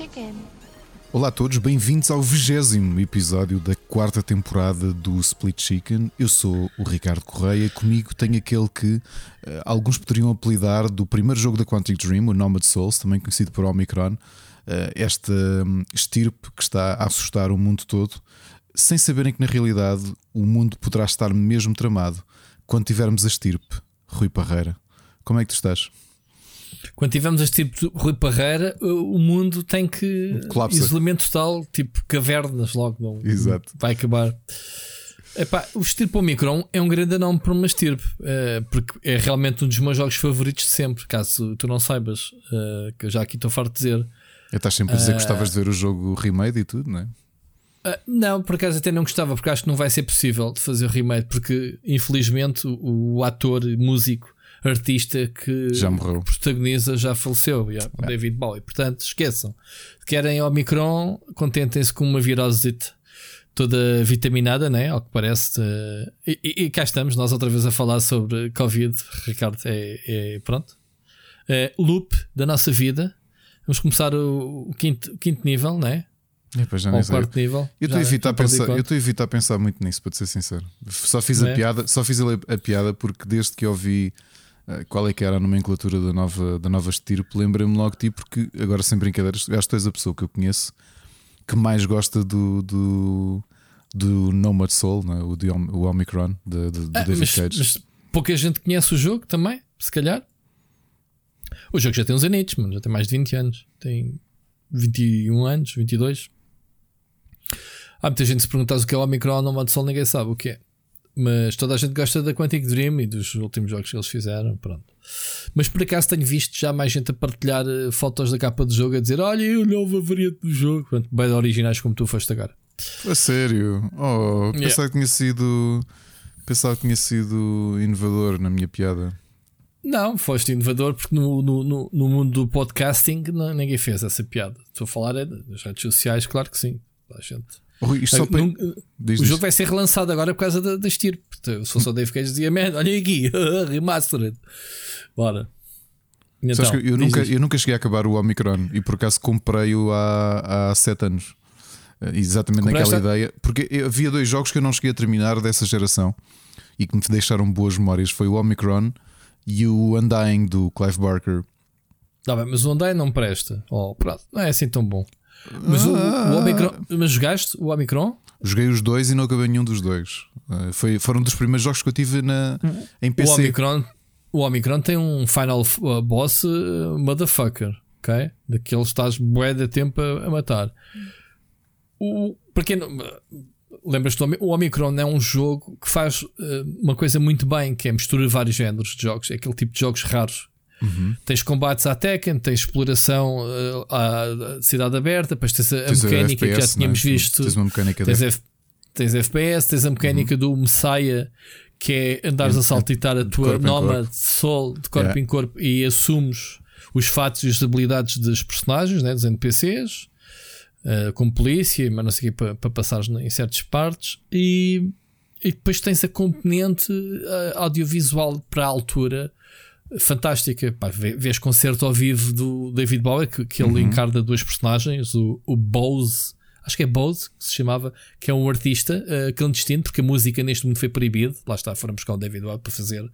Chicken. Olá a todos, bem-vindos ao vigésimo episódio da quarta temporada do Split Chicken. Eu sou o Ricardo Correia, comigo tem aquele que uh, alguns poderiam apelidar do primeiro jogo da Quantic Dream, o Nomad Souls, também conhecido por Omicron. Uh, esta um, estirpe que está a assustar o mundo todo, sem saberem que na realidade o mundo poderá estar mesmo tramado quando tivermos a estirpe. Rui Parreira, como é que tu estás? Quando tivermos este tipo de Rui Parreira, o mundo tem que. Colapsa. Isolamento total, tipo cavernas, logo. Não, Exato. Vai acabar. Epá, o estirpe Omicron é um grande nome para uma estirpe, eh, porque é realmente um dos meus jogos favoritos de sempre. Caso tu não saibas, eh, que eu já aqui estou farto de dizer. Estás sempre a dizer que gostavas de ver o jogo remade e tudo, não é? Não, por acaso até não gostava, porque acho que não vai ser possível de fazer o remake, porque infelizmente o, o ator, músico, artista que Já morreu. protagoniza já faleceu, já, o David Bowie. Portanto, esqueçam. Querem Omicron, contentem-se com uma virosite toda vitaminada, né? Ao que parece. E, e, cá estamos, nós outra vez a falar sobre Covid. Ricardo, é, é- pronto. É, loop da nossa vida. Vamos começar o, o quinto, o quinto nível, né? Epá, já Ou nem o sei. quarto nível. Eu estou a evitar pensar, eu estou a evitar pensar muito nisso, para ser sincero. Só fiz Não a é? piada, só fiz a, a piada porque desde que ouvi qual é que era a nomenclatura da nova, da nova estirpe, lembrei-me logo de ti, porque agora sem brincadeiras, acho que tu és a pessoa que eu conheço que mais gosta do, do, do Nomad Soul, é? o, de, o Omicron, de, de- do Ah, David mas, Cage. mas pouca gente conhece o jogo também, se calhar. O jogo já tem uns anitos, mano, já tem mais de 20 anos. Tem 21 anos, 22. Há muita gente se perguntar o que é o Omicron ou o Sol, ninguém sabe o que é. Mas toda a gente gosta da Quantic Dream e dos últimos jogos que eles fizeram. Pronto. Mas por acaso tenho visto já mais gente a partilhar eh, fotos da capa do jogo a dizer: Olha, eu nova variante do jogo. Pronto, bem originais como tu foste agora. A sério? Oh, pensava Yeah. que tinha sido. Pensava que tinha sido inovador na minha piada. Não, foste inovador porque no, no, no, mundo do podcasting não- ninguém fez essa piada. Estou a falar é das redes sociais, claro que sim. A gente. Rui, isto só para. num- diz o isto. jogo vai ser relançado agora por causa da, da estirpe. Se fosse o Dave Cage, dizia: Man, olha aqui, remastered. Bora. Então, eu, diz nunca, isto. eu nunca cheguei a acabar o Omicron e por acaso comprei-o há, há sete anos. Eh, Exatamente Compraste naquela ideia. Porque havia dois jogos que eu não cheguei a terminar dessa geração e que me deixaram boas memórias. Foi o Omicron e o Undying do Clive Barker. Tá bem, mas o Undying não presta. Oh, pronto, não é assim tão bom. Mas o, Ah. o Omicron. Mas jogaste o Omicron? Joguei os dois e não acabei nenhum dos dois. Eh, Foi, foram dos primeiros jogos que eu tive na, em O PC. Omicron, o Omicron tem um final uh, boss uh, motherfucker, ok? Daqueles que estás bué de tempo a, a matar. O, para quem não, lembras do Omi- o Omicron é um jogo que faz uh, uma coisa muito bem, que é misturar vários géneros de jogos, é aquele tipo de jogos raros. Uhum. Tens combates à Tekken, tens exploração uh, à cidade aberta, depois tens a, Tens a mecânica que já FPS, tínhamos é? visto. Tens uma mecânica Tens, de- F- tens FPS, tens a mecânica do Messiah, que é andares a saltitar a tua nómada corpo. soul de corpo Yeah. em corpo e assumes os fatos e as habilidades dos personagens, né, dos NPCs, eh, como polícia, mas não sei o para, para passares em certas partes. E, e depois tens a componente eh, audiovisual para a altura fantástica. Pá, vê- vês concerto ao vivo do David Bowie, que, que ele encarna duas personagens, o, o Bose, acho que é Bose que se chamava, que é um artista eh, clandestino, porque a música neste momento foi proibida. Lá está, foram buscar o David Bowie para fazer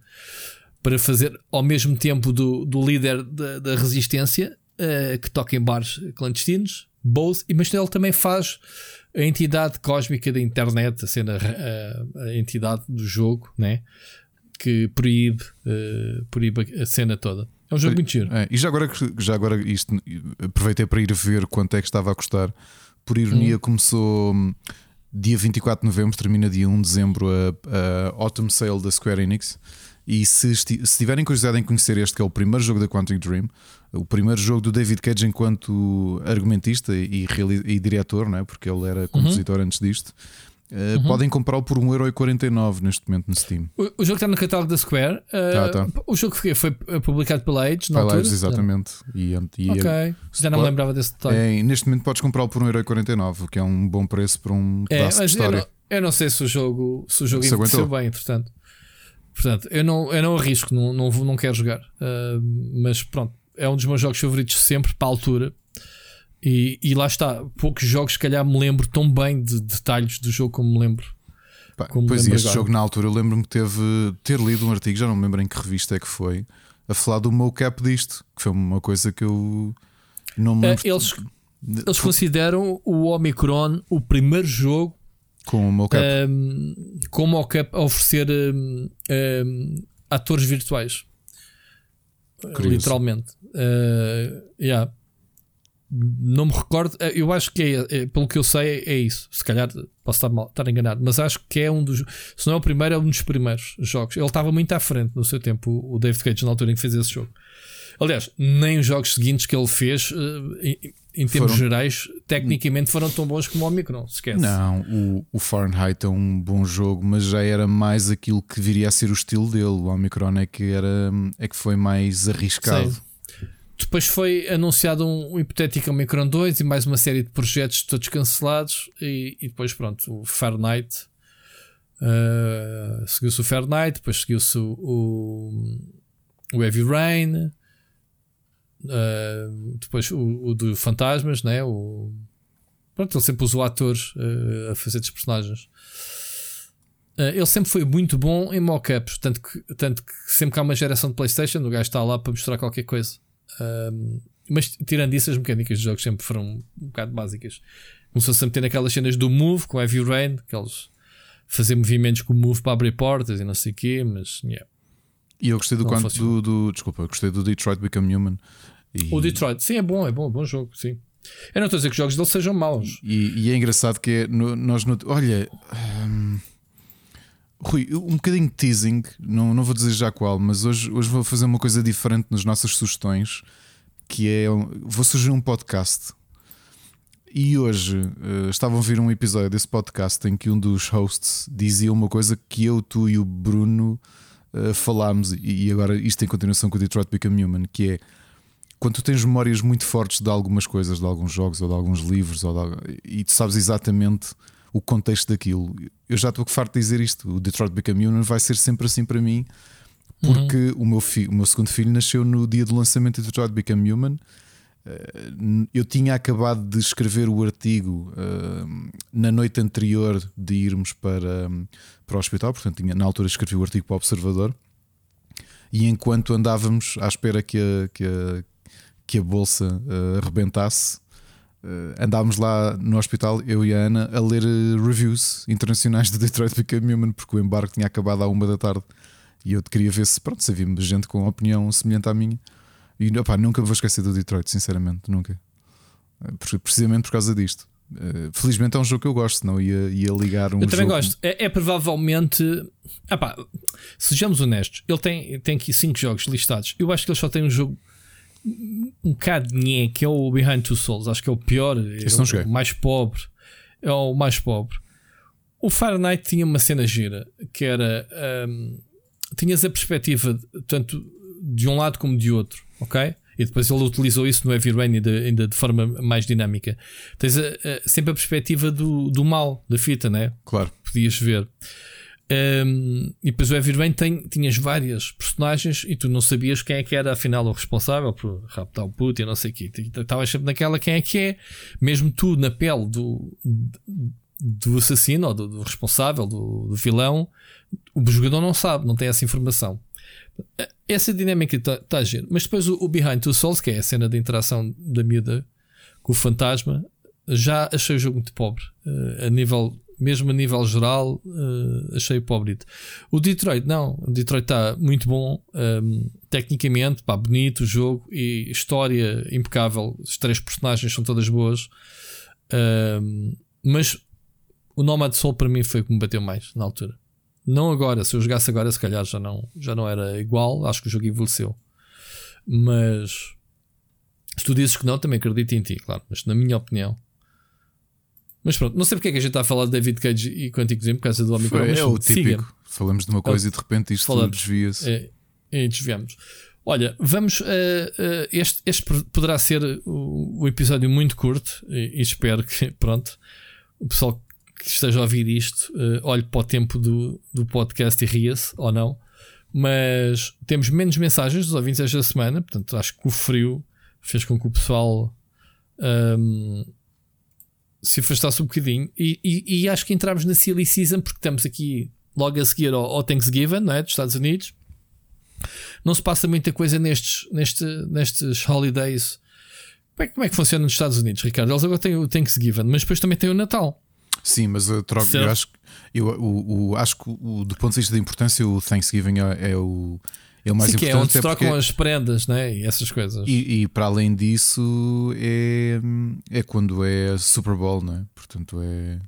para fazer ao mesmo tempo do, do líder da, da resistência eh, que toca em bares clandestinos, Bose, e mas ele também faz a entidade cósmica da internet, a cena a, a entidade do jogo, né? Que proíbe, eh, proíbe a cena toda. É um jogo muito giro. É, e já agora, já agora isto aproveitei para ir ver quanto é que estava a custar. Por ironia, Hum. começou dia 24 de novembro, termina dia 1 de dezembro a, a Autumn Sale da Square Enix. E se, se tiverem curiosidade em conhecer este, que é o primeiro jogo da Quantic Dream, o primeiro jogo do David Cage enquanto argumentista e, e diretor, não é? porque ele Uhum. era compositor antes disto, eh, podem comprá-lo por 1,49€ neste momento no Steam. O, o jogo está no catálogo da Square. eh, Tá, tá. O jogo foi, foi publicado pela Age na lá, altura. exatamente. E, e Ok. Já não me lembrava desse detalhe. É, neste momento podes comprá-lo por 1,49€, o que é um bom preço para um É, pedaço de mas eu história. não, eu não sei se o jogo, se o jogo Se envelheceu bem, entretanto. Portanto, eu não, eu não arrisco, não, não, não quero jogar. Ah, mas pronto, é um dos meus jogos favoritos sempre, para a altura. E, e lá está, poucos jogos, se calhar, me lembro tão bem de detalhes do jogo como me lembro. Pá, Como pois e lembro este agora. jogo na altura eu lembro-me que teve ter lido um artigo, já não me lembro em que revista é que foi, a falar do mocap disto, que foi uma coisa que eu não me Eh, lembro. eles, de- eles consideram o Omicron o primeiro jogo com o mocap. um, com mockup a oferecer um, um, atores virtuais. Curioso. Literalmente. Uh, yeah. Não me recordo, eh, eu acho que é, é, pelo que eu sei, é isso. Se calhar posso estar, mal, estar enganado, mas acho que é um dos, se não é o primeiro, é um dos primeiros jogos. Ele estava muito à frente no seu tempo, o David Cage, na altura em que fez esse jogo. Aliás, nem os jogos seguintes que ele fez, eh, em, em termos Foram- gerais, tecnicamente foram tão bons como o Omicron. se Esquece. Não, o, o Fahrenheit é um bom jogo, mas já era mais aquilo que viria a ser o estilo dele. O Omicron é que, era, é que foi mais arriscado. Sei. Depois foi anunciado um, um hipotético Omicron 2 e mais uma série de projetos todos cancelados. E, e depois, pronto, o Fahrenheit. uh, seguiu-se o Fahrenheit, depois seguiu-se o, o, o Heavy Rain. uh, depois o, o do Fantasmas, né? O, pronto, ele sempre usou atores uh, a fazer dos personagens. Uh, ele sempre foi muito bom em mockups, tanto que, tanto que sempre que há uma geração de PlayStation, o gajo está lá para mostrar qualquer coisa. Um, mas tirando isso, as mecânicas dos jogos sempre foram um bocado básicas. Começou-se a meter naquelas cenas do Move com Heavy Rain, que eles fazer movimentos com o Move para abrir portas e não sei o quê, mas yeah. E eu gostei do Não quanto do, do- Desculpa, eu gostei do Detroit Become Human. E, o Detroit, sim, é bom, é bom, é bom jogo, sim. Eu não estou a dizer que os jogos dele sejam maus. E, e é engraçado que é, no- nós no- olha, hum, Rui, um bocadinho de teasing, não, não vou dizer já qual, mas hoje, hoje vou fazer uma coisa diferente nas nossas sugestões, que é vou sugerir um podcast. E hoje estavam a ouvir um episódio desse podcast em que um dos hosts dizia uma coisa que eu, tu e o Bruno eh, falámos, e agora isto em continuação com o Detroit Become Human, que é quando tu tens memórias muito fortes de algumas coisas, de alguns jogos ou de alguns livros, ou de e tu sabes exatamente o contexto daquilo. Eu já estou farto de dizer isto: o Detroit Become Human vai ser sempre assim para mim, porque o, meu fi- o meu segundo filho nasceu no dia do lançamento de Detroit Become Human. Eh, Eu tinha acabado de escrever o artigo eh, na noite anterior de irmos para, para o hospital, portanto, tinha, na altura escrevi o artigo para o Observador. E enquanto andávamos à espera que a, que a, que a bolsa eh, arrebentasse, eh, andávamos lá no hospital, eu e a Ana, a ler eh, reviews internacionais de Detroit Become Human, porque o embarque tinha acabado à uma da tarde e eu queria ver se, pronto, se havia gente com opinião semelhante à minha. E opá, nunca me vou esquecer do Detroit, sinceramente, nunca. Eh, Precisamente por causa disto. Felizmente é um jogo que eu gosto, senão ia, ia ligar um eu também jogo- gosto. É, é provavelmente. Sejamos honestos, ele tem, tem aqui 5 jogos listados. Eu acho que ele só tem um jogo um bocado nhé, que é o Behind Two Souls. Acho que é o pior, é o mais pobre. É o mais pobre. O Fahrenheit tinha uma cena gira que era. hum, tinhas a perspectiva tanto de um lado como de outro, ok? E depois ele utilizou isso no Heavy Rain ainda, ainda de forma mais dinâmica. Tens a- a- sempre a perspectiva do, do mal da fita, né? Claro. podias ver. Um, e depois o Rain tem, tinhas várias personagens e tu não sabias quem é que era afinal o responsável por raptar o puto e não sei o quê. Estavas sempre naquela quem é que é, mesmo tu na pele do, do assassino ou do, do responsável, do, do vilão, o jogador não sabe, não tem essa informação. Essa dinâmica está tá a giro. Mas depois o, o Behind Two Souls, que é a cena de interação da miúda com o fantasma, já achei o jogo muito pobre. Eh, a nível, mesmo a nível geral, eh, achei pobre. O Detroit, não. O Detroit está muito bom. ehm, tecnicamente, pá, bonito o jogo e história impecável. As três personagens são todas boas. Ehm, mas o Nomad Soul para mim foi o que me bateu mais na altura. Não agora, se eu jogasse agora, se calhar já não, já não era igual. Acho que o jogo evoluiu. Mas se tu dizes que não, também acredito em ti, claro. Mas na minha opinião. Mas pronto, não sei porque é que a gente está a falar de David Cage e Quantic Dream por causa do Omicron. Foi, é o siga. típico. Falamos de uma coisa e de repente isto Falamos. desvia-se. É, e desviamos. Olha, vamos. eh, eh, este, este poderá ser o, o episódio muito curto e, e espero que, pronto, o pessoal que esteja a ouvir isto eh, olhe para o tempo do, do podcast e ria-se ou não. Mas temos menos mensagens dos ouvintes esta semana, portanto, acho que o frio fez com que o pessoal um, se afastasse um bocadinho. E, e, e, acho que entramos na silly season porque estamos aqui logo a seguir ao, ao Thanksgiving, não é? Dos Estados Unidos. Não se passa muita coisa nestes, neste, nestes holidays. Como é, como é que funciona nos Estados Unidos, Ricardo? Eles agora têm o Thanksgiving, mas depois também tem o Natal. Sim, mas eu, troco, eu acho, eu, o, o, acho que o, do ponto de vista da importância, o Thanksgiving é, é o é o mais Sim, importante. Que é onde se trocam porque... as prendas né? e essas coisas. E, e, para além disso, é, é quando é Super Bowl, não é? Portanto, é.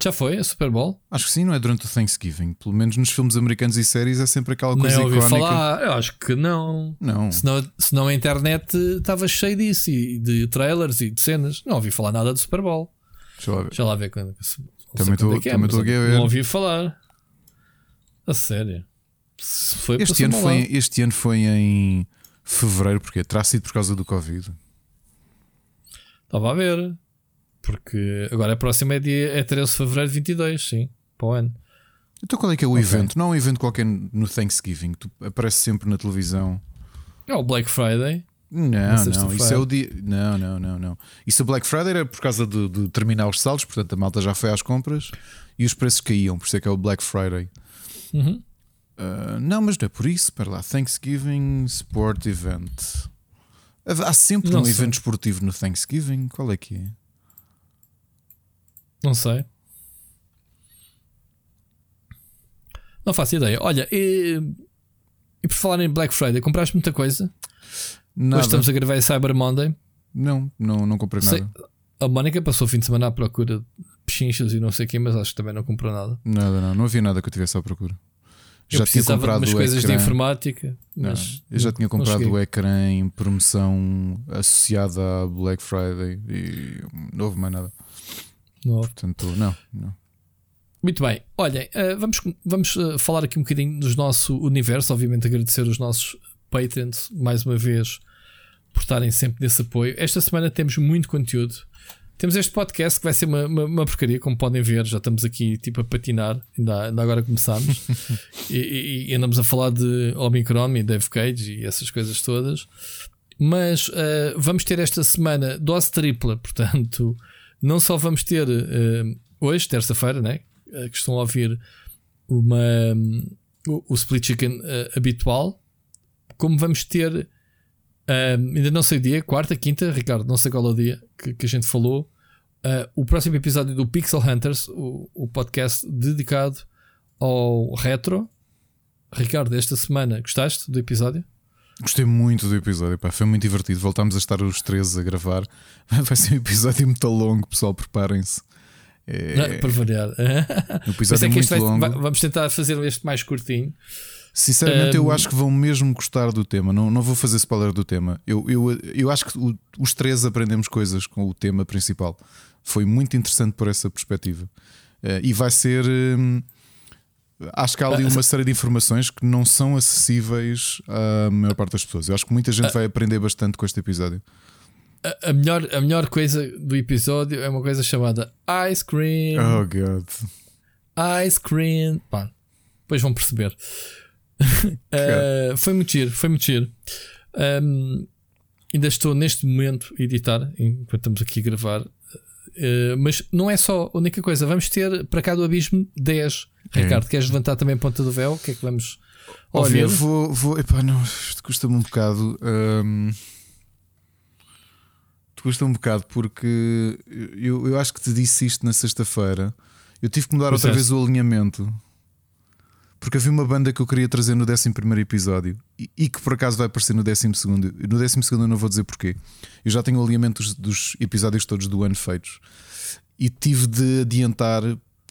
Já foi a Super Bowl? Acho que sim, não é durante o Thanksgiving. Pelo menos nos filmes americanos e séries é sempre aquela coisa não ouvi icónica. falar, eu acho que não. Não. Senão, senão a internet estava cheia disso e de trailers e de cenas. Não ouvi falar nada do Super Bowl. Deixa lá ver. Deixa lá ver quando. Também estou é, também a ver. Não ouvi falar. A sério. Foi este, ano foi, este ano foi em fevereiro, porque terá sido por causa do Covid. Estava a ver. Porque agora a próxima é, dia, é 13 de fevereiro de 22, sim, para o ano. Então qual é que é o okay. evento? Não é um evento qualquer no Thanksgiving, tu aparece sempre na televisão. É o Black Friday. Não, não, isso é o dia. Não, não, não, não. Isso o Black Friday era por causa de, de, terminar os saldos, portanto a malta já foi às compras e os preços caíam, por isso é que é o Black Friday. Uhum. Uh, não, mas não é por isso. Para lá, Thanksgiving Sport Event. Há sempre não um sei. evento esportivo no Thanksgiving. Qual é que é? Não sei. Não faço ideia. Olha, e, e por falar em Black Friday, compraste muita coisa? Nada. Hoje estamos a gravar Cyber Monday. Não, não, não comprei sei, nada. A Mónica passou o fim de semana à procura de pechinchas e não sei o quê, mas acho que também não comprou nada. Nada, não. Não havia nada que eu tivesse à procura já tinha comprado de umas coisas ecrã. de informática. Mas eu já tinha comprado o ecrã em promoção associada à Black Friday e não houve mais nada. Não. Portanto, não, não. Muito bem, olhem, eh, vamos, vamos eh, falar aqui um bocadinho do nosso universo. Obviamente, agradecer os nossos patrons mais uma vez por estarem sempre nesse apoio. Esta semana temos muito conteúdo. Temos este podcast que vai ser uma, uma, uma, porcaria, como podem ver, já estamos aqui tipo a patinar, ainda, ainda agora começámos e, e, andamos a falar de Omicron e Dave Cage e essas coisas todas. Mas uh, vamos ter esta semana dose tripla, portanto, não só vamos ter uh, hoje, terça-feira, né? Uh, que estão a ouvir uma, um, o, o, split chicken habitual, como vamos ter um, ainda não sei o dia, quarta, quinta, Ricardo, não sei qual é o dia que, que a gente falou. Uh, o próximo episódio do Pixel Hunters, o, o podcast dedicado ao retro. Ricardo, esta semana gostaste do episódio? Gostei muito do episódio, pá, foi muito divertido. Voltámos a estar os três a gravar. Vai ser um episódio muito longo, pessoal, preparem-se. É... Não, para variar. Um episódio é muito vai, longo. Vamos tentar fazer este mais curtinho. Sinceramente, um... eu acho que vão mesmo gostar do tema. Não, não vou fazer spoiler do tema. Eu, eu, eu acho que o, os três aprendemos coisas com o tema principal. Foi muito interessante por essa perspectiva. Uh, e vai ser. Hum, acho que há ali uma série de informações que não são acessíveis à maior parte das pessoas. Eu acho que muita gente vai aprender bastante com este episódio. A, a melhor, a melhor coisa do episódio é uma coisa chamada Ice Cream. Oh, God. Ice Cream. Pá, depois vão perceber uh, foi muito giro, foi muito giro. Um, ainda estou neste momento a editar, enquanto estamos aqui a gravar. Uh, mas não é só a única coisa. Vamos ter para cá do abismo 10. É. Ricardo, queres levantar também a ponta do véu? O que é que vamos ouvir? Olha, vou. vou epá, não, isto custa-me um bocado. Um, custa um bocado porque eu, eu acho que te disse isto na sexta-feira. Eu tive que mudar outra vez o alinhamento porque havia uma banda que eu queria trazer no 11 episódio e, e, que por acaso vai aparecer no 12. No 12 eu não vou dizer porquê. Eu já tenho o alinhamento dos, dos episódios todos do ano feitos e tive de adiantar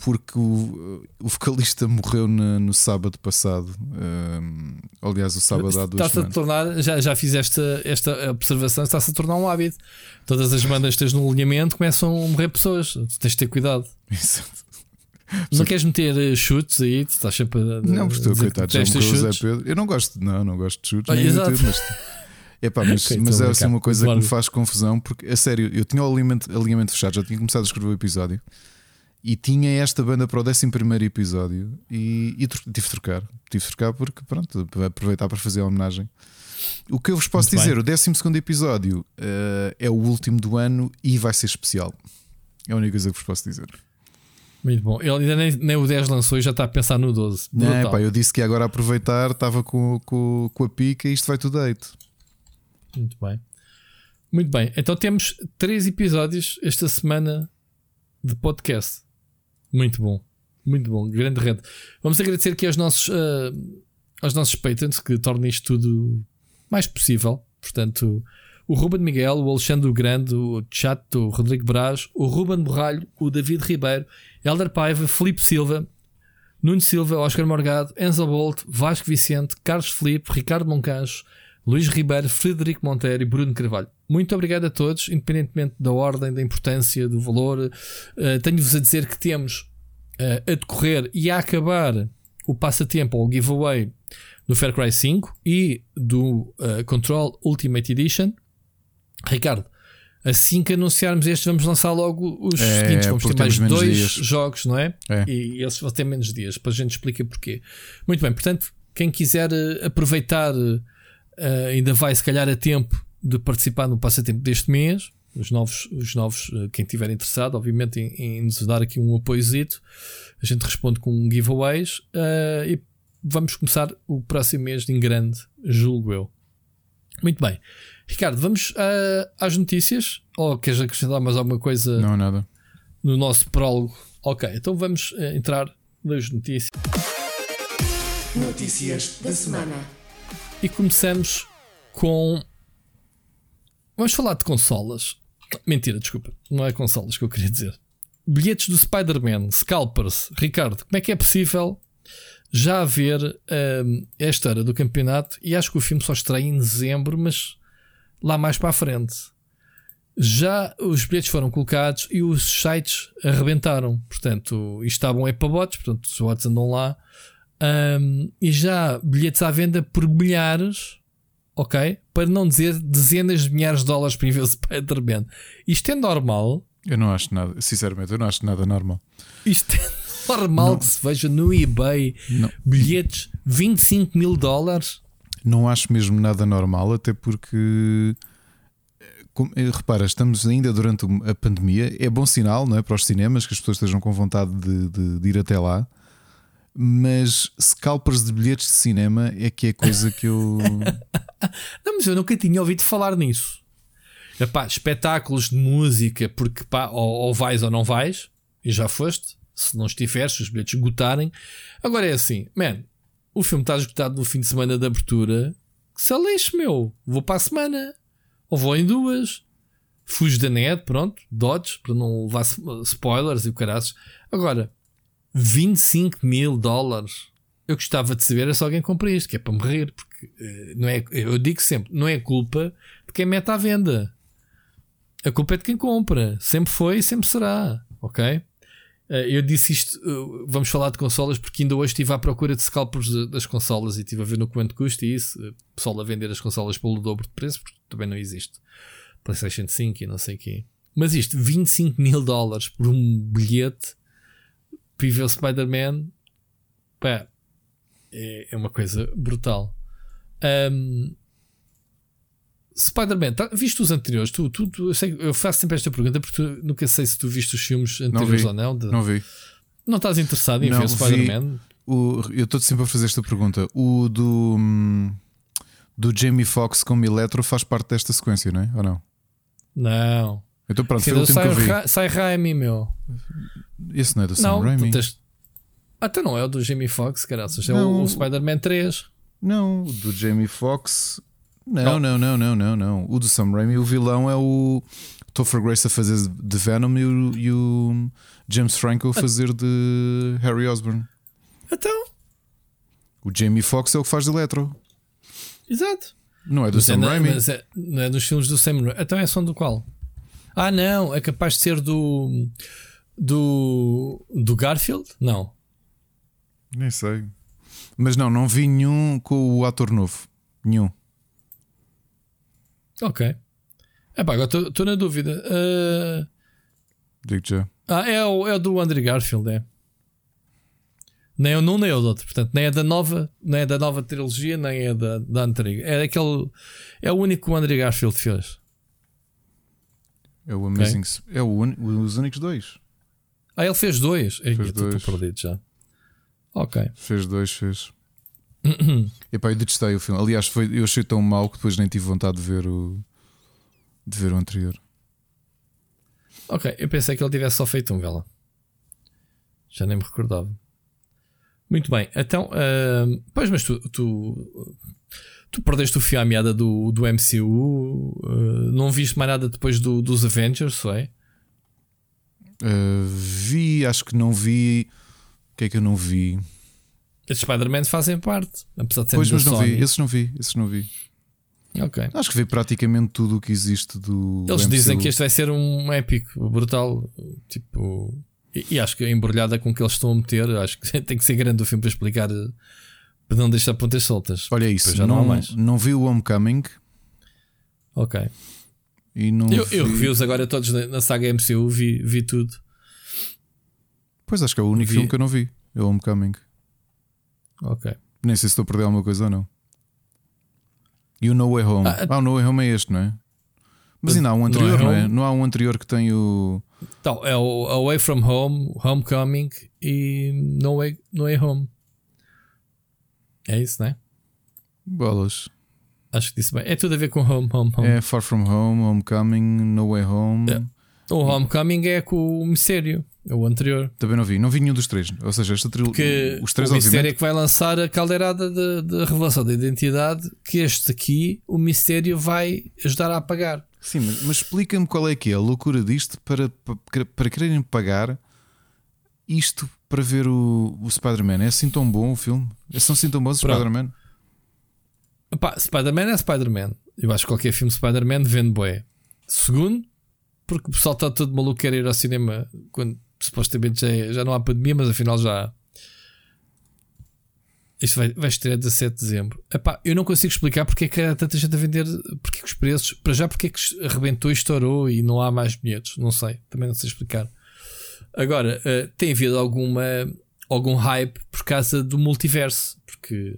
porque o, o vocalista morreu no, no sábado passado. Um, aliás, o sábado há duas está semanas. A tornar, já, já fiz esta, esta observação, está-se a tornar um hábito. Todas as bandas que tens no alinhamento começam a morrer pessoas. Tens de ter cuidado. Exato. Não queres meter eh, chutes aí? Tu estás sempre a. Não, porque coitado, já Zé Pedro. Eu não gosto, não, não gosto de chutes. Ah, nem exato. Meter, mas, epá, mas, okay, mas é assim uma coisa que me faz confusão, porque a sério, eu tinha o alinhamento, alinhamento fechado, já tinha começado a escrever o episódio e tinha esta banda para o 11 episódio e, e tive de trocar. Tive de trocar porque, pronto, aproveitar para fazer a homenagem. O que eu vos posso Muito dizer, o 12 episódio uh, é o último do ano e vai ser especial. É a única coisa que vos posso dizer. Muito bom. Ele ainda nem, nem o 10 lançou e já está a pensar no 12. Não, pá, eu disse que ia agora aproveitar, estava com, com, com a pica e isto vai tudo deito. Muito bem. Muito bem. Então temos três episódios esta semana de podcast. Muito bom. Muito bom. Grande rede. Vamos agradecer aqui aos nossos, uh, aos nossos patrons que tornem isto tudo mais possível. Portanto, o Ruben Miguel, o Alexandre Grande, o Chato, o Rodrigo Braz, o Ruben Borralho, o David Ribeiro, Helder Paiva, Felipe Silva, Nuno Silva, Oscar Morgado, Enzo Bolt, Vasco Vicente, Carlos Felipe, Ricardo Moncancho, Luís Ribeiro, Frederico Monteiro e Bruno Carvalho. Muito obrigado a todos, independentemente da ordem, da importância, do valor. Uh, Tenho-vos a dizer que temos uh, a decorrer e a acabar o passatempo ou o giveaway do Far Cry 5 e do uh, Control Ultimate Edition. Ricardo, assim que anunciarmos este, vamos lançar logo os é, seguintes. Vamos ter mais dois dias. jogos, não é? é? E eles vão ter menos dias. Para a gente explicar porquê. Muito bem, portanto, quem quiser uh, aproveitar, uh, ainda vai se calhar a tempo de participar no passatempo deste mês. Os novos, os novos quem estiver interessado, obviamente, em, em, nos dar aqui um apoiozito. A gente responde com giveaways e vamos começar o próximo mês em grande, julgo eu. Muito bem. Ricardo, vamos uh, às notícias? Ou queres acrescentar mais alguma coisa? Não, nada. No nosso prólogo. Ok, então vamos uh, entrar nas notícias. Notícias da semana. E começamos com. Vamos falar de consolas. Mentira, desculpa. Não é consolas que eu queria dizer. Bilhetes do Spider-Man, Scalpers. Ricardo, como é que é possível já haver um, esta era do campeonato? E acho que o filme só estreia em dezembro, mas lá mais para a frente. Já os bilhetes foram colocados e os sites arrebentaram. Portanto, isto estavam é para bots, portanto, os bots andam lá. Um, e já bilhetes à venda por milhares, ok? Para não dizer dezenas de milhares de dólares para ver Spider-Man. Isto é normal. Eu não acho nada, sinceramente, eu não acho nada normal. Isto é normal não. que se veja no eBay não. bilhetes 25 mil dólares. Não acho mesmo nada normal, até porque repara, estamos ainda durante a pandemia, é bom sinal não é, para os cinemas que as pessoas estejam com vontade de, de, de ir até lá. Mas scalpers de bilhetes de cinema é que é coisa que eu. não, mas eu nunca tinha ouvido falar nisso. Epá, espetáculos de música, porque pá, ou, ou vais ou não vais, e já foste. Se não estiveres, se os bilhetes esgotarem. Agora é assim, man, o filme está esgotado no fim de semana de abertura. Que se lixe, meu. Vou para a semana. Ou vou em duas. Fujo da net, pronto. Dodge, para não levar spoilers e o caraças. Agora, 25 mil dólares. Eu gostava de saber se alguém compra isto, que é para morrer. Porque eh, não é, eu digo sempre, não é culpa de quem mete à venda. A culpa é de quem compra. Sempre foi e sempre será. Ok? Eh, eu disse isto, eh, vamos falar de consolas, porque ainda hoje estive à procura de scalpers das consolas e estive a ver no quanto custa isso. Eh, pessoal a vender as consolas pelo dobro de preço, porque também não existe. PlayStation 5 e não sei o quê. Mas isto, 25 mil dólares por um bilhete o Spider-Man, pá, é, é uma coisa brutal. Um, Spider-Man, tá, viste os anteriores? Tu, tu, tu eu, sei, eu, faço sempre esta pergunta porque tu, nunca sei se tu viste os filmes anteriores não ou não. De, não vi. Não estás interessado em não, ver o Spider-Man? Eu estou sempre a fazer esta pergunta. O do, do Jamie Foxx como Electro faz parte desta sequência, não é? Ou não? Não. Então pronto, foi o último que eu vi. Ra sai Raimi, meu. Esse não é do Sam Raimi? Tens... Até não é o do Jamie Foxx, caraças. É o, o Spider-Man 3. Não, o do Jamie Foxx não, não, não, não, não, não. O do Sam Raimi, o vilão é o Topher Grace a fazer de Venom e o, e o James Franco a fazer de Harry Osborn. Então. O Jamie Foxx é o que faz de Electro. Exato. Não é do mas Sam é, Raimi. Mas é, não é dos filmes do Sam Raimi. Então é som do qual? Ah, não. É capaz de ser do. Do. Do Garfield? Não. Nem sei. Mas não, não vi nenhum com o ator novo. Nenhum. Ok. É pá, agora estou na dúvida. Uh... Digo já. Ah, é o, é o do Andrew Garfield, é. Nem é um nem é o outro. Portanto, nem é da nova, nem é da nova trilogia, nem é da, da antiga. É aquele. É o único que o André Garfield fez. É o Amazing. Okay. É o un... os únicos dois. Ah, ele fez dois. Estou perdido já. Ok. Fez dois, fez. Epá, eu detestei o filme. Aliás, foi, eu achei tão mau que depois nem tive vontade de ver o, de ver o anterior. Ok, eu pensei que ele tivesse só feito um, vela. Já nem me recordava. Muito bem, então, uh, pois, mas tu, tu, tu perdeste o fio à meada do, do MCU, uh, ah, não viste mais nada depois do, dos Avengers, é? Uh, vi, acho que não vi. O que é que eu não vi? Esses Spider-Man fazem parte, apesar de ser Pois, mas não Sony. vi, esses não vi, esses não vi. Ok. Acho que vi praticamente tudo o que existe do. Eles MCU. dizem que este vai ser um épico, brutal. Tipo. E, e, acho que a embrulhada com que eles estão a meter, acho que tem que ser grande o filme para explicar. Para não deixar pontas soltas. Olha isso, já não, não, mais. não vi o Homecoming. Ok. E não eu, vi... eu revi-os agora todos na, saga MCU, vi, vi tudo. Pois acho que é o único vi. filme que eu não vi. É o Homecoming. Ok. Nem sei se estou a perder alguma coisa ou não. E o No Way Home. Ah, ah o No Way Home é este, não é? Mas ainda há um anterior, não é? Não há um anterior que tem o. Então, é o Away from Home, Homecoming e No Way, no Way Home. É isso, não é? Bolas. Acho que disse bem. É tudo a ver com Home, Home, Home. É Far From Home, Homecoming, No Way Home. É. O Homecoming é com o Mistério, o anterior. Também não vi, não vi nenhum dos três. Ou seja, esta trilogia. Os três, o Mistério é que vai lançar a caldeirada de, revelação da identidade. Que este aqui, o Mistério, vai ajudar a apagar. Sim, mas, mas explica-me qual é que é a loucura disto para, para, para quererem pagar isto para ver o, o Spider-Man. É assim tão bom o filme? É assim tão bom o Spider-Man? Spider-Man é Spider-Man. Eu acho que qualquer filme Spider-Man vende boé. Segundo, porque o pessoal está todo maluco quer ir ao cinema quando supostamente já, já não há pandemia, mas afinal já. Isto vai, vai estrear 17 de dezembro. Epá, eu não consigo explicar porque é que há tanta gente a vender, porque é que os preços, para já, porque é que arrebentou e estourou e não há mais bilhetes. Não sei, também não sei explicar. Agora, uh, tem havido alguma, algum hype por causa do multiverso, porque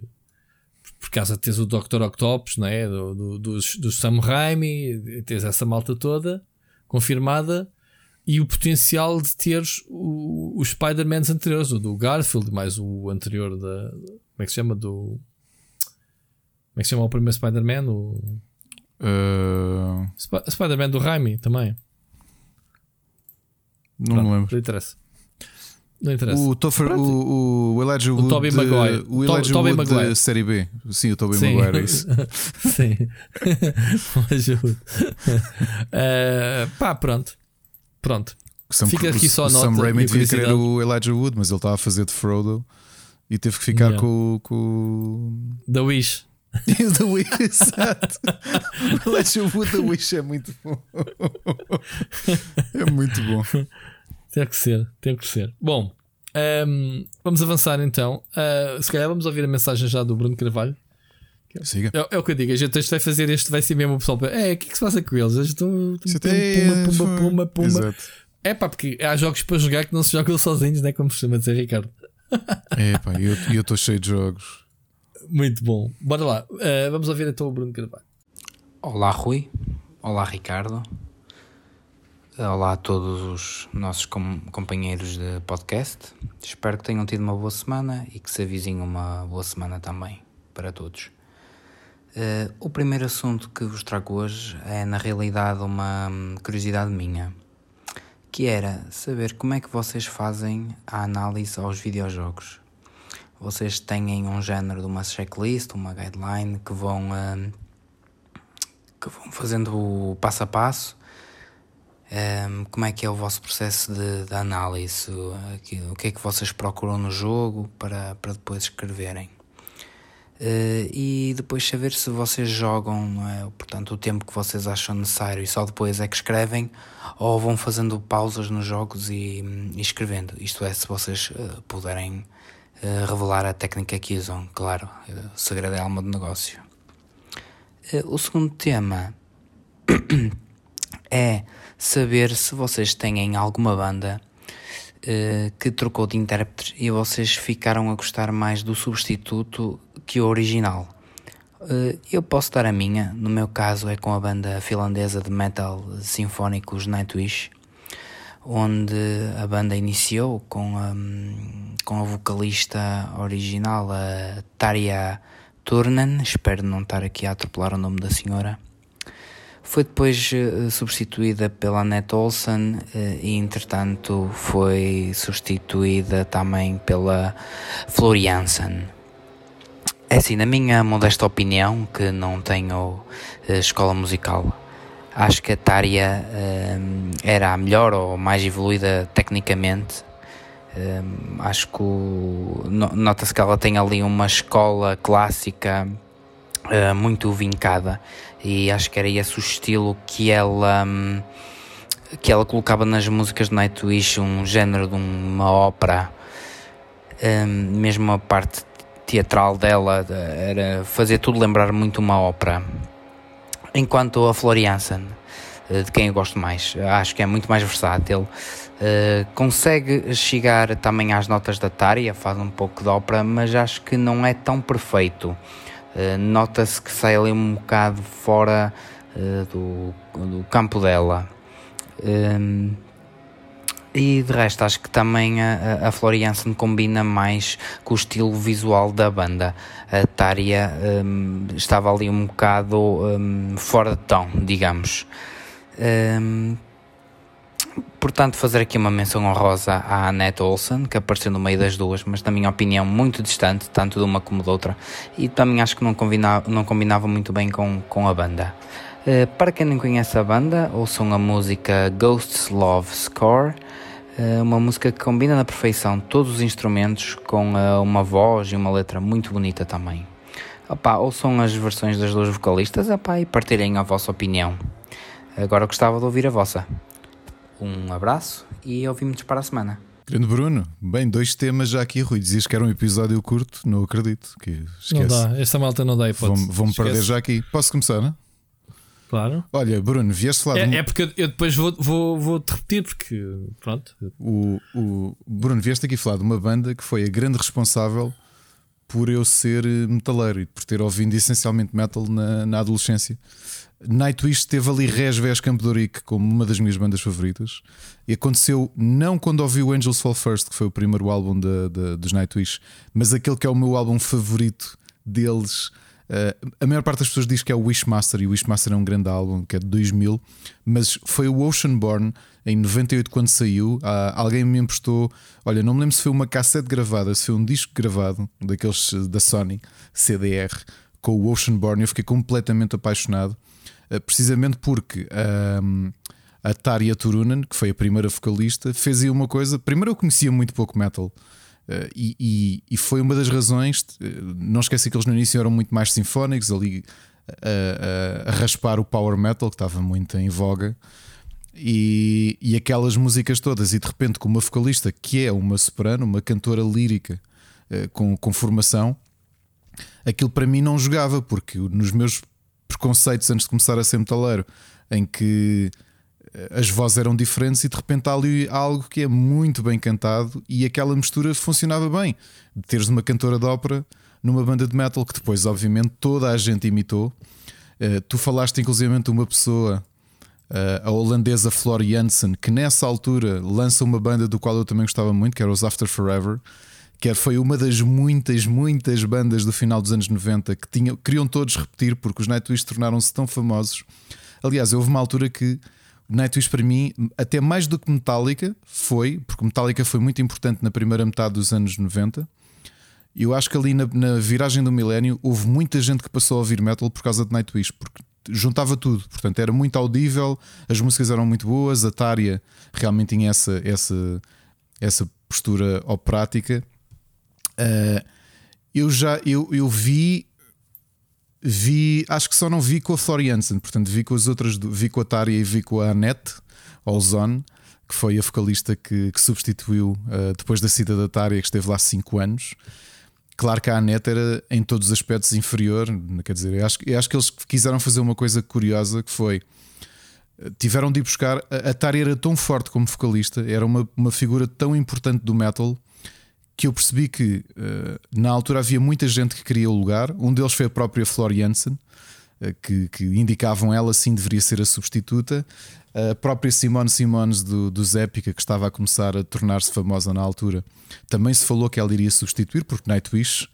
por causa teres o Dr. Octopus, não é? do, do, do, do Sam Raimi, tens essa malta toda confirmada e o potencial de teres os Spider-Mans anteriores, o do Garfield, mais o anterior da. Como é que se chama? Do. Como é que se chama o primeiro Spider-Man? O. Uh... Sp Spider-Man do Raimi também. Não Pronto, me lembro. Não interessa. Não interessa. O, Toffer, o, o Elijah Wood. O Tobey Maguire. O Elijah Wood Maguire. série B. Sim, o Tobey Maguire, é isso. Sim. Elijah Wood. uh, pá, pronto. Pronto. Sam, Fica aqui só a nota. Sam Raimi devia querer o Elijah Wood, mas ele estava a fazer de Frodo e teve que ficar yeah. com, com. The Wish. The Wish, exato. o Elijah Wood The Wish é muito bom. é muito bom. Tem que ser, tem que ser. Bom, um, ehm, vamos avançar então. Uh, se calhar vamos ouvir a mensagem já do Bruno Carvalho. Siga. É, é, o que eu digo, a gente vai fazer este, vai ser mesmo o pessoal. É, o que é que se passa com eles? Eles estão. Puma, puma, puma, puma. Exato. É pá, porque há jogos para jogar que não se jogam sozinhos, né? Como costuma dizer Ricardo. É pá, eu estou cheio de jogos. Muito bom. Bora lá. Uh, vamos ouvir então o Bruno Carvalho. Olá, Rui. Olá, Ricardo. Olá a todos os nossos com companheiros de podcast. Espero que tenham tido uma boa semana e que se avizinhe uma boa semana também para todos. Uh, o primeiro assunto que vos trago hoje é, na realidade, uma curiosidade minha, que era saber como é que vocês fazem a análise aos videojogos. Vocês têm um género de uma checklist, uma guideline que vão, uh, que vão fazendo o passo a passo um, como é que é o vosso processo de, de análise? O que é que vocês procuram no jogo para, para depois escreverem? Uh, e depois saber se vocês jogam, é? portanto, o tempo que vocês acham necessário e só depois é que escrevem ou vão fazendo pausas nos jogos e, e escrevendo. Isto é, se vocês uh, puderem uh, revelar a técnica que usam, claro, o segredo é alma do negócio. o segundo tema é saber se vocês têm alguma banda uh, que trocou de intérprete e vocês ficaram a gostar mais do substituto que o original. Uh, eu posso dar a minha, no meu caso é com a banda finlandesa de metal sinfónico os Nightwish, onde a banda iniciou com a, com a vocalista original, a Tarja Turnen, espero não estar aqui a atropelar o nome da senhora. Foi depois uh, substituída pela Annette Olsen uh, e, entretanto, foi substituída também pela Floriansen. É assim, na minha modesta opinião, que não tenho uh, escola musical, acho que a Tária era a melhor ou mais evoluída tecnicamente. acho que nota-se que ela tem ali uma escola clássica muito vincada e acho que era esse o estilo que ela hum, que ela colocava nas músicas de Nightwish, um género de uma ópera, hum, mesmo a parte teatral dela era fazer tudo lembrar muito uma ópera. Enquanto a Floriansen, eh, de quem eu gosto mais, acho que é muito mais versátil, uh, consegue chegar também às notas da Tária, faz um pouco de ópera, mas acho que não é tão perfeito. Eh, nota-se que sai ali um bocado fora uh, do, do, campo dela. Um, ehm, e de resto, acho que também a, a Floriansen combina mais com o estilo visual da banda. A Tária um, ehm, estava ali um bocado um, ehm, fora de tom, digamos. Um, Portanto, fazer aqui uma menção honrosa à Annette Olsen, que apareceu no meio das duas, mas na minha opinião muito distante, tanto de uma como da outra, e também acho que não combinava, não combinava muito bem com, com a banda. Uh, para quem não conhece a banda, ouçam a música Ghosts Love Score, uh, uma música que combina na perfeição todos os instrumentos com uh, uma voz e uma letra muito bonita também. Opa, ouçam as versões das duas vocalistas opa, e partilhem a vossa opinião. Agora gostava de ouvir a vossa. Um abraço e ouvimos para a semana. Grande Bruno, bem, dois temas já aqui, Rui. Dizias que era um episódio curto, não acredito. Que não dá, esta malta não dá hipótese. Vão-me perder já aqui. Posso começar, não? Claro. Olha, Bruno, vieste falar. É, de um... é porque eu depois vou, vou, vou te repetir, porque pronto. O, o Bruno, vieste aqui falar de uma banda que foi a grande responsável por eu ser metaleiro e por ter ouvido essencialmente metal na, na adolescência. Nightwish teve ali Resves Campo como uma das minhas bandas favoritas. E aconteceu não quando ouvi o Angels Fall First, que foi o primeiro álbum de, de, dos Nightwish, mas aquele que é o meu álbum favorito deles. Uh, a maior parte das pessoas diz que é o Wishmaster, e o Wishmaster é um grande álbum, que é de 2000, mas foi o Oceanborn em 98 quando saiu. Uh, alguém me emprestou, olha, não me lembro se foi uma cassete gravada, se foi um disco gravado, daqueles da Sony, CDR, com o Oceanborn. Eu fiquei completamente apaixonado. Eh, precisamente porque um, a Tarja Turunen, que foi a primeira vocalista, fez uma coisa. Primeiro, eu conhecia muito pouco metal. Uh, e, e, e, foi uma das razões. Não esqueci que eles no início eram muito mais sinfónicos, ali a, a, a raspar o power metal, que estava muito em voga. E, e, aquelas músicas todas, e de repente, com uma vocalista que é uma soprano, uma cantora lírica uh, com, com formação, aquilo para mim não jogava, porque nos meus preconceitos antes de começar a ser metaleiro, em que eh, as vozes eram diferentes e de repente há ali algo que é muito bem cantado e aquela mistura funcionava bem. De teres uma cantora de ópera numa banda de metal que depois, obviamente, toda a gente imitou. Uh, tu falaste inclusive de uma pessoa, uh, a holandesa Flor Jansen, que nessa altura lança uma banda do qual eu também gostava muito, que era os After Forever que foi uma das muitas, muitas bandas do final dos anos 90 que tinham, queriam todos repetir porque os Nightwish tornaram-se tão famosos. Aliás, houve uma altura que Nightwish para mim, até mais do que Metallica, foi, porque Metallica foi muito importante na primeira metade dos anos 90. Eu acho que ali na, na viragem do milénio houve muita gente que passou a ouvir metal por causa de Nightwish, porque juntava tudo, portanto era muito audível, as músicas eram muito boas, a Tária realmente tinha essa, essa, essa postura operática Uh, eu já eu, eu vi vi, acho que só não vi com a Floriansen, portanto vi com as outras, vi com a Tária e vi com a Annette Olzon, que foi a vocalista que, que substituiu uh, depois da saída da Tária, que esteve lá 5 anos. Claro que a Annette era em todos os aspectos inferior, quer dizer, eu acho, eu acho que eles quiseram fazer uma coisa curiosa que foi tiveram de ir buscar. A Atari era tão forte como vocalista, era uma, uma figura tão importante do metal que eu percebi que uh, na altura havia muita gente que queria o lugar. Um deles foi a própria Flor Jansen, uh, que, que, indicavam ela sim deveria ser a substituta. A própria Simone Simons do, dos Epica, que estava a começar a tornar-se famosa na altura, também se falou que ela iria substituir, porque Nightwish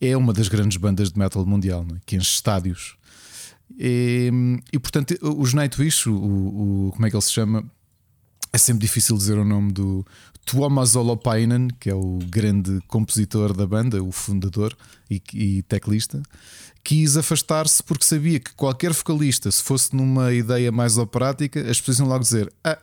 é uma das grandes bandas de metal mundial, é? que enche estádios. E, e, portanto, os Nightwish, o, o, como é que ele se chama? É sempre difícil dizer o nome do Tuomas Holopainen, que é o grande compositor da banda, o fundador e, e teclista, quis afastar-se porque sabia que qualquer vocalista, se fosse numa ideia mais operática, as pessoas iam logo dizer: Ah,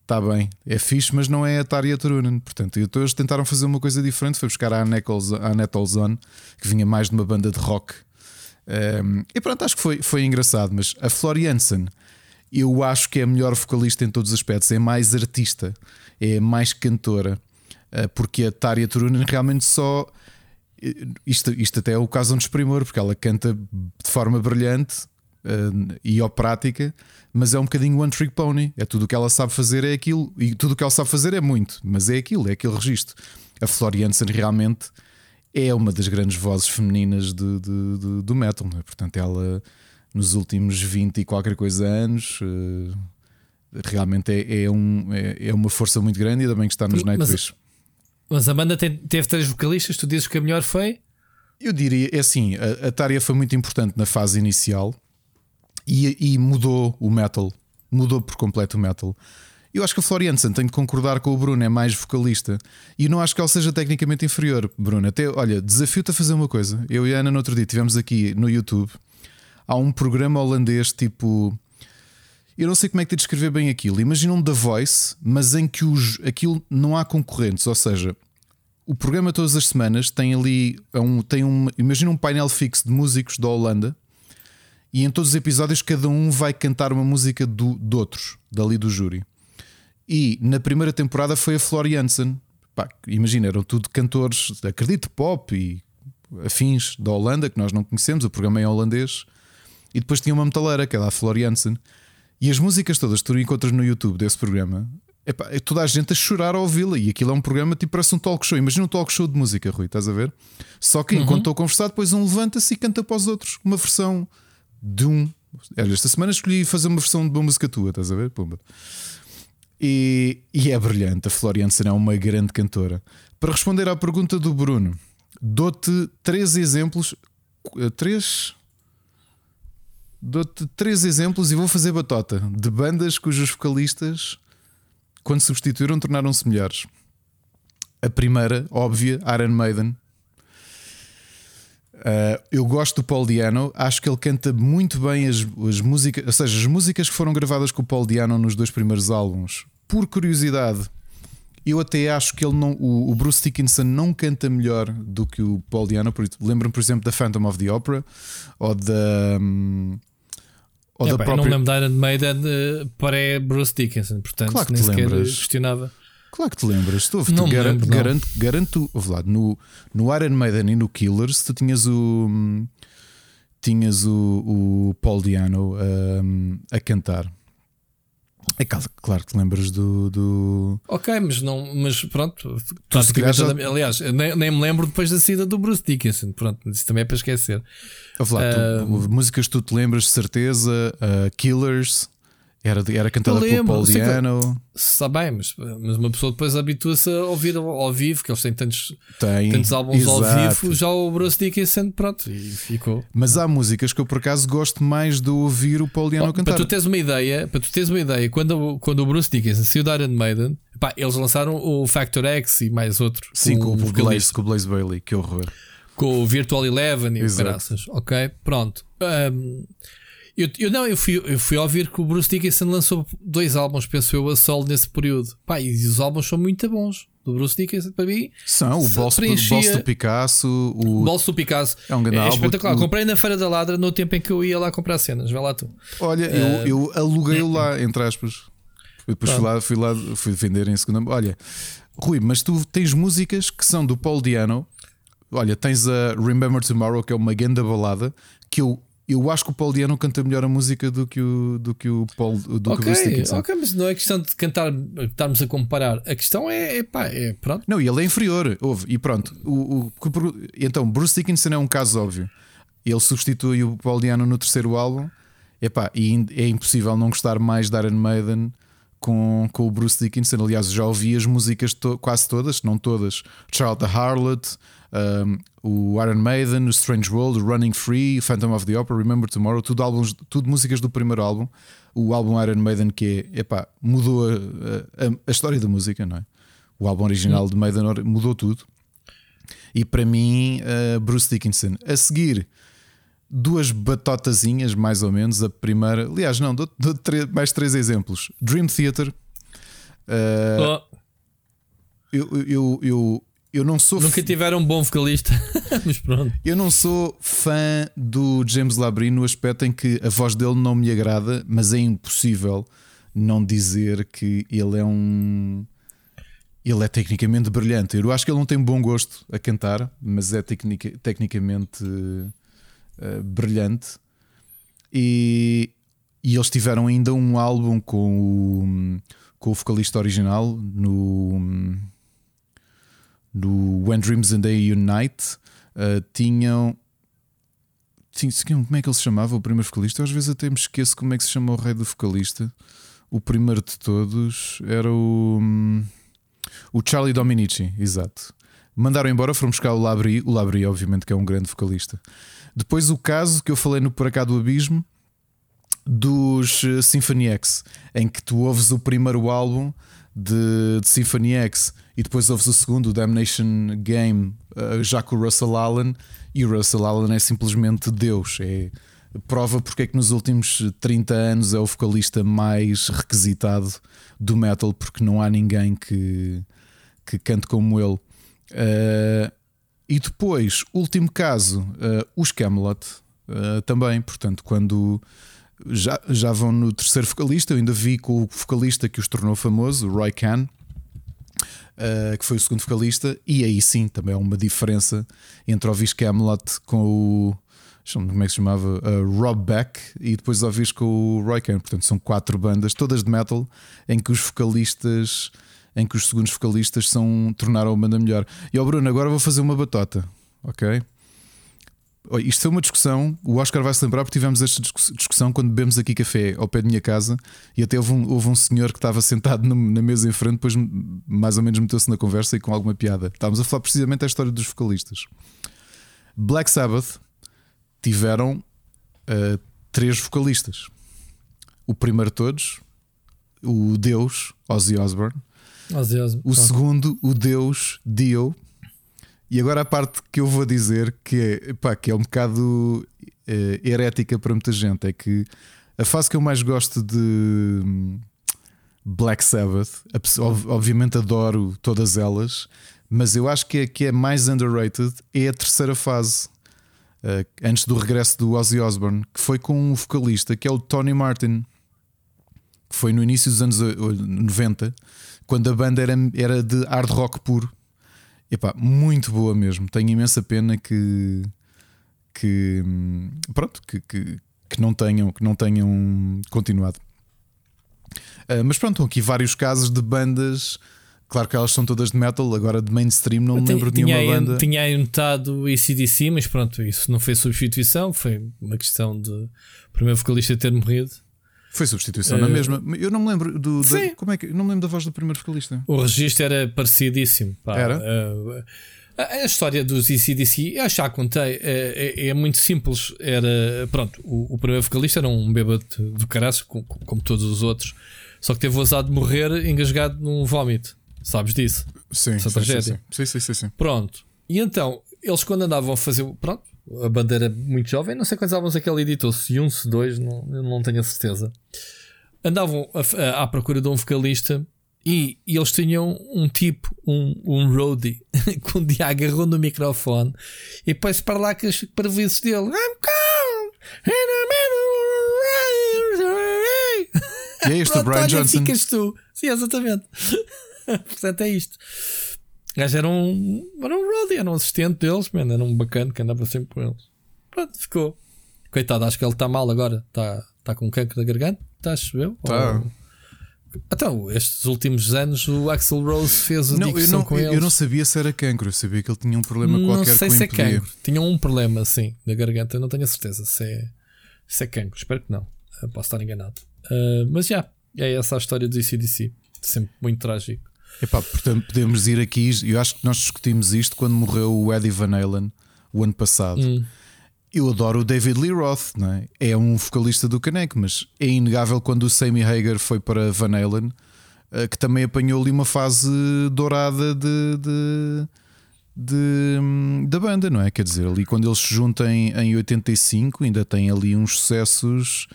está bem, é fixe, mas não é a Tarja Turunen. Portanto, então eles tentaram fazer uma coisa diferente, foi buscar a Annette Olzon, que vinha mais de uma banda de rock. Um, e pronto, acho que foi, foi engraçado, mas a Flor Jansen eu acho que é a melhor vocalista em todos os aspectos, é mais artista, é mais cantora, eh, porque a Tária Turunen realmente só. Eh, isto, isto até é o caso um desprimor, porque ela canta de forma brilhante uh, e operática, mas é um bocadinho one trick pony. É tudo o que ela sabe fazer, é aquilo, e tudo o que ela sabe fazer é muito, mas é aquilo, é aquele registro. A Flor Jansen realmente é uma das grandes vozes femininas de, de, de, do metal, é? portanto, ela nos últimos 20 e qualquer coisa anos. Realmente é, é, um, é, é, uma força muito grande e ainda bem que está nos Nightwish. Mas a banda tem, teve três vocalistas, tu dizes que a melhor foi? Eu diria, é assim, a, a Tária foi muito importante na fase inicial e, e, mudou o metal, mudou por completo o metal. Eu acho que a Floriansen tem de concordar com o Bruno, é mais vocalista. E não acho que ele seja tecnicamente inferior, Bruno. Até, olha, desafio-te a fazer uma coisa. Eu e a Ana, no outro dia, tivemos aqui no YouTube há um programa holandês tipo. Eu não sei como é que te descrever bem aquilo. Imagina um The Voice, mas em que os, aquilo não há concorrentes. Ou seja, o programa todas as semanas tem ali. É um, tem um, imagina um painel fixo de músicos da Holanda e em todos os episódios cada um vai cantar uma música do, de outros, dali do júri. E na primeira temporada foi a Flor Jansen. Imagina, eram tudo cantores, acredito, pop e afins da Holanda, que nós não conhecemos. O programa é holandês. E depois tinha uma metaleira, que era a Flor Jansen. E as músicas todas que tu encontras no YouTube desse programa, epá, é toda a gente a chorar ao ouvi-la. E aquilo é um programa tipo parece um talk show. Imagina um talk show de música, Rui, estás a ver? Só que enquanto uhum. estou a conversar, depois um levanta-se e canta para os outros uma versão de um. Olha, esta semana escolhi fazer uma versão de uma música tua, estás a ver? Pumba. E, e é brilhante. A Flor Jansen é uma grande cantora. Para responder à pergunta do Bruno, dou-te três exemplos. Eh, três? Dou-te três exemplos e vou fazer batota de bandas cujos vocalistas, quando substituíram, tornaram-se melhores. A primeira, óbvia, Iron Maiden. Uh, eu gosto do Paul Diano, acho que ele canta muito bem as, as músicas, ou seja, as músicas que foram gravadas com o Paul Diano nos dois primeiros álbuns. Por curiosidade, eu até acho que ele não, o, Bruce Dickinson não canta melhor do que o Paul Diano. Lembro-me, por exemplo, da Phantom of the Opera ou da. Um, ou é, da própria... Eu não lembro da Iron Maiden uh, para Bruce Dickinson, portanto claro que nem sequer lembras. questionava. Claro que te lembras, tu, tu garanto, garanto, garanto, lá, no, no Iron Maiden e no Killers tu tinhas o tinhas o, o Paul Diano um, a cantar. É claro, claro que te lembras do, do. Ok, mas não, mas pronto. Já... Aliás, nem, nem, me lembro depois da saída do Bruce Dickinson. Pronto, isso também é para esquecer. Lá, uh... tu, músicas tu te lembras de certeza, uh, Killers. Era, era cantada pelo Paul Diano. Sabe bem, mas, mas uma pessoa depois habitua-se a ouvir ao, ao, vivo, que eles têm tantos, Tem, tantos álbuns exato. ao vivo, já o Bruce Dickinson, pronto, e ficou. Mas há músicas que eu por acaso gosto mais de ouvir o Paul Diano oh, cantar. Para tu teres uma ideia, para tu teres uma ideia, quando, quando o Bruce Dickinson saiu da Iron Maiden, pá, eles lançaram o Factor X e mais outro. Sim, com, com, o, Blaze, com o Blaze Bailey, que horror. Com o Virtual Eleven e graças. Ok, pronto. Um, eu, eu não, eu fui, eu fui ouvir que o Bruce Dickinson lançou dois álbuns, penso eu, a solo nesse período. Pá, e os álbuns são muito bons. Do Bruce Dickinson, para mim. São o bolso, preenchia... bolso do Picasso. O bolso do Picasso. É um grande é espetacular. O... Comprei na Feira da Ladra no tempo em que eu ia lá comprar cenas. Vai lá tu. Olha, uh... eu, eu aluguei-o lá, entre aspas. Depois fui lá, fui lá, fui vender em segunda. Olha, Rui, mas tu tens músicas que são do Paul Diano. Olha, tens a Remember Tomorrow, que é uma grande balada que eu eu acho que o Paul Diano canta melhor a música do que o, do que o Paul do okay, que o Bruce Dickinson. Ok, mas não é questão de cantar, estarmos a comparar. A questão é, é pá, é pronto. Não, e ele é inferior, ouve, e pronto. O, o, então, Bruce Dickinson é um caso óbvio. Ele substitui o Paul Diano no terceiro álbum. Epá, e é impossível não gostar mais de Iron Maiden com, com o Bruce Dickinson. Aliás, já ouvi as músicas to quase todas, não todas. Child the Harlot, um, o Iron Maiden, o Strange World, o Running Free, Phantom of the Opera, Remember Tomorrow, tudo, álbuns, tudo músicas do primeiro álbum. O álbum Iron Maiden que é, epá, mudou a, a, a história da música, não é? O álbum original de Maiden mudou tudo. E para mim, uh, Bruce Dickinson. A seguir, duas batotazinhas, mais ou menos. A primeira, aliás, não, dou, dou três, mais três exemplos: Dream Theater. Uh, oh. eu, eu, eu, eu não sou. Nunca tiveram um bom vocalista, mas pronto. Eu não sou fã do James Labrie no aspecto em que a voz dele não me agrada, mas é impossível não dizer que ele é um. Ele é tecnicamente brilhante. Eu acho que ele não tem bom gosto a cantar, mas é tecnica, tecnicamente uh, brilhante. E, e eles tiveram ainda um álbum com o, com o vocalista original no, no When Dreams and They Unite. Uh, tinham. Tinham, como é que ele se chamava? O primeiro vocalista? Eu às vezes até me esqueço como é que se chama o rei do vocalista. O primeiro de todos era o. O Charlie Dominici, exato. Mandaram embora, foram buscar o Labri. O Labri, obviamente, que é um grande vocalista. Depois o caso que eu falei no Por Acá do Abismo dos eh, Symphony X, em que tu ouves o primeiro álbum de, de Symphony X e depois ouves o segundo, o Damnation Game, uh, já com o Russell Allen, e o Russell Allen é simplesmente Deus. É prova porque é que nos últimos 30 anos é o vocalista mais requisitado do metal, porque não há ninguém que, que cante como ele. Uh, e depois, último caso, uh, os Camelot uh, também, portanto, quando já, já vão no terceiro vocalista, eu ainda vi com o vocalista que os tornou famoso, o Roy Khan. Uh, que foi o segundo vocalista, e aí sim também há uma diferença entre ouvir Camelot com o como é que se chamava? Uh, Rob Beck e depois ouvires com o Roy Khan. Portanto, são quatro bandas, todas de metal, em que os vocalistas em que os segundos vocalistas são, tornaram a banda melhor. E ao Bruno, agora vou fazer uma batota, ok? Isto foi uma discussão, o Oscar vai se lembrar porque tivemos esta discussão quando bebemos aqui café ao pé da minha casa e até houve um, houve um senhor que estava sentado na mesa em frente, depois mais ou menos meteu-se na conversa e com alguma piada. Estávamos a falar precisamente da história dos vocalistas. Black Sabbath tiveram uh, três vocalistas. O primeiro de todos, o Deus, Ozzy Osbourne, o segundo, o Deus Dio. E agora a parte que eu vou dizer que é, pá, que é um bocado é, herética para muita gente é que a fase que eu mais gosto de Black Sabbath, obviamente adoro todas elas, mas eu acho que a que é mais underrated é a terceira fase. Uh, antes do regresso do Ozzy Osbourne, que foi com um vocalista que é o Tony Martin, que foi no início dos anos 90 quando a banda era, era de hard rock puro. Epá, muito boa mesmo. Tenho imensa pena que que pronto que, que, que não tenham que não tenham continuado. Uh, mas pronto, aqui vários casos de bandas. Claro que elas são todas de metal, agora de mainstream não me lembro de nenhuma banda. Tinha aí notado ACDC, mas pronto, isso não foi substituição, foi uma questão de o primeiro vocalista ter morrido. Foi substituição uh, na mesma. Eu não me lembro do. Da, como é que. Não me lembro da voz do primeiro vocalista. O registro era parecidíssimo. Pá. Era? Uh, a história dos ICDC, eu já contei, é, é, é, muito simples. Era, pronto, o, o primeiro vocalista era um bêbado do caraço, como, como, todos os outros, só que teve ousado de morrer engasgado num vómito. Sabes disso? Sim, Essa sim, tragédia. Sim, sim, sim, sim, Pronto. E então, eles quando andavam a fazer. Pronto, a banda era muito jovem, não sei quantos álbuns aquele é editou, se um, se dois, não, não tenho a certeza. Andavam a, a, à procura de um vocalista e, e, eles tinham um tipo, um, um roadie, que um dia agarrou no microfone e depois para lá que as parvoices dele. E é isto, Brian Johnson. Ficas tu. Sim, exatamente. Portanto, é isto. O gajo era um, era um roadie, era um assistente deles, man, era um bacana que andava sempre com eles. Pronto, ficou. Coitado, acho que ele está mal agora. Está tá com cancro da garganta. Está a chover? Tá. Ou... Então, estes últimos anos o Axel Rose fez a Não, eu não, com eu eles. não sabia se era cancro, eu sabia que ele tinha um problema Não qualquer sei que o se é cancro. Tinha um problema, sim, na garganta. Não tenho a certeza se é, se é cancro. Espero que não. Uh, Posso estar enganado. Uh, mas já, é essa a história do ICDC. Sempre muito trágico. Epá, portanto, podemos ir aqui. Eu acho que nós discutimos isto quando morreu o Eddie Van Halen o ano passado. Hum. Eu adoro o David Lee Roth, não é? é um vocalista do Caneco, mas é inegável quando o Sammy Hagar foi para Van Halen, eh, que também apanhou ali uma fase dourada de, de, de- hum, da banda, não é? Quer dizer, ali quando eles se juntam em, em 85, ainda tem ali uns sucessos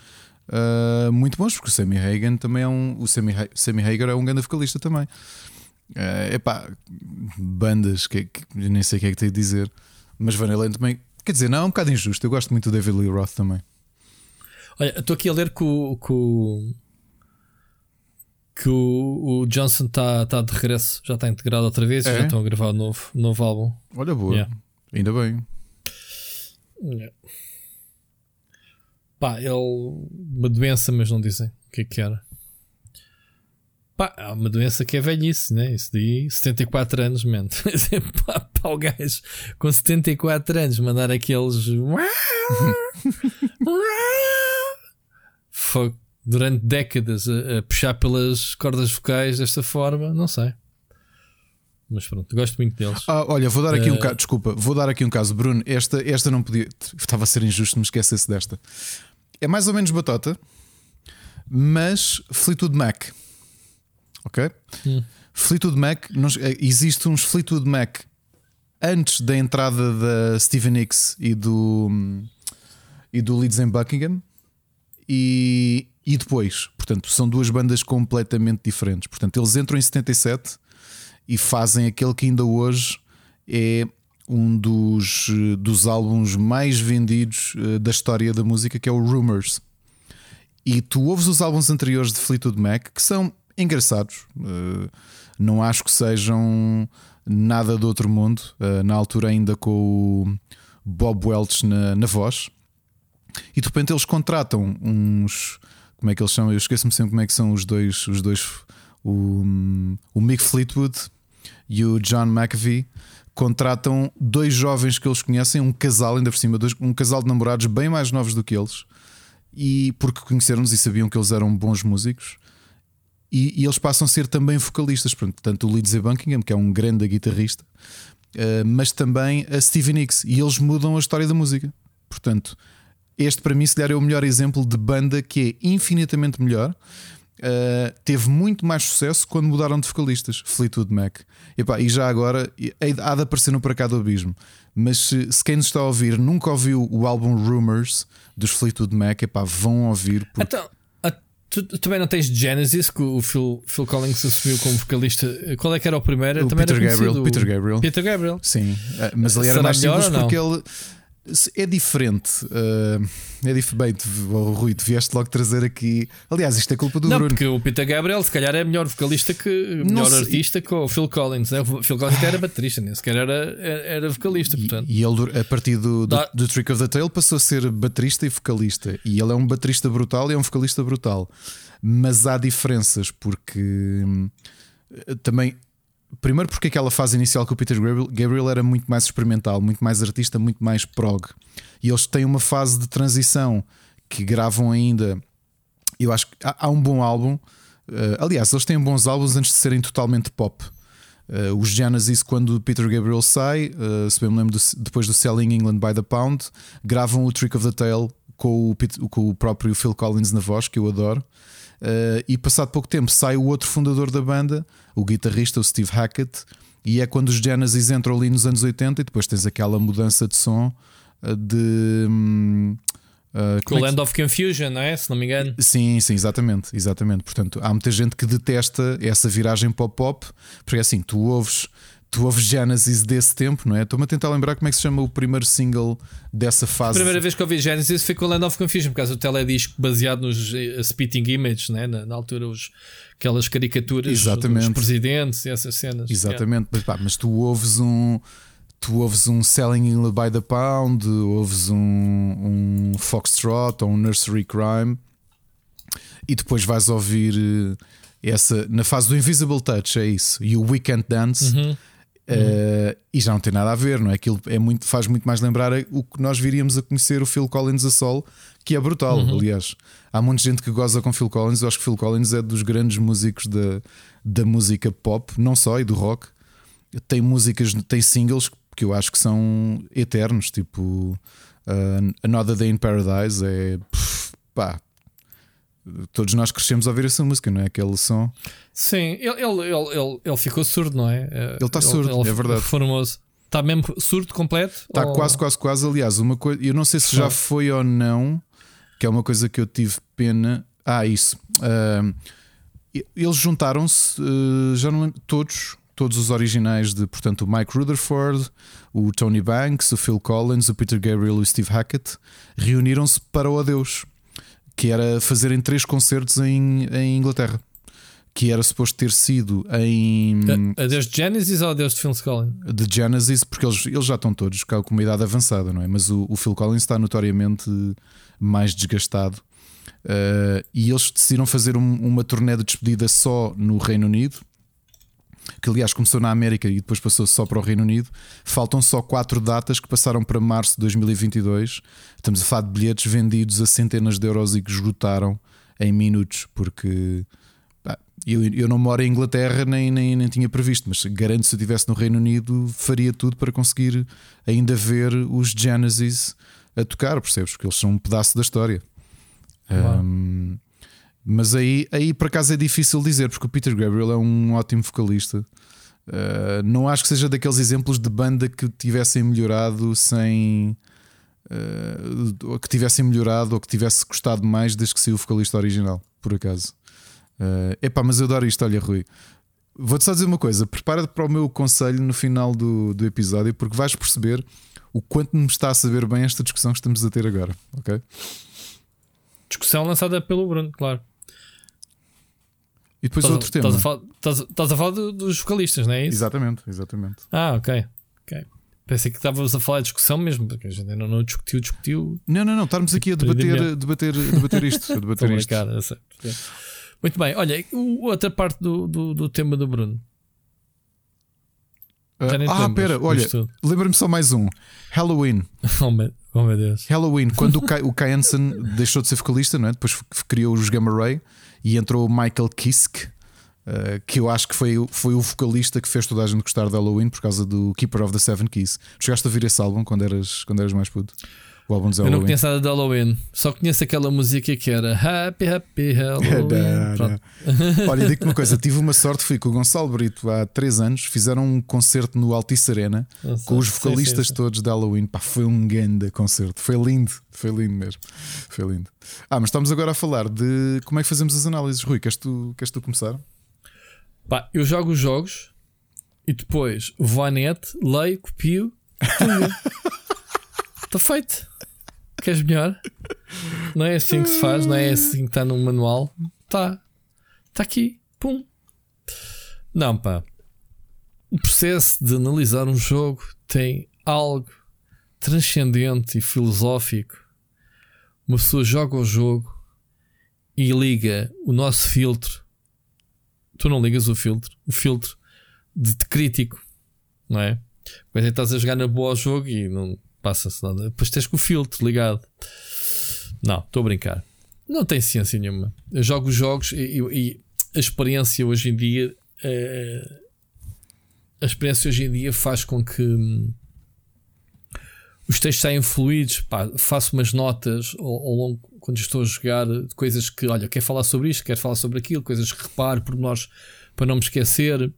ah, muito bons, porque o Sammy Hagar também é um. O Sammy, Sammy Hagar é um grande vocalista também. É epá, bandas que, que nem sei o que é que tenho de dizer, mas Van Halen também. Quer dizer, não, é um bocado injusto. Eu gosto muito do David Lee Roth também. Olha, estou aqui a ler que o. Que o, que o, o Johnson está tá de regresso, já está integrado outra vez e É? já estão a gravar um novo, novo álbum. Olha, boa, Yeah. ainda bem. Pá, ele. Uma doença, mas não dizem o que é que era. Pá, há uma doença que é velhice, né? Isso daí, 74 anos, mente. pá, pá, o gajo com 74 anos mandar aqueles. Fogo. Durante décadas a, a puxar pelas cordas vocais desta forma, não sei. Mas pronto, gosto muito deles. Ah, olha, vou dar aqui um Eh, caso, desculpa, vou dar aqui um caso, Bruno. Esta, esta não podia, estava a ser injusto, me esquecesse desta. É mais ou menos batota, mas Fleetwood Mac, ok? Hum. Fleetwood Mac, eh, existe uns Fleetwood Mac antes da entrada da Stevie Nicks e do e do Leeds em Buckingham e, e depois. Portanto, são duas bandas completamente diferentes. Portanto, eles entram em 77 e fazem aquele que ainda hoje é um dos, eh, dos álbuns mais vendidos eh, da história da música, que é o Rumors. E tu ouves os álbuns anteriores de Fleetwood Mac, que são engraçados, eh, não acho que sejam nada do outro mundo, eh, na altura ainda com o Bob Welch na, na voz, e de repente eles contratam uns. Como é que eles chamam? Eu esqueço-me sempre como é que são os dois. Os dois o, o Mick Fleetwood e o John McAfee contratam dois jovens que eles conhecem, um casal, ainda por cima, dois, um casal de namorados bem mais novos do que eles, e porque conheceram-nos e sabiam que eles eram bons músicos. E, e eles passam a ser também vocalistas, portanto, tanto o Leeds Buckingham, que é um grande guitarrista, eh, mas também a Stevie Nicks, e eles mudam a história da música. Portanto, este para mim, se calhar, é o melhor exemplo de banda que é infinitamente melhor. Uh, teve muito mais sucesso quando mudaram de vocalistas, Fleetwood Mac. Epá, e já agora e- há de aparecer no Para Cá do Abismo. Mas se, se quem nos está a ouvir nunca ouviu o álbum Rumors dos Fleetwood Mac, epá, vão ouvir. Porque Então, tu, também não tens Genesis, que o Phil, Phil Collins assumiu como vocalista. Qual é que era o primeiro? o também Peter Gabriel, conhecido, Peter Gabriel. Peter Gabriel. Sim, uh, mas ele era Será mais simples porque ele é diferente. uh, é diferente. Bem, oh, Rui, tu vieste logo trazer aqui. Aliás, isto é culpa do Não, Bruno. porque o Peter Gabriel, se calhar, é melhor vocalista que melhor sei. artista que o Phil Collins. Né? O Phil Collins era baterista, nem sequer era, era, era vocalista. Portanto, E ele, a partir do, do, do Trick of the Tail, passou a ser baterista e vocalista. E ele é um baterista brutal e é um vocalista brutal. Mas há diferenças, porque hum, também. Primeiro, porque aquela fase inicial com o Peter Gabriel, era muito mais experimental, muito mais artista, muito mais prog. E eles têm uma fase de transição que gravam ainda. Eu acho que há, um bom álbum. eh, aliás, eles têm bons álbuns antes de serem totalmente pop. Uh, os Genesis, quando o Peter Gabriel sai, uh, se bem me lembro, do- depois do Selling England by the Pound, gravam o Trick of the Tail com o, com o próprio Phil Collins na voz, que eu adoro. Uh, e passado pouco tempo sai o outro fundador da banda, o guitarrista, o Steve Hackett, e é quando os Genesis entram ali nos anos 80 e depois tens aquela mudança de som uh, de. hum, uh, o é que- Land of Confusion, não é? Se não me engano. Sim, sim, exatamente, exatamente. Portanto, há muita gente que detesta essa viragem para o pop, porque assim, tu ouves, tu ouves Genesis desse tempo, não é? Estou-me a tentar lembrar como é que se chama o primeiro single dessa A fase. primeira vez que ouvi Genesis foi com o Land of Confusion, por causa do teledisco baseado nos eh, Spitting Images, né? na, na altura, os, aquelas caricaturas Exatamente. dos presidentes e essas cenas. Exatamente, mas, pá, mas tu ouves um. tu ouves um Selling by the Pound, ouves um, um Foxtrot ou um Nursery Crime e depois vais ouvir eh, essa na fase do Invisible Touch, é isso, e o Weekend Dance. Uhum. Uh, e já não tem nada a ver, não é? Aquilo é muito, faz muito mais lembrar o que nós viríamos a conhecer o Phil Collins a sol, que é brutal. Uhum. Aliás, há muita gente que goza com Phil Collins. Eu acho que Phil Collins é dos grandes músicos da, da música pop, não só, e do rock. Tem músicas, tem singles que eu acho que são eternos, tipo uh, Another Day in Paradise. É pá, todos nós crescemos a ouvir essa música, não é? Aquele som. Sim, ele, ele, ele, ele, ficou surdo, não é? Ele está surdo, é verdade. Formoso. Está mesmo surdo completo? Está ou... quase, quase, quase. Aliás, uma coisa, eu não sei se já foi ou não, que é uma coisa que eu tive pena. Ah, isso. Uh, eles juntaram-se, uh, já não lembro, todos, todos os originais de, portanto, o Mike Rutherford, o Tony Banks, o Phil Collins, o Peter Gabriel e o Steve Hackett, reuniram-se para o Adeus, que era fazerem três concertos em, em Inglaterra. Que era suposto ter sido em. Adeus de Genesis ou Adeus de Phil Collins? De Genesis, porque eles, eles já estão todos com uma idade avançada, não é? Mas o, o Phil Collins está notoriamente mais desgastado. Uh, e eles decidiram fazer um, uma turnê de despedida só no Reino Unido, que aliás começou na América e depois passou só para o Reino Unido. Faltam só quatro datas que passaram para março de 2022. Estamos a falar de bilhetes vendidos a centenas de euros e que esgotaram em minutos, porque pá, eu, eu não moro em Inglaterra nem, nem, nem tinha previsto, mas garanto se eu estivesse no Reino Unido faria tudo para conseguir ainda ver os Genesis a tocar, percebes? Porque eles são um pedaço da história. Um, mas aí, aí por acaso é difícil dizer, porque o Peter Gabriel é um ótimo vocalista. Uh, não acho que seja daqueles exemplos de banda que tivessem melhorado sem. Uh, que tivessem melhorado ou que tivesse gostado mais desde que saiu o vocalista original, por acaso. Uh, epá, mas eu adoro isto, olha, Rui. Vou-te só dizer uma coisa: prepara-te para o meu conselho no final do, do episódio, porque vais perceber o quanto me está a saber bem esta discussão que estamos a ter agora, ok? Discussão lançada pelo Bruno, claro. E depois estás outro tema. Estás a falar, dos vocalistas, não é isso? Exatamente, exatamente. Ah, ok. ok. Pensei que estávamos a falar de discussão mesmo, porque a gente ainda não discutiu, discutiu. Não, não, não, estarmos aqui a debater, debater, debater isto. A debater isto. Cara, Muito bem, olha, outra parte do, do, do tema do Bruno. Uh, ah, espera, olha, lembra-me só mais um: Halloween. oh, meu, oh, meu Deus. Halloween, quando o Kai, o Kai Hansen deixou de ser vocalista, não é? depois criou os Gamma Ray e entrou o Michael Kiske, uh, que eu acho que foi, foi o vocalista que fez toda a gente gostar de Halloween por causa do Keeper of the Seven Keys. Chegaste a ouvir esse álbum quando eras, quando eras mais puto? O álbum de Eu não conheço nada de Halloween, só conheço aquela música que era Happy Happy Halloween. Olha, digo uma coisa: tive uma sorte, fui com o Gonçalo Brito há 3 anos, fizeram um concerto no Altice Arena Nossa, com os vocalistas sim, sim, todos de Halloween. Pá, foi um grande concerto, foi lindo, foi lindo mesmo. Foi lindo. Ah, mas estamos agora a falar de como é que fazemos as análises. Rui, queres tu, queres tu começar? Pá, eu jogo os jogos e depois vou à net, leio, copio, Está feito. Queres melhor? Não é assim que se faz, não é assim que está no manual. Está. Está aqui. Pum. Não, pá. O processo de analisar um jogo tem algo transcendente e filosófico. Uma pessoa joga o jogo e liga o nosso filtro. Tu não ligas o filtro, o filtro de crítico, não é? Quando estás a jogar na boa o jogo e não passa-se nada. Depois tens com o filtro ligado. Não, estou a brincar. Não tem ciência nenhuma. Eu jogo jogos e, e, a experiência hoje em dia. É, a experiência hoje em dia faz com que hum, os textos saiam fluidos. Pá, faço umas notas ao, ao, longo quando estou a jogar de coisas que, olha, quero falar sobre isto, quero falar sobre aquilo, coisas que reparo por nós para não me esquecer.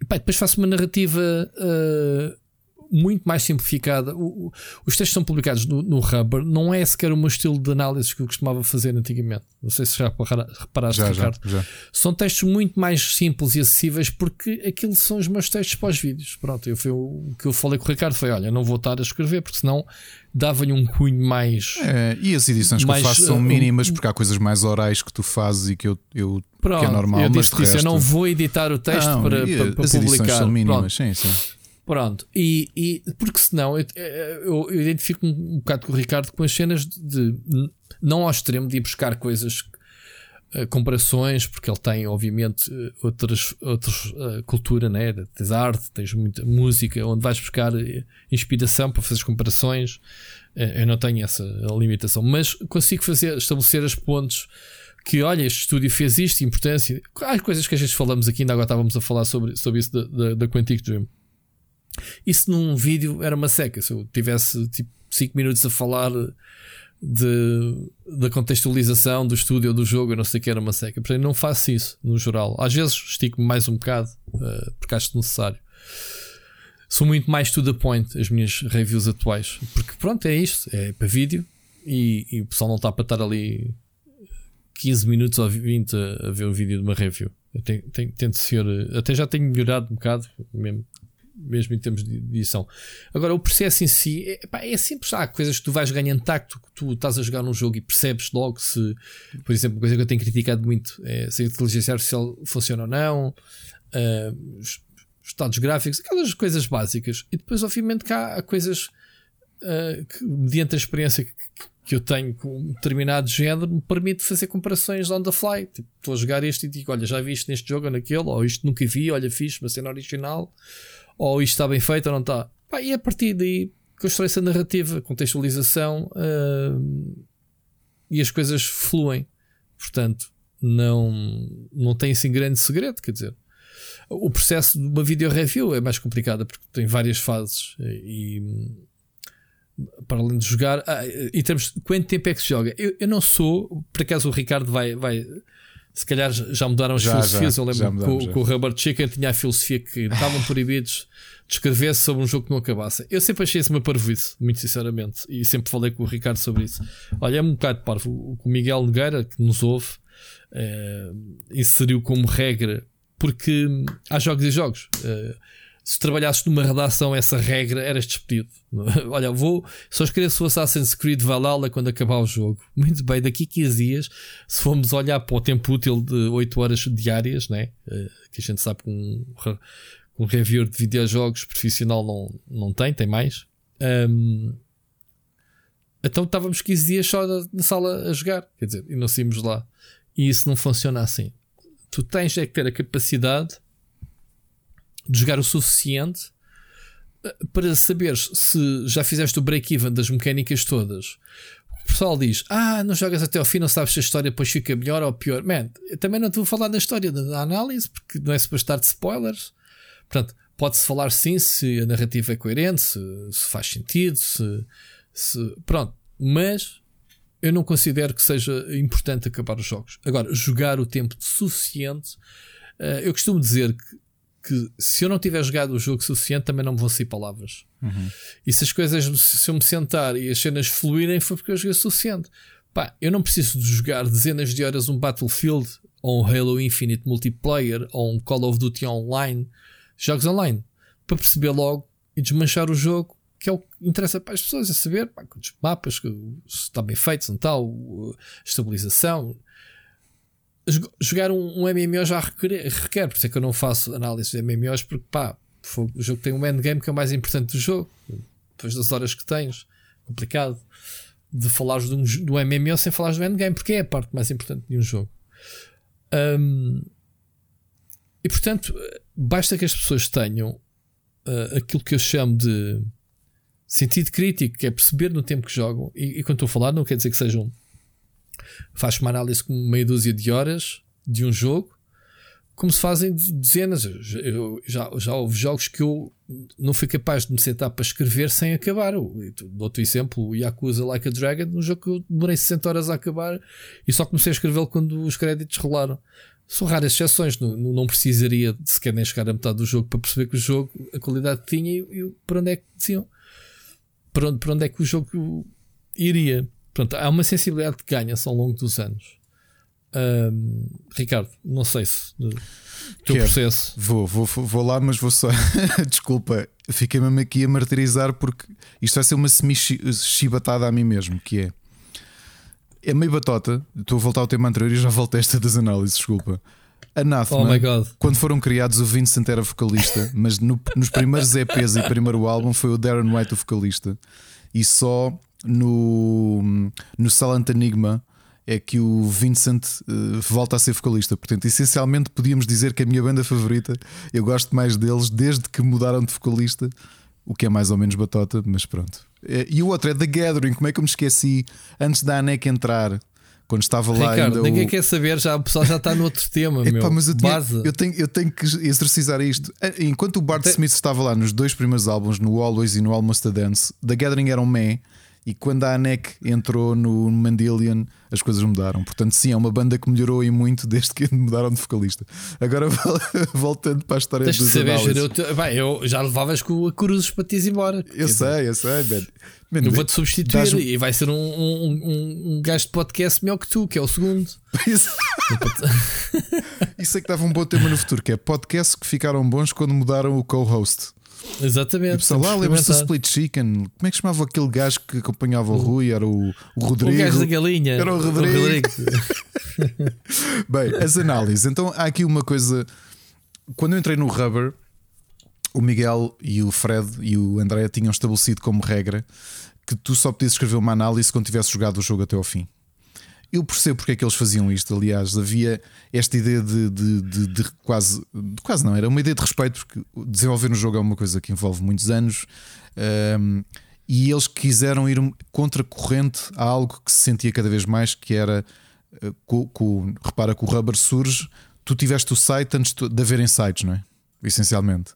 E, pá, depois faço uma narrativa uh, muito mais simplificada. O, o, os textos são publicados no, no Rubber, não é sequer o meu estilo de análise que eu costumava fazer antigamente. Não sei se já reparaste, já, Ricardo. Já, já. São textos muito mais simples e acessíveis porque aquilo são os meus textos para os vídeos. Pronto, eu, foi, o que eu falei com o Ricardo foi: olha, não vou estar a escrever porque senão dava-lhe um cunho mais. É, e as edições mais, que eu faço são uh, mínimas porque há coisas mais orais que tu fazes e que eu, eu Pronto, que é normal. Eu disse mas resto... eu não vou editar o texto não, para, para, para as publicar. Edições são mínimas, Pronto. sim, sim. Pronto, e, e porque senão eu, eu, eu identifico um, bocado com o Ricardo com as cenas de, de não ao extremo de ir buscar coisas Uh, comparações, porque ele tem, obviamente, uh, outras, outras uh, cultura, né? tens arte, tens muita música, onde vais buscar inspiração para fazer comparações. eu não tenho essa limitação, mas consigo fazer, estabelecer as pontes que, olha, este estúdio fez isto, importância. Há coisas que a gente falamos aqui, ainda agora estávamos a falar sobre, sobre isso da, da, da Quantic Dream. Isso num vídeo era uma seca. Se eu tivesse tipo 5 minutos a falar de, da contextualização do estúdio do jogo, eu não sei que era uma seca. Portanto, não faço isso no geral. Às vezes estico-me mais um bocado uh, porque acho necessário. Sou muito mais to the point as minhas reviews atuais, porque pronto, é isto, é para vídeo e, e o pessoal não está para estar ali 15 minutos ou 20 a, a ver o vídeo de uma review. Eu tenho, tenho, tento ser, até já tenho melhorado um bocado, mesmo mesmo em termos de edição. Agora, o processo em si é, pá, é simples. Há coisas que tu vais ganhando tacto, que tu estás a jogar num jogo e percebes logo se, por exemplo, uma coisa que eu tenho criticado muito é se a inteligência artificial funciona ou não, uh, os estados gráficos, aquelas coisas básicas. E depois, obviamente, cá há coisas uh, que, mediante a experiência que, que eu tenho com um determinado género, me permite fazer comparações on the fly. Tipo, estou a jogar este e digo: olha, já vi isto neste jogo ou naquele, ou isto nunca vi, olha, fiz uma cena original ou isto está bem feito ou não está. Pá, e a partir daí constrói-se a narrativa, contextualização uh, e as coisas fluem. Portanto, não, não tem assim grande segredo. Quer dizer, o processo de uma video review é mais complicado porque tem várias fases e para além de jogar, ah, em termos de quanto tempo é que se joga, eu, eu não sou, por acaso o Ricardo vai, vai se calhar já mudaram as já, filosofias. Já, eu lembro que o Rubber Chicken tinha a filosofia que estavam proibidos de escrever sobre um jogo que não acabasse. Eu sempre achei isso uma parvoíce, muito sinceramente, e sempre falei com o Ricardo sobre isso. Olha, é um bocado parvo. O Miguel Nogueira, que nos ouve, é, inseriu como regra, porque há jogos e jogos. É, se trabalhasses numa redação essa regra, eras despedido. Olha, vou só escrever o Assassin's Creed Valhalla quando acabar o jogo. Muito bem, daqui a 15 dias, se formos olhar para o tempo útil de 8 horas diárias, né? Eh, que a gente sabe que um, um reviewer de videojogos profissional não, não tem, tem mais. Um, então estávamos 15 dias só na, sala a jogar, quer dizer, e não saímos lá. E isso não funciona assim. Tu tens é que ter a capacidade de jogar o suficiente eh, para saberes se já fizeste o break-even das mecânicas todas. O pessoal diz: Ah, não jogas até ao fim, não sabes se a história depois fica melhor ou pior. Man, também não te vou falar da história da análise, porque não é suposto estar de spoilers. Portanto, pode-se falar sim se a narrativa é coerente, se, se faz sentido, se, se. Pronto, mas eu não considero que seja importante acabar os jogos. Agora, jogar o tempo suficiente. Uh, eu costumo dizer que que se eu não tiver jogado o jogo suficiente, também não me vão sair palavras. Uhum. E se as coisas, se eu me sentar e as cenas fluírem, foi porque eu joguei o suficiente. Pá, eu não preciso de jogar dezenas de horas um Battlefield ou um Halo Infinite multiplayer ou um Call of Duty online, jogos online, para perceber logo e desmanchar o jogo, que é o que interessa para as pessoas, é saber pá, quantos mapas, se está bem feito, se não estabilização, jogar um, um MMO já requer, requer, por isso é que eu não faço análise de MMOs, porque pá, o jogo tem um endgame que é o mais importante do jogo, depois das horas que tens, complicado de falar do, do MMO sem falar do endgame, porque é a parte mais importante de um jogo. Um, e portanto, basta que as pessoas tenham uh, aquilo que eu chamo de sentido crítico, que é perceber no tempo que jogam, e, e quando estou a falar, não quer dizer que sejam faz uma análise com meia dúzia de horas de um jogo, como se fazem dezenas. Eu, já, já houve jogos que eu não fui capaz de me sentar para escrever sem acabar. Dou-te exemplo, o Yakuza Like a Dragon, um jogo que eu demorei 60 horas a acabar e só comecei a escrevê-lo quando os créditos rolaram. São raras exceções, não, não precisaria de sequer nem chegar a metade do jogo para perceber que o jogo, a qualidade que tinha e, e para onde é que diziam, para onde, para onde é que o jogo iria. Portanto, há uma sensibilidade que ganha-se ao longo dos anos. Um, Ricardo, não sei se o teu Quero. processo. Vou, vou, vou lá, mas vou só. Desculpa, fiquei mesmo aqui a martirizar porque isto vai ser uma semi-chibatada a mim mesmo, que é. É meio batota. Estou a voltar ao tema anterior e já voltei esta das análises, desculpa. Anathema, Oh quando foram criados, o Vincent era vocalista, mas no- nos primeiros EPs e primeiro álbum foi o Darren White o vocalista, e só no, no Silent Enigma é que o Vincent eh, volta a ser vocalista. Portanto, essencialmente podíamos dizer que a minha banda favorita, eu gosto mais deles desde que mudaram de vocalista, o que é mais ou menos batota, mas pronto. Eh, E o outro é The Gathering, como é que eu me esqueci antes da Anek entrar? Quando estava lá Ricardo, ainda ninguém o... quer saber, já, o pessoal já está no outro tema, Epá, meu. mas eu, tinha- eu tenho, eu tenho que exercizar isto. Eh, Enquanto o Bart Tem- Smith estava lá nos dois primeiros álbuns, no Always e no Almost a Dance, The Gathering era um meh. E quando a Anek entrou no Mandelian, as coisas mudaram. Portanto, sim, é uma banda que melhorou e muito desde que mudaram de vocalista. Agora, voltando para a história Tens dos saber o teu. Bem, eu já levavas com a cruzes para te ir embora. Eu sei, eu sei, man. Man, Eu vou-te substituir dás-me- e vai ser um, um, um, um gajo de podcast melhor que tu, que é o segundo. Isso, isso é que dava um bom tema no futuro, que é podcasts que ficaram bons quando mudaram o co-host. Exatamente. E pessoal, lá lembra-se do. Split Chicken? Como é que chamava aquele gajo que acompanhava o Rui? Era o, o O Rodrigo. gajo da galinha. Era o Rodrigo. Bem, as análises. Então há aqui uma coisa. Quando eu entrei no Rubber, o Miguel e o Fred e o André tinham estabelecido como regra que tu só podias escrever uma análise quando tivesse jogado o jogo até ao fim. Eu percebo porque é que eles faziam isto. Aliás, havia esta ideia de, de- de- de quase, quase não, era uma ideia de respeito, porque desenvolver um jogo é uma coisa que envolve muitos anos. ahm, e eles quiseram ir um- contra corrente a algo que se sentia cada vez mais, que era eh, co- co- repara que o Rubber surge, tu tiveste o site antes de haverem sites, não é? Essencialmente.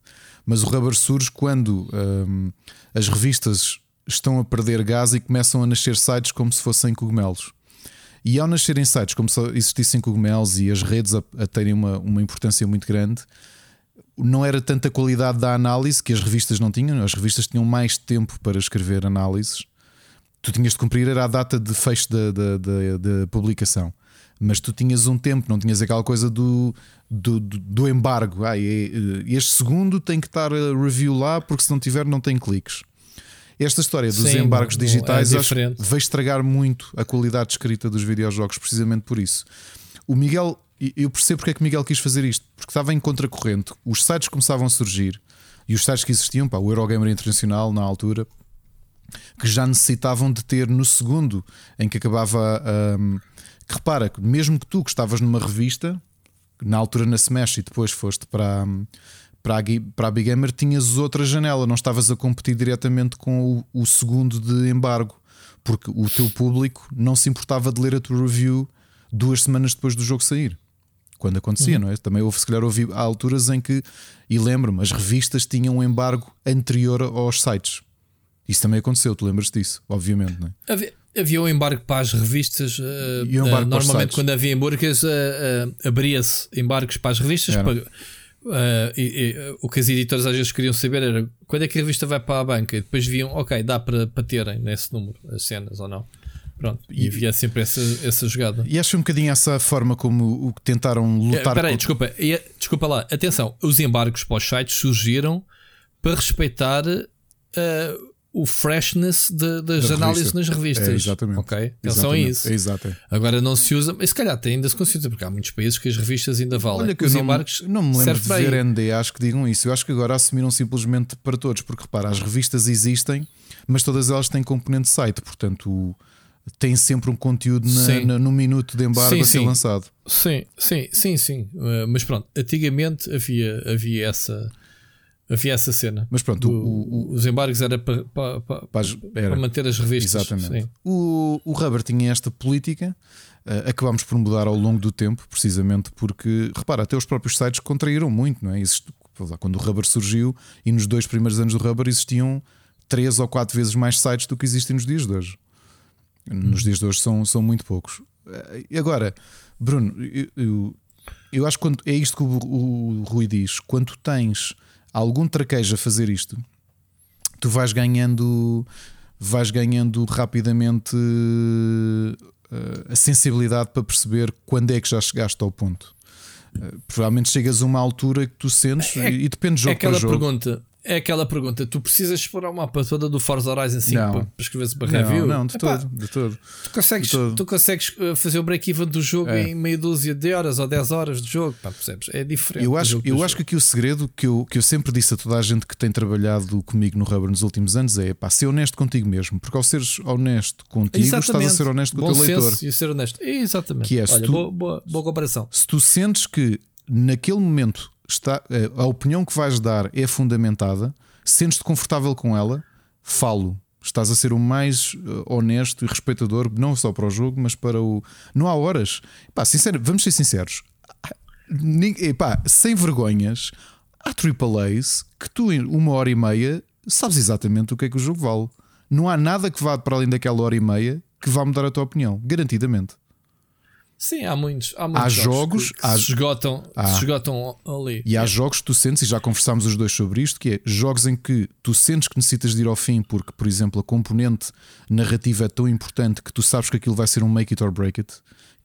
Mas o Rubber surge quando ahm, as revistas estão a perder gás e começam a nascer sites como se fossem cogumelos. E ao nascerem sites como se existissem cogumelos e as redes a, a terem uma, uma importância muito grande, não era tanta qualidade da análise que as revistas não tinham. As revistas tinham mais tempo para escrever análises. Tu tinhas de cumprir, era a data de fecho da, publicação. Mas tu tinhas um tempo, não tinhas aquela coisa do, do, do- embargo. Ah, é- este segundo tem que estar a review lá, porque se não tiver, não tem cliques. Esta história dos Sim, embargos é digitais diferente. vai estragar muito a qualidade de escrita dos videojogos, precisamente por isso. O Miguel, eu percebo porque é que o Miguel quis fazer isto, porque estava em contracorrente. Os sites começavam a surgir e os sites que existiam, pá, o Eurogamer Internacional na altura, que já necessitavam de ter no segundo em que acabava. hum, que repara, que mesmo que tu que estavas numa revista, na altura na Smash e depois foste para, hum, para, a, para a Big Gamer, tinhas outra janela, não estavas a competir diretamente com o, o segundo de embargo, porque o teu público não se importava de ler a tua review duas semanas depois do jogo sair. Quando acontecia, não é? Também houve, se calhar, houve há alturas em que, e lembro-me, as revistas tinham um embargo anterior aos sites. Isso também aconteceu, tu lembras disso, obviamente, não é? Havia, havia um embargo para as revistas. para os normalmente, quando havia embargos, eh, abria-se embargos para as revistas. Para- eh, e- e, o que as editoras às vezes queriam saber era quando é que a revista vai para a banca e depois viam, ok, dá para, para terem nesse número as cenas ou não. Pronto, e, havia sempre essa, essa jogada. E acho um bocadinho essa forma como o que tentaram lutar Espera aí, contra- desculpa, eh, desculpa lá, atenção, os embargos para os sites surgiram para respeitar eh, o freshness de- das Da análises revista. nas revistas. É, exatamente. Ok, atenção a Exatamente. isso. É, exato, é. Agora não se usa, mas se calhar tem ainda se considera, porque há muitos países que as revistas ainda valem. Olha que Os eu não, me lembro de ver. NDAs que digam isso. Eu acho que agora assumiram simplesmente para todos, porque repara, as revistas existem, mas todas elas têm componente site, portanto o- tem sempre um conteúdo na- na- no minuto de embargo Sim, a ser sim. lançado. Sim, sim, sim, sim. Uh, mas pronto, antigamente havia, havia essa havia essa cena. Mas pronto, Do- o- o- os embargos era para, para, para, era. para manter as revistas. Exatamente. Sim. O, o Rubber tinha esta política, eh, acabámos por mudar ao longo do tempo, precisamente porque, repara, até os próprios sites contraíram muito, não é? Existe- quando o Rubber surgiu e nos dois primeiros anos do Rubber existiam três ou quatro vezes mais sites do que existem nos dias de hoje. Nos dias de hoje são, são muito poucos. Eh, E agora, Bruno, eu, eu, eu acho que quando, é isto que o, o Rui diz: quando tens algum traquejo a fazer isto, tu vais ganhando vais ganhando rapidamente eh, a sensibilidade para perceber quando é que já chegaste ao ponto. Eh, provavelmente chegas a uma altura que tu sentes É- e, depende de É jogo para aquela jogo. pergunta, é aquela pergunta: tu precisas explorar uma mapa toda do Forza Horizon 5 Não. para, escrever-se para Não, review? não, de Epá, todo, de todo. Tu consegues, de todo. tu consegues uh, fazer o break-even do jogo É. em meia dúzia de horas ou 10 horas de jogo, pá, percebes? É diferente. Eu acho, eu acho jogo. que aqui o segredo que eu, que eu sempre disse a toda a gente que tem trabalhado comigo no Rubber nos últimos anos é pá, ser honesto contigo mesmo, porque ao seres honesto contigo, estás a ser honesto com o Bom teu leitor. E ser honesto. Exatamente. Que é, Olha, tu- boa, boa, boa comparação. Se tu sentes que naquele momento está, eh, a opinião que vais dar é fundamentada, sentes-te confortável com ela, falo. Estás a ser o mais eh, honesto e respeitador, não só para o jogo, mas para o. Não há horas. Pá, sincero, vamos ser sinceros. Epá, sem vergonhas, há AAAs que tu, em uma hora e meia, sabes exatamente o que é que o jogo vale. Não há nada que vá para além daquela hora e meia que vá mudar a tua opinião, garantidamente. Sim, há muitos. Há, muitos Há jogos, jogos, que, que há- se, esgotam, há. se esgotam ali. E há jogos que tu sentes, e já conversámos os dois sobre isto, que é jogos em que tu sentes que necessitas de ir ao fim porque, por exemplo, a componente narrativa é tão importante que tu sabes que aquilo vai ser um make it or break it,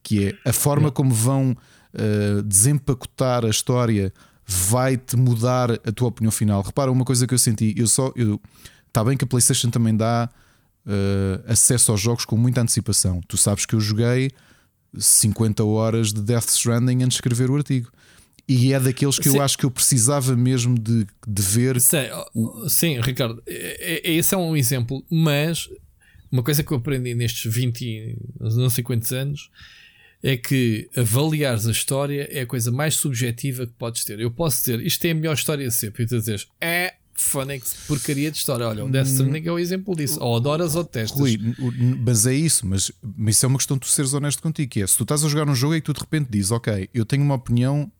que é a forma como vão uh, desempacotar a história vai-te mudar a tua opinião final. Repara, uma coisa que eu senti, eu só. Eu, Está bem que a PlayStation também dá uh, acesso aos jogos com muita antecipação. Tu sabes que eu joguei 50 horas de Death Stranding antes de escrever o artigo. E é daqueles que Sim. eu acho que eu precisava mesmo de, de ver. Sim, oh, sim, Ricardo, é- é- esse é um exemplo, mas uma coisa que eu aprendi nestes 20, e não sei quantos anos é que avaliares a história é a coisa mais subjetiva que podes ter. Eu posso dizer isto é a melhor história de sempre, e tu dizes é Phoenix, porcaria de história. Olha, o Death Stranding é o exemplo disso. Ou adoras ou testas. Rui, mas é isso, mas, mas isso é uma questão de tu seres honesto contigo. Que é, se tu estás a jogar um jogo e tu de repente dizes, ok, eu tenho uma opinião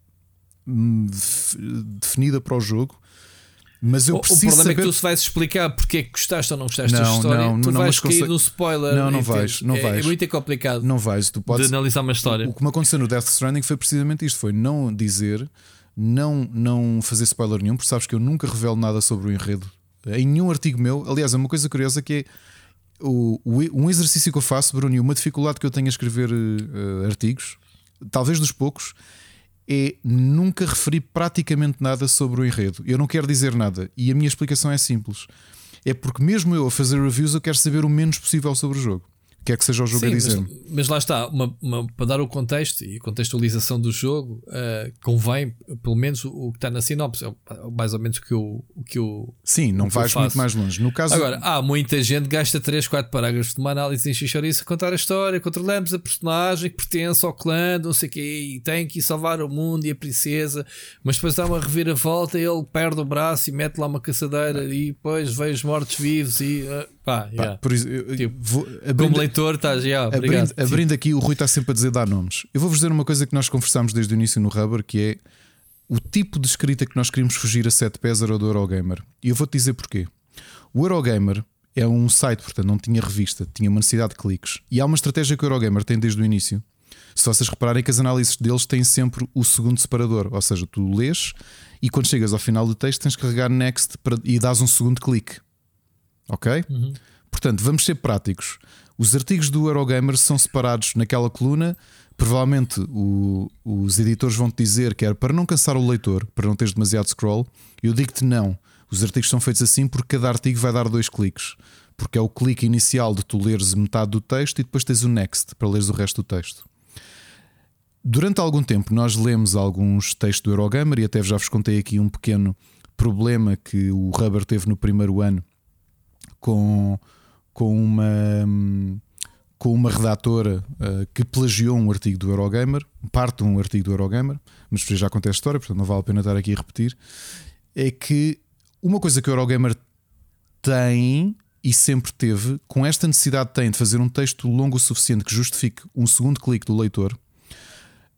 hum, def- definida para o jogo, mas eu O- o preciso problema saber. é que tu se vais explicar porque é que gostaste ou não gostaste da história, não, tu não, vais cair no spoiler. Não, não vais, não é, vais. É muito complicado Não vais, tu podes. de analisar uma história. O que me aconteceu no Death Stranding foi precisamente isto: foi não dizer, não, não fazer spoiler nenhum, porque sabes que eu nunca revelo nada sobre o enredo em nenhum artigo meu. Aliás, é uma coisa curiosa que é o, o- um exercício que eu faço, Bruno, e uma dificuldade que eu tenho a escrever eh, artigos, talvez dos poucos, é nunca referir praticamente nada sobre o enredo. Eu não quero dizer nada e a minha explicação é simples. É porque mesmo eu a fazer reviews eu quero saber o menos possível sobre o jogo. Quer que seja o jogo Sim, a mas, dizer. mas lá está, uma- uma- para dar o contexto e a contextualização do jogo, eh, convém, pelo menos, o, o que está na sinopse, é o- mais ou menos o que eu. O que eu Sim, não vais muito mais longe. No caso, Agora, há muita gente que gasta 3, 4 parágrafos de uma análise em xixoriça a contar a história. Controlamos a personagem que pertence ao clã, não sei o quê, e tem que ir salvar o mundo e a princesa. Mas depois dá uma reviravolta, ele perde o braço e mete lá uma caçadeira, e depois veio os mortos-vivos. E ah, pá, Pá, yeah. por isso, eu- Tipo, vou- como abrindo, leitor, estás, yeah, abrindo, obrigado. abrindo aqui, o Rui está sempre a dizer dar nomes. Eu vou-vos dizer uma coisa que nós conversámos desde o início no Rubber, que é o tipo de escrita que nós queríamos fugir a sete pés era do Eurogamer. E eu vou-te dizer porquê. O Eurogamer é um site, portanto, não tinha revista, tinha uma necessidade de cliques. E há uma estratégia que o Eurogamer tem desde o início. Se vocês repararem que as análises deles têm sempre o segundo separador, ou seja, tu lês e quando chegas ao final do texto tens que carregar next para- e dás um segundo clique. Ok? Portanto, vamos ser práticos. Os artigos do Eurogamer são separados naquela coluna. Provavelmente o- os editores vão te dizer que era para não cansar o leitor, para não teres demasiado scroll. Eu digo-te não. Os artigos são feitos assim porque cada artigo vai dar dois cliques. Porque é o clique inicial de tu leres metade do texto e depois tens o next para leres o resto do texto. Durante algum tempo nós lemos alguns textos do Eurogamer e até já vos contei aqui um pequeno problema que o Rubber teve no primeiro ano com, com uma com uma redatora uh, que plagiou um artigo do Eurogamer, parte de um artigo do Eurogamer, mas já contei a história, portanto não vale a pena estar aqui a repetir. É que uma coisa que o Eurogamer tem e sempre teve, com esta necessidade tem de fazer um texto longo o suficiente que justifique um segundo clique do leitor.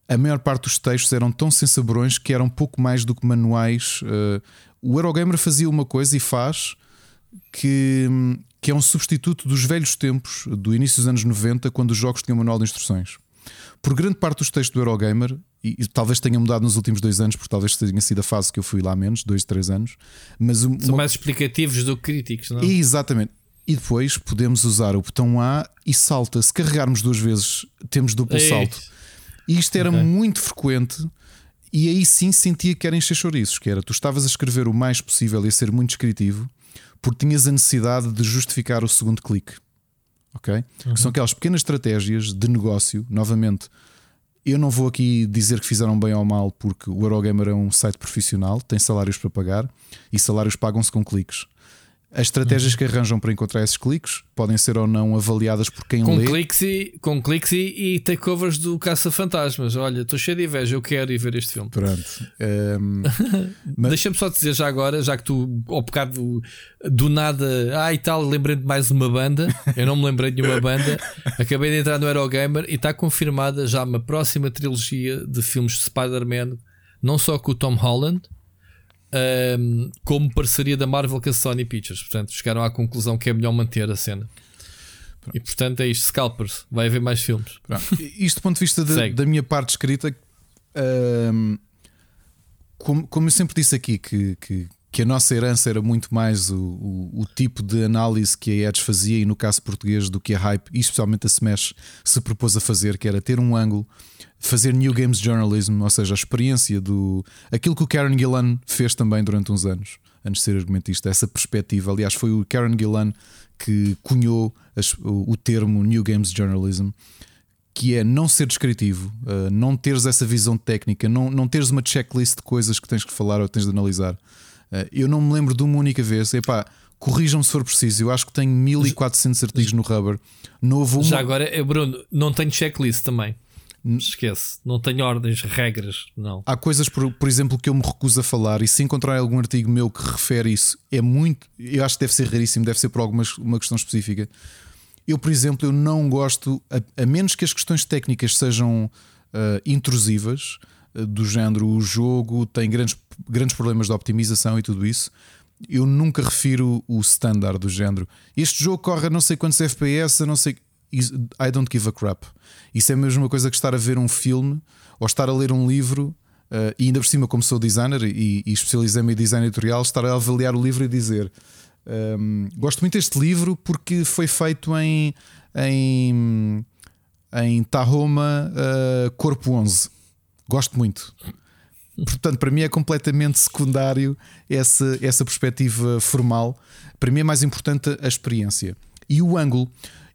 A maior parte dos textos eram tão sensaborões que eram pouco mais do que manuais. Uh, o Eurogamer fazia uma coisa e faz que, que é um substituto dos velhos tempos, do início dos anos 90, quando os jogos tinham manual de instruções. Por grande parte dos textos do Eurogamer, e, e talvez tenha mudado nos últimos dois anos, porque talvez tenha sido a fase que eu fui lá menos, dois, três anos, mas uma, São mais explicativos do que críticos, não? Exatamente. E depois podemos usar o botão A e salta. Se carregarmos duas vezes, temos duplo Ei. salto. E isto era Ok. muito frequente. E aí sim sentia que era encher chouriços, que era tu estavas a escrever o mais possível e a ser muito descritivo, porque tinhas a necessidade de justificar o segundo clique. Ok? Uhum. Que são aquelas pequenas estratégias de negócio, novamente. Eu não vou aqui dizer que fizeram bem ou mal, porque o Eurogamer é um site profissional, tem salários para pagar e salários pagam-se com cliques. As estratégias uhum. que arranjam para encontrar esses cliques podem ser ou não avaliadas por quem com lê. Cliques e, com cliques e, e takeovers do Caça-Fantasmas. Olha, estou cheio de inveja, eu quero ir ver este filme. Pronto. Um, mas... Deixa-me só dizer já agora, já que tu, ao bocado do nada, ah e tal, lembrei de mais uma banda. Eu não me lembrei de nenhuma banda. Acabei de entrar no Eurogamer e está confirmada já uma próxima trilogia de filmes de Spider-Man, não só com o Tom Holland um, como parceria da Marvel com a Sony Pictures. Portanto, chegaram à conclusão que é melhor manter a cena. Pronto. E portanto é isto: Scalpers, vai haver mais filmes. Isto do ponto de vista de, da minha parte escrita, um, como, como eu sempre disse aqui, que, que, que, a nossa herança era muito mais o, o, o, tipo de análise que a Edge fazia, e no caso português, do que a Hype, e especialmente a Smash, se propôs a fazer, que era ter um ângulo fazer New Games Journalism, ou seja, a experiência do. aquilo que o Karen Gillan fez também durante uns anos, antes de ser argumentista, essa perspectiva. Aliás, foi o Karen Gillan que cunhou as, o, o, termo New Games Journalism, que é não ser descritivo, uh, não teres essa visão técnica, não, não teres uma checklist de coisas que tens que falar ou tens de analisar. Uh, eu não me lembro de uma única vez, epá, corrijam se for preciso. Eu acho que tenho 1400 artigos no Rubber. Não houve uma... Já agora, eh, Bruno, não tenho checklist também. Esquece, não tenho ordens, regras, não. Há coisas, por, por exemplo, que eu me recuso a falar, e se encontrar algum artigo meu que refere isso, é muito. Eu acho que deve ser raríssimo, deve ser por alguma uma questão específica. Eu, por exemplo, eu não gosto, a, a menos que as questões técnicas sejam uh, intrusivas, uh, do género o jogo tem grandes, grandes problemas de optimização e tudo isso. Eu nunca refiro o standard do género. Este jogo corre a não sei quantos FPS, a não sei. I don't give a crap. Isso é a mesma coisa que estar a ver um filme ou estar a ler um livro. Uh, e ainda por cima, como sou designer e, e especializei-me em design editorial, estar a avaliar o livro e dizer um, ehm, gosto muito deste livro porque foi feito em, em, em Tahoma uh, Corpo 11. Gosto muito. Portanto, para mim é completamente secundário essa, essa perspectiva formal. Para mim é mais importante a experiência. E o ângulo.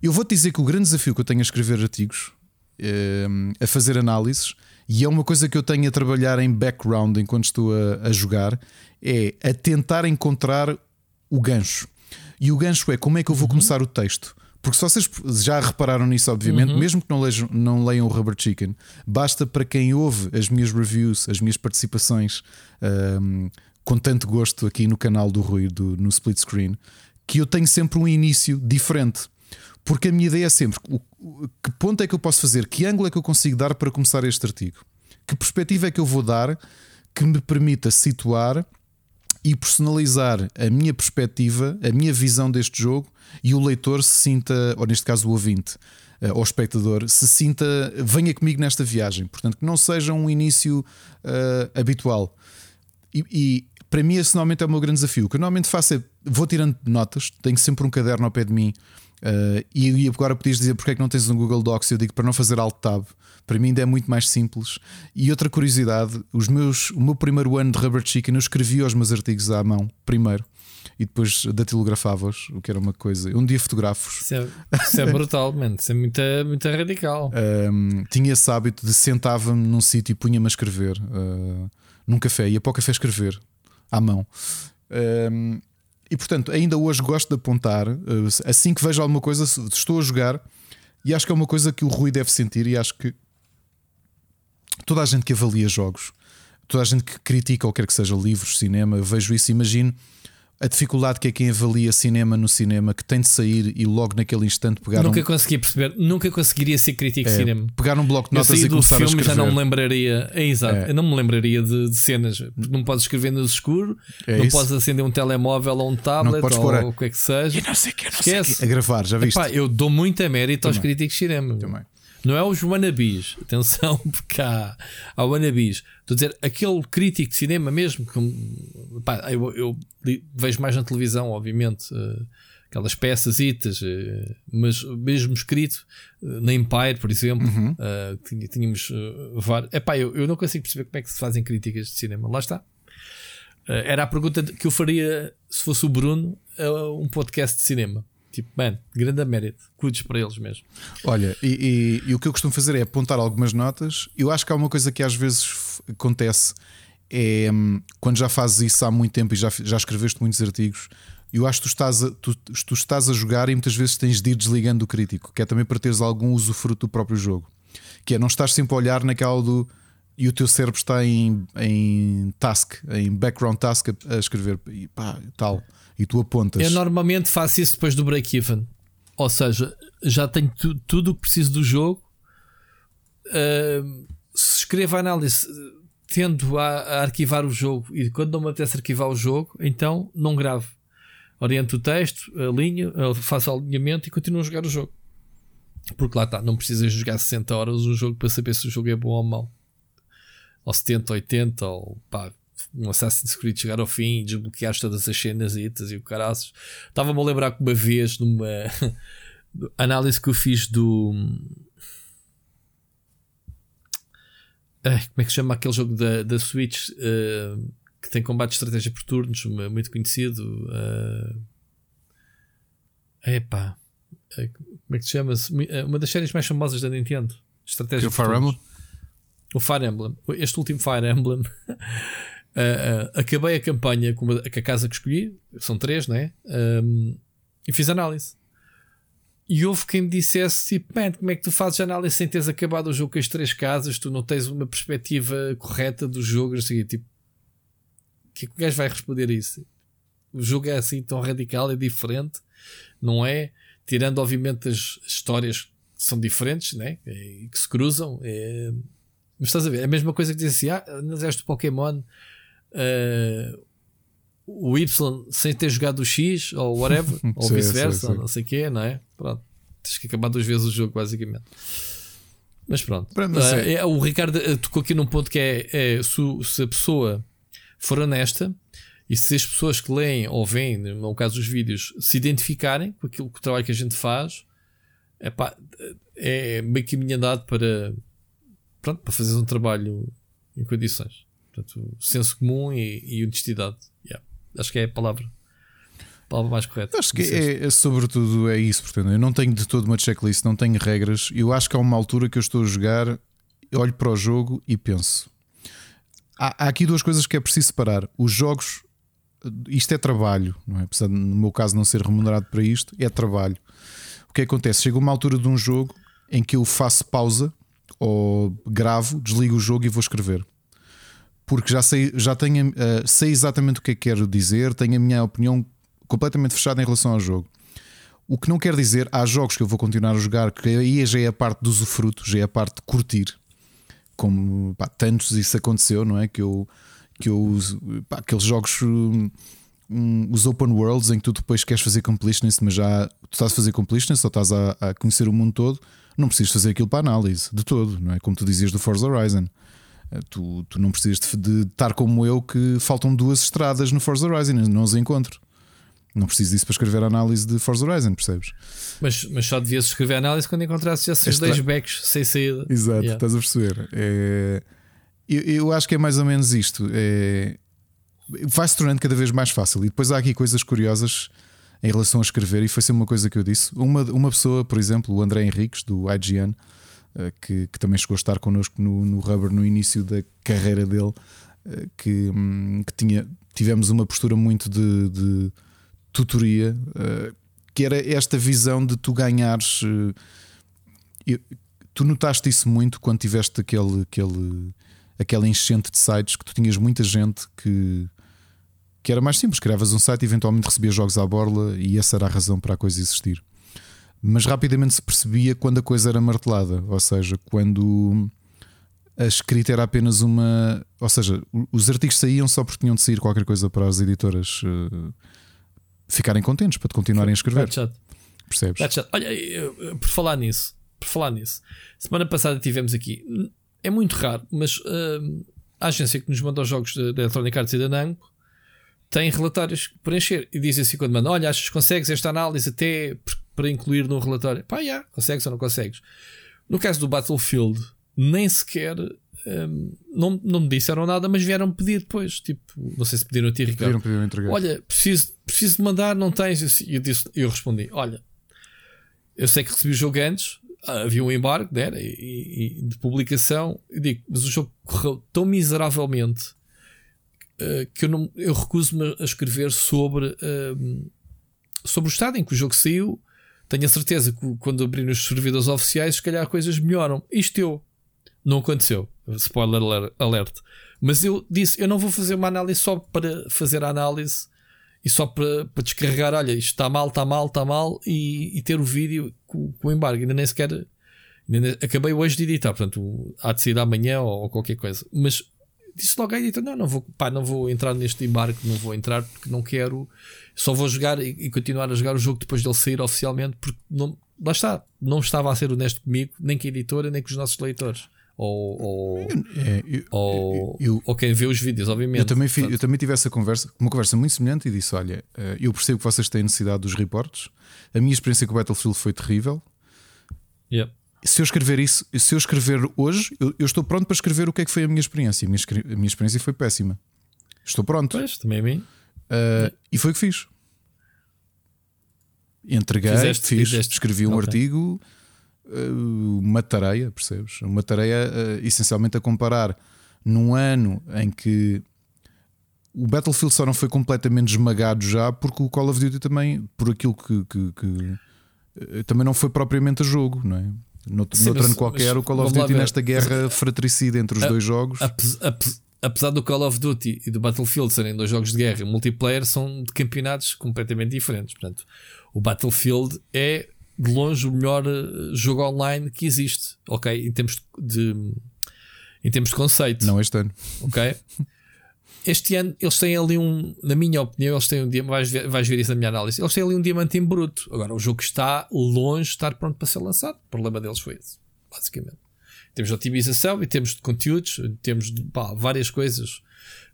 Eu vou-te dizer que o grande desafio que eu tenho a escrever artigos Ehm, a fazer análises e é uma coisa que eu tenho a trabalhar em background enquanto estou a, a, jogar é a tentar encontrar o gancho. E o gancho é como é que eu vou uhum. começar o texto. Porque se vocês já repararam nisso, obviamente, uhum. mesmo que não leiam, não leiam o Rubber Chicken, basta para quem ouve as minhas reviews, as minhas participações um, ehm, com tanto gosto aqui no canal do Rui, do, no split screen, que eu tenho sempre um início diferente. Porque a minha ideia é sempre que ponto é que eu posso fazer, que ângulo é que eu consigo dar para começar este artigo, que perspectiva é que eu vou dar que me permita situar e personalizar a minha perspectiva, a minha visão deste jogo e o leitor se sinta, ou neste caso o ouvinte, eh, ou espectador, se sinta, venha comigo nesta viagem. Portanto, que não seja um início uh, habitual. E, e, para mim, esse normalmente é o meu grande desafio. O que eu normalmente faço é vou tirando notas, tenho sempre um caderno ao pé de mim Uh, e agora podias dizer porque é que não tens um Google Docs? Eu digo para não fazer Alt Tab. Para mim ainda é muito mais simples. E outra curiosidade: os meus, o meu primeiro ano de Rubber Chicken eu escrevi os meus artigos à mão, primeiro, e depois datilografava-os, o que era uma coisa. Um dia fotografos. Isso é, isso é brutal, mano. Isso é muito, muito radical. Um, tinha esse hábito de sentava-me num sítio e punha-me a escrever uh, num café, ia para o café escrever à mão. Um, e portanto, ainda hoje gosto de apontar, eh, assim que vejo alguma coisa, estou a jogar, e acho que é uma coisa que o Rui deve sentir, e acho que toda a gente que avalia jogos, toda a gente que critica ou quer que seja livros, cinema, vejo isso, imagino a dificuldade que é quem avalia cinema no cinema, que tem de sair e logo naquele instante pegar Nunca um... consegui perceber, nunca conseguiria ser crítico de é, cinema. Pegar um bloco de notas eu e do filme já não me lembraria, é exato, é. eu não me lembraria de, de cenas. Não podes escrever no escuro, é não isso. podes acender um telemóvel ou um tablet ou a... o que é que seja. E não sei que, não Esquece. Sei que. A gravar, já viste? Epá, eu dou muita mérito Também. aos críticos de cinema. Também. Não é os wannabes, atenção, porque há, há wannabes. Estou a dizer, aquele crítico de cinema mesmo, que, pá, eu, eu, vejo mais na televisão, obviamente, uh, aquelas peças, itas, uh, mas mesmo escrito uh, na Empire, por exemplo, Uhum. uh, tínhamos vários. Epá, eu, eu não consigo perceber como é que se fazem críticas de cinema. Lá está. Era a pergunta que eu faria se fosse o Bruno a um podcast de cinema. Tipo, mano, grande mérito. Cuides para eles mesmo. Olha, e, e- e o que eu costumo fazer é apontar algumas notas. Eu acho que há uma coisa que às vezes acontece é hum, quando já fazes isso há muito tempo e já, já escreveste muitos artigos. Eu acho que tu estás, a, tu, tu estás a jogar e muitas vezes tens de ir desligando o crítico, que é também para teres algum usufruto do próprio jogo. Que é não estás sempre a olhar naquela do. E o teu cérebro está em, em task, em background task a, escrever e pá, tal. E tu apontas. Eu normalmente faço isso depois do break-even. Ou seja, já tenho tu- tudo o que preciso do jogo. Uh, se escrevo a análise, tendo a, a arquivar o jogo e quando não me apetece arquivar o jogo, então não gravo. Oriento o texto, alinho, faço alinhamento e continuo a jogar o jogo. Porque lá está, não precisas jogar 60 horas o jogo para saber se o jogo é bom ou mau. Ou 70, 80, ou pá, um Assassin's Creed chegar ao fim e desbloquear todas as cenas e e o caraças. Estava-me a lembrar que uma vez, numa análise que eu fiz do. Ai, como é que se chama aquele jogo da, da Switch eh, que tem combate de estratégia por turnos, muito conhecido? Uh, epá, eh, como é que se chama? Uma das séries mais famosas da Nintendo. Que Estratégia é o por Fire. Emblem? O Fire Emblem, este último Fire Emblem, uh, uh, acabei a campanha com, uma- com a casa que escolhi, são três, né? Um, e fiz análise. E houve quem me dissesse: tipo, como é que tu fazes análise sem teres acabado o jogo com as três casas? Tu não tens uma perspectiva correta do jogo. Assim, tipo, o que é que o gajo vai responder a isso? O jogo é assim tão radical, é diferente, não é? Tirando, obviamente, as histórias que são diferentes, né? E que se cruzam. É... Mas estás a ver? É a mesma coisa que dizer assim: ah, analisaste o Pokémon. eh, o Y sem ter jogado o X ou whatever, ou vice-versa, não sei o quê, não é? Pronto, tens que acabar duas vezes o jogo, basicamente. Mas pronto, mas Ah, é- o Ricardo eh, tocou aqui num ponto que é, é se, se a pessoa for honesta e se as pessoas que leem ou veem, no caso os vídeos, se identificarem com aquilo que o trabalho que a gente faz, epá, é meio caminho andado para, pronto, para fazer um trabalho em condições. Portanto, senso comum e, e honestidade. Yeah. Acho que é a palavra, a palavra mais correta. Acho que é, é sobretudo é isso, portanto, eu não tenho de todo uma checklist, não tenho regras. Eu acho que há uma altura que eu estou a jogar, olho para o jogo e penso. Há, há aqui duas coisas que é preciso separar. Os jogos, isto é trabalho, não é? Apesar de, no meu caso não ser remunerado para isto, é trabalho. O que acontece? Chega uma altura de um jogo em que eu faço pausa ou gravo, desligo o jogo e vou escrever. Porque já sei, já tenho, eh, sei exatamente o que é que quero dizer, tenho a minha opinião completamente fechada em relação ao jogo. O que não quer dizer, há jogos que eu vou continuar a jogar, que aí já é a parte do usufruto, já é a parte de curtir. Como pá, tantos isso aconteceu, não é? Que eu, que eu pá, aqueles jogos, hum, hum, os open worlds, em que tu depois queres fazer completionist, mas já tu estás a fazer completionist ou estás a, a conhecer o mundo todo, não precisas fazer aquilo para análise de todo, não é? Como tu dizias do Forza Horizon. Eh, Tu, tu não precisas de, de estar como eu, que faltam duas estradas no Forza Horizon, não as encontro. Não preciso disso para escrever a análise de Forza Horizon, percebes? Mas, mas só devias escrever análise quando encontrasses esses Este- dois backs sem saída. Exato, Yeah. estás a perceber? É, eu, eu acho que é mais ou menos isto. É, vai-se tornando cada vez mais fácil. E depois há aqui coisas curiosas em relação a escrever, e foi sempre uma coisa que eu disse. Uma, uma pessoa, por exemplo, o André Henriques, do IGN, eh, que, que também chegou a estar connosco no, no Rubber no início da carreira dele, eh, que, hum, que tinha, tivemos uma postura muito de, de tutoria, eh, que era esta visão de tu ganhares. tu notaste isso muito quando tiveste aquele, aquele, aquela enchente de sites que tu tinhas muita gente que, que era mais simples, criavas um site e eventualmente recebias jogos à borla e essa era a razão para a coisa existir. Mas rapidamente se percebia quando a coisa era martelada, ou seja, quando a escrita era apenas uma. Ou seja, os artigos saíam só porque tinham de sair qualquer coisa para as editoras eh, ficarem contentes para te continuarem a escrever. Chato. Percebes? Chato. Olha, por falar nisso, por falar nisso, semana passada tivemos aqui, é muito raro, mas hum, a agência que nos manda os jogos da Electronic Arts e da Namco tem relatórios para encher e diz assim quando manda: Olha, achas que consegues esta análise até para incluir no relatório? Pá, já, yeah, consegues ou não consegues? No caso do Battlefield, nem sequer um, não, não me disseram nada, mas vieram pedir depois. Tipo, não sei se pediram a ti, Ricardo. Pediram, pediram entregar. Olha, preciso, preciso de mandar, não tens. Eu, disse, eu respondi: Olha, eu sei que recebi o jogo antes, havia um embargo né, e, e de publicação. Digo, mas o jogo correu tão miseravelmente uh, que eu, não, eu recuso-me a escrever sobre, uh, sobre o estado em que o jogo saiu. Tenho a certeza que quando abrir os servidores oficiais, se calhar coisas melhoram. Isto eu. Não aconteceu. Spoiler alert. Mas eu disse: eu não vou fazer uma análise só para fazer a análise e só para, para descarregar. Olha, isto está mal, está mal, está mal. E, e, ter o vídeo com, com o embargo. Ainda nem sequer. Acabei hoje de editar. Portanto, há de sair amanhã ou qualquer coisa. Mas disse logo à editor: não, não vou, pá, não vou entrar neste embargo. Não vou entrar porque não quero. Só vou jogar e, e continuar a jogar o jogo depois dele sair oficialmente. Porque não, lá está. Não estava a ser honesto comigo, nem com a editora, nem com os nossos leitores ou, ou, é, eu, ou, eu, ou, quem vê os vídeos, obviamente. Eu também, eu também tive essa conversa, uma conversa muito semelhante e disse: Olha, eh, eu percebo que vocês têm necessidade dos reportes. A minha experiência com o Battlefield foi terrível. Yep. Se eu escrever isso, se eu escrever hoje, eu, eu, estou pronto para escrever o que é que foi a minha experiência. A minha, a minha experiência foi péssima. Estou pronto. Pois, também a mim. Uh, e foi o que fiz. Entreguei, Fizeste, fiz, fizeste. escrevi um okay. artigo eh, uma tareia, percebes? Uma tareia uh, essencialmente a comparar num ano em que o Battlefield só não foi completamente esmagado já porque o Call of Duty também, por aquilo que, que, que uh, também não foi propriamente a jogo, não é? No, Sim, noutro ano qualquer, o Call of Duty nesta guerra fratricida entre os a, dois jogos. apesar do Call of Duty e do Battlefield serem dois jogos de guerra e multiplayer, são de campeonatos completamente diferentes. Portanto, o Battlefield é de longe o melhor eh, jogo online que existe, ok? Em termos de, em termos de conceito. Não este ano. Ok? Este ano eles têm ali um, na minha opinião, eles têm um dia, vais ver, vais ver isso na minha análise, eles têm ali um diamante em bruto. Agora, o jogo está longe de estar pronto para ser lançado. O problema deles foi esse, basicamente. Temos de otimização e temos de conteúdos, temos de pá, várias coisas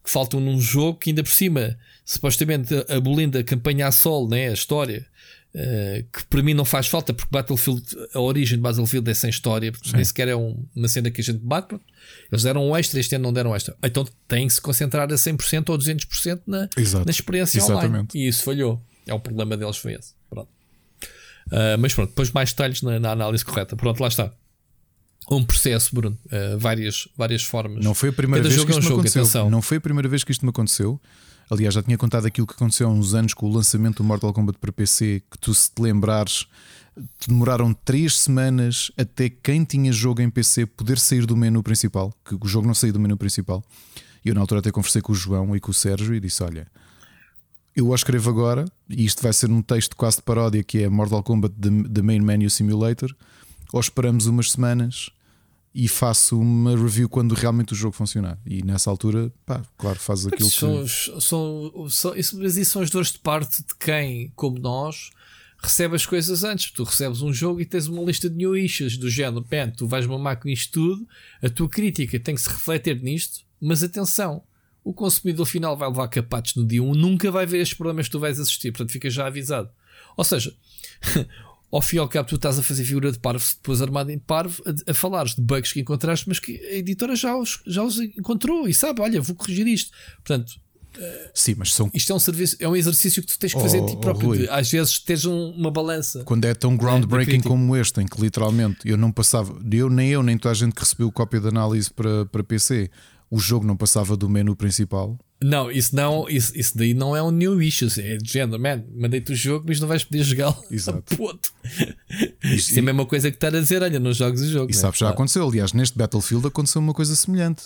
que faltam num jogo que ainda por cima, supostamente abolindo a campanha a sol, né, a história, Uh, que para mim não faz falta, porque Battlefield, a origem de Battlefield é sem história, porque nem sequer é um, uma cena que a gente bate. Eles deram um extra, este ano não deram extra. Então tem que se concentrar a 100% ou 200% na, na experiência Exatamente. online. E isso falhou. É o problema deles, foi esse. Pronto. Uh, mas pronto, depois mais detalhes na, na, análise correta. Pronto, lá está. Um processo, Bruno, uh, várias, várias formas. Não foi a primeira Cada vez que isto é um me jogo, aconteceu. Atenção. Não foi a primeira vez que isto me aconteceu. Aliás, já tinha contado aquilo que aconteceu há uns anos com o lançamento do Mortal Kombat para PC, que tu, se te lembrares, demoraram três semanas até quem tinha jogo em PC poder sair do menu principal, que o jogo não saía do menu principal. E eu, na altura, até conversei com o João e com o Sérgio e disse: Olha, eu o escrevo agora, e isto vai ser um texto quase de paródia que é Mortal Kombat The Main Menu Simulator, ou esperamos umas semanas e faço uma review quando realmente o jogo funcionar. E nessa altura, pá, claro, faz aquilo são, que. São, são, isso, mas isso são as dores de parte de quem, como nós, recebe as coisas antes. Tu recebes um jogo e tens uma lista de new issues do género, pen, tu vais mamar com isto tudo, a tua crítica tem que se refletir nisto, mas atenção. O consumidor final vai levar capatos no dia 1, nunca vai ver estes problemas que tu vais assistir, portanto fica já avisado. Ou seja, ao fim e ao cabo tu estás a fazer figura de parvo, depois armado em parvo, a, a falares de bugs que encontraste, mas que a editora já os, já os encontrou e sabe, olha, vou corrigir isto. Portanto, Sim, mas são. Isto é um serviço, é um exercício que tu tens que fazer oh, ti próprio. Oh, de, às vezes tens um, uma balança. Quando é tão groundbreaking é, como este, em que literalmente eu não passava, eu nem eu, nem toda a gente que recebeu cópia de análise para, para PC, o jogo não passava do menu principal. Não, isso não, isso, isso daí não é um new issues, é de género, man, mandei-te o jogo, mas não vais poder jogá-lo. Exato. Ponto. Isso, é a mesma coisa que estar a dizer, olha, nos jogos e jogo. E né? sabes, já claro. aconteceu, aliás, neste Battlefield aconteceu uma coisa semelhante.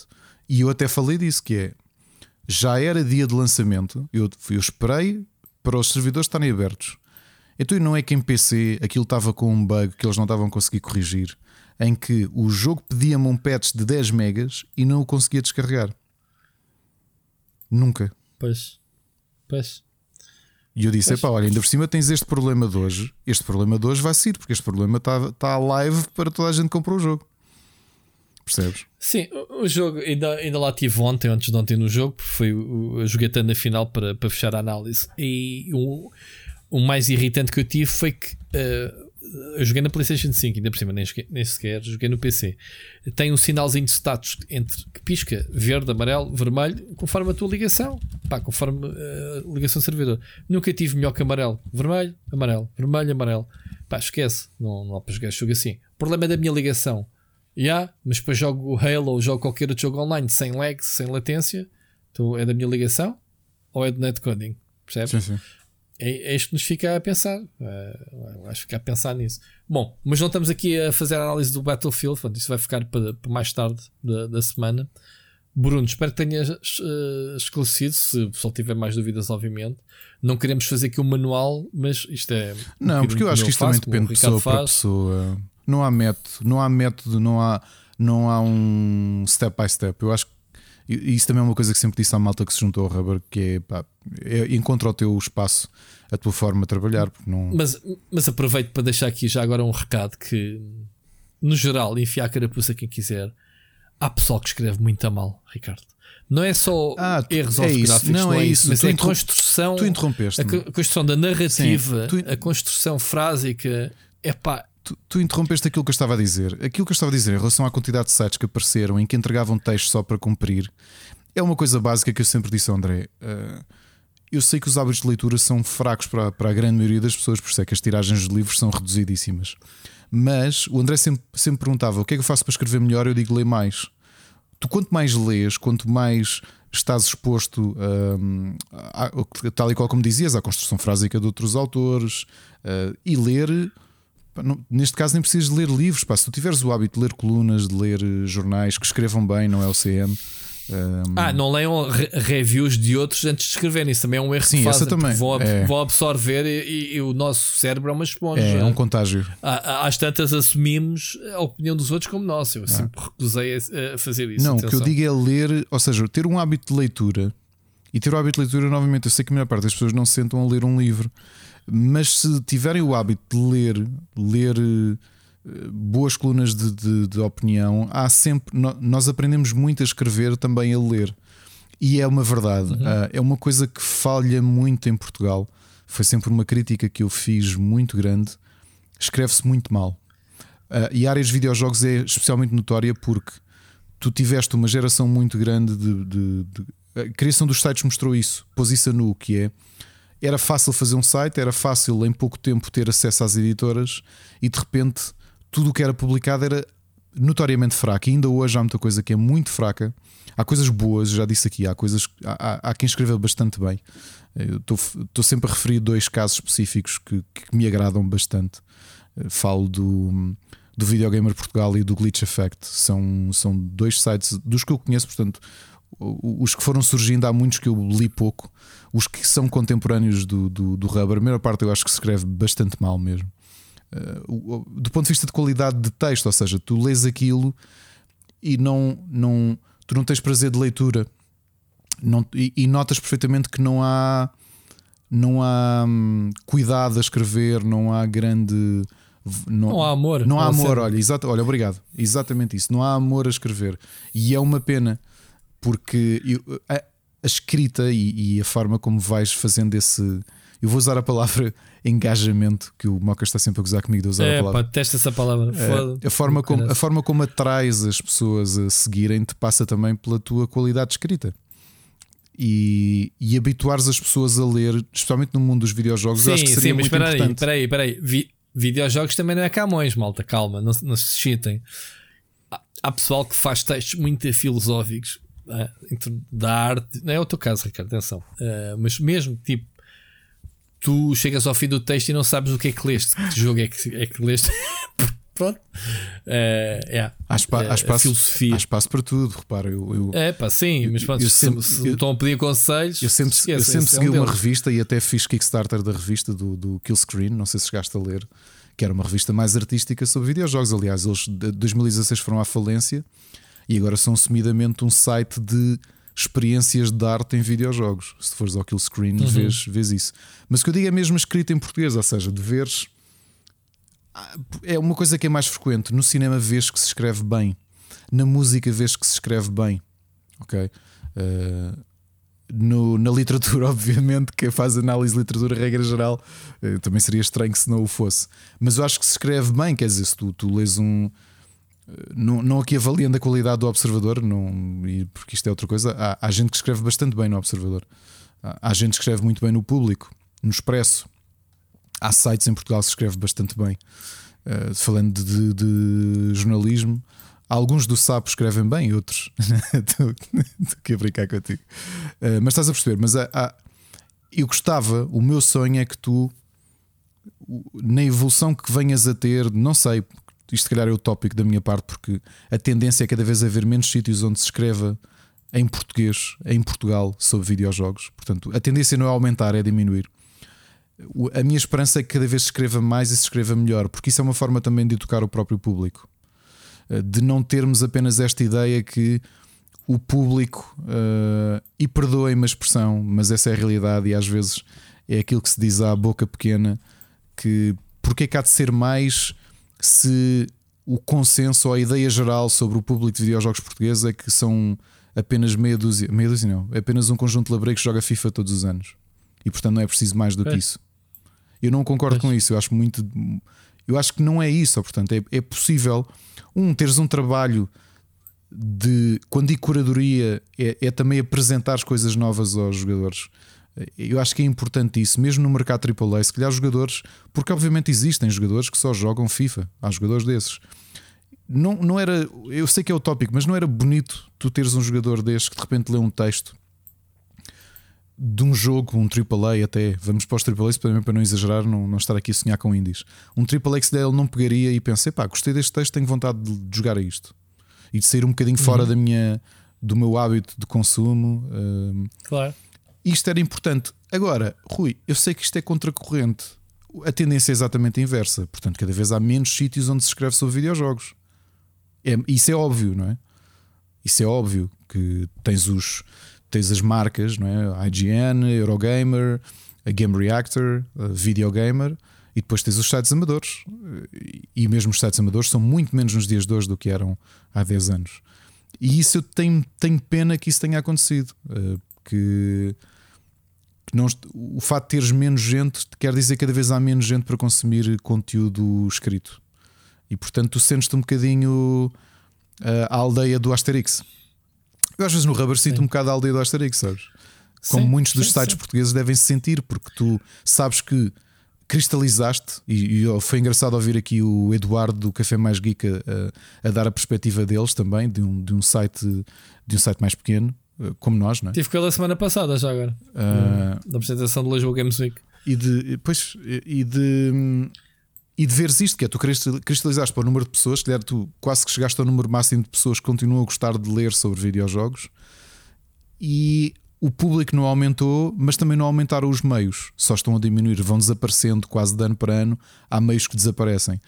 E eu até falei disso, que é já era dia de lançamento, eu, eu esperei para os servidores estarem abertos. Então não é que em PC aquilo estava com um bug que eles não estavam a conseguir corrigir, em que o jogo pedia-me um patch de 10 megas e não o conseguia descarregar. Nunca. Pois. Pois. E eu disse: Epá, olha, ainda por cima tens este problema de hoje. Este problema de hoje vai sair, porque este problema está tá live para toda a gente que comprou o jogo. percebes? Sim, o jogo, ainda, ainda lá tive ontem, antes de ontem no jogo, porque foi o, a joguetana final para, para fechar a análise. E o, o mais irritante que eu tive foi que uh, eu joguei na PlayStation 5, ainda por cima, nem, nem sequer joguei no PC. Tem um sinalzinho de status entre que pisca verde, amarelo, vermelho, conforme a tua ligação, pá, conforme a uh, ligação servidor. Nunca tive melhor que amarelo, vermelho, amarelo, vermelho, amarelo. Pá, esquece, não, não há para jogar jogo assim. O problema é da minha ligação. Já, yeah, mas depois jogo Halo ou jogo qualquer outro jogo online sem lag, sem latência. Então é da minha ligação ou é do netcoding? Percebes? Sim, sim. É, é isto que nos fica a pensar. Uh, acho que a pensar nisso. Bom, mas não estamos aqui a fazer a análise do Battlefield. Portanto, isso vai ficar para, para mais tarde da, da, semana. Bruno, espero que tenhas uh, esclarecido. Se o pessoal tiver mais dúvidas, obviamente. Não queremos fazer aqui um manual, mas isto é. Não, porque eu acho que isto faço, também depende de pessoa para pessoa. Não há método, não há método, não há, não há um step by step. Eu acho que isso também é uma coisa que sempre disse à malta que se juntou ao Rubber, que é, pá, é encontra o teu espaço, a tua forma de trabalhar. Não... Mas, mas aproveito para deixar aqui já agora um recado que, no geral, enfiar a carapuça quem quiser, há pessoal que escreve muito a mal, Ricardo. Não é só ah, erros é ortográficos, não, não, é, é isso, mas é a construção, tu interrompeste a construção da narrativa, Sim, tu... a construção frásica. É pá, Tu, tu, interrompeste aquilo que eu estava a dizer. Aquilo que eu estava a dizer em relação à quantidade de sites que apareceram em que entregavam texto só para cumprir é uma coisa básica que eu sempre disse ao André. Uh, eu sei que os hábitos de leitura são fracos para, para a grande maioria das pessoas, por isso é que as tiragens de livros são reduzidíssimas. Mas o André sempre, sempre perguntava: o que é que eu faço para escrever melhor? Eu digo: lê mais. Tu, quanto mais lês, quanto mais estás exposto, a, a, tal e qual como dizias, à construção frásica de outros autores uh, e ler não, neste caso nem precisas de ler livros. Pá, se tu tiveres o hábito de ler colunas, de ler eh, jornais que escrevam bem, não é o CM. Um... Ah, não leiam re reviews de outros antes de escreverem. Isso também é um erro Sim, que fazem. Também. Vou, é. vou absorver e, e, e, o nosso cérebro é uma esponja. É, é um contágio. Às tantas assumimos a opinião dos outros como nossa. Eu ah. sempre recusei a, fazer isso. Não, atenção. o que eu digo é ler, ou seja, ter um hábito de leitura. E ter o hábito de leitura, novamente, eu sei que a maior parte das pessoas não se sentam a ler um livro. Mas se tiverem o hábito de ler, ler eh, boas colunas de, de, de opinião, há sempre. Nós aprendemos muito a escrever também a ler. E é uma verdade. Uhum. Ah, é uma coisa que falha muito em Portugal. Foi sempre uma crítica que eu fiz muito grande. Escreve-se muito mal. Uh, e a área dos videojogos é especialmente notória porque tu tiveste uma geração muito grande de, de, de, A criação dos sites mostrou isso, pôs isso a nu, que é era fácil fazer um site, era fácil em pouco tempo ter acesso às editoras e de repente tudo o que era publicado era notoriamente fraco. E ainda hoje há muita coisa que é muito fraca. Há coisas boas, já disse aqui, há coisas. Há, há quem escreveu bastante bem. Estou sempre a referir dois casos específicos que, que me agradam bastante. Eh, falo do, do Videogamer Portugal e do Glitch Effect. São, são dois sites dos que eu conheço, portanto, os que foram surgindo, há muitos que eu li pouco. Os que são contemporâneos do, do, do Rubber, a maior parte eu acho que se escreve bastante mal mesmo. Uh, do ponto de vista de qualidade de texto, ou seja, tu lês aquilo e não, não, tu não tens prazer de leitura não, e, e notas perfeitamente que não há, não há hum, cuidado a escrever, não há grande. Não, não há amor. Não há amor, olha, exato, olha, obrigado. Exatamente isso. Não há amor a escrever. E é uma pena porque eu, a, escrita e, e, a forma como vais fazendo esse. Eu vou usar a palavra engajamento, que o Moca está sempre a gozar comigo de usar é, a palavra. Pá, testa essa palavra. É, a, forma como, a forma como atrais as pessoas a seguirem-te passa também pela tua qualidade de escrita. E, e habituares as pessoas a ler, especialmente no mundo dos videojogos, sim, acho que seria sim, muito mas importante. Espera aí, espera aí. Vi, videojogos também não é Camões, malta, calma, não, não se chitem. Há, há pessoal que faz textos muito filosóficos uh, da arte. Não é o teu caso, Ricardo, atenção. Uh, mas mesmo tipo, tu chegas ao fim do texto e não sabes o que é que leste, que jogo é que, é que leste. Pronto. Uh, é, há, spa, há, espaço, filosofia. há espaço para tudo, repara. Eu, eu, é pá, sim, mas pronto, eu, sempre, se, se estão a pedir conselhos. Eu sempre, esquece, eu sempre segui é um uma revista e até fiz Kickstarter da revista do, do Killscreen, não sei se chegaste a ler, que era uma revista mais artística sobre videojogos. Aliás, eles de 2016 foram à falência e agora são assumidamente um site de experiências de arte em videojogos. Se fores ao Kill Screen, uhum. vês, vês isso. Mas o que eu digo é mesmo escrito em português, ou seja, de veres. Ah, é uma coisa que é mais frequente. No cinema, vês que se escreve bem. Na música vês que se escreve bem, ok? Uh, no, na literatura, obviamente, que faz análise de literatura, regra geral, uh, também seria estranho se não o fosse. Mas eu acho que se escreve bem, quer dizer, se tu, tu lês um. Não, aqui avaliando a qualidade do observador, não, porque isto é outra coisa. Há, há gente que escreve bastante bem no observador, há, há gente que escreve muito bem no público, no expresso. Há sites em Portugal que se escreve bastante bem. Uh, falando de, de, jornalismo, alguns do Sapo escrevem bem, outros estou aqui a brincar contigo. Uh, mas estás a perceber? Mas há, há, eu gostava, o meu sonho é que tu, na evolução que venhas a ter, não sei, isto se calhar é o tópico da minha parte, porque a tendência é cada vez haver menos sítios onde se escreva em português, em Portugal, sobre videojogos. Portanto, a tendência não é aumentar, é diminuir a minha esperança é que cada vez se escreva mais e se escreva melhor, porque isso é uma forma também de educar o próprio público. Eh, de não termos apenas esta ideia que o público, uh, e perdoem-me a expressão, mas essa é a realidade, e às vezes é aquilo que se diz à boca pequena: que porque é que há de ser mais se o consenso ou a ideia geral sobre o público de videojogos portugueses é que são apenas meia dúzia, meia dúzia não, é apenas um conjunto de labregos que joga FIFA todos os anos e portanto não é preciso mais do que isso. Eu não concordo com isso. Eu acho muito. Eu acho que não é isso. Portanto, é, é possível, um, teres um trabalho de. Quando digo curadoria, é, é também apresentar as coisas novas aos jogadores. Eu acho que é importante isso, mesmo no mercado AAA. Se calhar, jogadores, porque obviamente existem jogadores que só jogam FIFA, há jogadores desses. Não, não era, eu sei que é o tópico, mas não era bonito tu teres um jogador desses que de repente lê um texto de um jogo, um AAA até, vamos para os AAAs para, para não exagerar, não, não estar aqui a sonhar com indies. Um AAA que se der ele não pegaria e pensei, pá, gostei deste texto, tenho vontade de, de jogar a isto e de sair um bocadinho fora uhum. da minha, do meu hábito de consumo. Uh, claro. Isto era importante. Agora, Rui, eu sei que isto é contracorrente. A tendência é exatamente a inversa. Portanto, cada vez há menos sítios onde se escreve sobre videojogos. É, isso é óbvio, não é? Isso é óbvio que tens os tens as marcas, não é? IGN, Eurogamer, a Game Reactor, a Videogamer, e depois tens os sites amadores. E mesmo os sites amadores são muito menos nos dias de hoje do que eram há 10 anos. E isso eu tenho, tenho pena que isso tenha acontecido. Eh, que, não, o fato de teres menos gente quer dizer que cada vez há menos gente para consumir conteúdo escrito. E portanto tu sentes-te um bocadinho eh, a aldeia do Asterix. Eu às vezes no Rubber sinto um bocado a aldeia do Asterix, sabes? Como sim, muitos dos sim, sites sim. portugueses devem se sentir, porque tu sabes que cristalizaste, e, e foi engraçado ouvir aqui o Eduardo do Café Mais Geek a, a, dar a perspectiva deles também, de um, de um site de um site mais pequeno, como nós, não é? Tive com ele a semana passada já agora, uh, da apresentação do Lisboa Games Week. E de, pois, e de e de veres isto, que é tu cristalizaste para o número de pessoas, que tu quase que chegaste ao número máximo de pessoas que continuam a gostar de ler sobre videojogos e o público não aumentou, mas também não aumentaram os meios, só estão a diminuir, vão desaparecendo quase de ano para ano. Há meios que desaparecem.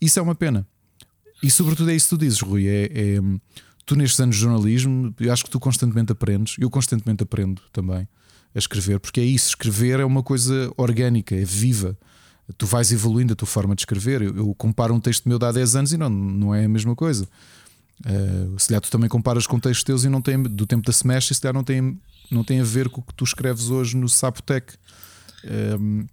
Isso é uma pena. E sobretudo é isso que tu dizes, Rui. É, é tu nestes anos de jornalismo, eu acho que tu constantemente aprendes, eu constantemente aprendo também a escrever, porque é isso, escrever é uma coisa orgânica, é viva tu vais evoluindo a tua forma de escrever. Eu, eu, comparo um texto meu de há 10 anos e não, não é a mesma coisa. Uh, se calhar tu também comparas com textos teus e não tem do tempo da semestre, se calhar não tem, não tem a ver com o que tu escreves hoje no Sapotec. Ehm,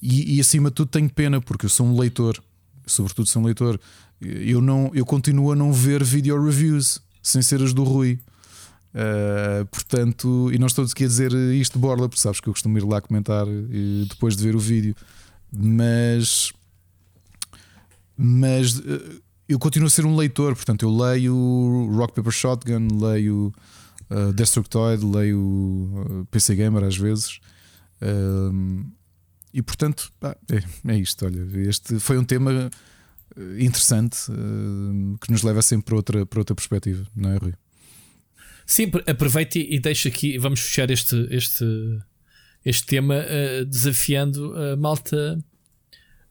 e, e, acima de tudo tenho pena, porque eu sou um leitor, sobretudo sou um leitor. Eu, não, eu continuo a não ver video reviews sem ser as do Rui. Uh, portanto, e não estou aqui a dizer isto de borla, porque sabes que eu costumo ir lá comentar depois de ver o vídeo mas mas eh, eu continuo a ser um leitor, portanto eu leio Rock Paper Shotgun, leio uh, Destructoid, leio PC Gamer às vezes. E portanto é, é isto. Olha, este foi um tema interessante que nos leva sempre para outra, para outra perspectiva, não é, Rui? Sim, aproveite e deixa aqui, vamos fechar este, este, este tema uh, desafiando a malta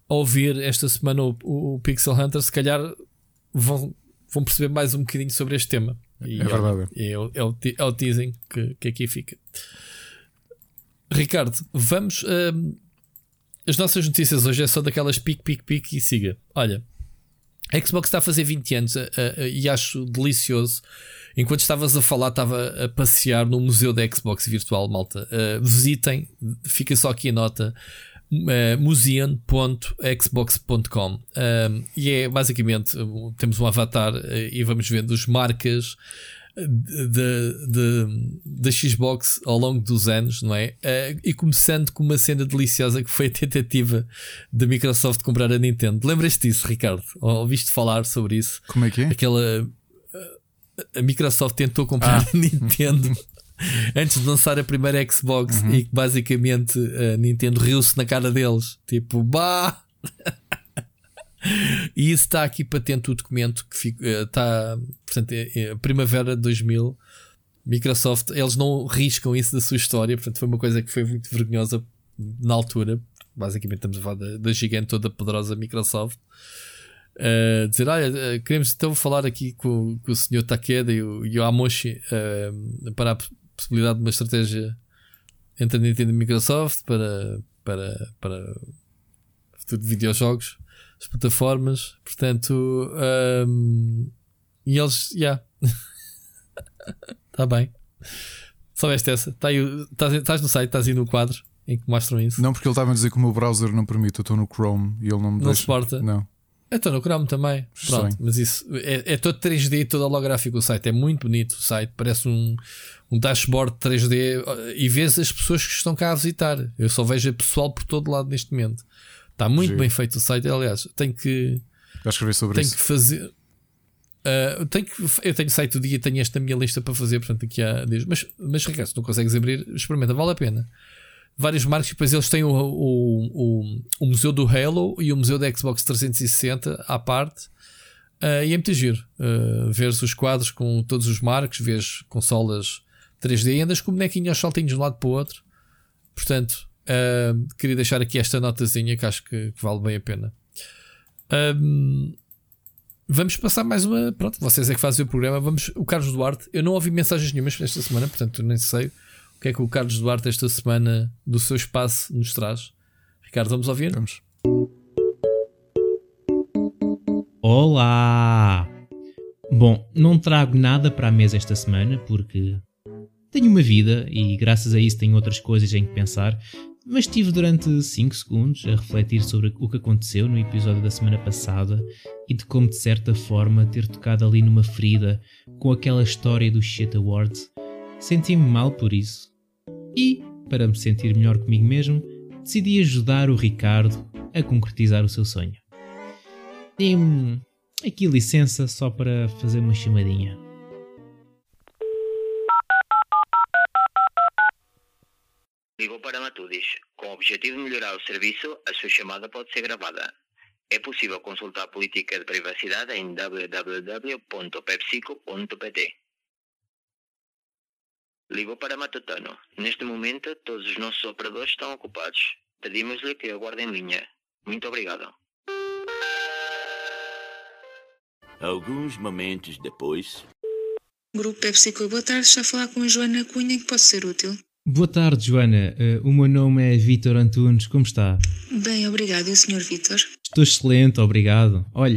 a ouvir esta semana o, o, Pixel Hunter, se calhar vão, vão perceber mais um bocadinho sobre este tema. E é verdade. É, é, o, é, o, é o teasing que, que aqui fica. Ricardo, vamos. As nossas notícias hoje é só daquelas pique, pique, pique e siga. Olha, A Xbox está a fazer 20 anos uh, uh, e acho delicioso. Enquanto estavas a falar, estava a passear no museu da Xbox virtual, malta. Uh, visitem, fica só aqui a nota. Uh, museum.xbox.com e é basicamente temos um avatar e vamos vendo as marcas da Xbox ao longo dos anos, não é? Uh, e começando com uma cena deliciosa que foi a tentativa da Microsoft comprar a Nintendo. Lembras-te disso, Ricardo? Ou ouviste falar sobre isso? Como é que é? Aquela. A Microsoft tentou comprar ah. a Nintendo. antes de lançar a primeira Xbox uhum. e que basicamente a Nintendo riu-se na cara deles, tipo, bah! E isso está aqui patente o documento que fica, eh, está, portanto, é, é, primavera de 2000. Microsoft, eles não riscam isso da sua história, portanto, foi uma coisa que foi muito vergonhosa na altura. Basicamente, estamos a falar da, da gigante toda poderosa Microsoft. Uh, dizer, olha, uh, queremos então falar aqui com, com o senhor Takeda e o, e Amoshi uh, para a possibilidade de uma estratégia entre a Nintendo e a Microsoft para, para, para futuro de videojogos as plataformas. Portanto, um, e eles, já. Yeah. Está bem. Soubeste essa? Tá aí, estás, estás no site, estás aí no quadro em que mostram isso. Não, porque ele estava a dizer que o meu browser não permite. Eu estou no Chrome e ele não me não deixa. suporta. Não. Estou no Chrome também. Pronto, mas isso é, é, todo 3D, todo holográfico o site. É muito bonito o site. Parece um, um dashboard 3D e vês as pessoas que estão cá a visitar. Eu só vejo pessoal por todo lado neste momento. Está muito Giro. bem feito o site. Aliás, tenho que. Já escrever sobre tenho isso. que fazer. Uh, tenho que, eu tenho site do dia, tenho esta minha lista para fazer, portanto, aqui há. Mas, mas Ricardo, se não consegues abrir, experimenta, vale a pena. Vários marcos, depois eles têm o, o, o, o, museu do Halo e o museu da Xbox 360 à parte. Uh, e é muito giro. Uh, vês os quadros com todos os marcos, vês consolas 3D e andas com o bonequinho aos saltinhos de um lado para o outro. Portanto, Uh, queria deixar aqui esta notazinha que acho que, que vale bem a pena. Um, vamos passar mais uma. Pronto, vocês é que fazem o programa. Vamos. O Carlos Duarte, eu não ouvi mensagens nenhumas esta semana, portanto nem sei o que é que o Carlos Duarte esta semana do seu espaço nos traz. Ricardo, vamos ouvir? Vamos. Olá! Bom, não trago nada para a mesa esta semana porque tenho uma vida e graças a isso tenho outras coisas em que pensar, mas estive durante 5 segundos a refletir sobre o que aconteceu no episódio da semana passada e de como, de certa forma, ter tocado ali numa ferida com aquela história do Shit Awards. Senti-me mal por isso. E, para me sentir melhor comigo mesmo, decidi ajudar o Ricardo a concretizar o seu sonho. Dê-me aqui licença só para fazer uma chamadinha. Ligou para Matudis. Com o objetivo de melhorar o serviço, a sua chamada pode ser gravada. É possível consultar a política de privacidade em www.pepsico.pt. Ligou para Matutano. Neste momento, todos os nossos operadores estão ocupados. Pedimos-lhe que aguarde em linha. Muito obrigado. Alguns momentos depois. Grupo PepsiCo, boa tarde. Está a falar com a Joana Cunha, que posso ser útil? Boa tarde, Joana. Uh, o meu nome é Vítor Antunes. Como está? Bem, obrigado. E o Sr. Vítor? Estou excelente, obrigado. Olhe,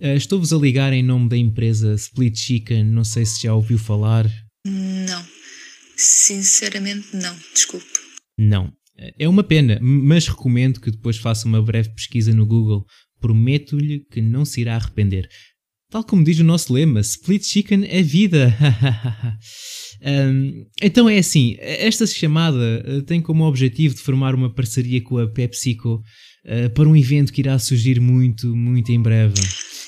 uh, estou-vos a ligar em nome da empresa Split Chicken. Não sei se já ouviu falar. Não. Sinceramente, não. Desculpe. Não. É uma pena, mas recomendo que depois faça uma breve pesquisa no Google. Prometo-lhe que não se irá arrepender. Tal como diz o nosso lema, Split Chicken é vida. um, então é assim, esta chamada eh, tem como objetivo de formar uma parceria com a PepsiCo uh, para um evento que irá surgir muito, muito em breve.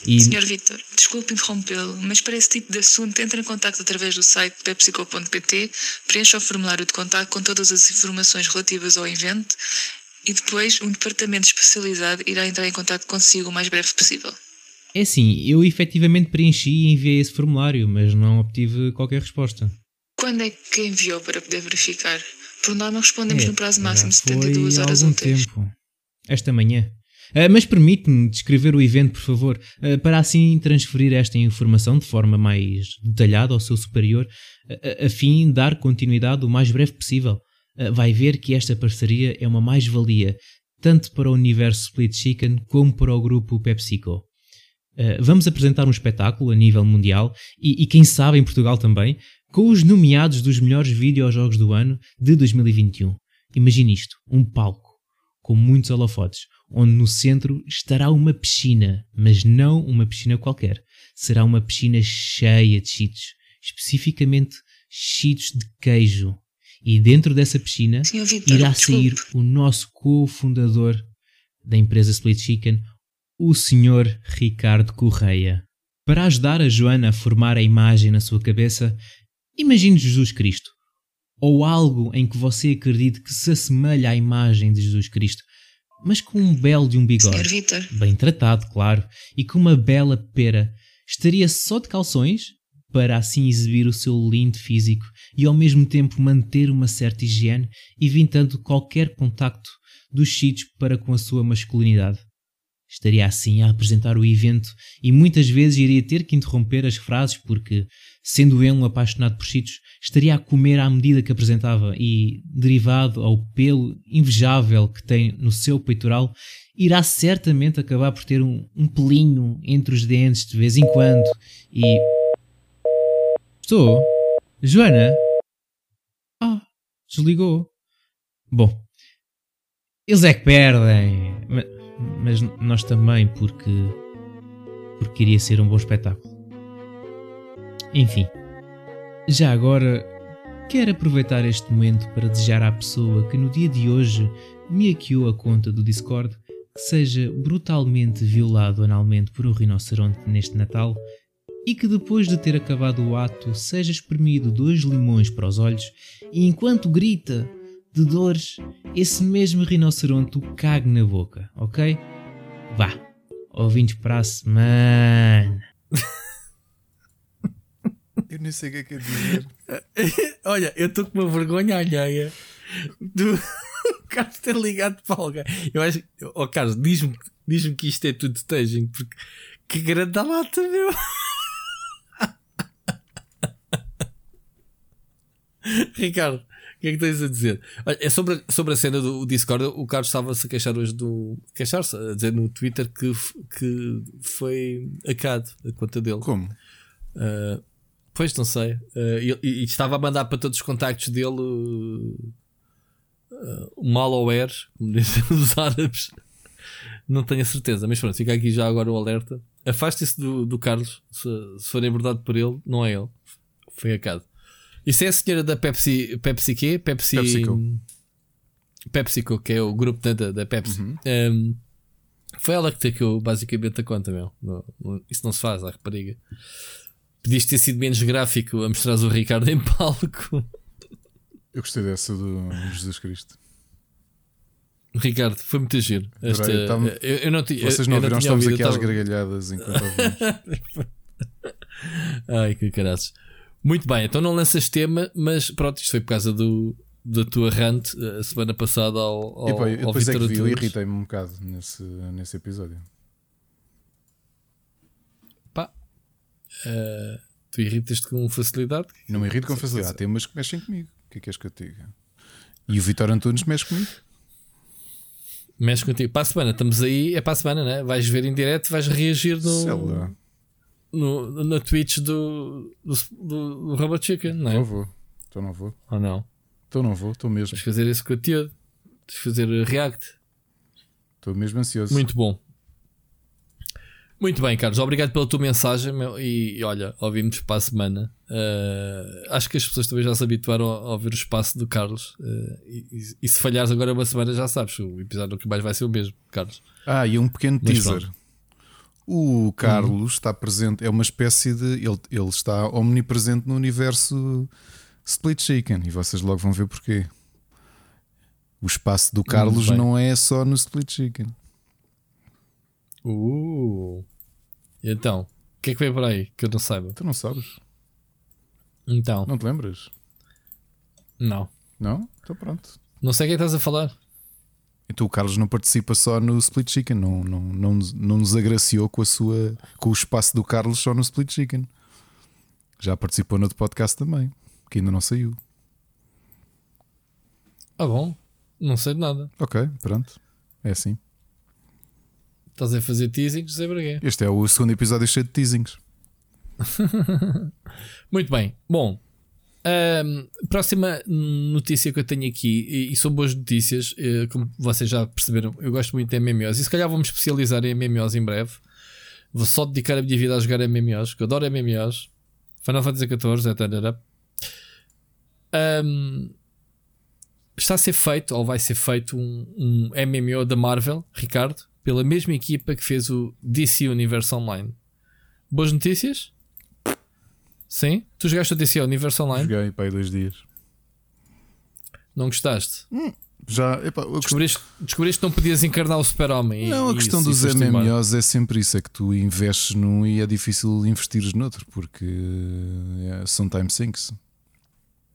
E... Sr. Vitor, desculpe interrompê-lo, mas para esse tipo de assunto entre em contato através do site pepsico.pt, preencha o formulário de contato com todas as informações relativas ao evento e depois um departamento especializado irá entrar em contato consigo o mais breve possível. É assim, eu efetivamente preenchi e enviei esse formulário, mas não obtive qualquer resposta. Quando é que enviou para poder verificar? Por norma respondemos é, no prazo máximo de 72 horas úteis. tempo. Esta manhã. Uh, mas permite-me descrever o evento, por favor, uh, para assim transferir esta informação de forma mais detalhada ao seu superior, uh, a fim de dar continuidade o mais breve possível. vai ver que esta parceria é uma mais-valia, tanto para o universo Split Chicken como para o grupo PepsiCo. Uh, vamos apresentar um espetáculo a nível mundial e, e, quem sabe em Portugal também, com os nomeados dos melhores videojogos do ano de 2021. Imagine isto: um palco com muitos holofotes, onde no centro estará uma piscina, mas não uma piscina qualquer. Será uma piscina cheia de cheetos, especificamente cheetos de queijo. E dentro dessa piscina Victor, irá desculpe. sair o nosso cofundador da empresa Split Chicken, o Sr. Ricardo Correia. Para ajudar a Joana a formar a imagem na sua cabeça, imagine Jesus Cristo, ou algo em que você acredite que se assemelha à imagem de Jesus Cristo, mas com um belo de um bigode, bem tratado, claro, e com uma bela pera, estaria só de calções para assim exibir o seu lindo físico e ao mesmo tempo manter uma certa higiene, evitando qualquer contacto dos sítios para com a sua masculinidade. Estaria assim a apresentar o evento e muitas vezes iria ter que interromper as frases porque, sendo ele um apaixonado por sítios, estaria a comer à medida que apresentava e, derivado ao pelo invejável que tem no seu peitoral, irá certamente acabar por ter um, um pelinho entre os dentes de vez em quando e... Estou? Joana? Ah, desligou. Bom, eles é que perdem, ma- mas nós também porque porque iria ser um bom espetáculo. Enfim, já agora quero aproveitar este momento para desejar à pessoa que no dia de hoje me hackeou a conta do Discord que seja brutalmente violado analmente por um rinoceronte neste Natal e que depois de ter acabado o ato seja espremido dois limões para os olhos e enquanto grita de dores, esse mesmo rinoceronte o cague na boca, ok? Vá, ouvintes para a semana. Eu nem sei o que é que é dizer. Olha, eu estou com uma vergonha alheia do Carlos ter ligado para alguém. Eu acho que, oh Carlos, diz-me diz que isto é tudo staging, porque que grande lata, meu. Ricardo, o que é que tens a dizer? É sobre, a- sobre a cena do Discord. O Carlos estava-se a queixar hoje do. queixar-se, a dizer no Twitter que, que foi hackeado a conta dele. Como? Uh, pois não sei. Uh, e, estava a mandar para todos os contactos dele uh, malware, como dizem os árabes. Não tenho a certeza, mas pronto, fica aqui já agora o alerta. Afaste-se do, do Carlos, se, se for abordado por ele, não é ele. Foi hackeado. Isso é a senhora da Pepsi. Pepsi quê? Pepsi. PepsiCo. PepsiCo, que é o grupo da, da, Pepsi. Um, foi ela que hackeou basicamente a conta, meu. Não- não- isso não se faz, à rapariga. Podias ter sido menos gráfico a mostrares o Ricardo em palco. Eu gostei dessa do Jesus Cristo. Ricardo, foi muito giro. Esta, Adorei, tamo- eu, eu não ti- Vocês não viram, estamos ouvido, aqui eu às tava- gargalhadas enquanto ouvimos. Ai, que caraças. Muito bem, então não lanças tema, mas pronto, isto foi por causa do, da tua rant eh, a semana passada ao, ao, E eu ao depois é que vi, eu irritei-me um bocado nesse, nesse episódio. Pá, eh, tu irritas-te com facilidade. Não me irrito com facilidade. Tem umas que mexem comigo. O que é que és que eu te diga? E o Vitor Antunes mexe comigo. Mexe contigo. Para a semana, estamos aí, é para a semana, né? Vais ver em direto, vais reagir Sei no, lá. No, na Twitch do, do, do, do Robot Chicken, não é? Não vou. Então não vou. Ou não? Então não vou. Estou mesmo. Tens fazer esse conteúdo. Tens fazer react. Estou mesmo ansioso. Muito bom. Muito bem, Carlos. Obrigado pela tua mensagem. E, e olha, ouvimos para a semana. Uh, acho que as pessoas também já se habituaram a, ouvir o espaço do Carlos. Uh, e, e- e se falhares agora uma semana, já sabes. O episódio nunca mais vai ser o mesmo, Carlos. Ah, e um pequeno Mas teaser. pronto. O Carlos está presente, é uma espécie de. Ele, ele está omnipresente no universo Split Chicken e vocês logo vão ver porquê. O espaço do Carlos bem. não é só no Split Chicken. Uh. Então, o que é que vem por aí que eu não saiba? Tu não sabes? Então, Não te lembras? não. Não? Então pronto. Não sei o que é que estás a falar. Então o Carlos não participa só no Split Chicken, não, não, não, nos- não nos agraciou com, a sua, com o espaço do Carlos só no Split Chicken. Já participou no outro podcast também, que ainda não saiu. Ah, bom. Não sei de nada. Ok, pronto. É assim. Estás a fazer teasings, Zé Bragué. Este é o segundo episódio cheio de teasings. Muito bem. Bom, um, próxima notícia que eu tenho aqui, e, e são boas notícias, uh, como vocês já perceberam, eu gosto muito de MMOs e se calhar vamos especializar em MMOs em breve. Vou só dedicar a minha vida a jogar MMOs, que eu adoro MMOs. Final Fantasy XIV, etc. Um, está a ser feito, ou vai ser feito, um, um MMO da Marvel, Ricardo, pela mesma equipa que fez o DC Universe Online. Boas notícias? Sim? Tu jogaste o DC Universe Online? Joguei para aí dois dias. Não gostaste? Hum, já, epá, descobriste, descobriste que não podias encarnar o super-homem. Não, a questão dos MMOs é sempre isso: é que tu investes num e é difícil investires noutro, porque é, são time sinks.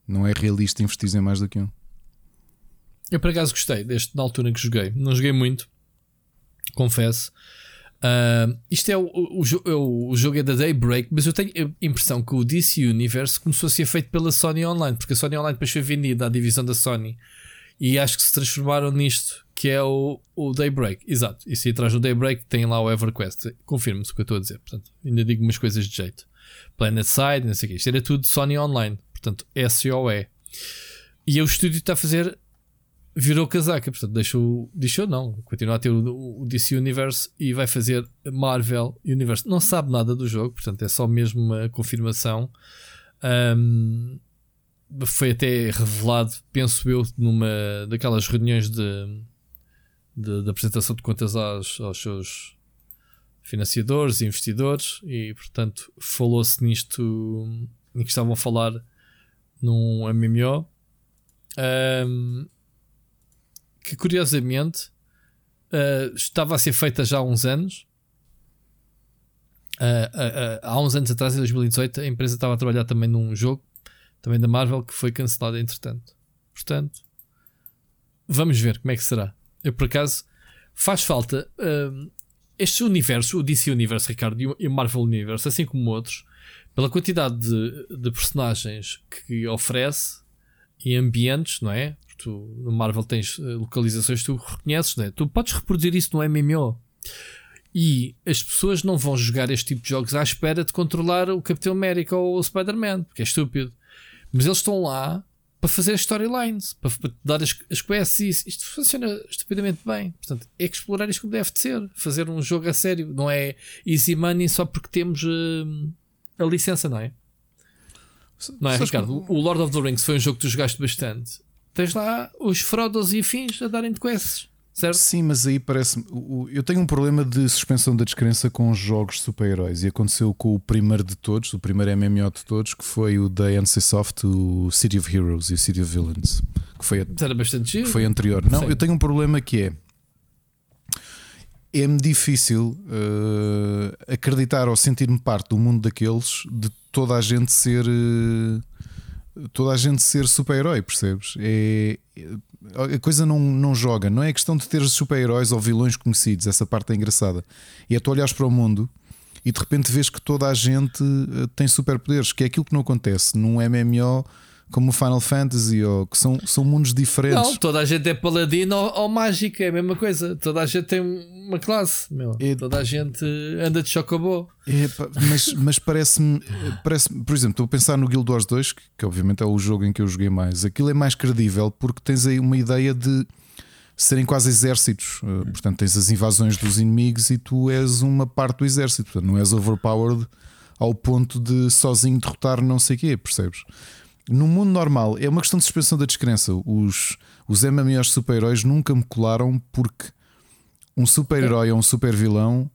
Não é realista investir em mais do que um. Eu por acaso gostei deste na altura em que joguei. Não joguei muito, confesso. Uh, isto é o, o, o, o, jogo é da Daybreak, mas eu tenho a impressão que o DC Universe começou a ser feito pela Sony Online, porque a Sony Online depois foi vendida à divisão da Sony e acho que se transformaram nisto, que é o, o Daybreak. Exato, e se atrás do Daybreak tem lá o EverQuest. Confirme-se o que eu estou a dizer, portanto, ainda digo umas coisas de jeito. Planet Side, não sei o que. Isto era tudo Sony Online, portanto, SOE. E o estúdio está a fazer virou casaca, portanto deixou, deixou não, continua a ter o, o, DC Universe e vai fazer Marvel Universe. Não sabe nada do jogo, portanto é só mesmo uma confirmação. Um, foi até revelado, penso eu, numa daquelas reuniões de, de, de apresentação de contas aos, aos seus financiadores e investidores, e portanto falou-se nisto em que estavam a falar num MMO. Um, que curiosamente uh, estava a ser feita já há uns anos. Uh, uh, há uns anos atrás, em 2018, a empresa estava a trabalhar também num jogo, também da Marvel, que foi cancelado entretanto. Portanto, vamos ver como é que será. Eu, por acaso, faz falta este universo, o DC Universo, Ricardo, e o Marvel Universe, assim como outros, pela quantidade de, de personagens que oferece e ambientes, não é? Tu no Marvel tens eh, localizações que tu reconheces, né? tu podes reproduzir isso no MMO. E as pessoas não vão jogar este tipo de jogos à espera de controlar o Capitão América ou o Spider-Man, porque é estúpido. Mas eles estão lá para fazer storylines, para, para dar as, as quests e isso. Isto funciona estupidamente bem. Portanto, é que explorar isto como deve de ser. Fazer um jogo a sério. Não é easy money só porque temos uh, a licença, não é? Não é, Ricardo? O Lord of the Rings foi um jogo que tu jogaste bastante tens lá os Frodos e afins a darem de quests. Certo? Sim, mas aí parece. Eu tenho um problema de suspensão da descrença com jogos super-heróis e aconteceu com o primeiro de todos, o primeiro MMO de todos, que foi o da NCSoft, o City of Heroes e o City of Villains, que foi, Era bastante giro. foi anterior. Não, Sim. eu tenho um problema que é. É-me difícil uh, acreditar ou sentir-me parte do mundo daqueles de toda a gente ser. Uh, toda a gente ser super-herói, percebes? É, a coisa não, não joga, não é questão de ter super-heróis ou vilões conhecidos, essa parte é engraçada. E é tu olhares para o mundo e de repente vês que toda a gente eh, tem superpoderes, que é aquilo que não acontece num MMO como o Final Fantasy, ou que ssão, são mundos diferentes. Não, toda a gente é paladino ou, ou mágica, é a mesma coisa. Toda a gente tem uma classe, meu. É, toda a gente anda de chocobó. É, mas mas parece-me, parece por exemplo, estou a pensar no Guild Wars 2, que, que obviamente é o jogo em que eu joguei mais. Aquilo é mais credível porque tens aí uma ideia de serem quase exércitos. Eh, portanto, tens as invasões dos inimigos e tu és uma parte do exército. Portanto, não és overpowered ao ponto de sozinho derrotar não sei o quê, percebes? No mundo normal é uma questão de suspensão da descrença. Os, os MMOs super-heróis nunca me colaram porque um super-herói ou um super-vilão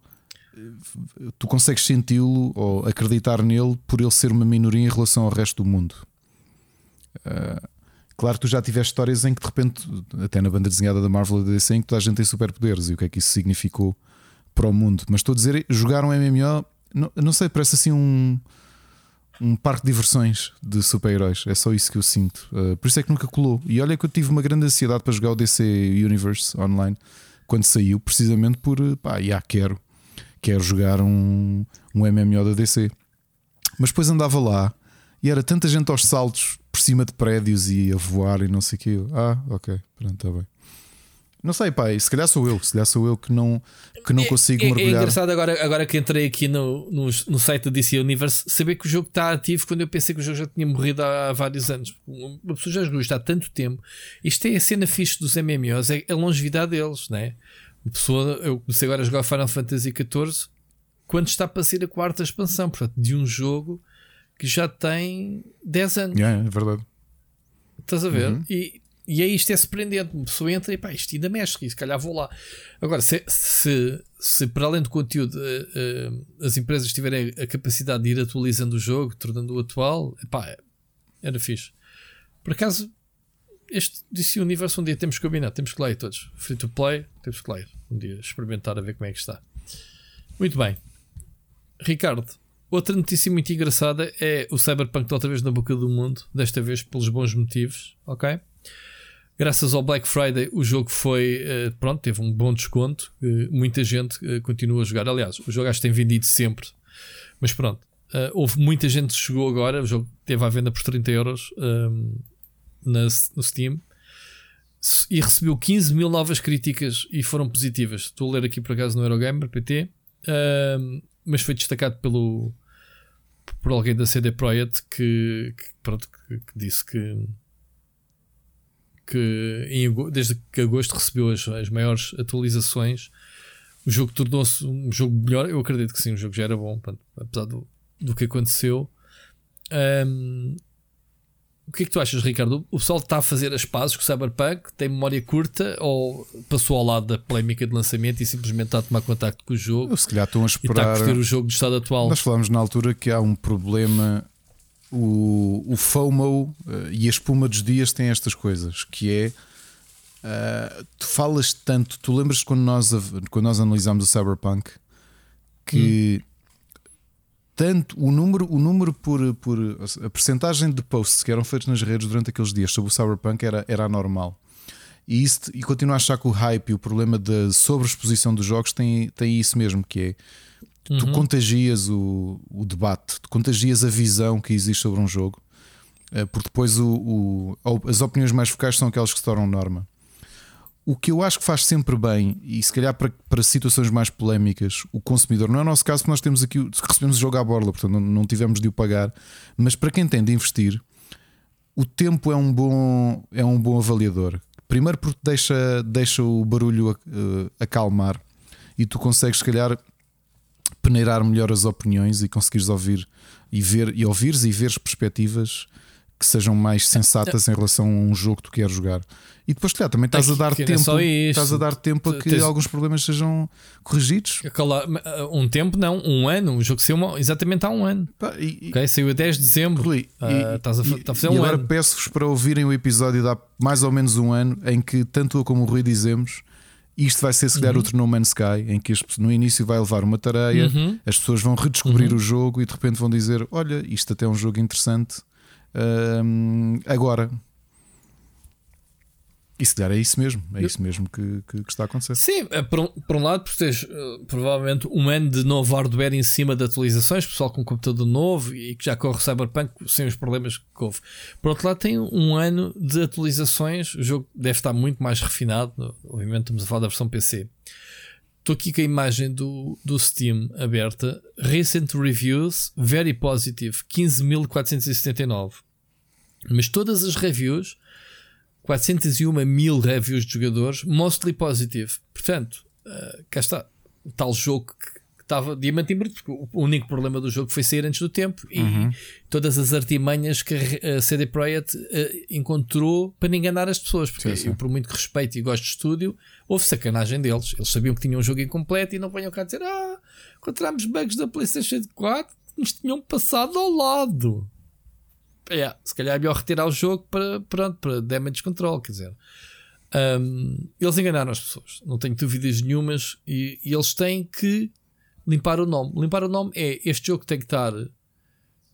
tu consegues senti-lo ou acreditar nele por ele ser uma minoria em relação ao resto do mundo. Uh, claro tu já tiveste histórias em que de repente, até na banda desenhada da Marvel da DC, em que toda a gente tem superpoderes e o que é que isso significou para o mundo. Mas estou a dizer, jogar um MMO, não, não sei, parece assim um um parque de diversões de super-heróis. É só isso que eu sinto. Uh, por isso é que nunca colou. E olha que eu tive uma grande ansiedade para jogar o DC Universe online quando saiu, precisamente por eh, pá, já quero, quero jogar um, um MMO da DC. Mas depois andava lá e era tanta gente aos saltos por cima de prédios e a voar e não sei o que. Ah, ok, pronto, está bem. Não sei, pai, se calhar sou eu, se calhar sou eu que não, que não consigo é, mergulhar. É engraçado agora, agora que entrei aqui no, no, no site da DC Universe saber que o jogo está ativo quando eu pensei que o jogo já tinha morrido há, vários anos. Uma pessoa já jogou isto há tanto tempo. Isto é a cena fixe dos MMOs, é a longevidade deles, né? Uma pessoa, eu comecei agora a jogar Final Fantasy XIV quando está para sair a quarta expansão, portanto, de um jogo que já tem 10 anos. Yeah, é verdade. Estás a ver? Uhum. E, e é isto é surpreendente. Uma pessoa entra e pá, isto ainda mexe, se calhar vou lá. Agora, se, se, se para além do conteúdo uh, uh, as empresas tiverem a capacidade de ir atualizando o jogo, tornando-o atual, pá, era fixe. Por acaso, este DC Universo um dia temos que combinar, temos que lá ir todos. Free to play, temos que lá ir. Um dia experimentar a ver como é que está. Muito bem. Ricardo, outra notícia muito engraçada é o Cyberpunk outra vez na boca do mundo, desta vez pelos bons motivos, ok? Graças ao Black Friday, o jogo foi. Eh, pronto, teve um bom desconto. Eh, muita gente eh, continua a jogar. Aliás, o jogo acho que tem vendido sempre. Mas pronto, houve muita gente que chegou agora. O jogo teve à venda por 30 euros ehm, no Steam e recebeu 15 mil novas críticas e foram positivas. Estou a ler aqui por acaso no Eurogamer PT, ehm, mas foi destacado pelo por alguém da CD Projekt que, que pronto, que, que disse que que em, desde que agosto recebeu as, as maiores atualizações, o jogo tornou-se um jogo melhor. Eu acredito que sim, o jogo já era bom, pronto, apesar do, do que aconteceu. Um, o que é que tu achas, Ricardo? O pessoal está a fazer as pazes com o Cyberpunk? Tem memória curta ou passou ao lado da polémica de lançamento e simplesmente está a tomar contacto com o jogo? Eu, se calhar estão a esperar. E está a curtir o jogo do estado atual. Nós falámos na altura que há um problema o, o FOMO uh, e a espuma dos dias têm estas coisas, que é uh, tu falas tanto, tu lembras quando nós, quando nós analisámos o Cyberpunk que hum. tanto o número, o número por, por a percentagem de posts que eram feitos nas redes durante aqueles dias sobre o Cyberpunk era, era anormal. E, isso, e continuo a achar que o hype e o problema da sobreexposição dos jogos tem, tem isso mesmo, que é uhum. tu contagias o, o debate, tu contagias a visão que existe sobre um jogo, eh, porque depois o, o, as opiniões mais focais são aquelas que se tornam norma. O que eu acho que faz sempre bem, e se calhar para, para situações mais polémicas, o consumidor, não é o nosso caso, porque nós temos aqui, recebemos o jogo à borla, portanto não, não tivemos de o pagar, mas para quem tem de investir, o tempo é um bom, é um bom avaliador. Primeiro porque deixa, deixa o barulho uh, acalmar e tu consegues, se calhar, peneirar melhor as opiniões e conseguires ouvir e ver e ouvires e veres perspectivas que sejam mais sensatas em relação a um jogo que tu queres jogar. E depois, claro, também estás a dar tempo, estás a dar tempo a que alguns problemas sejam corrigidos. Um tempo, não, um ano. O jogo saiu exatamente há um ano. Saiu a 10 de dezembro. E, uh, estás a, a fazer um agora peço-vos para ouvirem o episódio de há mais ou menos um ano em que tanto eu como o Rui dizemos isto vai ser, se calhar, uhum. outro No Man's Sky, em que no início vai levar uma tareia, uhum. as pessoas vão redescobrir uhum. o jogo e de repente vão dizer: Olha, isto até é um jogo interessante. Um, agora, e se calhar é isso mesmo, é isso mesmo que, que, que está a acontecer. Sim, é, por um, por um lado, porque tens uh, provavelmente um ano de novo hardware em cima de atualizações, pessoal com um computador novo e que já corre Cyberpunk sem os problemas que houve. Por outro lado, tem um ano de atualizações, o jogo deve estar muito mais refinado, obviamente estamos a falar da versão PC. Estou aqui com a imagem do, do Steam aberta. Recent reviews, very positive, 15.479. Mas todas as reviews 401 mil reviews de jogadores, mostly positive. Portanto, uh, cá está. O tal jogo que estava diamante em bruto, porque o único problema do jogo foi sair antes do tempo uhum. e todas as artimanhas que a CD Projekt uh, encontrou para enganar as pessoas. Porque sim, sim. eu, por muito que respeito e gosto de estúdio, houve sacanagem deles. Eles sabiam que tinham um jogo incompleto e não venham cá dizer: Ah, encontramos bugs da PlayStation 4 que nos tinham passado ao lado é, se calhar é melhor retirar o jogo para, pronto, para damage control. Quer dizer, um, eles enganaram as pessoas, não tenho dúvidas nenhumas. E, e, eles têm que limpar o nome. Limpar o nome é este jogo tem que estar,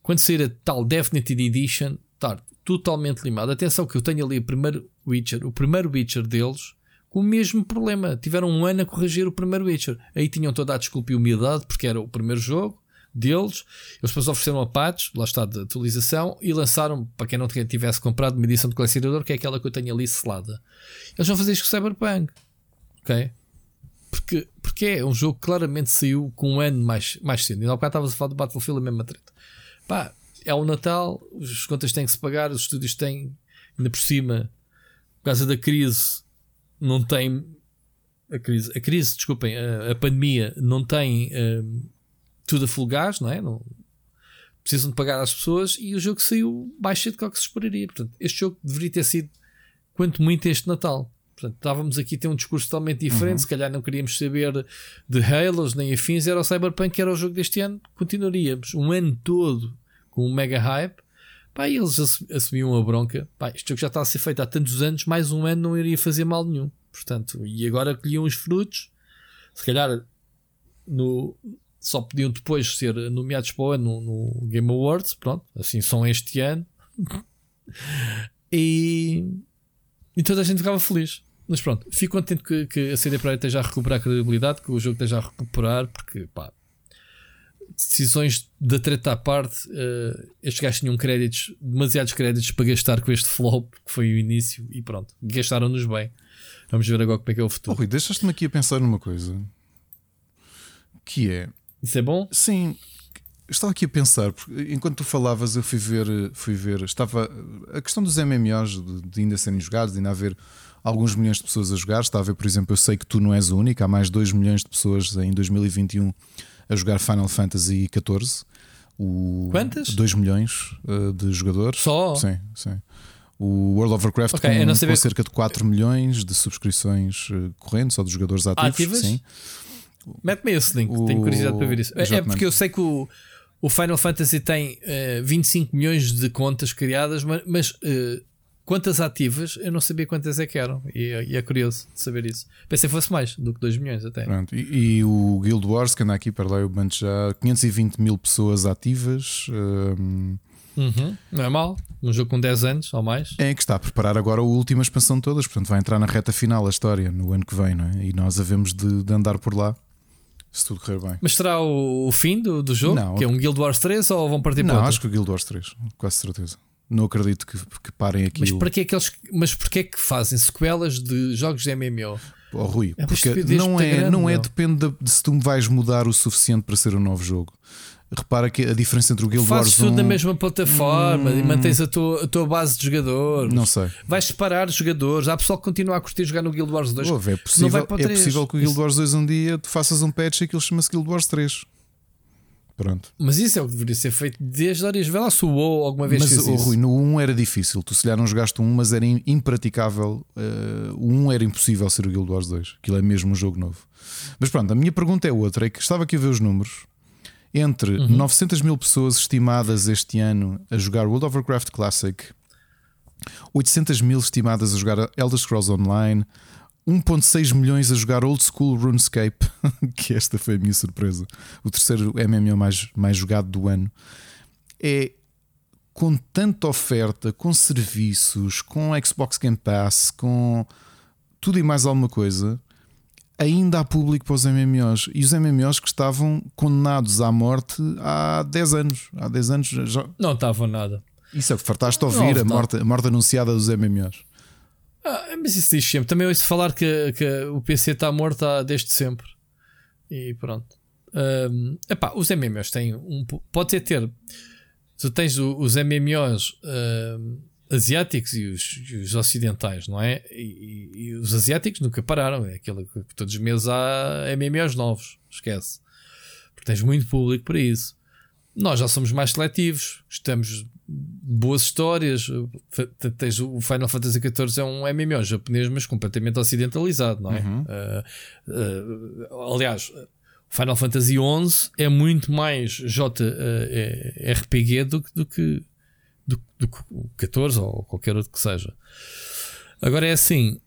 quando sair a tal Definitive Edition, estar totalmente limado. Atenção, que eu tenho ali o primeiro Witcher, o primeiro Witcher deles. Com o mesmo problema, tiveram um ano a corrigir o primeiro Witcher. Aí tinham toda a desculpa e humildade, porque era o primeiro jogo deles. Eles depois ofereceram a patch, lá está de atualização, e lançaram, para quem não tivesse comprado, uma edição de colecionador, que é aquela que eu tenho ali selada. Eles vão fazer isto com Cyberpunk. Ok? Porque, porque é um jogo que claramente saiu com um ano mais, mais cedo. E há bocado estavas a falar do Battlefield, a mesma treta. Pá, é o Natal, as contas têm que se pagar, os estúdios têm, ainda por cima, por causa da crise, não tem. A crise, a crise desculpem, a, a pandemia não tem um, tudo a full gás, não é? Não, precisam de pagar às pessoas e o jogo saiu mais cedo do que se esperaria. Portanto, este jogo deveria ter sido, quanto muito, este Natal. Portanto, estávamos aqui a ter um discurso totalmente diferente. Uhum. Se calhar não queríamos saber de Halos nem afins. Era o Cyberpunk, era o jogo deste ano. Continuaríamos um ano todo com um mega hype. Pá, eles assumiam a bronca. Pá, este jogo já está a ser feito há tantos anos, mais um ano não iria fazer mal nenhum. Portanto, e agora colhiam os frutos. Se calhar no, só podiam depois ser nomeados para o ano no, Game Awards. Pronto, assim são este ano. e, e toda a gente ficava feliz. Mas pronto, fico contente que, que a CD Projekt esteja a recuperar a credibilidade, que o jogo esteja a recuperar, porque pá, decisões da treta à parte, uh, estes gajos tinham créditos, demasiados créditos para gastar com este flop, que foi o início, e pronto, gastaram-nos bem. Vamos ver agora como é que é o futuro. Oh, Rui, deixaste-me aqui a pensar numa coisa que é. Isso é bom? Sim, estava aqui a pensar, porque enquanto tu falavas, eu fui ver, fui ver, estava a questão dos MMOs de, de ainda serem jogados, de ainda haver alguns milhões de pessoas a jogar. Estava a ver, por exemplo, eu sei que tu não és o único, há mais 2 milhões de pessoas em 2021 a jogar Final Fantasy XIV. O Quantas? 2 milhões uh, de jogadores. Só? Sim, sim. O World of Warcraft okay, com, com cerca de 4 milhões de subscrições uh, correntes ou de jogadores ativos. Ativas? Sim. Mete-me esse link, o... tenho curiosidade para ver isso. É, é porque eu sei que o, o Final Fantasy tem uh, 25 milhões de contas criadas, mas, mas uh, quantas ativas, eu não sabia quantas é que eram. E, e é curioso de saber isso. Pensei que fosse mais do que 2 milhões até. E, e, o Guild Wars, que anda aqui para lá, eu banco já 520 mil pessoas ativas. Um... Uhum. Não é mal. Um jogo com 10 anos ou mais. É que está a preparar agora a última expansão de todas. Portanto, vai entrar na reta final a história no ano que vem, não é? E nós havemos de, de andar por lá. Se tudo correr bem. Mas será o, o fim do, do jogo? Não. Que é um Guild Wars 3 ou vão partir não, para Não, acho que o Guild Wars 3, quase certeza. Não acredito que, que parem aqui. Mas para que é que eles. Mas porquê é que fazem sequelas de jogos de MMO? Oh, Rui, é porque não é, grande, não é depende de, de, se tu vais mudar o suficiente para ser um novo jogo. Repara que a diferença entre o Guild Wars 1 tudo na mesma plataforma hum... e mantens a tua, a tua base de jogadores. Não sei. Vais separar jogadores. Há pessoal que continua a curtir jogar no Guild Wars 2. Ouve, é possível, é possível que o Guild Wars 2 um dia tu faças um patch e aquilo chama-se Guild Wars 3. Pronto. Mas isso é o que deveria ser feito desde Arias. Vê lá se o WoW alguma vez mas, fez oh, Rui, no 1 era difícil. Tu se calhar não jogaste um, mas era impraticável. Uh, o 1 era impossível ser o Guild Wars 2. Aquilo é mesmo um jogo novo. Mas pronto, a minha pergunta é outra: é que estava aqui a ver os números. Entre uhum. 900 mil pessoas estimadas este ano a jogar World of Warcraft Classic, 800 mil estimadas a jogar Elder Scrolls Online, 1.6 milhões a jogar Old School RuneScape, que esta foi a minha surpresa, o terceiro MMO mais, mais jogado do ano. É com tanta oferta, com serviços, com Xbox Game Pass, com tudo e mais alguma coisa, ainda há público para os MMOs. E os MMOs que estavam condenados à morte há 10 anos. Há 10 anos já. Não estavam nada. Isso é que fartaste a ouvir, a morte, a morte anunciada dos MMOs. Ah, mas isso diz sempre. Também ouço falar que, que o PC está morto há, desde sempre. E pronto. Um, epá, os MMOs têm um. Pode ter. Tu tens os MMOs. Um, asiáticos e os, os, ocidentais, não é? E, e, e, os asiáticos nunca pararam. É aquilo que todos os meses há MMOs novos. Esquece. Porque tens muito público para isso. Nós já somos mais seletivos. Estamos boas histórias. Tens o Final Fantasy XIV é um MMO japonês, mas completamente ocidentalizado, não é? Uhum. Uh, uh, aliás, Final Fantasy XI é muito mais JRPG do, do que do, do 14 ou qualquer outro que seja. Agora é assim,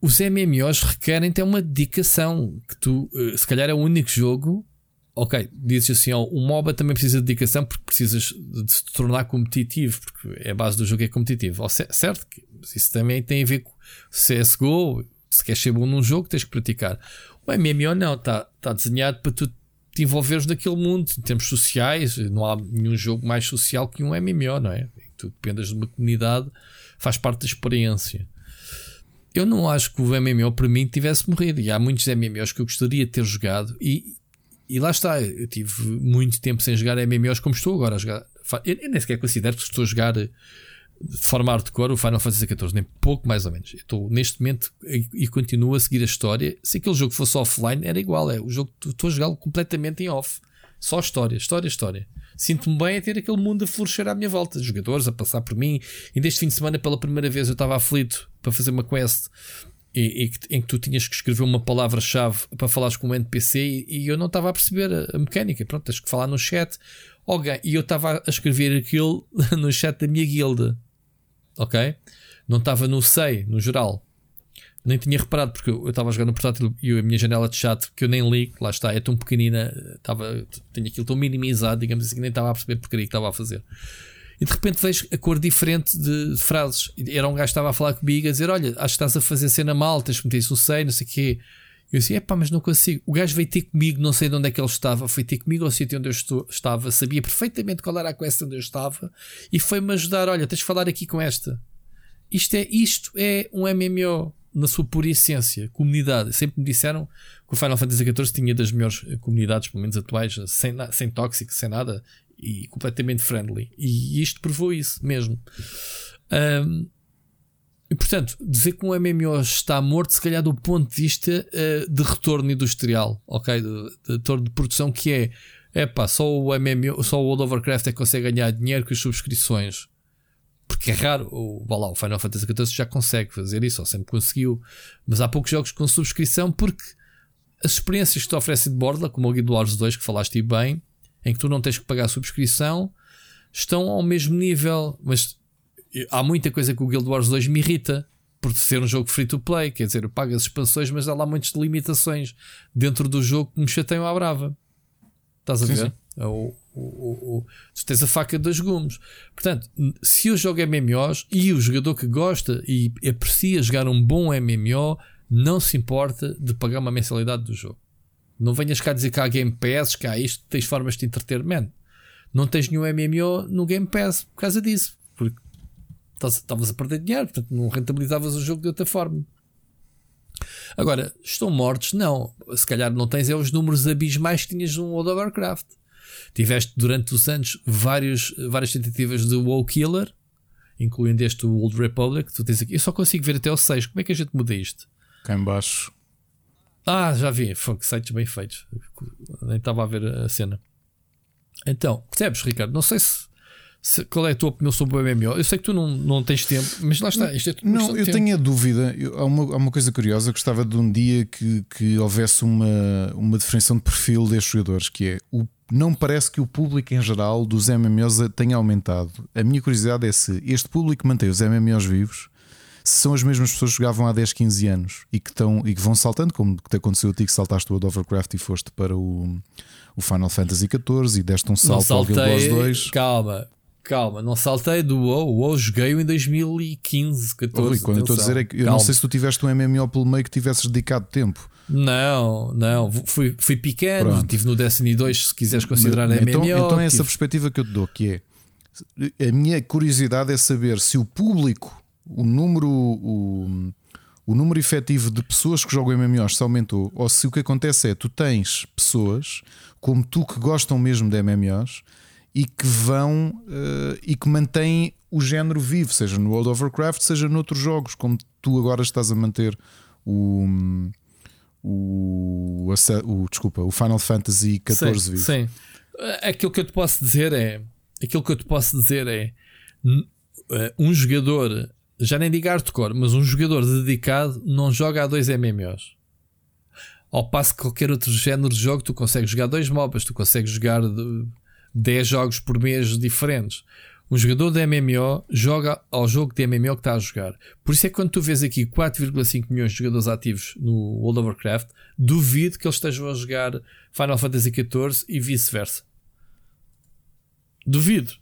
os MMOs requerem ter uma dedicação que tu, eh, se calhar é o único jogo. Ok, dizes assim, ó, o MOBA também precisa de dedicação porque precisas de se tornar competitivo, porque é a base do jogo é competitivo. Certo? Isso também tem a ver com CSGO. Se queres ser bom num jogo, tens que praticar. O MMO não, está tá desenhado para tu te envolveres naquele mundo em termos sociais. Não há nenhum jogo mais social que um MMO, não é? Tu dependas de uma comunidade, faz parte da experiência. eu não acho que o MMO para mim tivesse morrido. E há muitos MMOs que eu gostaria de ter jogado. E, e lá está, eu tive muito tempo sem jogar MMOs como estou agora a jogar. Eu, nem sequer considero que estou a jogar de forma hardcore o Final Fantasy XIV, nem pouco mais ou menos. Estou neste momento e, e continuo a seguir a história. Se aquele jogo fosse offline, era igual. É o jogo estou a jogá-lo completamente em off. Só história, história, história. Sinto-me bem a ter aquele mundo a florescer à minha volta, jogadores a passar por mim. E deste fim de semana, pela primeira vez, eu estava aflito para fazer uma quest e, e, em que tu tinhas que escrever uma palavra-chave para falares com um NPC e, e eu não estava a perceber a, a, mecânica. Pronto, tens que falar no chat. Okay. E eu estava a escrever aquilo no chat da minha guilda. Ok? Não estava no SEI, no geral nem tinha reparado porque eu estava jogar no portátil e a minha janela de chat que eu nem li, lá está, é tão pequenina, estava, tenho aquilo tão minimizado, digamos assim, que nem estava a perceber porcaria que estava a fazer. E de repente vejo a cor diferente de, frases. Era um gajo que estava a falar comigo a dizer: Olha, acho que estás a fazer cena mal, tens que meter isso no seio, não sei o quê. Eu disse: Epá, mas não consigo. O gajo veio ter comigo, não sei de onde é que ele estava, foi ter comigo ao sítio onde eu estou, estava, sabia perfeitamente qual era a quest onde eu estava e foi-me ajudar: Olha, tens de falar aqui com esta. Isto é, isto é um MMO na sua pura essência, comunidade. Sempre me disseram que o Final Fantasy XIV tinha das melhores comunidades, pelo menos atuais, sem, sem tóxico, sem nada, e completamente friendly. E isto provou isso mesmo. Um, e portanto, dizer que um MMO está morto, se calhar do ponto de vista uh, de retorno industrial, ok? De, retorno de produção, que é, é só o MMO, só o World of Warcraft é que consegue ganhar dinheiro com as subscrições porque é raro, o, lá, o Final Fantasy XIV já consegue fazer isso, ou sempre conseguiu, mas há poucos jogos com subscrição porque as experiências que te oferecem de borda, como o Guild Wars 2, que falaste bem, em que tu não tens que pagar a subscrição, estão ao mesmo nível, mas há muita coisa que o Guild Wars 2 me irrita por ser um jogo free to play, quer dizer, eu pago as expansões, mas há lá muitas limitações dentro do jogo que me chateiam à brava. Estás a sim, ver? Sim. É o, o, o, tu tens a faca de dois gumes. Portanto, se eu jogo MMOs e o jogador que gosta e aprecia jogar um bom MMO, não se importa de pagar uma mensalidade do jogo. Não venhas cá dizer que há Game Pass, que há isto, tens formas de entretenimento. Não tens nenhum MMO no Game Pass por causa disso. Estavas a perder dinheiro, portanto não rentabilizavas o jogo de outra forma. Agora, estão mortos? Não. Se calhar não tens é os números abismais que tinhas no World of Warcraft. Tiveste durante os anos vários, várias tentativas de WoW Killer, incluindo este Old Republic. Tu tens aqui. Eu só consigo ver até o 6. Como é que a gente muda isto? Cá em baixo. Ah, já vi. Foi sites bem feitos. Nem estava a ver a cena. Então, percebes, Ricardo? Não sei se, se, qual é a tua opinião sobre o MMO. Eu sei que tu não, não tens tempo, mas lá está. Isto é não, eu tenho a dúvida. Eu, há, uma, há uma coisa curiosa. Eu gostava de um dia que, que houvesse uma, uma diferenciação de perfil destes jogadores, que é o não parece que o público em geral dos MMOs tenha aumentado. A minha curiosidade é se este público mantém os MMOs vivos, se são as mesmas pessoas que jogavam há 10, 15 anos e que, estão, e que vão saltando, como te aconteceu a ti que saltaste o Warcraft e foste para o, o Final Fantasy XIV e deste um salto ao Guild Wars 2. Calma, calma, não saltei do WoW. O WoW joguei em 2015, 14. Oh, quando eu estou a dizer é que eu calma. não sei se tu tiveste um MMO pelo meio que tivesses dedicado tempo. Não, não, fui, fui pequeno, Pronto. estive no Destiny 2, se quiseres considerar então, MMO. Então é tive... essa perspectiva que eu te dou, que é a minha curiosidade é saber se o público, o número, o, o número efetivo de pessoas que jogam MMOs se aumentou, ou se o que acontece é tu tens pessoas como tu que gostam mesmo de MMOs e que vão uh, e que mantêm o género vivo, seja no World of Warcraft, seja noutros jogos, como tu agora estás a manter o o, o, desculpa, o Final Fantasy XIV sim, Sim. Aquilo que eu te posso dizer é aquilo que eu te posso dizer é eh, um jogador, já nem digo hardcore, mas um jogador dedicado não joga a dois MMOs. Ao passo que qualquer outro género de jogo, tu consegues jogar dois MOBAs, tu consegues jogar 10 jogos por mês diferentes um jogador de MMO joga ao jogo de MMO que está a jogar. Por isso é que quando tu vês aqui 4,5 milhões de jogadores ativos no World of Warcraft, duvido que eles estejam a jogar Final Fantasy XIV e vice-versa. Duvido.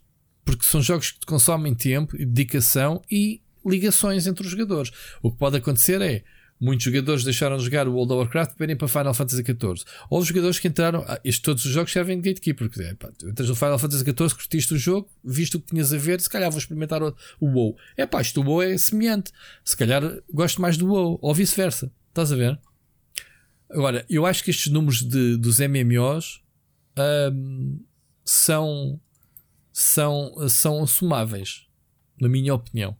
Porque são jogos que te consomem tempo dedicação e ligações entre os jogadores. O que pode acontecer é Muitos jogadores deixaram de jogar o World of Warcraft para irem para Final Fantasy XIV. Houve jogadores que entraram. Ah, estes, todos os jogos servem de gatekeeper. Porque, é, pá, entras no Final Fantasy XIV, curtiste o jogo, viste o que tinhas a ver, se calhar vou experimentar o, o WoW. É pá, isto o WoW é semelhante. Se calhar gosto mais do WoW, ou vice-versa. Estás a ver? Agora, eu acho que estes números de, dos MMOs são, são, são sumáveis, na minha opinião.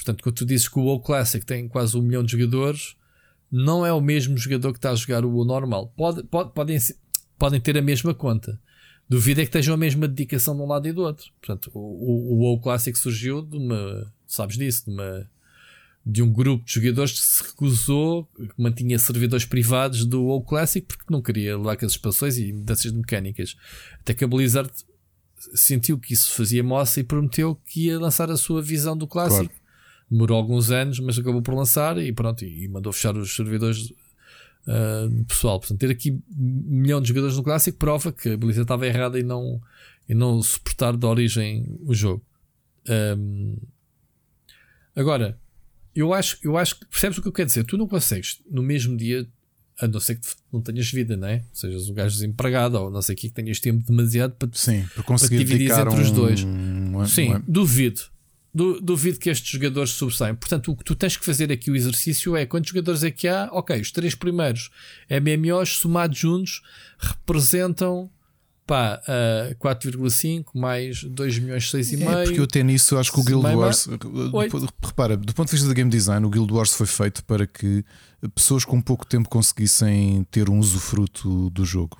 Portanto, quando tu dizes que o WoW Classic tem quase um milhão de jogadores, não é o mesmo jogador que está a jogar o WoW normal. Pode, pode, podem, podem ter a mesma conta. Duvido é que tenham a mesma dedicação de um lado e do outro. Portanto, o, o, WoW Classic surgiu de uma, sabes disso, de, uma, de um grupo de jogadores que se recusou, que mantinha servidores privados do WoW Classic porque não queria levar aquelas expansões e mudanças de mecânicas. Até que a Blizzard sentiu que isso fazia moça e prometeu que ia lançar a sua visão do Classic. Claro demorou alguns anos, mas acabou por lançar e pronto, e, mandou fechar os servidores uh, pessoal. Portanto, ter aqui um milhão de jogadores no clássico prova que a Blizzard estava errada e não, e não suportar de origem o jogo. Um, agora, eu acho, eu acho que percebes o que eu quero dizer? Tu não consegues no mesmo dia, a não ser que não tenhas vida, não é? Sejas um gajo desempregado ou não sei o que, que tenhas tempo demasiado para, Sim, para conseguir para dividir entre um, os dois. Um, Sim, um, duvido duvido que estes jogadores sobressaiam. Portanto, o que tu tens que fazer aqui o exercício é quantos jogadores é que há? Ok, os três primeiros MMOs somados juntos representam pá, uh, 4,5 mais 2 milhões 6,5. É porque eu tenho nisso, acho que o Guild Wars. Repara, do ponto de vista da game design, o Guild Wars foi feito para que pessoas com pouco tempo conseguissem ter um usufruto do jogo.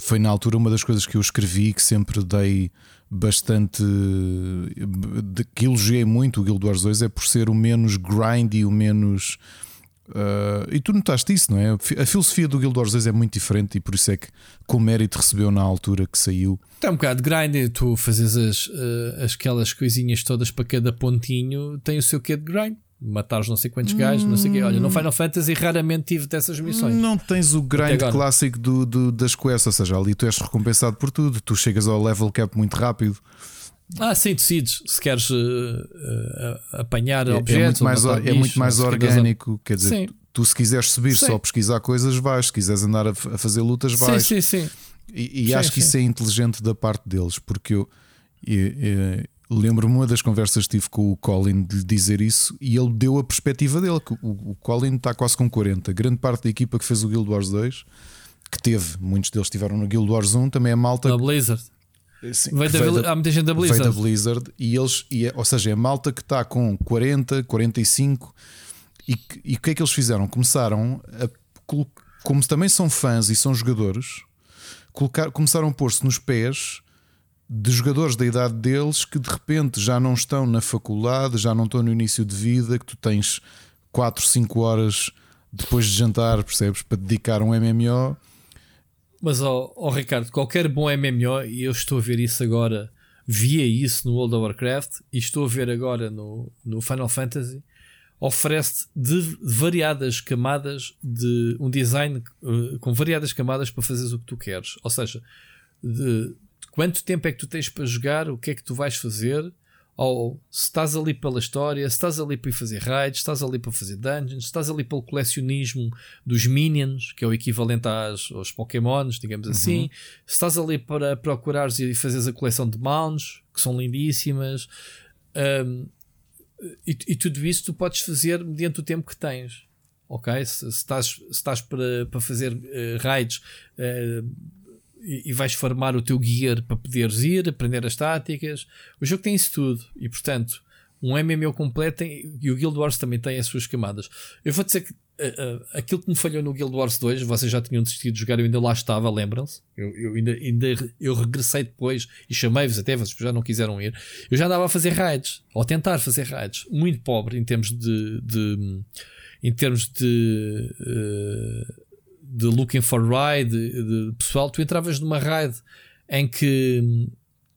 Foi na altura uma das coisas que eu escrevi que sempre dei bastante de, que elogiei muito o Guild Wars 2 é por ser o menos grind e o menos Uh, e tu notaste isso, não é? A filosofia do Guild Wars 2 é muito diferente e por isso é que com mérito recebeu na altura que saiu. Tem um bocado de grind, tu fazes as, uh, aquelas coisinhas todas para cada pontinho, tem o seu quê de grind matares não sei quantos gajos, não sei o quê. Olha, no Final Fantasy raramente tive dessas missões. Não tens o grind clássico do, do, das quests, ou seja, ali tu és recompensado por tudo, tu chegas ao level cap muito rápido. Ah, sim, decides se queres uh, uh, apanhar é, objetos. É muito mais, é muito mais orgânico, quer dizer, sim. tu se quiseres subir sim. só pesquisar coisas, vais, se quiseres andar a, a fazer lutas, vais. Sim, sim, sim. E, e acho que isso é inteligente da parte deles, porque eu, eu, Lembro-me uma das conversas que tive com o Colin de lhe dizer isso e ele deu a perspectiva dele. Que o, Colin está quase com 40. Grande parte da equipa que fez o Guild Wars 2, que teve, muitos deles estiveram no Guild Wars 1, também é malta. Da Blizzard. Sim, veio da, veio da, há muita gente da Blizzard. Veio da Blizzard e eles, e é, ou seja, é malta que está com 40, 45 e, e o que é que eles fizeram? Começaram a como também são fãs e são jogadores, colocar, começaram a pôr-se nos pés de jogadores da idade deles que de repente já não estão na faculdade, já não estão no início de vida, que tu tens 4, 5 horas depois de jantar, percebes? Para dedicar um MMO. Mas, ó Ricardo, qualquer bom MMO, e eu estou a ver isso agora, via isso no World of Warcraft e estou a ver agora no, no Final Fantasy, oferece de variadas camadas de um design uh, com variadas camadas para fazeres o que tu queres. Ou seja, de, quanto tempo é que tu tens para jogar, o que é que tu vais fazer, ou se estás ali pela história, se estás ali para ir fazer raids, se estás ali para fazer dungeons, se estás ali pelo colecionismo dos minions, que é o equivalente às, aos Pokémons, digamos uhum. assim, se estás ali para procurares e fazeres a coleção de mounts, que são lindíssimas, um, e, e, tudo isso tu podes fazer mediante o tempo que tens. Ok? Se, se estás, se estás para, para fazer uh, raids, uh, e, vais farmar o teu gear para poderes ir, aprender as táticas. O jogo tem isso tudo e, portanto, um MMO completo tem, e o Guild Wars também tem as suas camadas. Eu vou dizer que uh, aquilo que me falhou no Guild Wars 2, vocês já tinham desistido de jogar, eu ainda lá estava, lembram-se? Eu, eu, ainda, ainda eu regressei depois e chamei-vos até, vocês já não quiseram ir. Eu já andava a fazer raids, ou tentar fazer raids, muito pobre em termos de, de em termos de uh, de looking for ride, de, de pessoal, tu entravas numa raid em que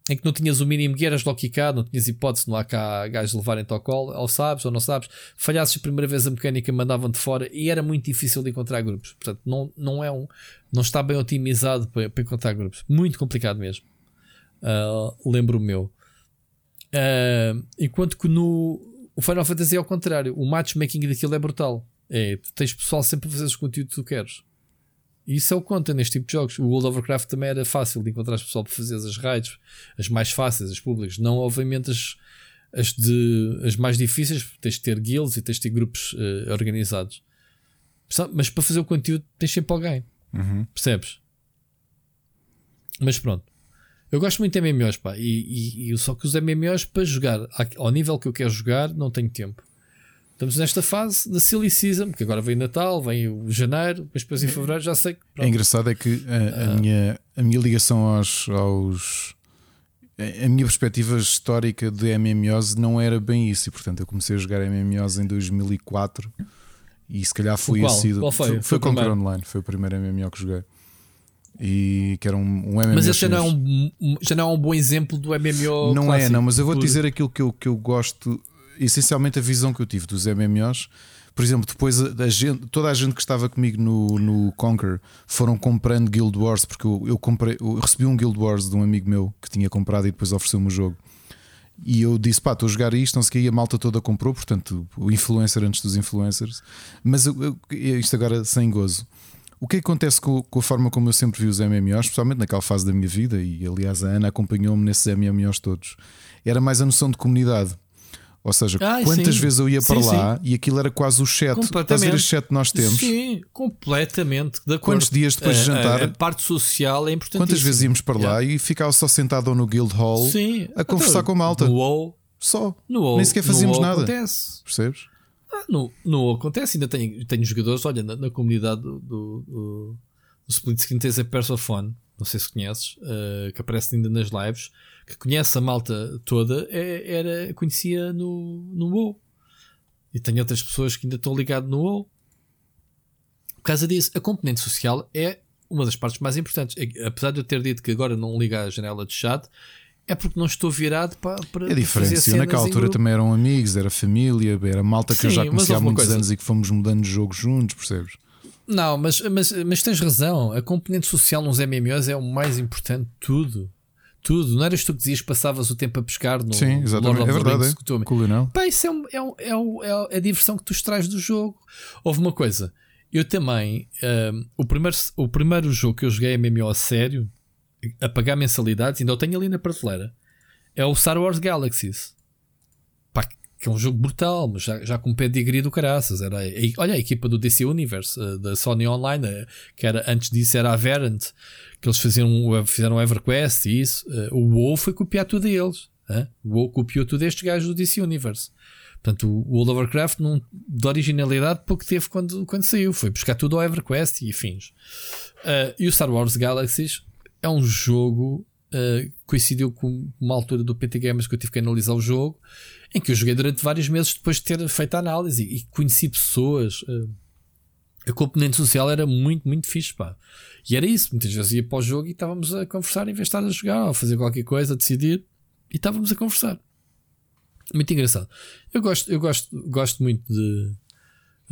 em que não tinhas o mínimo gear, eras logo quicado, não tinhas hipótese, não há cá gajos levarem-te ao colo, ou sabes ou não sabes, falhasses a primeira vez a mecânica, mandavam-te fora e era muito difícil de encontrar grupos. Portanto, não, não é um, não está bem otimizado para, para encontrar grupos, muito complicado mesmo. Uh, lembro o meu. Uh, enquanto que no o Final Fantasy é ao contrário, o matchmaking daquilo é brutal. É, tens pessoal sempre a fazer os conteúdos que tu queres. E isso é o que conta neste tipo de jogos. O World of Warcraft também era fácil de encontrar pessoal para fazer as raids, as mais fáceis, as públicas. Não, obviamente, as, as, de, as mais difíceis, tens de ter guilds e tens de ter grupos uh, organizados. Mas para fazer o conteúdo tens sempre alguém. Uhum. Percebes? Mas pronto. Eu gosto muito de MMOs, pá. E, e, e só que os MMOs para jogar ao nível que eu quero jogar, não tenho tempo. Estamos nesta fase da silly season, que agora vem Natal, vem o janeiro, mas depois em fevereiro já sei que. Pronto. É engraçado é que a, a ah. minha, a minha ligação aos, aos. A minha perspectiva histórica de MMOs não era bem isso, e portanto eu comecei a jogar MMOs em 2004 e se calhar foi qual? sido. Qual foi? Foi, foi Conquer Online, foi o primeiro MMO que joguei. E que era um, um MMO. Mas esse já não, é um, já não é um bom exemplo do MMO. Não é, clássico, é, não, mas eu vou te dizer aquilo que eu, que eu gosto, essencialmente a visão que eu tive dos MMOs. Por exemplo, depois a, gente, toda a gente que estava comigo no, no Conquer foram comprando Guild Wars, porque eu, eu, comprei, eu recebi um Guild Wars de um amigo meu que tinha comprado e depois ofereceu-me o jogo. E eu disse, pá, estou a jogar isto, não sei o que, a malta toda comprou, portanto, o influencer antes dos influencers. Mas eu, eu, isto agora sem gozo. O que acontece com, com, a forma como eu sempre vi os MMOs, especialmente naquela fase da minha vida, e aliás a Ana acompanhou-me nesses MMOs todos, era mais a noção de comunidade. Ou seja, Ai, quantas sim. vezes eu ia para sim, lá sim. e aquilo era quase o chat. Estás a ver chat que nós temos? Sim, completamente. De acordo. Quantos dias depois de jantar? A, a, parte social é importante. Quantas vezes íamos para lá yeah. e ficava só sentado no Guild Hall a conversar então, com a malta? No WoW. Só. No WoW, Nem sequer fazíamos nada. Acontece. Percebes? Ah, no, no acontece, ainda tenho, tenho jogadores, olha, na, na comunidade do, do, do, do Split Screen tens a Persophone, não sei se conheces, uh, que aparece ainda nas lives, que conhece a malta toda, é, era, conhecia no, no WoW. E tenho outras pessoas que ainda estão ligadas no WoW. Por causa disso, a componente social é uma das partes mais importantes. Apesar de eu ter dito que agora não liga a janela de chat, é porque não estou virado para. para é diferente. Se naquela altura também eram amigos, era família, era malta que Sim, eu já conhecia há muitos coisa. anos e que fomos mudando de jogo juntos, percebes? Não, mas, mas, mas tens razão. A componente social nos MMOs é o mais importante de tudo. Tudo. Não eras tu que dizias que passavas o tempo a pescar no Sim, exatamente. Lord of é verdade. Rings, é. Cool, não? Pá, isso é, um, é, um, é, um, é, a diversão que tu extrais do jogo. Houve uma coisa. Eu também. Um, o, primeiro, o primeiro jogo que eu joguei MMO a sério, a pagar mensalidades, ainda o tenho ali na prateleira é o Star Wars Galaxies. Que é um jogo brutal, mas já, já com pedigree do caraças. Era, olha a equipa do DC Universe, uh, da Sony Online, uh, que era antes disso era a Verant, que eles faziam, fizeram EverQuest e isso. Uh, o WoW foi copiar tudo a eles. O WoW copiou tudo estes gajos do DC Universe. Portanto, o World of Warcraft não, de originalidade pouco teve quando, quando saiu. Foi buscar tudo ao EverQuest e fins. e o Star Wars Galaxies é um jogo uh, coincidiu com uma altura do PT Games que eu tive que analisar o jogo, em que eu joguei durante vários meses depois de ter feito a análise e, conheci pessoas. Uh, a componente social era muito, muito fixe, pá. E era isso. Muitas vezes ia para o jogo e estávamos a conversar em vez de estar a jogar ou a fazer qualquer coisa, a decidir, e estávamos a conversar. Muito engraçado. Eu gosto, eu gosto, gosto muito de,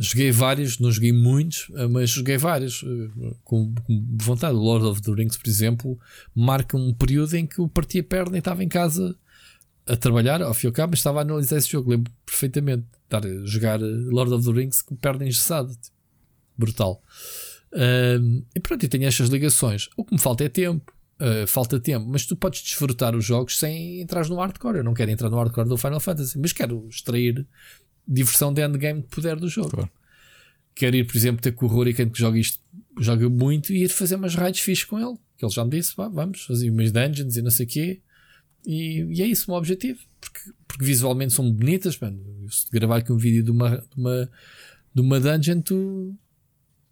Joguei vários, não joguei muitos, eh, mas joguei vários eh, com, vontade. O Lord of the Rings, por exemplo, marca um período em que eu partia a perna e estava em casa a trabalhar, ao fim e ao cabo, mas estava a analisar esse jogo. Lembro perfeitamente estar a jogar Lord of the Rings com perna engessada. Tipo, brutal. E pronto, e tenho estas ligações. O que me falta é tempo. Uh, falta tempo, mas tu podes desfrutar os jogos sem entrar no hardcore. Eu não quero entrar no hardcore do Final Fantasy, mas quero extrair diversão de endgame de poder do jogo. Claro. Quero ir, por exemplo, ter com o Hurricane que joga isto, joga muito e ir fazer umas raids fixas com ele. Que ele já me disse, vamos fazer umas dungeons e não sei o quê. E, e, é isso o meu objetivo. Porque, porque visualmente são bonitas. Mano. Se gravar aqui um vídeo de uma, de uma, de uma dungeon, tu,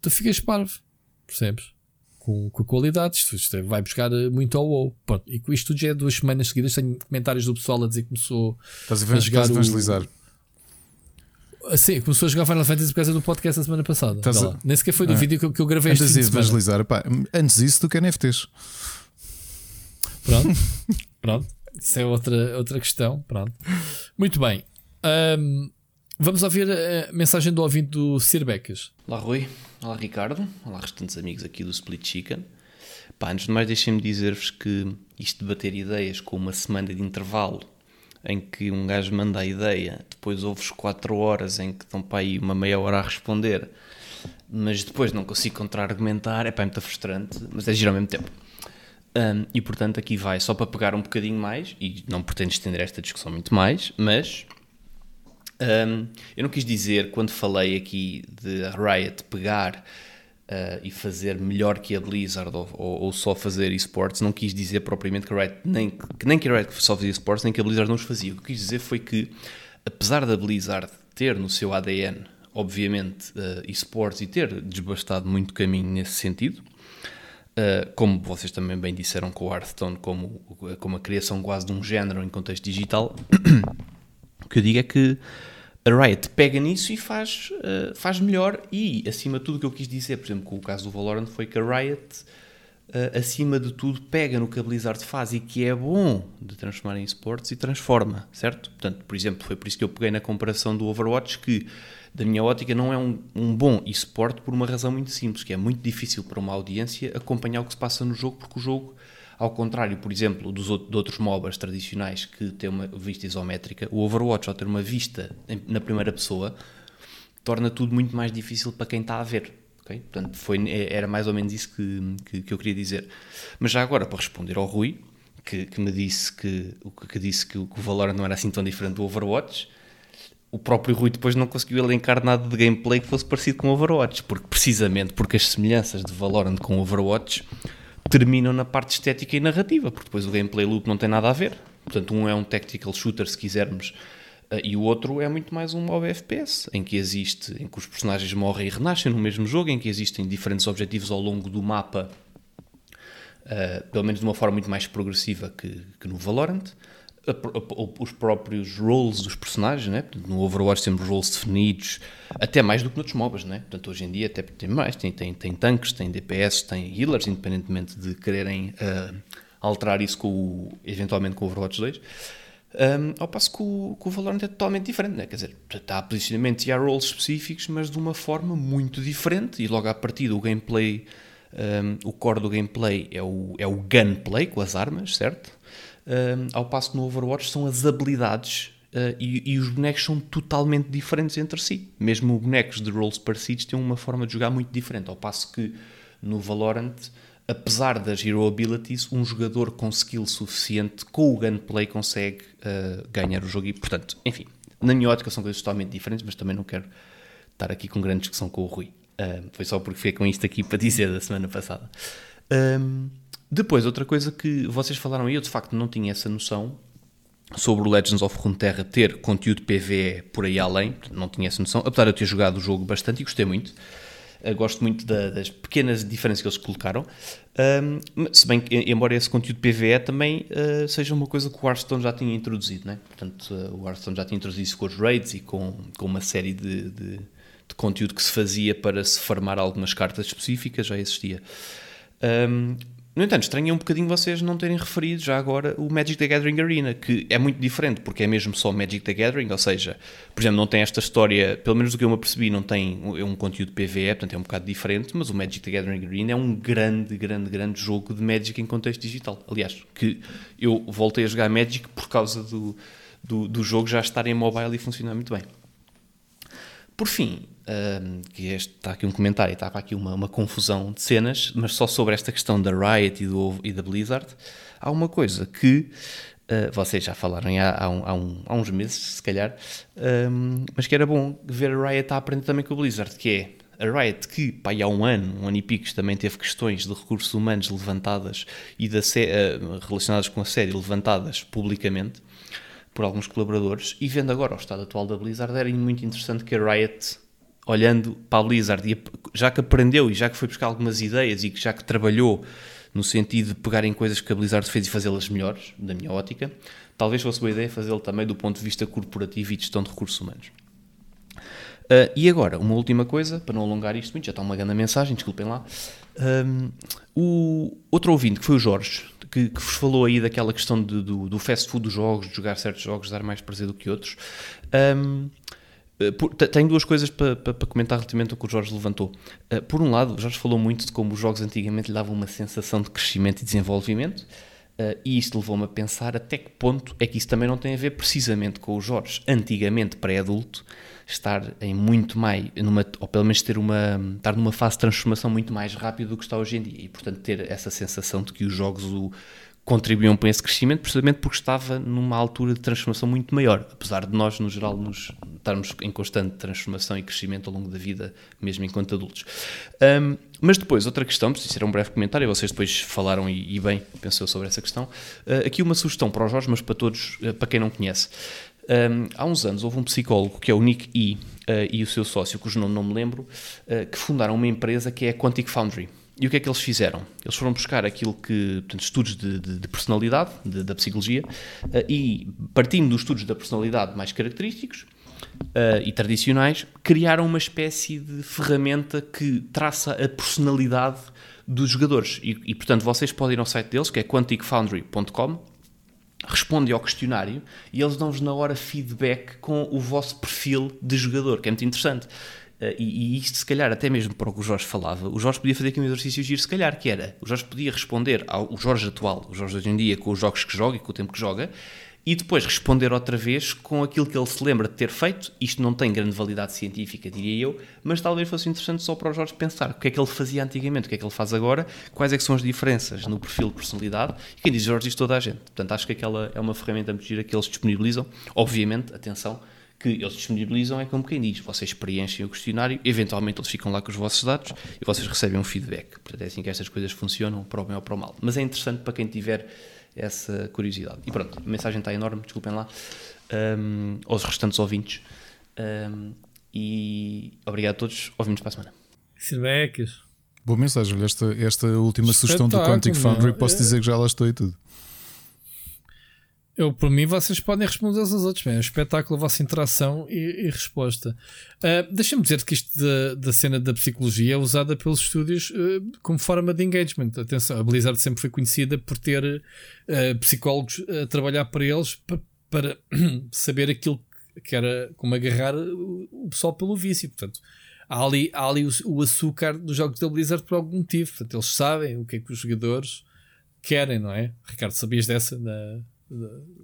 tu ficas parvo. Percebes? Com, com a qualidade. Isto, isto é, vai buscar muito ao WoW. Pronto. E com isto tudo já é duas semanas seguidas. Tenho comentários do pessoal a dizer que começou Estás a, a jogar. Estás a evangelizar. O, Sim, começou a jogar Final Fantasy por causa do podcast da semana passada. A... Nem sequer foi do ah. vídeo que eu, que eu gravei Antes de evangelizar, pá, antes disso, tu que NFTs. Pronto, pronto. Isso é outra, outra questão. Pronto. Muito bem. Um, vamos ouvir a mensagem do ouvinte do Sir Becas. Olá, Rui. Olá, Ricardo. Olá, restantes amigos aqui do Split Chicken. Pá, antes de mais, deixem-me dizer-vos que isto de bater ideias com uma semana de intervalo em que um gajo manda a ideia, depois ouves 4 horas em que estão para aí uma meia hora a responder, mas depois não consigo contra-argumentar, é pá, é muito frustrante, mas é giro ao mesmo tempo. Um, e portanto aqui vai só para pegar um bocadinho mais, e não pretendo estender esta discussão muito mais, mas um, eu não quis dizer, quando falei aqui de Riot pegar uh, e fazer melhor que a Blizzard ou, ou, ou, só fazer esportes, não quis dizer propriamente que a Riot, nem, que, nem que a Riot só fazia esportes, nem que a Blizzard não os fazia. O que quis dizer foi que, apesar da Blizzard ter no seu ADN, obviamente, uh, esportes e ter desbastado muito caminho nesse sentido, Uh, como vocês também bem disseram com o Hearthstone, como, como a criação quase de um género em contexto digital, o que eu digo é que a Riot pega nisso e faz, uh, faz melhor. E, acima de tudo, o que eu quis dizer, por exemplo, com o caso do Valorant, foi que a Riot, uh, acima de tudo, pega no que a Blizzard faz e que é bom de transformar em esportes e transforma, certo? Portanto, por exemplo, foi por isso que eu peguei na comparação do Overwatch, que, da minha ótica, não é um, um bom esporte por uma razão muito simples, que é muito difícil para uma audiência acompanhar o que se passa no jogo, porque o jogo ao contrário, por exemplo, dos de outros MOBAs tradicionais que têm uma vista isométrica, o Overwatch, ao ter uma vista na primeira pessoa, torna tudo muito mais difícil para quem está a ver. Okay? Portanto, foi, é, era mais ou menos isso que, que, que, eu queria dizer. Mas já agora, para responder ao Rui, que, que me disse que, que, disse que, que o Valorant não era assim tão diferente do Overwatch, o próprio Rui depois não conseguiu elencar nada de gameplay que fosse parecido com Overwatch, porque precisamente porque as semelhanças de Valorant com Overwatch terminam na parte estética e narrativa, porque depois o gameplay loop não tem nada a ver. Portanto, um é um tactical shooter, se quisermos, uh, e o outro é muito mais um mob FPS, em que existe, em que os personagens morrem e renascem no mesmo jogo, em que existem diferentes objetivos ao longo do mapa, uh, pelo menos de uma forma muito mais progressiva que, que no Valorant os próprios roles dos personagens, né? no Overwatch temos roles definidos, até mais do que noutros MOBAs, né? portanto hoje em dia até tem mais, tem, tem, tem tanques, tem DPS, tem healers, independentemente de quererem uh, alterar isso com o, eventualmente com o Overwatch 2. Um, ao passo que o, que o Valorant é totalmente diferente, né? quer dizer, está posicionamento e há roles específicos, mas de uma forma muito diferente, e logo a partir do gameplay, um, o core do gameplay é o, é o gunplay com as armas, certo? Uh, ao passo que no Overwatch são as habilidades uh, e, e, os bonecos são totalmente diferentes entre si. Mesmo bonecos de roles parecidos têm uma forma de jogar muito diferente. Ao passo que no Valorant, apesar das hero abilities, um jogador com skill suficiente com o gunplay consegue uh, ganhar o jogo. E, portanto, enfim, na minha ótica são coisas totalmente diferentes, mas também não quero estar aqui com grande discussão com o Rui. foi só porque fiquei com isto aqui para dizer da semana passada. Um, depois, outra coisa que vocês falaram aí, eu de facto não tinha essa noção sobre o Legends of Runeterra ter conteúdo PVE por aí além, não tinha essa noção, apesar de eu ter jogado o jogo bastante e gostei muito. Uh, gosto muito da, das pequenas diferenças que eles colocaram. Um, se bem que, embora esse conteúdo PVE também uh, seja uma coisa que o Hearthstone já tinha introduzido, né? portanto, uh, o Hearthstone já tinha introduzido isso com os raids e com, com uma série de, de, de conteúdo que se fazia para se farmar algumas cartas específicas, já existia. Um, no entanto, estranho um bocadinho vocês não terem referido já agora o Magic the Gathering Arena, que é muito diferente, porque é mesmo só Magic the Gathering, ou seja, por exemplo, não tem esta história, pelo menos do que eu me apercebi, não tem é um conteúdo PVE, portanto é um bocado diferente, mas o Magic the Gathering Arena é um grande, grande, grande jogo de Magic em contexto digital. Aliás, que eu voltei a jogar Magic por causa do, do, do jogo já estar em mobile e funcionar muito bem. Por fim, que este, está aqui um comentário, estava aqui uma, uma confusão de cenas, mas só sobre esta questão da Riot e, do, e da Blizzard, há uma coisa que uh, vocês já falaram há, há, um, há, um, há, uns meses, se calhar, um, mas que era bom ver a Riot a aprender também com a Blizzard, que é a Riot, que pá, há um ano, um ano e pico, também teve questões de recursos humanos levantadas e da, uh, relacionadas com a série levantadas publicamente por alguns colaboradores, e vendo agora o estado atual da Blizzard, era muito interessante que a Riot olhando para a Blizzard, e já que aprendeu e já que foi buscar algumas ideias e que já que trabalhou no sentido de pegar em coisas que a Blizzard fez e fazê-las melhores, da minha ótica, talvez fosse boa ideia fazê-lo também do ponto de vista corporativo e de gestão de recursos humanos. Uh, e agora, uma última coisa, para não alongar isto muito, já está uma grande mensagem, desculpem lá. Um, o outro ouvinte, que foi o Jorge, que, que vos falou aí daquela questão de, do, do fast food dos jogos, de jogar certos jogos, dar mais prazer do que outros. Um, tenho duas coisas para, para, para, comentar relativamente ao que o Jorge levantou. Uh, por um lado, o Jorge falou muito de como os jogos antigamente lhe davam uma sensação de crescimento e desenvolvimento, Uh, e isto levou-me a pensar até que ponto é que isso também não tem a ver precisamente com os Jorge, antigamente pré-adulto, estar em muito mais, numa, ou pelo menos ter uma, estar numa fase de transformação muito mais rápida do que está hoje em dia. E, portanto, ter essa sensação de que os jogos o contribuíam para esse crescimento, precisamente porque estava numa altura de transformação muito maior, apesar de nós, no geral, nos estarmos em constante transformação e crescimento ao longo da vida, mesmo enquanto adultos. Um, mas depois, outra questão, preciso ser um breve comentário, vocês depois falaram e, e bem, pensou sobre essa questão. Uh, aqui uma sugestão para os Jorge, mas para todos, uh, para quem não conhece. Um, há uns anos houve um psicólogo que é o Nick E. Uh, e o seu sócio, cujo nome não me lembro, que fundaram uma empresa que é a Quantic Foundry. E o que é que eles fizeram? Eles foram buscar aquilo que, portanto, estudos de, de, de personalidade, de, da psicologia, uh, e partindo dos estudos da personalidade mais característicos uh, e tradicionais, criaram uma espécie de ferramenta que traça a personalidade dos jogadores. E, e portanto, vocês podem ir ao site deles, que é quanticfoundry.com, respondem ao questionário e eles dão-vos na hora feedback com o vosso perfil de jogador, que é muito interessante. Uh, e, e, isto, se calhar, até mesmo para o que o Jorge falava, o Jorge podia fazer aqui um exercício giro, se calhar, que era, o Jorge podia responder ao Jorge atual, o Jorge hoje em dia, com os jogos que joga e com o tempo que joga, e depois responder outra vez com aquilo que ele se lembra de ter feito. Isto não tem grande validade científica, diria eu, mas talvez fosse interessante só para o Jorge pensar o que é que ele fazia antigamente, o que é que ele faz agora, quais é que são as diferenças no perfil de personalidade. E quem diz Jorge diz toda a gente. Portanto, acho que aquela é uma ferramenta muito gira que eles disponibilizam. Obviamente, atenção, que eles disponibilizam é como quem diz, vocês preenchem o questionário, eventualmente eles ficam lá com os vossos dados e vocês recebem um feedback. Portanto, é assim que estas coisas funcionam, para o bem ou para o mal. Mas é interessante para quem tiver essa curiosidade. E pronto, a mensagem está enorme, desculpem lá, um, aos restantes ouvintes. Um, e obrigado a todos, ouvimos para a semana. Feedbacks. Boa mensagem, esta, esta última sugestão do Quantic Foundry, posso dizer que já lá estou e tudo. Eu, por mim, vocês podem responder aos outros. Bem, é espetáculo, a vossa interação e, e resposta. Uh, Deixa-me dizer que isto da, da cena da psicologia é usada pelos estúdios uh, como forma de engagement. Atenção, a Blizzard sempre foi conhecida por ter uh, psicólogos a trabalhar para eles para, para saber aquilo que era como agarrar o pessoal pelo vício. Portanto, há ali, há ali o, o açúcar dos jogos da Blizzard por algum motivo. Portanto, eles sabem o que é que os jogadores querem, não é? Ricardo, sabias dessa? Na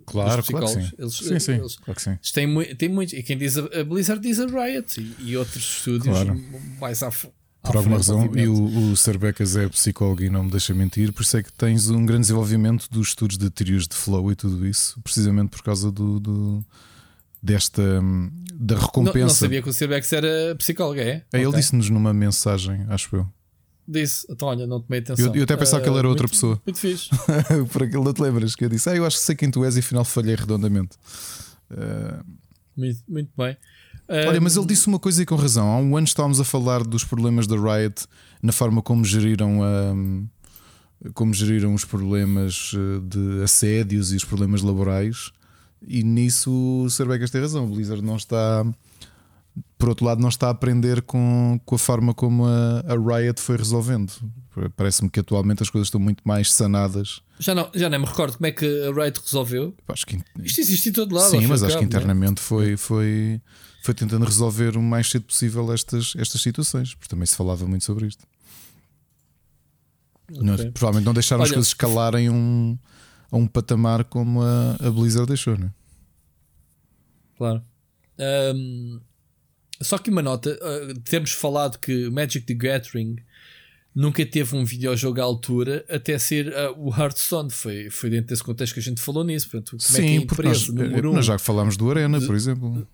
claro, claro sim. Eles, sim, sim, eles, claro que sim. Têm, muito, têm muito, e quem diz a, a Blizzard diz a Riot e, e outros estúdios claro. mais à, por alguma razão, e o, o Serbecas é psicólogo e não me deixa mentir, por isso é que tens um grande desenvolvimento dos estudos de teorias de flow e tudo isso, precisamente por causa do, do desta da recompensa. Não, não, sabia que o Serbecas era psicólogo, é? é ele okay. disse-nos numa mensagem, acho eu. Disse, então olha, não tomei atenção. Eu, eu até pensava uh, que ele era outra muito, pessoa. Muito fixe. Por aquilo não te lembras que eu disse, ah, eu acho que sei quem tu és e afinal falhei redondamente. Uh... Muito, muito bem. Olha, mas ele disse uma coisa e com razão. Há um ano estávamos a falar dos problemas da Riot na forma como geriram um, como geriram os problemas eh, de assédios e os problemas laborais. E nisso o Sr. Becas tem razão. O Blizzard não está por outro lado, não está a aprender com, com a forma como a, a Riot foi resolvendo. Parece-me que atualmente as coisas estão muito mais sanadas. Já não, já nem me recordo como é que a Riot resolveu. Acho que, Isto existe em todo lado. Sim, mas acho cabo, que é? internamente foi, foi, foi tentando resolver o mais cedo possível estas, estas situações, porque também se falava muito sobre isto. Okay. Não, provavelmente não deixaram Olha, as coisas escalarem um, a um patamar como a, a Blizzard deixou, não é? Claro. Um, só que uma nota, uh, temos falado que Magic the Gathering nunca teve um videojogo à altura até ser uh, o Hearthstone. Foi, foi dentro desse contexto que a gente falou nisso. Portanto, como Sim, é que é nós, número nós já falámos do Arena, de, por exemplo.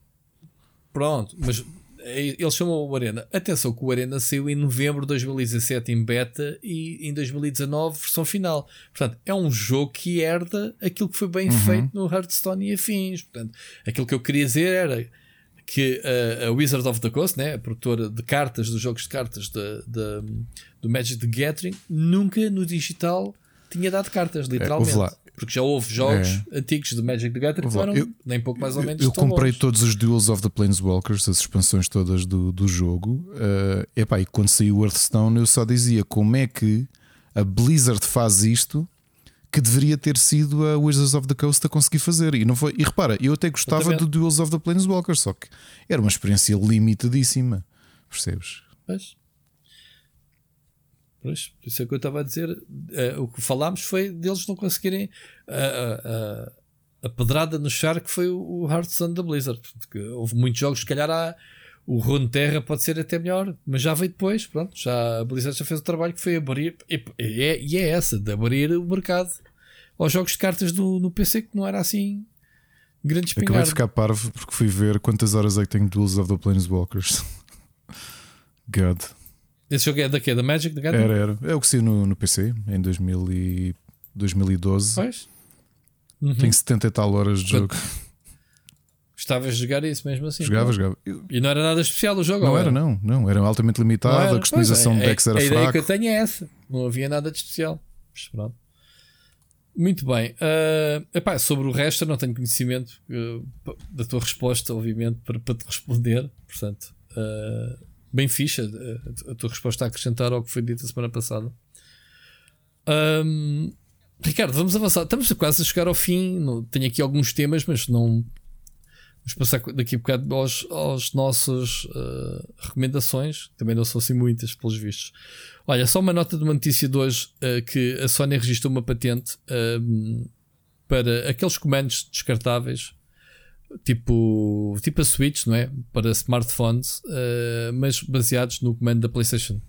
Pronto, mas eles chamam o Arena. Atenção que o Arena saiu em novembro de 2017 em beta e em 2019 versão final. Portanto, é um jogo que herda aquilo que foi bem uhum. feito no Hearthstone e afins. Portanto, aquilo que eu queria dizer era que a, a Wizard of the Coast, né, a produtora de cartas, dos jogos de cartas de, de, do Magic the Gathering, nunca no digital tinha dado cartas, é, literalmente. É, porque já houve jogos é. antigos de Magic the Gathering que foram eu, nem pouco mais ou menos. Eu, eu comprei bons. todos os Duels of the Planeswalkers, as expansões todas do, do jogo. Uh, epá, e quando saiu o Hearthstone, eu só dizia como é que a Blizzard faz isto que deveria ter sido a Wizards of the Coast a conseguir fazer. E, não foi. e repara, eu até gostava do Duels of the Planeswalker, só que era uma experiência limitadíssima. Percebes? Pois. Pois, isso é que eu estava a dizer. eh, o que falámos foi deles não conseguirem. A, a, a, pedrada no Shark foi o, o Hearthstone da Blizzard. Houve muitos jogos, se calhar há. O Rune Terra pode ser até melhor, mas já veio depois. Pronto, já, a Blizzard já fez o trabalho que foi abrir. E, é, e é essa, de abrir o mercado aos jogos de cartas do, no PC, que não era assim grande Acabei espingarda. de ficar parvo porque fui ver quantas horas é que tenho Duels of the Planeswalkers. God. Esse jogo é da quê? Da Magic? Da Gathering? Era, era. É o que saiu no, no PC em 2000 e 2012. Pois. Uhum. Tenho 70 e tal horas de jogo. Gostavas de jogar isso mesmo assim? jogava, não? jogava. Eu- E não era nada especial o jogo? Não ou era, não, não. Era altamente limitado. Era? A customização Pois, de é, decks era a, a ideia que eu tenho é essa. Não havia nada de especial. Mas pronto. Muito bem. Ah, epá, sobre o resto, eu não tenho conhecimento p- da tua resposta, obviamente, para, para te responder. Portanto, ah, bem ficha a tua resposta a acrescentar ao que foi dito a semana passada. Ahm, Ricardo, vamos avançar. Estamos quase a chegar ao fim. Tenho aqui alguns temas, mas não. Vamos passar daqui a bocado aos, aos nossos ah, recomendações. Também não são assim muitas, pelos vistos. Olha, só uma nota de uma notícia de hoje ah, que a Sony registrou uma patente ahm, para aqueles comandos descartáveis, tipo, tipo a Switch, não é? Para smartphones, ah, mas baseados no comando da PlayStation.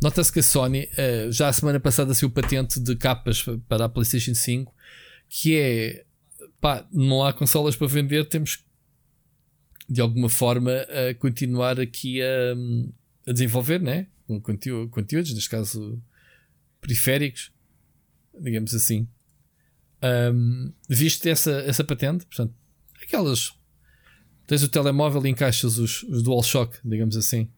Nota-se que a Sony, eh, já a semana passada, saiu patente de capas para a PlayStation 5, que é pá, não há consolas para vender, temos de alguma forma a continuar aqui a, a desenvolver, né? Com conteúdo, conteúdos, neste caso periféricos, digamos assim. Um, viste essa, essa patente? Portanto, aquelas. Tens o telemóvel e encaixas os, os DualShock, digamos assim.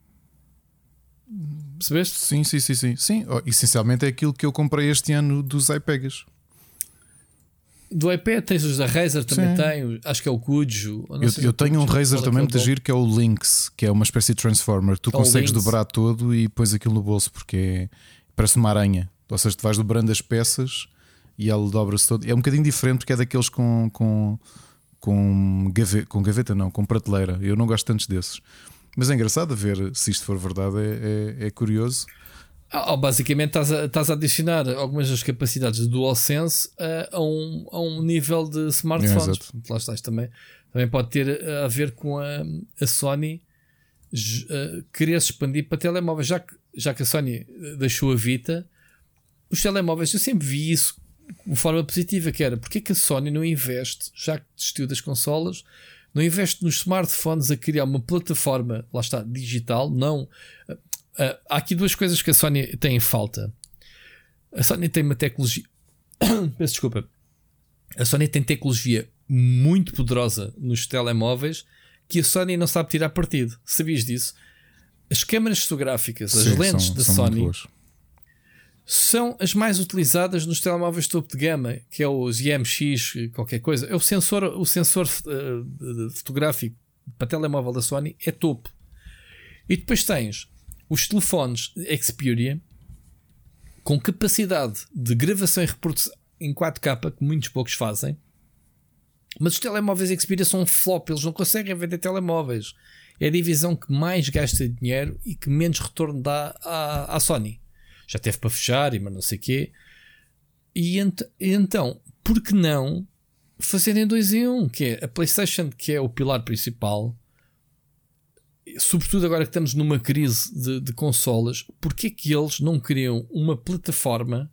Percebeste? Sim, sim, sim, sim. sim. Oh, essencialmente é aquilo que eu comprei este ano dos iPegas. Do iPad tens os da Razer também Sim. tem, acho que é o não Eu, eu se tenho um Razer é também que é o muito giro que é o Lynx, que é uma espécie de Transformer. Tu É consegues dobrar todo e pões aquilo no bolso porque é, parece uma aranha. Ou seja, tu vais dobrando as peças e ele dobra-se todo. É um bocadinho diferente porque é daqueles com, com, com, gaveta, com gaveta, não, com prateleira. Eu não gosto tantos desses. Mas é engraçado a ver se isto for verdade, é, é, é curioso. Ah, oh, basicamente estás a, estás a adicionar algumas das capacidades do DualSense a, a, um, a um nível de É, smartphones. Portanto, Lá estás também. Também pode ter eh, a ver com a, a Sony eh, querer se expandir para telemóveis, já que, já que a Sony eh, deixou a Vita, os telemóveis, eu sempre vi isso de forma positiva, que era porque é que a Sony não investe, já que desistiu das consolas, não investe nos smartphones a criar uma plataforma, lá está, digital, não. Ah, há aqui duas coisas que a Sony tem em falta. A Sony tem uma tecnologia. Peço desculpa. A Sony tem tecnologia muito poderosa nos telemóveis que a Sony não sabe tirar partido. Sabias disso? As câmaras fotográficas, as Sim, lentes são- da são Sony são as mais utilizadas nos telemóveis topo de gama, que é os IMX, qualquer coisa. É o sensor, o sensor de- fotográfico para telemóvel da Sony é topo. E depois tens os telefones Xperia com capacidade de gravação e reprodução em 4K, que muitos poucos fazem. Mas os telemóveis Xperia são um flop, eles não conseguem vender telemóveis. É a divisão que mais gasta dinheiro e que menos retorno dá à, à Sony já teve para fechar e mas não sei o quê. E, ent então, por que não fazerem dois em um? Que é a PlayStation, que é o pilar principal, sobretudo agora que estamos numa crise de, de consolas, porque é que eles não criam uma plataforma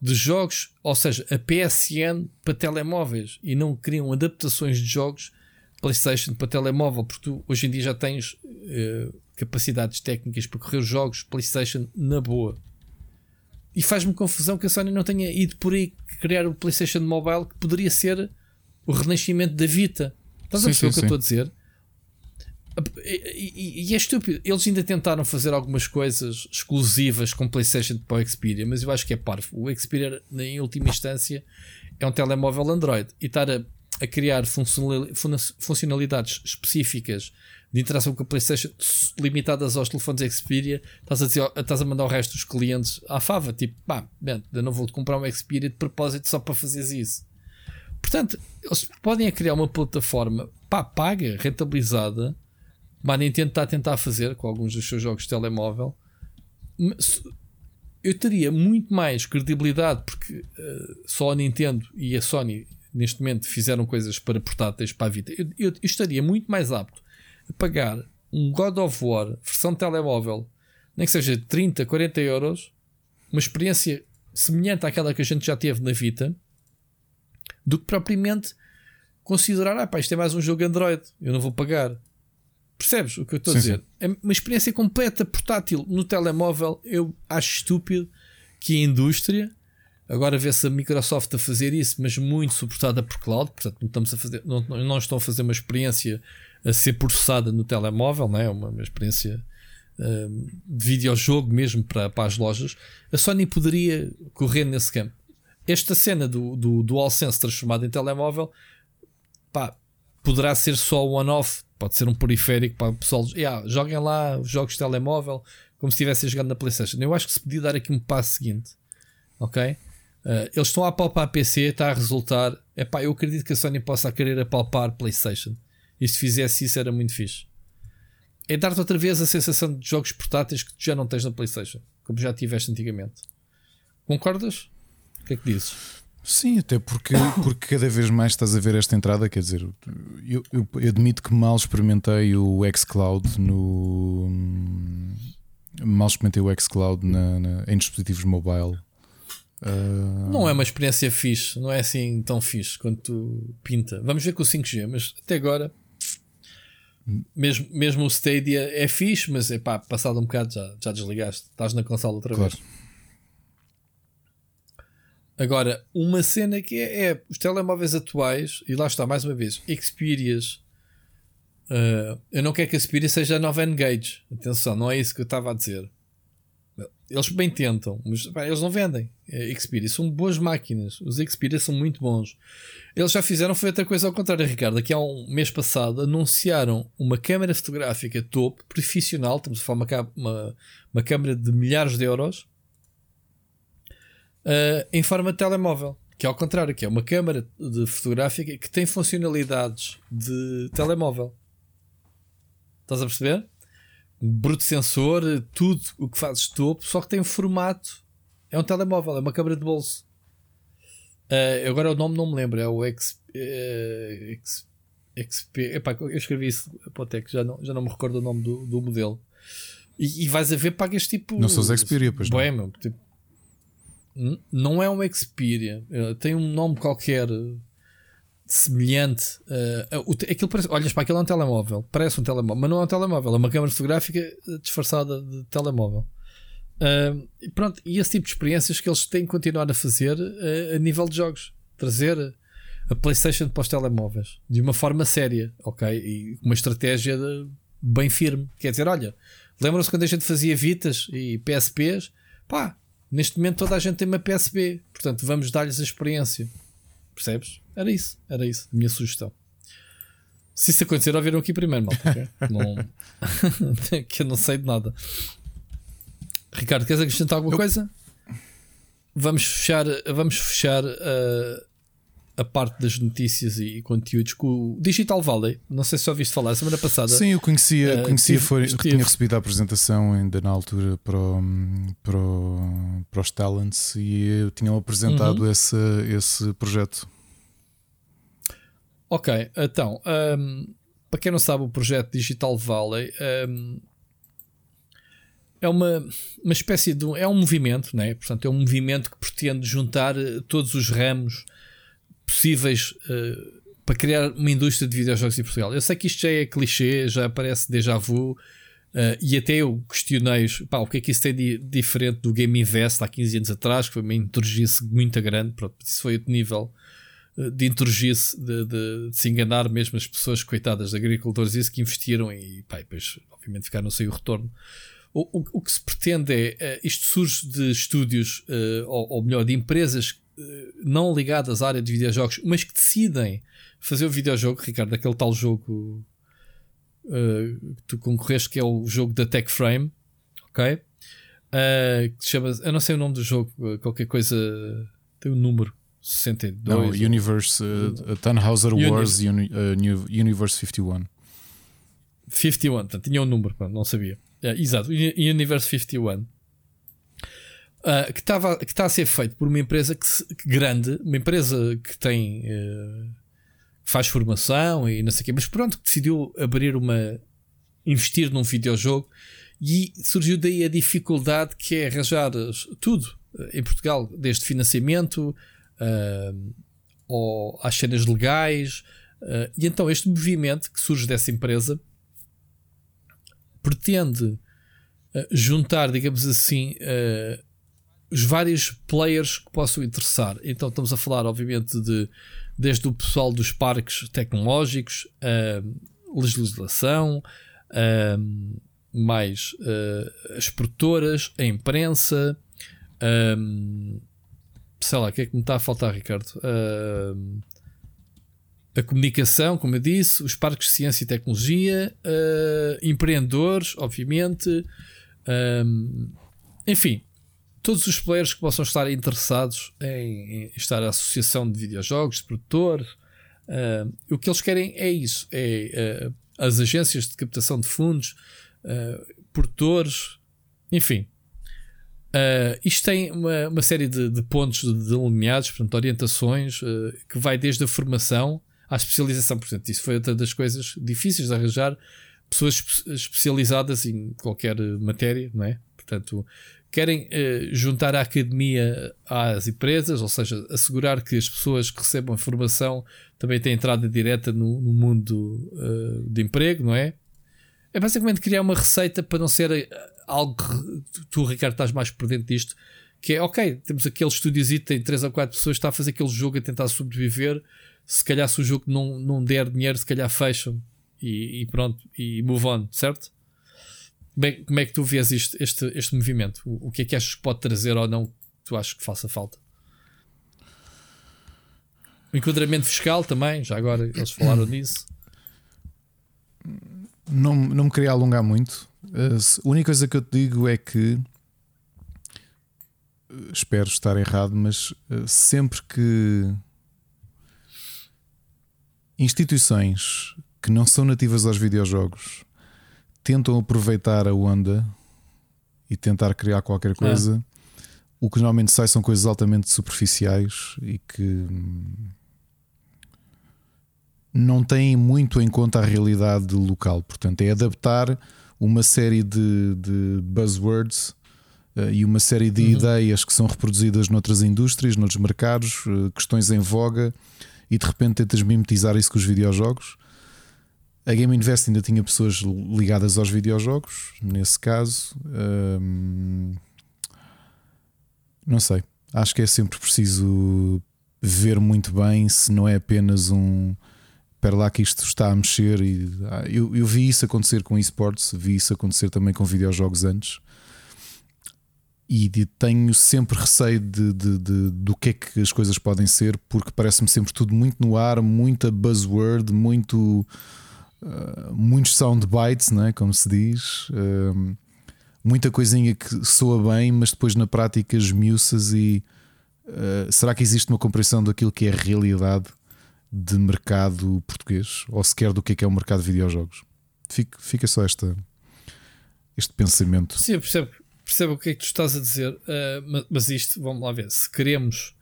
de jogos, ou seja, a PSN para telemóveis e não criam adaptações de jogos PlayStation para telemóvel, porque tu hoje em dia já tens eh, capacidades técnicas para correr os jogos PlayStation na boa. E faz-me confusão que a Sony não tenha ido por aí criar o PlayStation Mobile que poderia ser o renascimento da Vita. Estás a perceber o sim, que eu sim. estou a dizer? E, e- e é estúpido. Eles ainda tentaram fazer algumas coisas exclusivas com PlayStation para o Xperia, mas eu acho que é parvo. O Xperia, em última instância, é um telemóvel Android e estar a, a criar funcionali- fun- funcionalidades específicas de interação com a PlayStation limitadas aos telefones Xperia, estás a, dizer, estás a mandar o resto dos clientes à fava. Tipo, pá, man, eu não vou comprar um Xperia de propósito só para fazeres isso. Portanto, eles podem criar uma plataforma pá, paga, rentabilizada, a Nintendo está a tentar fazer com alguns dos seus jogos de telemóvel, eu teria muito mais credibilidade porque uh, só a Nintendo e a Sony neste momento fizeram coisas para portáteis para a Vita. Eu, eu, eu estaria muito mais apto a pagar um God of War versão telemóvel, nem que seja 30, 40 euros, uma experiência semelhante àquela que a gente já teve na Vita, do que propriamente considerar, ah pá, isto é mais um jogo Android, eu não vou pagar. Percebes o que eu estou a dizer? É uma experiência completa portátil no telemóvel. Eu acho estúpido que a indústria agora vê-se a Microsoft a fazer isso, mas muito suportada por cloud. Portanto, não estamos a fazer, não, não estão a fazer uma experiência a ser processada no telemóvel, não é? Uma, uma experiência uh, de videojogo mesmo para, para as lojas. A Sony poderia correr nesse campo. Esta cena do, do DualSense transformado em telemóvel, pá, poderá ser só one-off Pode ser um periférico para o pessoal. Yeah, joguem lá os jogos de telemóvel como se estivessem jogando na PlayStation. Eu acho que se podia dar aqui um passo seguinte. Ok? Uh, eles estão a apalpar PC, está a resultar. Epá, eu acredito que a Sony possa querer apalpar PlayStation. E se fizesse isso era muito fixe. É dar-te outra vez a sensação de jogos portáteis que tu já não tens na PlayStation, como já tiveste antigamente. Concordas? O que é que dizes? Sim, até porque, porque cada vez mais estás a ver esta entrada. Quer dizer, eu, eu, admito que mal experimentei o xCloud no. Mal experimentei o xCloud na, na, em dispositivos mobile. Uh... Não é uma experiência fixe, não é assim tão fixe quanto pinta. Vamos ver com o 5G, mas até agora, mesmo, mesmo o Stadia é fixe, mas é pá, passado um bocado já, já desligaste, estás na consola outra claro. vez. Agora, uma cena que é, é, os telemóveis atuais, e lá está mais uma vez, Xperias. Uh, eu não quero que a Xperia seja a nova N-Gage. Atenção, não é isso que eu estava a dizer. Eles bem tentam, mas pá, eles não vendem. É, Xperia são boas máquinas. Os Xperia são muito bons. Eles já fizeram foi outra coisa ao contrário, Ricardo. Aqui há um mês passado anunciaram uma câmera fotográfica top, profissional. Estamos a falar uma, uma, uma câmera de milhares de euros uh, em forma de telemóvel. Que é ao contrário, que é uma câmara de fotográfica que tem funcionalidades de telemóvel. Estás a perceber? Bruto sensor, tudo o que fazes topo, só que tem um formato. É um telemóvel, é uma câmara de bolso. Uh, agora o nome não me lembro, é o X. Uh, X XP. Epá, eu escrevi isso para já não, já não me recordo o nome do, do modelo. E, e vais a ver, pagas tipo. Não são os Xperia, pois não. Meu, tipo, não é um Xperia, uh, tem um nome qualquer semelhante. Uh, aquilo parece, olhas para aquilo é um telemóvel, parece um telemóvel, mas não é um telemóvel, é uma câmera fotográfica disfarçada de telemóvel. Uh, pronto, e esse tipo de experiências que eles têm que continuar a fazer uh, a nível de jogos, trazer a PlayStation para os telemóveis de uma forma séria, ok? E uma estratégia de, bem firme. Quer dizer, olha, lembram-se quando a gente fazia Vitas e PSPs? Pá, Neste momento toda a gente tem uma PSP, portanto vamos dar-lhes a experiência. Percebes? Era isso, era isso, a minha sugestão. Se isso acontecer, ouviram aqui primeiro. Okay? não... que eu não sei de nada. Ricardo, queres acrescentar alguma eu... coisa? Vamos fechar, vamos fechar uh, a parte das notícias e conteúdos com o Digital Valley. Não sei se ouviste falar semana passada. Sim, eu conhecia, uh, conhecia tive, foi, tive. tinha recebido a apresentação ainda na altura para, para, para os Talents e tinham apresentado uhum. esse, esse projeto. Ok, então, um, para quem não sabe, o projeto Digital Valley um, é uma, uma espécie de. É um movimento, né? portanto, é um movimento que pretende juntar eh, todos os ramos possíveis uh, para criar uma indústria de videojogos em Portugal. Eu sei que isto já é clichê, já parece déjà vu, uh, e até eu questionei pá, o que é que isso tem de diferente do Game Invest há 15 anos atrás, que foi uma introduzice muito grande. Pronto, isso foi outro nível uh, de introduzice, de, de, de, se enganar mesmo as pessoas coitadas de agricultores, isso que investiram e, pá, e depois, obviamente, ficaram sem o retorno. O, o, o, que se pretende é, isto surge de estúdios, ou, ou melhor, de empresas eh, não ligadas à área de videojogos, mas que decidem fazer o videojogo, Ricardo, aquele tal jogo uh, que tu concorreste, que é o jogo da Tech Frame, ok? Uh, que se chama, eu não sei o nome do jogo, qualquer coisa, tem um número. 62. Não, Universe, uh, Tannhauser Wars Uni, Universe 51. 51, portanto, tinha um número, não sabia. exato, Universe 51. Uh, que, estava, que está a ser feito por uma empresa que, que grande, uma empresa que tem. Uh, faz formação e não sei o quê, mas pronto, decidiu abrir uma. investir num videojogo e surgiu daí a dificuldade que é arranjar tudo em Portugal, desde financiamento uh, ou às cenas legais. Uh, e então este movimento que surge dessa empresa pretende uh, juntar, digamos assim, os vários players que possam interessar. Então estamos a falar, obviamente, de desde o pessoal dos parques tecnológicos, legislação, mais as produtoras, a imprensa, sei lá, o que é que me está a faltar, Ricardo? Uh, a comunicação, como eu disse, os parques de ciência e tecnologia, uh, empreendedores, obviamente, enfim, todos os players que possam estar interessados em, em estar à associação de videojogos, de produtores, uh, o que eles querem é isso: é uh, as agências de captação de fundos, produtores, enfim, Uh, isto tem uma, uma série de, de, pontos delineados, portanto, orientações, uh, que vai desde a formação à especialização. Portanto, isso foi outra das coisas difíceis de arranjar pessoas espe especializadas em qualquer matéria, não é? Portanto, querem uh, juntar a academia às empresas, ou seja, assegurar que as pessoas que recebam a formação também têm entrada direta no, no mundo de emprego, não é? É basicamente criar uma receita para não ser algo que tu, Ricardo, estás mais por dentro disto, que é ok, temos aquele estúdiozinho, tem 3 ou 4 pessoas, está a fazer aquele jogo a tentar sobreviver. Se calhar, se o jogo não, não der dinheiro, se calhar fecham e, e pronto, e move on, certo? Bem, como é que tu vês isto, este, este movimento? O, o que é que achas que pode trazer ou não tu achas que faça falta? O enquadramento fiscal também, já agora eles falaram nisso. Não, não me queria alongar muito, a única coisa que eu te digo é que espero estar errado, mas eh, sempre que instituições que não são nativas aos videojogos tentam aproveitar a onda e tentar criar qualquer coisa, é. o que normalmente sai são coisas altamente superficiais e que não têm muito em conta a realidade local. Portanto, é adaptar uma série de, de buzzwords uh, e uma série de uhum. ideias que são reproduzidas noutras indústrias, noutros mercados, uh, questões em voga, e de repente tentas mimetizar isso com os videojogos. A Game Invest ainda tinha pessoas ligadas aos videojogos, nesse caso. Um, não sei. Acho que é sempre preciso ver muito bem se não é apenas um espera lá que isto está a mexer. E, ah, eu, eu vi isso acontecer com esportes, vi isso acontecer também com videojogos antes. E de, tenho sempre receio de, de, de, do que é que as coisas podem ser, porque parece-me sempre tudo muito no ar, muita buzzword, muito, uh, muitos soundbites, né, como se diz, uh, muita coisinha que soa bem, mas depois na prática esmiuças. E uh, será que existe uma compreensão daquilo que é a realidade? de mercado português ou sequer do que é, que é o mercado de videojogos. Fica, fica só esta, este pensamento. Sim, eu percebo, percebo o que é que tu estás a dizer, mas isto, vamos lá ver, se queremos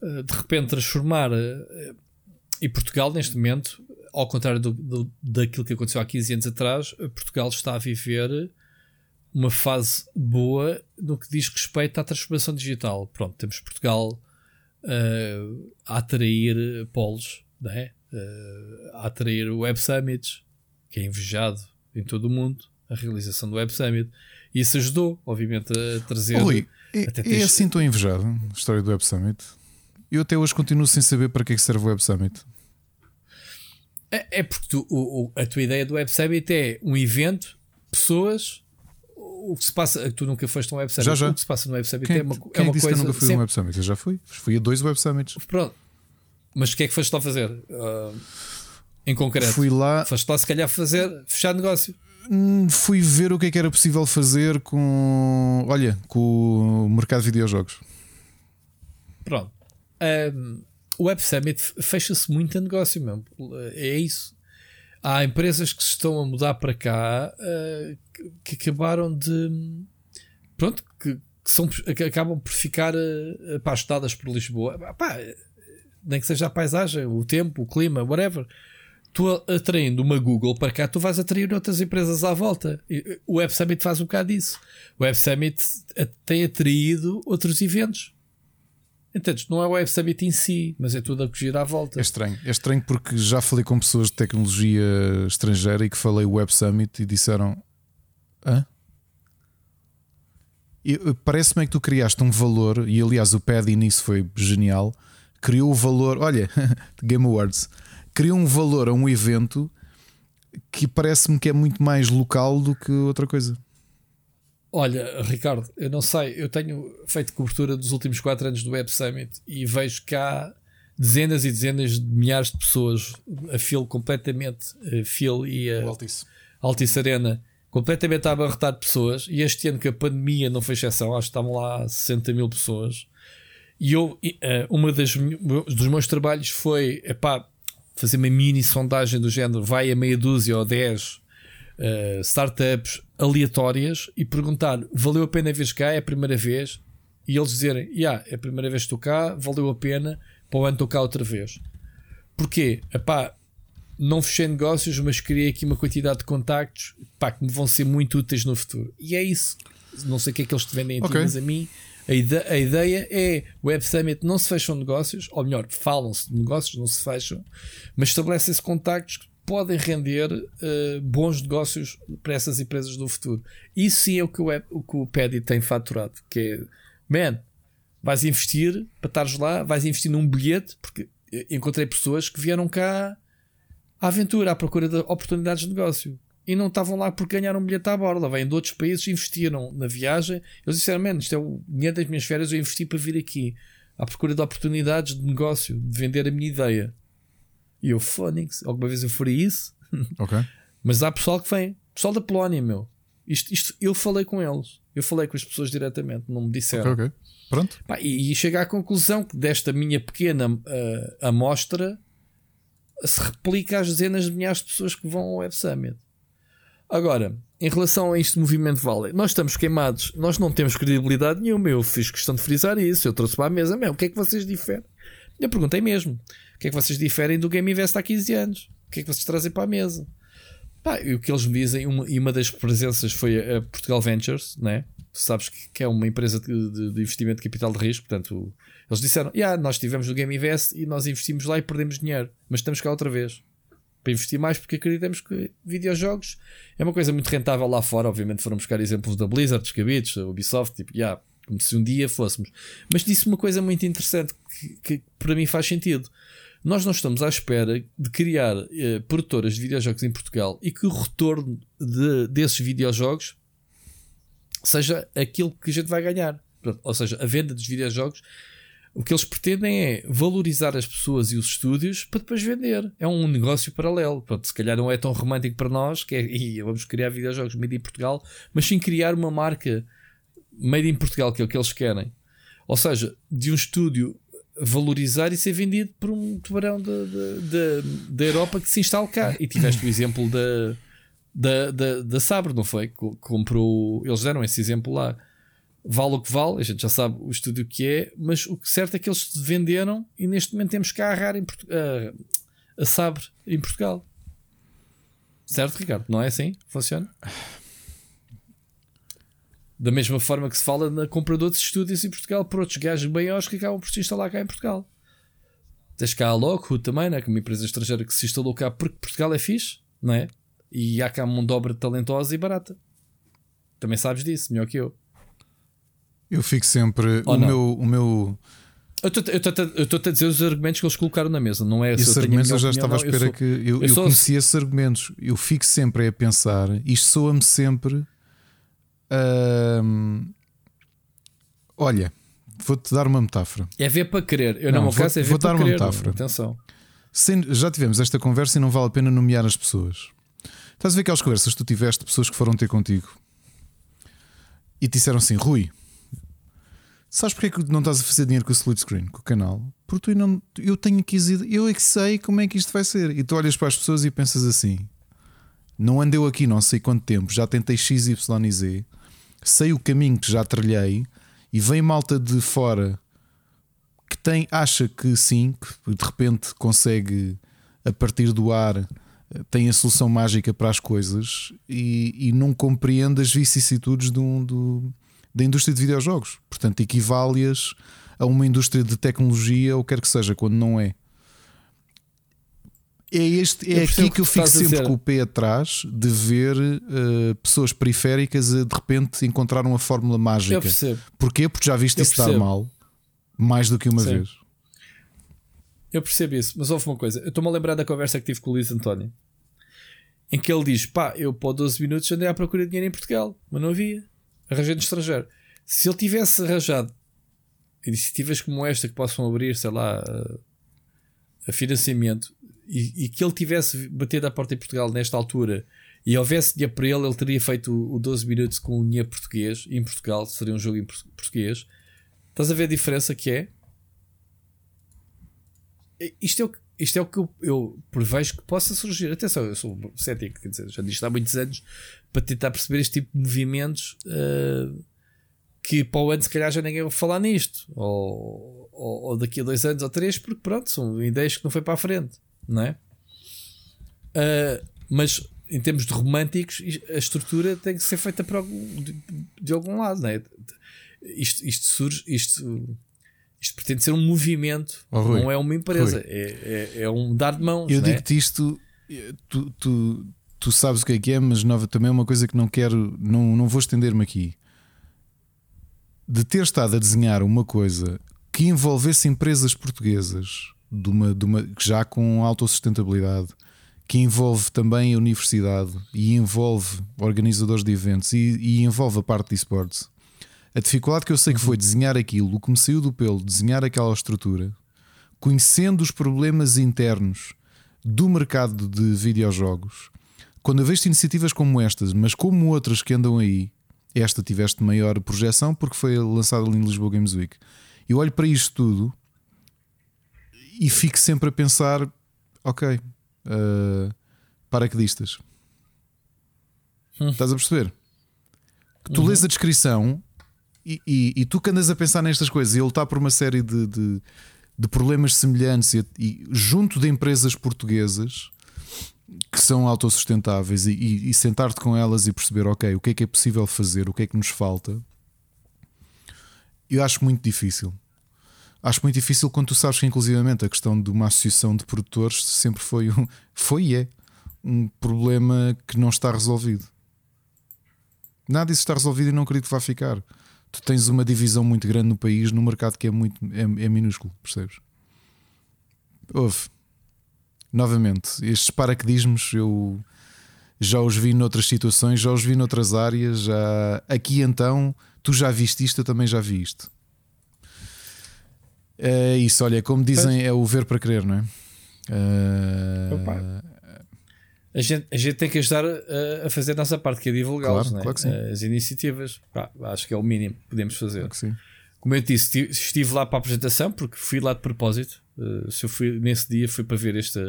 de repente transformar e Portugal neste momento, ao contrário do, do, daquilo que aconteceu há 15 anos atrás, Portugal está a viver uma fase boa no que diz respeito à transformação digital. Pronto, temos Portugal uh, a atrair polos, né? Uh, a atrair o Web Summit, que é invejado em todo o mundo, a realização do Web Summit. E isso ajudou, obviamente, a trazer. Rui, é, é assim tão invejado a história do Web Summit? Eu até hoje continuo sem saber para que, é que serve o Web Summit. É, é porque tu, o, o, a tua ideia do Web Summit é um evento, pessoas o que se passa, tu nunca foste a um Web Summit, já, já. o que se passa no Web Summit quem, é uma, quem é uma disse coisa. Que eu nunca fui sempre... a um Web Summit, eu já fui. Fui a dois Web Summits. Pronto. Mas o que é que foste lá fazer? Uh, em concreto? Fui lá. Foste lá, se calhar, fazer, fechar negócio. Hum, fui ver o que é que era possível fazer com. Olha, com o mercado de videojogos. Pronto. Um, o Web Summit fecha-se muito a negócio mesmo. É isso há empresas que se estão a mudar para cá uh, que, acabaram de pronto, que, que, são, que acabam por ficar uh, apastadas por Lisboa. Pá, nem que seja a paisagem, o tempo, o clima, whatever. Tu atraindo uma Google para cá, tu vais atrair outras empresas à volta. O Web Summit faz um bocado disso. O Web Summit tem atraído outros eventos. Entendes? Não é o Web Summit em si, mas é tudo a fugir à volta. É estranho. É estranho porque já falei com pessoas de tecnologia estrangeira e que falei Web Summit e disseram: Hã? Parece-me que tu criaste um valor, e aliás o Paddy nisso foi genial. Criou o valor, olha, Game Awards, criou um valor a um evento que parece-me que é muito mais local do que outra coisa. Olha, Ricardo, eu não sei, eu tenho feito cobertura dos últimos 4 anos do Web Summit e vejo que há dezenas e dezenas de milhares de pessoas a fil completamente, a fil e a Altice. Altice Arena completamente a abarrotar de pessoas. E este ano que a pandemia não foi exceção, acho que estavam lá 60 mil pessoas. E eu, uh, uma das dos meus trabalhos foi epá, fazer uma mini sondagem do género, vai a meia dúzia ou 10 uh, startups aleatórias e perguntar: valeu a pena vir cá? É a primeira vez? E eles dizerem: yeah, é a primeira vez que estou cá, valeu a pena, para o ano estou cá outra vez. Porquê? Epá, não fechei negócios, mas criei aqui uma quantidade de contactos pá, que me vão ser muito úteis no futuro. E é isso. Não sei o que é que eles te vendem a ti, mas a mim a, ide a ideia é Web Summit não se fecham negócios, ou melhor, falam-se de negócios, não se fecham, mas estabelecem-se contactos que podem render uh, bons negócios para essas empresas do futuro. Isso sim é o que o, o, que o Paddy tem faturado, que é, man, vais investir para estares lá, vais investir num bilhete, porque encontrei pessoas que vieram cá à aventura, à procura de oportunidades de negócio e não estavam lá porque ganharam um bilhete à borda. Vêm de outros países, investiram na viagem. Eles disseram: Mano, isto é o dinheiro das minhas férias, eu investi para vir aqui à procura de oportunidades de negócio, de vender a minha ideia. E eu, Phonics, alguma vez eu farei isso. Ok. Mas há pessoal que vem, pessoal da Polónia, meu. Isto, isto, eu falei com eles, eu falei com as pessoas diretamente, não me disseram. Ok, ok. Pronto. Pá, e, e chego à conclusão que desta minha pequena uh, amostra se replica às dezenas de milhares de pessoas que vão ao Web Summit. Agora, em relação a este movimento Vale, nós estamos queimados, nós não temos credibilidade nenhuma. Eu fiz questão de frisar isso, eu trouxe para a mesa, meu, o que é que vocês diferem? Eu perguntei mesmo, o que é que vocês diferem do Game Invest há 15 anos? O que é que vocês trazem para a mesa? Pá, e o que eles me dizem, uma, e uma das presenças foi a Portugal Ventures, né? Tu sabes que, que é uma empresa de, de, investimento de capital de risco, portanto, eles disseram: yeah, nós estivemos no Game Invest e nós investimos lá e perdemos dinheiro, mas estamos cá outra vez para investir mais porque acreditamos que videojogos é uma coisa muito rentável lá fora. Obviamente foram buscar exemplos da Blizzard, descabidos, da Ubisoft, tipo, yeah, como se um dia fôssemos. Mas disse uma coisa muito interessante que, que para mim faz sentido. Nós não estamos à espera de criar eh, produtoras de videojogos em Portugal e que o retorno de, desses videojogos seja aquilo que a gente vai ganhar. Ou seja, a venda dos videojogos o que eles pretendem é valorizar as pessoas e os estúdios para depois vender. É um negócio paralelo. Pronto, se calhar não é tão romântico para nós, que é, vamos criar videojogos made in Portugal, mas sim criar uma marca made in Portugal, que é o que eles querem. Ou seja, de um estúdio valorizar e ser vendido por um tubarão da Europa que se instala cá. E tiveste o exemplo da, da, da, da Sabre, não foi? Comprou. Eles deram esse exemplo lá vale o que vale, a gente já sabe o estúdio que é, mas o certo é que eles venderam e neste momento temos cá a RAR em Portu a, a Sabre em Portugal. Certo, Ricardo? Não é assim? Funciona? Da mesma forma que se fala na compra de outros estúdios em Portugal por outros gajos maiores que acabam por se instalar cá em Portugal. Tens cá a Lockwood também, né? que é uma empresa estrangeira que se instalou cá porque Portugal é fixe, não é? E há cá mão de obra talentosa e barata. Também sabes disso, melhor que eu. Eu fico sempre. o, meu, o meu. Eu estou a dizer os argumentos que eles colocaram na mesa, não é? Esses argumentos eu já estava não, à espera eu sou, que. Eu, eu, eu conhecia esses argumentos. Eu fico sempre a pensar, isto soa-me sempre. Hum, olha, vou-te dar uma metáfora. É ver para querer. Eu não, não vou, é ver vou dar querer. Uma metáfora. Atenção. Sem, já tivemos esta conversa e não vale a pena nomear as pessoas. Estás a ver aquelas conversas que tu tiveste, pessoas que foram ter contigo e te disseram assim: Rui, Sabes porque é que não estás a fazer dinheiro com o split screen, com o canal? Porque tu não, eu tenho que eu é que sei como é que isto vai ser. E tu olhas para as pessoas e pensas assim: não andeu aqui não sei quanto tempo, já tentei X, Y e Z, sei o caminho que já trilhei e vem malta de fora que tem, acha que sim, que de repente consegue a partir do ar tem a solução mágica para as coisas e, e não compreende as vicissitudes do, do, da indústria de videojogos. Portanto, equivale-as a uma indústria de tecnologia ou quer que seja, quando não é. É, este, é aqui que, eu fico sempre com o pé atrás de ver uh, pessoas periféricas a de repente encontrar uma fórmula mágica. Eu percebo. Porquê? Porque já viste eu isso percebo. estar mal mais do que uma Sim. vez. Eu percebo isso, mas houve uma coisa. Eu estou-me a lembrar da conversa que tive com o Luís António, em que ele diz: pá, eu por 12 minutos andei à procura de dinheiro em Portugal, mas não havia. Arranjei no estrangeiro. Se ele tivesse arranjado iniciativas como esta que possam abrir, sei lá, a, a financiamento e, e, que ele tivesse batido à porta em Portugal nesta altura e houvesse dinheiro para ele, ele teria feito o, o 12 minutos com o dinheiro português em Portugal, seria um jogo em português. Estás a ver a diferença que é? Isto é o que, isto é o que eu, eu prevejo que possa surgir. Atenção, eu sou cético, quer dizer, já disse há muitos anos para tentar perceber este tipo de movimentos uh, que para o ano se calhar já ninguém vai falar nisto, ou, ou, ou, daqui a dois anos ou três, porque pronto, são ideias que não foi para a frente, não é? Uh, mas em termos de românticos, a estrutura tem que ser feita por algum, de, de algum lado, não é? Isto, isto surge, isto isto pretende ser um movimento, oh, Rui, não é uma empresa, é, é, é, um dar de mãos. Eu né? digo-te isto, tu, tu, tu sabes o que é que é, mas nova, também é uma coisa que não quero, não, não vou estender-me aqui. De ter estado a desenhar uma coisa que envolvesse empresas portuguesas, de uma, de uma, já com autossustentabilidade, que envolve também a universidade e envolve organizadores de eventos e, e envolve a parte de esportes a dificuldade que eu sei que foi desenhar aquilo, o que me saiu do pelo, desenhar aquela estrutura, conhecendo os problemas internos do mercado de videojogos, quando eu vejo iniciativas como estas, mas como outras que andam aí, esta tiveste maior projeção porque foi lançada ali em Lisboa Games Week. Eu olho para isto tudo e fico sempre a pensar: ok, uh, paraquedistas. Hum. Estás a perceber? Tu uhum. lês a descrição e, e, e, tu que andas a pensar nestas coisas e ele está por uma série de, de, de problemas semelhantes e, e, junto de empresas portuguesas que são autossustentáveis e, e sentar-te com elas e perceber, ok, o que é que é possível fazer, o que é que nos falta, eu acho muito difícil. Acho muito difícil quando tu sabes que, inclusivamente, a questão de uma associação de produtores sempre foi, um, foi e é um problema que não está resolvido. Nada disso está resolvido e não acredito que vá ficar tu tens uma divisão muito grande no país, no mercado que é muito é, é minúsculo, percebes? Houve. Novamente, estes paraquedismos eu já os vi noutras situações, já os vi noutras áreas. Já... Aqui então, tu já viste isto, eu também já vi isto. É isso, olha, como dizem, é o ver para crer, não é? Uh, a gente, a gente tem que ajudar a, a fazer a nossa parte, que é divulgá-los, claro, é? claro as iniciativas. Pá, acho que é o mínimo que podemos fazer. Claro Como eu disse, estive lá para a apresentação, porque fui lá de propósito. Uh, se eu fui nesse dia foi para ver esta,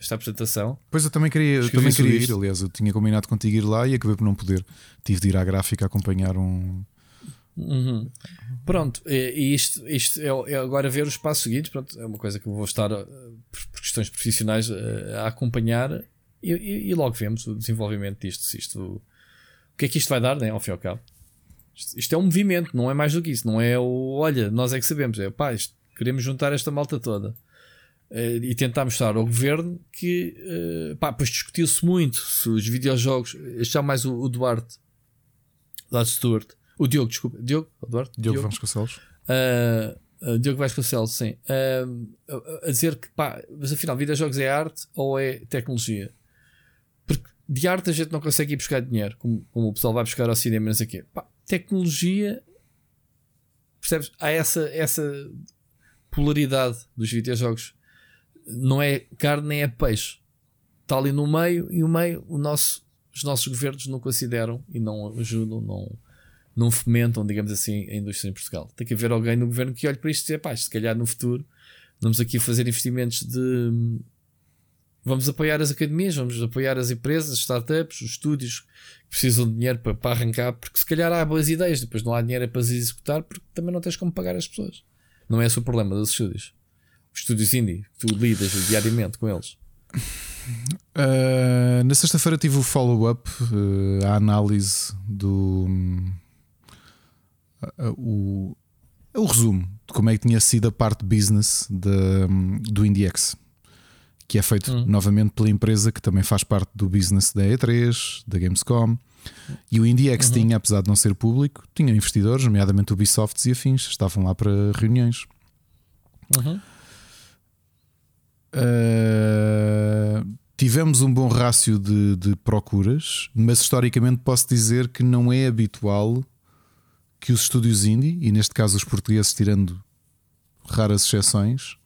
esta apresentação. Pois eu também queria, eu também queria ir, aliás, eu tinha combinado contigo ir lá e acabei por não poder. Tive de ir à gráfica acompanhar um. Uhum. Pronto, e isto, isto é, é, agora ver os passos seguintes. Pronto, é uma coisa que eu vou estar, uh, por questões profissionais, uh, a acompanhar e, e, e, logo vemos o desenvolvimento disto. Se isto, o que é que isto vai dar, né, ao fim e ao cabo? Isto, isto é um movimento, não é mais do que isso. Não é o olha, nós é que sabemos. É pá, isto, queremos juntar esta malta toda uh, e tentar mostrar ao governo que, pá, pois discutiu-se muito se os videojogos. Este é mais o, o Duarte, Duarte Stewart, o Diogo, desculpa, Diogo, o Duarte, Diogo, Diogo Vasconcelos. Uh, uh, Diogo Vasconcelos, sim, uh, a dizer que pá, mas afinal, videojogos é arte ou é tecnologia? Porque de arte a gente não consegue ir buscar dinheiro, como, como o pessoal vai buscar ao cinema, não sei o quê. Pá, tecnologia, percebes? Há essa, essa polaridade dos videojogos. Não é carne nem é peixe. Está ali no meio e o meio, o nosso, os nossos governos não consideram e não ajudam, não, não fomentam, digamos assim, a indústria em Portugal. Tem que haver alguém no governo que olhe para isto e dizer, pá, se calhar no futuro vamos aqui fazer investimentos de Vamos apoiar as academias, vamos apoiar as empresas, as startups, os estúdios que precisam de dinheiro para, para arrancar, porque se calhar há boas ideias, depois não há dinheiro para as executar, porque também não tens como pagar as pessoas. Não é esse o problema dos estúdios. Os estúdios indie, tu lidas diariamente com eles. Uh, na sexta-feira tive o follow-up, uh, a análise do. O, o resumo de como é que tinha sido a parte business de, do IndieX, que é feito hum. novamente pela empresa que também faz parte do business da E3, da Gamescom. E o IndieX uhum. tinha, apesar de não ser público, tinha investidores, nomeadamente Ubisoft e afins, estavam lá para reuniões. Uhum. Uh, tivemos um bom rácio de, de, procuras, mas historicamente posso dizer que não é habitual que os estúdios indie, e neste caso os portugueses, tirando raras exceções,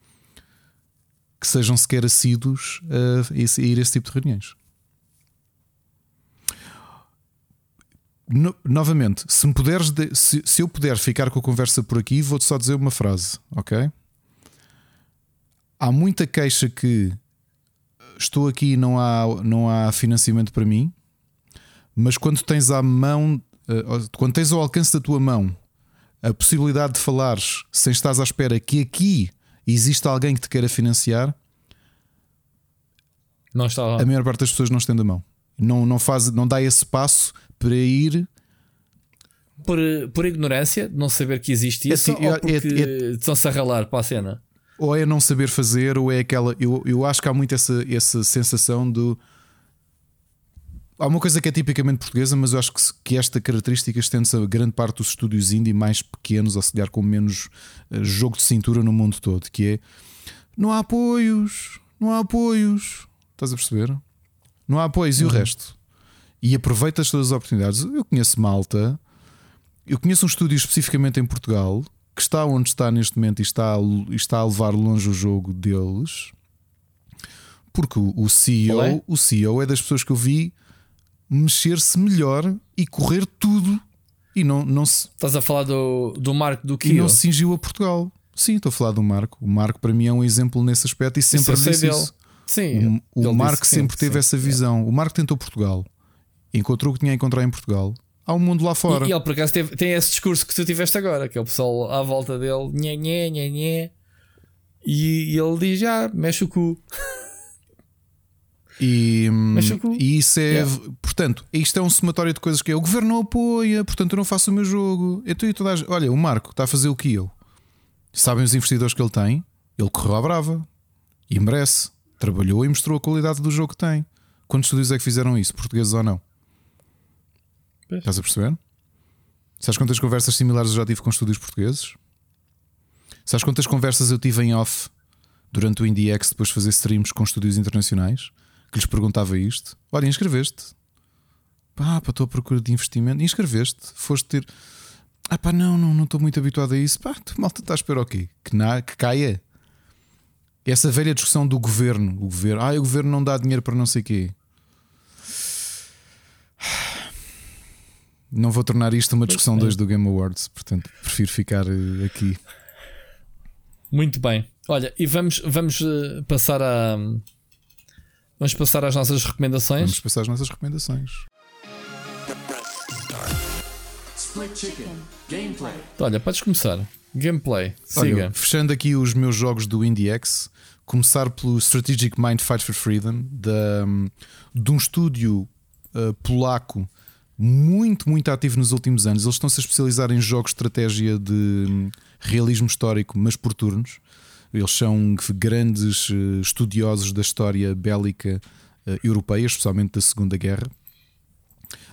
que sejam sequer assíduos a, ir a esse tipo de reuniões. No, novamente, se me puderes, de, se, se, eu puder ficar com a conversa por aqui, vou-te só dizer uma frase, ok? Há muita queixa que estou aqui e não há, não há financiamento para mim, mas quando tens à mão quando tens ao alcance da tua mão a possibilidade de falares sem estás à espera que aqui exista alguém que te queira financiar, não está lá. a maior parte das pessoas não estende a mão. Não, não, faz, não dá esse passo para ir. Por, por ignorância, não saber que existe isso, é, ou é, porque é, é, estão-se a ralar para a cena? Ou é não saber fazer, ou é aquela. Eu, eu acho que há muito essa, essa sensação do Há uma coisa que é tipicamente portuguesa, mas eu acho que, que esta característica estende-se a grande parte dos estúdios indie mais pequenos, auxiliar com menos uh, jogo de cintura no mundo todo, que é não há apoios, não há apoios. Estás a perceber? Não há apoios uhum. e o uhum. resto. E aproveitas todas as oportunidades. Eu conheço Malta, eu conheço um estúdio especificamente em Portugal que está onde está neste momento e está a, está a levar longe o jogo deles. Porque o CEO, é? o CEO é das pessoas que eu vi mexer-se melhor e correr tudo e não, não se. Estás a falar do, do Marco do que E não se cingiu a Portugal. Sim, estou a falar do Marco. O Marco para mim é um exemplo nesse aspecto e sempre isso disse isso. Sim, o, o Marco sempre sim, teve sim, essa visão. É. O Marco tentou Portugal, encontrou o que tinha a encontrar em Portugal. Há um mundo lá fora. E, e ele por acaso teve, tem esse discurso que tu tiveste agora, que é o pessoal à volta dele, nhé, nhé, nhé, nhé. E, e ele diz: Ah, mexe o cu. E, e isso é, yeah. portanto, isto é um somatório de coisas que é o governo não apoia, portanto eu não faço o meu jogo. Então, e toda a, olha, o Marco está a fazer o que eu. Sabem os investidores que ele tem? Ele correu à brava e merece. Trabalhou e mostrou a qualidade do jogo que tem. Quantos estúdios é que fizeram isso, portugueses ou não? Pois. Estás a perceber? Sabes quantas conversas similares eu já tive com estúdios portugueses? Sabes quantas conversas eu tive em off durante o IndieX depois de fazer streams com estúdios internacionais? Que lhes perguntava isto: Olha, inscreveste? Pá, pá, estou à procura de investimento. Inscreveste? Foste ter. Ah, pá, não, não, estou muito habituado a isso. Pá, tu malta está a esperar o quê? Que, na, que caia? Essa velha discussão do governo. O governo, ah, o governo não dá dinheiro para não sei quê. Não vou tornar isto uma discussão 2 do Game Awards, portanto, prefiro ficar eh, aqui. Muito bem. Olha, e vamos, vamos eh, passar a Vamos passar às nossas recomendações. Vamos passar às nossas recomendações. Olha, podes começar. Gameplay. Siga. Olha, fechando aqui os meus jogos do IndieX, começar pelo Strategic Mind Fight for Freedom, da, de um estúdio uh, polaco muito, muito ativo nos últimos anos. Eles estão-se a especializar em jogos de estratégia de um, realismo histórico, mas por turnos. Eles são grandes eh, estudiosos da história bélica eh, europeia, especialmente da Segunda Guerra.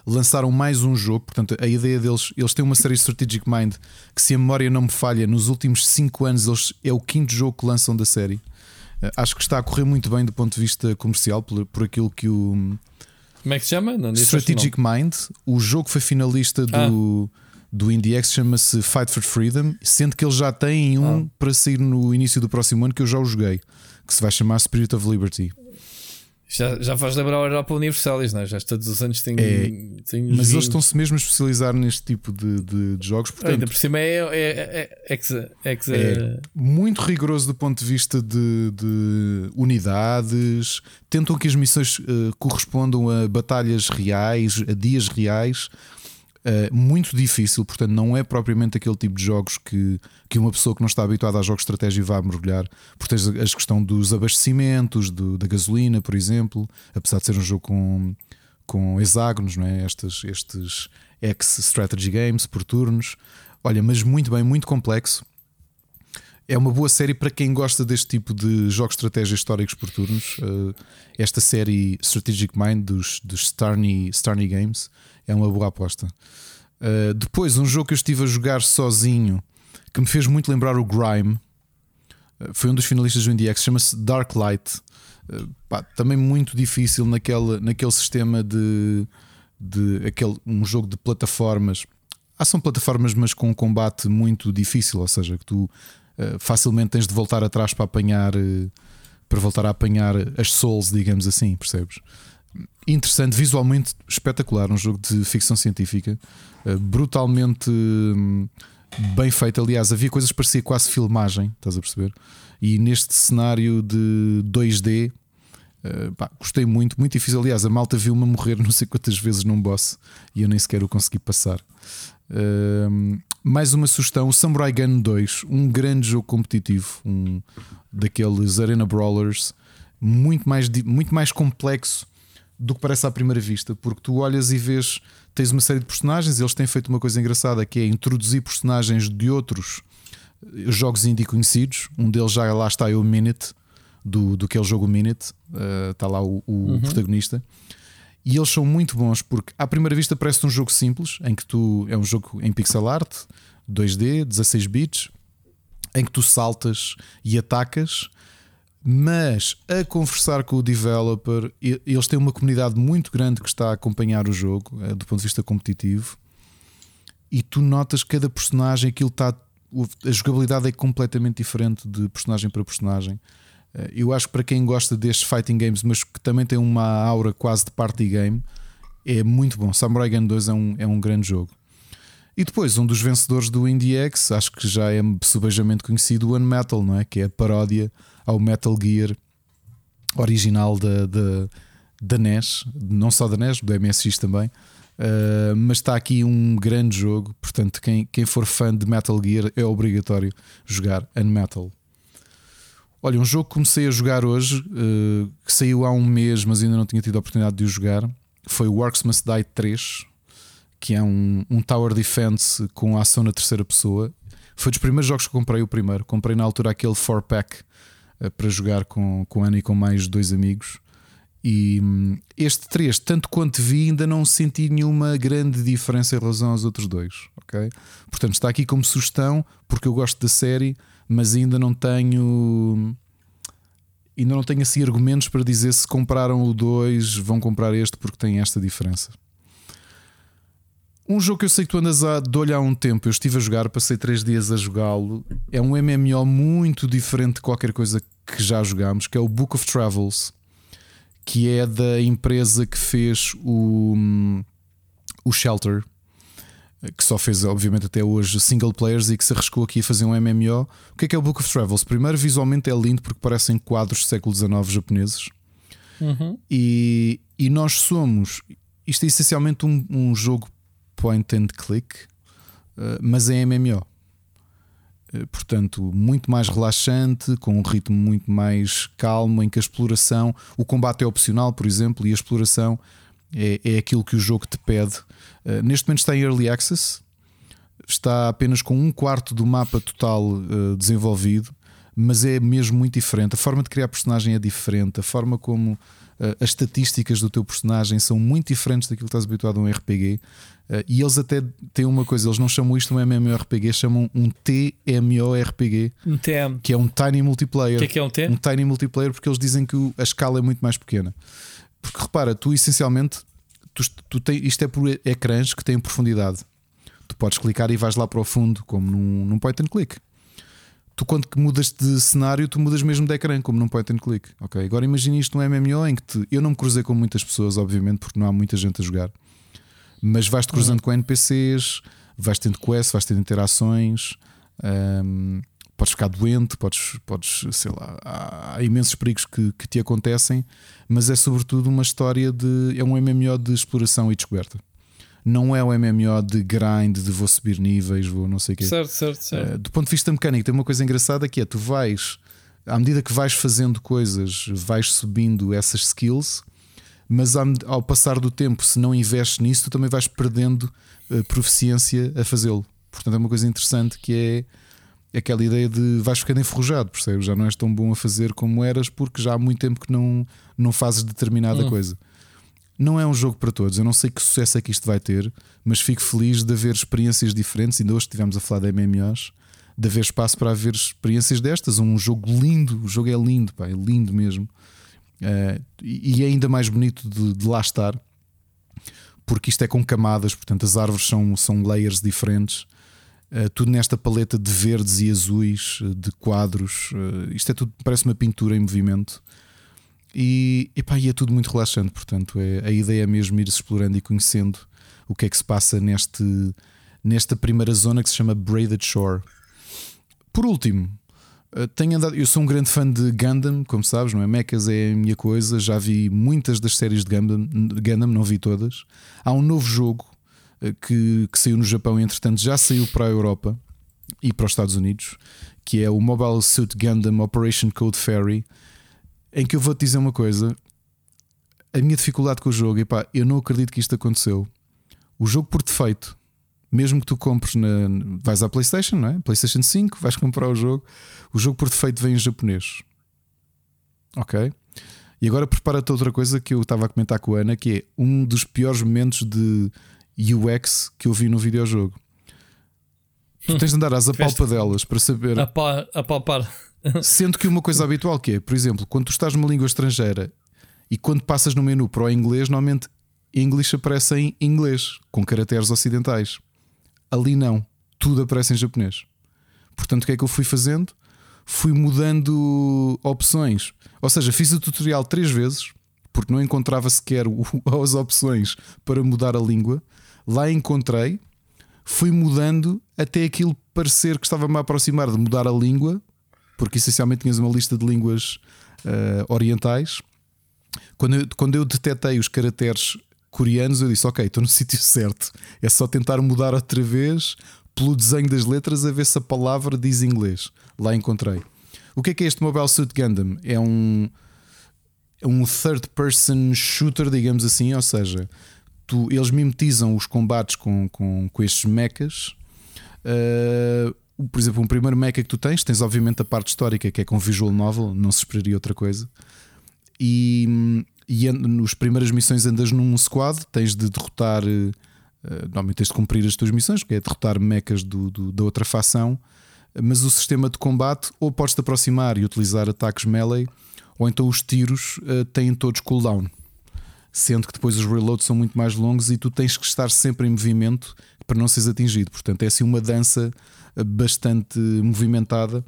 Lançaram mais um jogo, portanto, a ideia deles, eles têm uma série Strategic Mind que, se a memória não me falha, nos últimos 5 anos eles, é o quinto jogo que lançam da série. Eh, acho que está a correr muito bem do ponto de vista comercial, por, por aquilo que o. Como é que se chama? Não, Strategic Mind. O jogo foi finalista do. Ah do IndieX chama-se Fight for Freedom, sendo que eles já têm um ah. para sair no início do próximo ano que eu já o joguei, que se vai chamar Spirit of Liberty. Já, já faz lembrar a Europa Universalis, não é? Já todos os anos tem. É, tem Mas eles estão-se mesmo a especializar neste tipo de, de- de jogos, portanto, Ainda por cima é, é, é, exa, exa, É muito rigoroso do ponto de vista de, de unidades. Tentam que as missões eh, correspondam a batalhas reais, a dias reais. Eh, muito difícil, portanto, não é propriamente aquele tipo de jogos que, que uma pessoa que não está habituada a jogos de estratégia vai mergulhar. Porque tens a a questão dos abastecimentos, do- da gasolina, por exemplo, apesar de ser um jogo com, com hexágonos, não é? estes, estes X-Strategy Games por turnos. Olha, mas muito bem, muito complexo. É uma boa série para quem gosta deste tipo de jogos de estratégia históricos por turnos. Uh, esta série Strategic Mind dos, dos Starny, Starny Games é uma boa aposta. Uh, depois, um jogo que eu estive a jogar sozinho que me fez muito lembrar o Grime uh, foi um dos finalistas do IndieX, chama-se Dark Light. Uh, pá, também muito difícil naquele, naquele sistema de, de aquele, um jogo de plataformas. Ah, são plataformas, mas com um combate muito difícil, ou seja, que tu Uh, facilmente tens de voltar atrás para apanhar uh, para voltar a apanhar as souls, digamos assim, percebes? Interessante, visualmente espetacular, um jogo de ficção científica, uh, brutalmente hum, bem feito. Aliás, havia coisas que parecia quase filmagem, estás a perceber? E neste cenário de 2D, pá, gostei muito, muito difícil. Aliás, a malta viu-me morrer não sei quantas vezes num boss e eu nem sequer o consegui passar. Uh, mais uma sugestão: o Samurai Gun 2, um grande jogo competitivo, um daqueles Arena Brawlers, muito mais, muito mais complexo do que parece à primeira vista, porque tu olhas e vês, tens uma série de personagens, eles têm feito uma coisa engraçada que é introduzir personagens de outros jogos indie conhecidos. Um deles já lá está é o Minute, do, do que é o jogo Minute, uh, está lá o, o uhum. protagonista. E eles são muito bons porque, à primeira vista, parece um jogo simples em que tu é um jogo em pixel art, 2D, 16 bits, em que tu saltas e atacas, mas a conversar com o developer, eles têm uma comunidade muito grande que está a acompanhar o jogo eh, do ponto de vista competitivo, e tu notas que cada personagem, aquilo está. A jogabilidade é completamente diferente de personagem para personagem. Eu acho que para quem gosta destes fighting games, mas que também tem uma aura quase de party game, é muito bom. Samurai Gun 2 é um, é um grande jogo. E depois, um dos vencedores do IndieX, acho que já é subejamente conhecido, o Unmetal, não é? Que é a paródia ao Metal Gear original da, da, da NES, não só da NES, do MSX também. Uh, mas está aqui um grande jogo, portanto, quem, quem for fã de Metal Gear é obrigatório jogar Unmetal. Olha, um jogo que comecei a jogar hoje, uh, que saiu há um mês, mas ainda não tinha tido a oportunidade de o jogar, foi Works Must Die 3, que é um, um Tower Defense com ação na terceira pessoa. Foi dos primeiros jogos que comprei, o primeiro. Comprei na altura aquele 4-pack uh, para jogar com, com Ana e com mais dois amigos. E um, este 3, tanto quanto vi, ainda não senti nenhuma grande diferença em relação aos outros dois. ok? Portanto, está aqui como sugestão, porque eu gosto da série mas ainda não tenho ainda não tenho assim argumentos para dizer se compraram o 2 vão comprar este porque tem esta diferença. Um jogo que eu sei que tu andas a de olho há um tempo, eu estive a jogar, passei 3 dias a jogá-lo. É um MMO muito diferente de qualquer coisa que já jogámos, que é o Book of Travels, que é da empresa que fez o, o Shelter, que só fez, obviamente, até hoje single players e que se arriscou aqui a fazer um MMO. O que é que é o Book of Travels? Primeiro, visualmente é lindo porque parecem quadros do século XIX japoneses. Uhum. E, e nós somos. Isto é essencialmente um, um jogo point and click, uh, mas é MMO. Uh, portanto, muito mais relaxante, com um ritmo muito mais calmo, em que a exploração, o combate é opcional, por exemplo, e a exploração é, é aquilo que o jogo te pede. Uh, neste momento está em Early Access, está apenas com um quarto do mapa total desenvolvido, mas é mesmo muito diferente. A forma de criar personagem é diferente, a forma como uh, as estatísticas do teu personagem são muito diferentes daquilo que estás habituado a um RPG. e eles até têm uma coisa, eles não chamam isto um MMORPG, chamam um TMORPG, um TM. que é um Tiny Multiplayer. O que é que é um T? Um Tiny Multiplayer, porque eles dizem que a escala é muito mais pequena. Porque repara, tu essencialmente tu, tu tem, isto é por ecrãs que têm profundidade. Tu podes clicar e vais lá para o fundo, como num, num point and click. Tu quando mudas de cenário, tu mudas mesmo de ecrã, como num point and click. Ok, agora imagine isto num MMO em que te, eu não me cruzei com muitas pessoas, obviamente, porque não há muita gente a jogar, mas vais-te cruzando uhum. com NPCs, vais tendo quests, vais tendo interações. Um, podes ficar doente, podes, podes sei lá, há, há imensos perigos que, que, te acontecem, mas é sobretudo uma história de. é um MMO de exploração e descoberta. Não é um MMO de grind, de vou subir níveis, vou não sei o quê. Certo, certo, certo. Uh, do ponto de vista mecânico, tem uma coisa engraçada que é: tu vais, à medida que vais fazendo coisas, vais subindo essas skills, mas ao, passar do tempo, se não investes nisso, tu também vais perdendo uh, proficiência a fazê-lo. Portanto, é uma coisa interessante que é aquela ideia de vais ficando enferrujado, percebes? Já não és tão bom a fazer como eras porque já há muito tempo que não, não fazes determinada hum. coisa. Não é um jogo para todos. Eu não sei que sucesso é que isto vai ter, mas fico feliz de haver experiências diferentes. Ainda hoje estivemos a falar de MMOs, de haver espaço para haver experiências destas. Um jogo lindo, o jogo é lindo, pá, é lindo mesmo. Uh, e é ainda mais bonito de, de, lá estar, porque isto é com camadas, portanto, as árvores são, são layers diferentes. Uh, tudo nesta paleta de verdes e azuis, uh, de quadros. isto é tudo, parece uma pintura em movimento. E, epá, e é tudo muito relaxante, portanto, é, a ideia é mesmo ir explorando e conhecendo o que é que se passa neste, nesta primeira zona que se chama Braided Shore. Por último, eh, tenho andado, eu sou um grande fã de Gundam, como sabes, não é? Mechas é a minha coisa, já vi muitas das séries de Gundam, Gundam não vi todas. Há um novo jogo eh, que, que saiu no Japão entretanto já saiu para a Europa e para os Estados Unidos, que é o Mobile Suit Gundam Operation Code Fairy em que eu vou-te dizer uma coisa. A minha dificuldade com o jogo, e pá, eu não acredito que isto aconteceu. O jogo por defeito, mesmo que tu compres na. Vais à PlayStation, não é? PlayStation 5, vais comprar o jogo. O jogo por defeito vem em japonês. Ok? E agora prepara-te outra coisa que eu estava a comentar com a Ana, que é um dos piores momentos de UX que eu vi no videojogo. Tu tens de andar às apalpadelas para saber. Apalpar. Sendo que uma coisa habitual que é, por exemplo, quando tu estás numa língua estrangeira e quando passas no menu para o inglês, normalmente English aparece em inglês, com caracteres ocidentais. Ali não, tudo aparece em japonês. Portanto, o que é que eu fui fazendo? Fui mudando opções. Ou seja, fiz o tutorial três vezes, porque não encontrava sequer as opções para mudar a língua. Lá encontrei, fui mudando até aquilo parecer que estava-me a aproximar de mudar a língua porque essencialmente tinhas uma lista de línguas uh, orientais. Quando eu, quando eu detetei os caracteres coreanos, eu disse: Ok, estou no sítio certo. É só tentar mudar outra vez pelo desenho das letras a ver se a palavra diz inglês. Lá encontrei. O que é que é este Mobile Suit Gundam? É um, é um third person shooter, digamos assim, ou seja, tu, eles mimetizam os combates com, com, com estes mechas. Uh, por exemplo, um primeiro mecha que tu tens, tens obviamente a parte histórica que é com visual novel, não se esperaria outra coisa. E, e nas primeiras missões andas num squad, tens de derrotar, uh, normalmente tens de cumprir as tuas missões, que é derrotar mechas do, do, da outra facção. Mas o sistema de combate, ou podes te aproximar e utilizar ataques melee, ou então os tiros uh, têm todos cooldown. Sendo que depois os reloads são muito mais longos e tu tens que estar sempre em movimento para não seres atingido. Portanto, é assim uma dança bastante movimentada.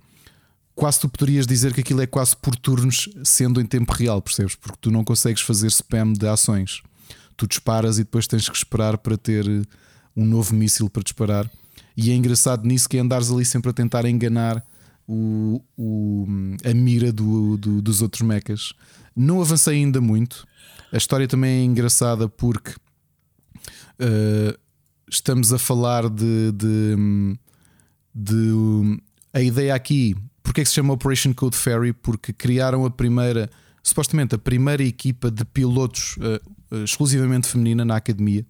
Quase tu poderias dizer que aquilo é quase por turnos, sendo em tempo real, percebes? Porque tu não consegues fazer spam de ações. Tu disparas e depois tens que esperar para ter um novo míssil para disparar. E é engraçado nisso que é andares ali sempre a tentar enganar o, o a mira do, do, dos outros mechas. Não avancei ainda muito. A história também é engraçada porque uh, estamos a falar de, de de a ideia aqui, porque é que se chama Operation Code Fairy? Porque criaram a primeira, supostamente a primeira equipa de pilotos uh, exclusivamente feminina na academia.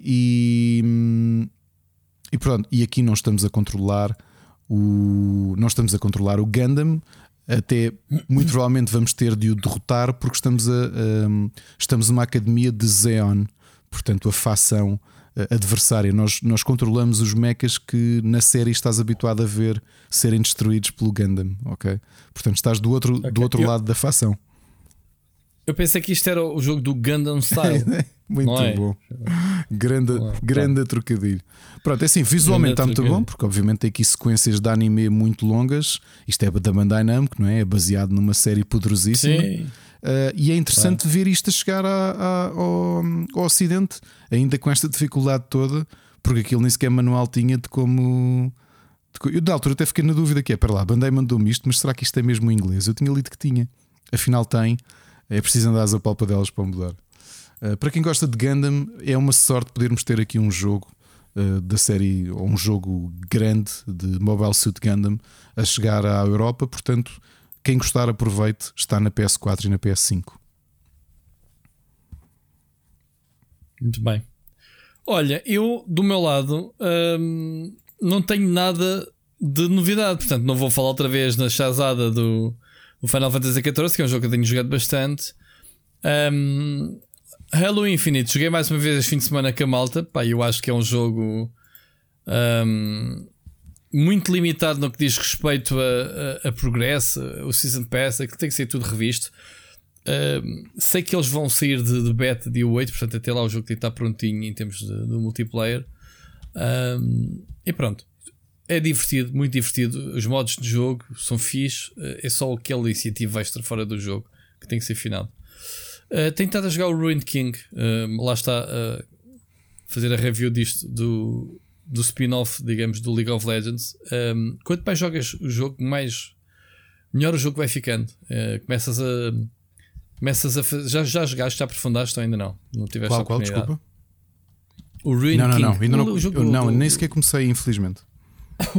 E, e pronto, e aqui não estamos a controlar o não estamos a controlar o Gundam, até muito provavelmente vamos ter de o derrotar porque estamos a, um, estamos numa academia de Zeon, portanto a facção adversária. Nós, nós controlamos os mechas que na série estás habituado a ver serem destruídos pelo Gundam, ok? Portanto, estás do outro, okay. do outro eu, lado da facção. Eu pensei que isto era o jogo do Gundam Style. Muito é? bom. Grande, Não é? grande trocadilho. Pronto, é assim, visualmente está muito bom, porque obviamente tem aqui sequências de anime muito longas. Isto é da Bandai Namco, não é? É baseado numa série poderosíssima. Sim. Uh, e é interessante ver isto a chegar a- a- ao, ao Ocidente, ainda com esta dificuldade toda, porque aquilo nem sequer manual tinha de como. de co- eu, na altura, até fiquei na dúvida: que é, para lá, a Bandai mandou-me isto, mas será que isto é mesmo em inglês? Eu tinha lido que tinha, afinal tem, é preciso andar às apalpadelas para mudar. Uh, para quem gosta de Gundam, é uma sorte podermos ter aqui um jogo uh, da série, ou um jogo grande de Mobile Suit Gundam a chegar à Europa, portanto. Quem gostar, aproveite, está na PS4 e na PS5. Muito bem. Olha, eu do meu lado hum, não tenho nada de novidade, portanto não vou falar outra vez na chazada do, do Final Fantasy XIV, que é um jogo que eu tenho jogado bastante. Hum, Halo Infinite, joguei mais uma vez este fim de semana com a malta. Pá, eu acho que é um jogo hum, muito limitado no que diz respeito a, a, a progresso, o Season Pass, aquilo tem que ser tudo revisto. Um, sei que eles vão sair de, de beta dia 8, portanto, até lá o jogo tem que estar prontinho em termos de, de multiplayer. Um, e pronto, é divertido, muito divertido. Os modos de jogo são fixe, é só aquele incentivo extra fora do jogo que tem que ser afinado. Uh, tenho estado a jogar o Ruined King, lá está a fazer a review disto do, do spin-off, digamos, do League of Legends. Um, quanto mais jogas o jogo, mais melhor o jogo vai ficando. Uh, começas a Começas a fazer. Já, já jogaste, já aprofundaste ou ainda não? Não tiveste Qual, a qual? Desculpa. O Ruin Não, não, King. não. Ainda não, O jogo eu- não do- nem sequer comecei, infelizmente.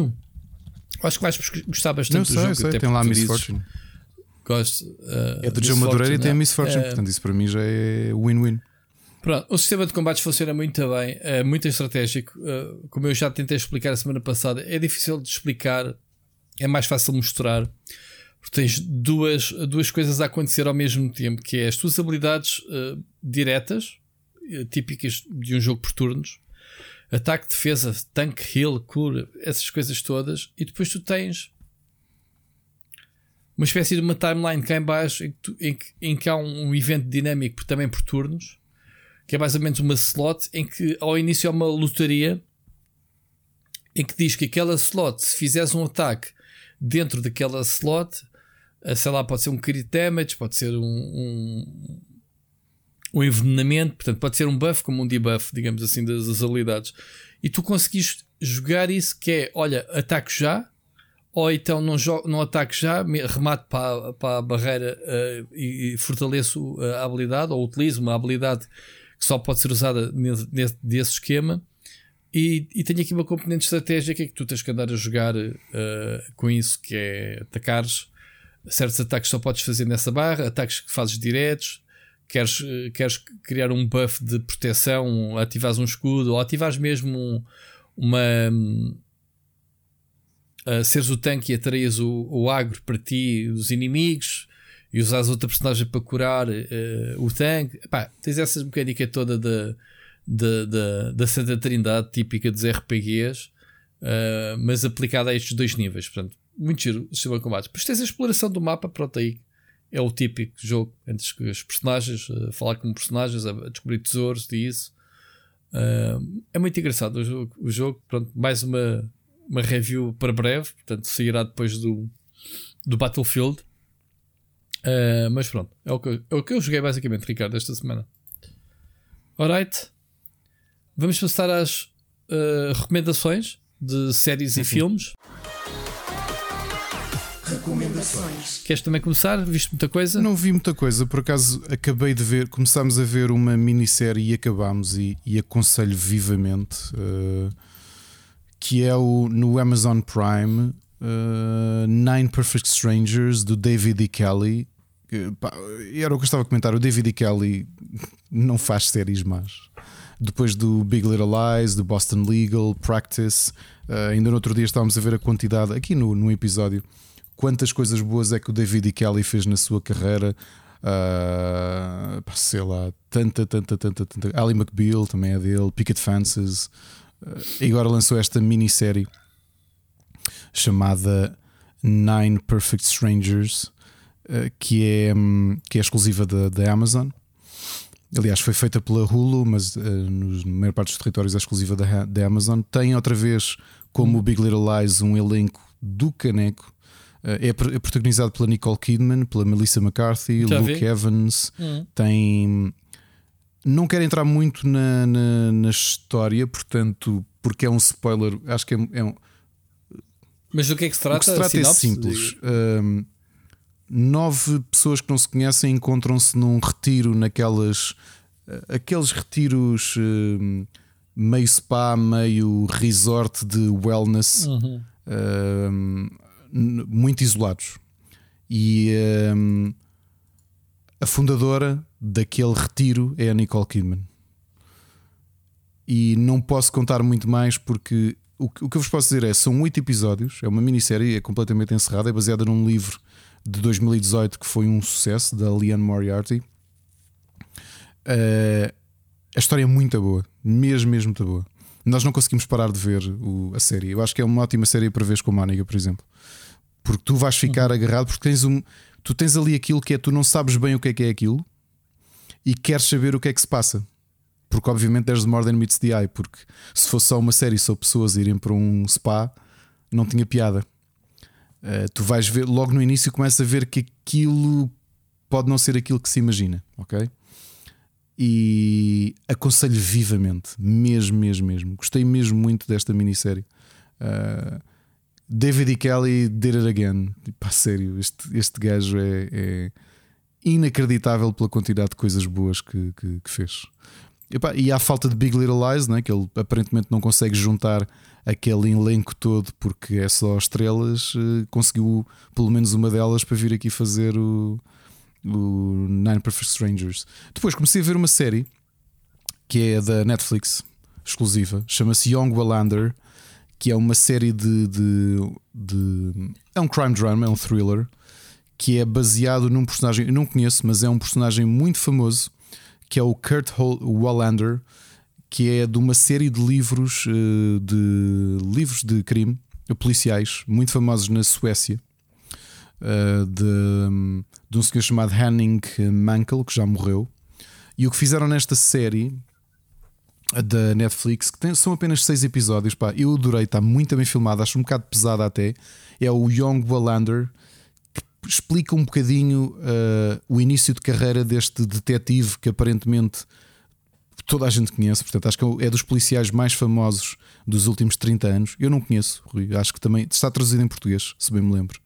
Acho que vais gostar bastante Não do sei, jogo. sei, até tem lá a Miss dizes, Fortune. Gosto. uh, É do Joe Madureira e tem a não. Miss Fortune. Uh, Portanto, isso para mim já é win-win. Pronto, o sistema de combates funciona muito bem, é muito estratégico. Uh, como eu já tentei explicar a semana passada, é difícil de explicar, é mais fácil mostrar. Porque tens duas, duas coisas a acontecer ao mesmo tempo, que é as tuas habilidades uh, diretas, uh, típicas de um jogo por turnos, ataque, defesa, tanque, heal, cura, essas coisas todas, e depois tu tens uma espécie de uma timeline cá em baixo em que, tu- em em que há um evento dinâmico também por turnos, que é mais ou menos uma slot em que ao início há uma lotaria em que diz que aquela slot, se fizeres um ataque dentro daquela slot, eh, sei lá, pode ser um crit damage, pode ser um, um, um envenenamento, portanto, pode ser um buff como um debuff, digamos assim, das, das habilidades. E tu conseguiste jogar isso que é, olha, ataque já, ou então não, jo- não ataque já, remate para, para a barreira eh, e, e fortaleço eh, a habilidade, ou utilizo uma habilidade que só pode ser usada nesse, nesse- desse esquema. E, e tenho aqui uma componente estratégica que tu tens que andar a jogar eh, com isso, que é atacares certos ataques que só podes fazer nessa barra, ataques que fazes diretos, queres, eh, queres criar um buff de proteção, ativares um escudo, ou ativares mesmo um- uma. a seres o tanque e atraias o, o agro para ti, os inimigos, e usares outra personagem para curar eh, o tanque. Epá, tens essa mecânica toda da, da, da, da Santa Trindade típica dos RPGs, eh, mas aplicada a estes dois níveis. Portanto, muito giro o sistema de combate. Depois tens a exploração do mapa, pronto, aí é o típico jogo entre os- os personagens, a falar com personagens, a descobrir tesouros e isso. É muito engraçado o jogo, o jogo. Pronto, mais uma, uma review para breve, portanto, sairá depois do, do Battlefield. Eh, mas pronto, é o, que, eu- é o que eu joguei basicamente, Ricardo, esta semana. Alright, vamos passar às eh, recomendações de séries e filmes. Queres também começar? Viste muita coisa? Não vi muita coisa, por acaso acabei de ver, começámos a ver uma minissérie e acabámos e, e aconselho vivamente eh, que é o no Amazon Prime eh, Nine Perfect Strangers do David E. Kelly. Pá, era o que eu estava a comentar. O David E. Kelly não faz séries más. Depois do Big Little Lies, do Boston Legal, Practice, eh, ainda no outro dia estávamos a ver a quantidade aqui no, no episódio quantas coisas boas é que o David E. Kelly fez na sua carreira. Pá, sei lá, tanta, tanta, tanta, tanta. Ali McBeal também é dele, Picket Fences. Ah, e agora lançou esta minissérie chamada Nine Perfect Strangers, que, é, hum, que é exclusiva da, da Amazon. aliás, foi feita pela Hulu, mas uh, nos, na maior parte dos territórios é exclusiva da, da Amazon. Tem outra vez, como o Big Little Lies, um elenco do caneco. Uh, é, é, protagonizado pela Nicole Kidman, pela Melissa McCarthy, Já Luke vi. Evans. Hum. Tem. Não quero entrar muito na, na, na história, portanto, porque é um spoiler. Acho que é, é um, Mas do que é que se o trata? que se trata é simples. Um, nove pessoas que não se conhecem encontram-se num retiro naquelas uh, aqueles retiros um, meio spa, meio resort de wellness, Uhum. um, n- muito isolados. E um, a fundadora daquele retiro é a Nicole Kidman. E não posso contar muito mais porque o que, o que eu vos posso dizer é: são oito episódios, é uma minissérie, é completamente encerrada, é baseada num livro de 2018 que foi um sucesso, da Leanne Moriarty. Eh, a história é muito boa, mesmo, mesmo muito boa. Nós não conseguimos parar de ver o- a série. Eu acho que é uma ótima série para veres com a Mónica, por exemplo. Porque tu vais ficar agarrado, porque tens um, tu tens ali aquilo que é tu não sabes bem o que é que é aquilo e queres saber o que é que se passa. Porque obviamente there's more than meets the eye. Porque se fosse só uma série sobre pessoas irem para um spa, não tinha piada. Uh, tu vais ver logo no início começas a ver que aquilo pode não ser aquilo que se imagina, ok? E aconselho vivamente, mesmo, mesmo, mesmo. Gostei mesmo muito desta minissérie. Uh, David E. Kelly did it again. Pá, sério, este, este gajo é, é inacreditável pela quantidade de coisas boas que, que, que fez. E, pá, e há falta de Big Little Lies, né? que ele aparentemente não consegue juntar aquele elenco todo porque é só estrelas. eh, Conseguiu pelo menos uma delas para vir aqui fazer o, o Nine Perfect Strangers. Depois comecei a ver uma série que é da Netflix, exclusiva, chama-se Young Wallander, que é uma série de, de, de- É um crime drama, é um thriller, que é baseado num personagem, eu não conheço, mas é um personagem muito famoso, que é o Kurt Wallander, que é de uma série de livros eh, de livros de crime policiais muito famosos na Suécia. eh, de, de um senhor chamado Henning Mankell, que já morreu. E o que fizeram nesta série da Netflix, que tem- são apenas seis episódios, pá, eu adorei, está muito bem filmado, acho um bocado pesada até. É o Young Wallander, que explica um bocadinho eh, o início de carreira deste detetive que aparentemente toda a gente conhece, portanto, acho que é dos policiais mais famosos dos últimos 30 anos. Eu não conheço, Rui, acho que também está traduzido em português, se bem me lembro.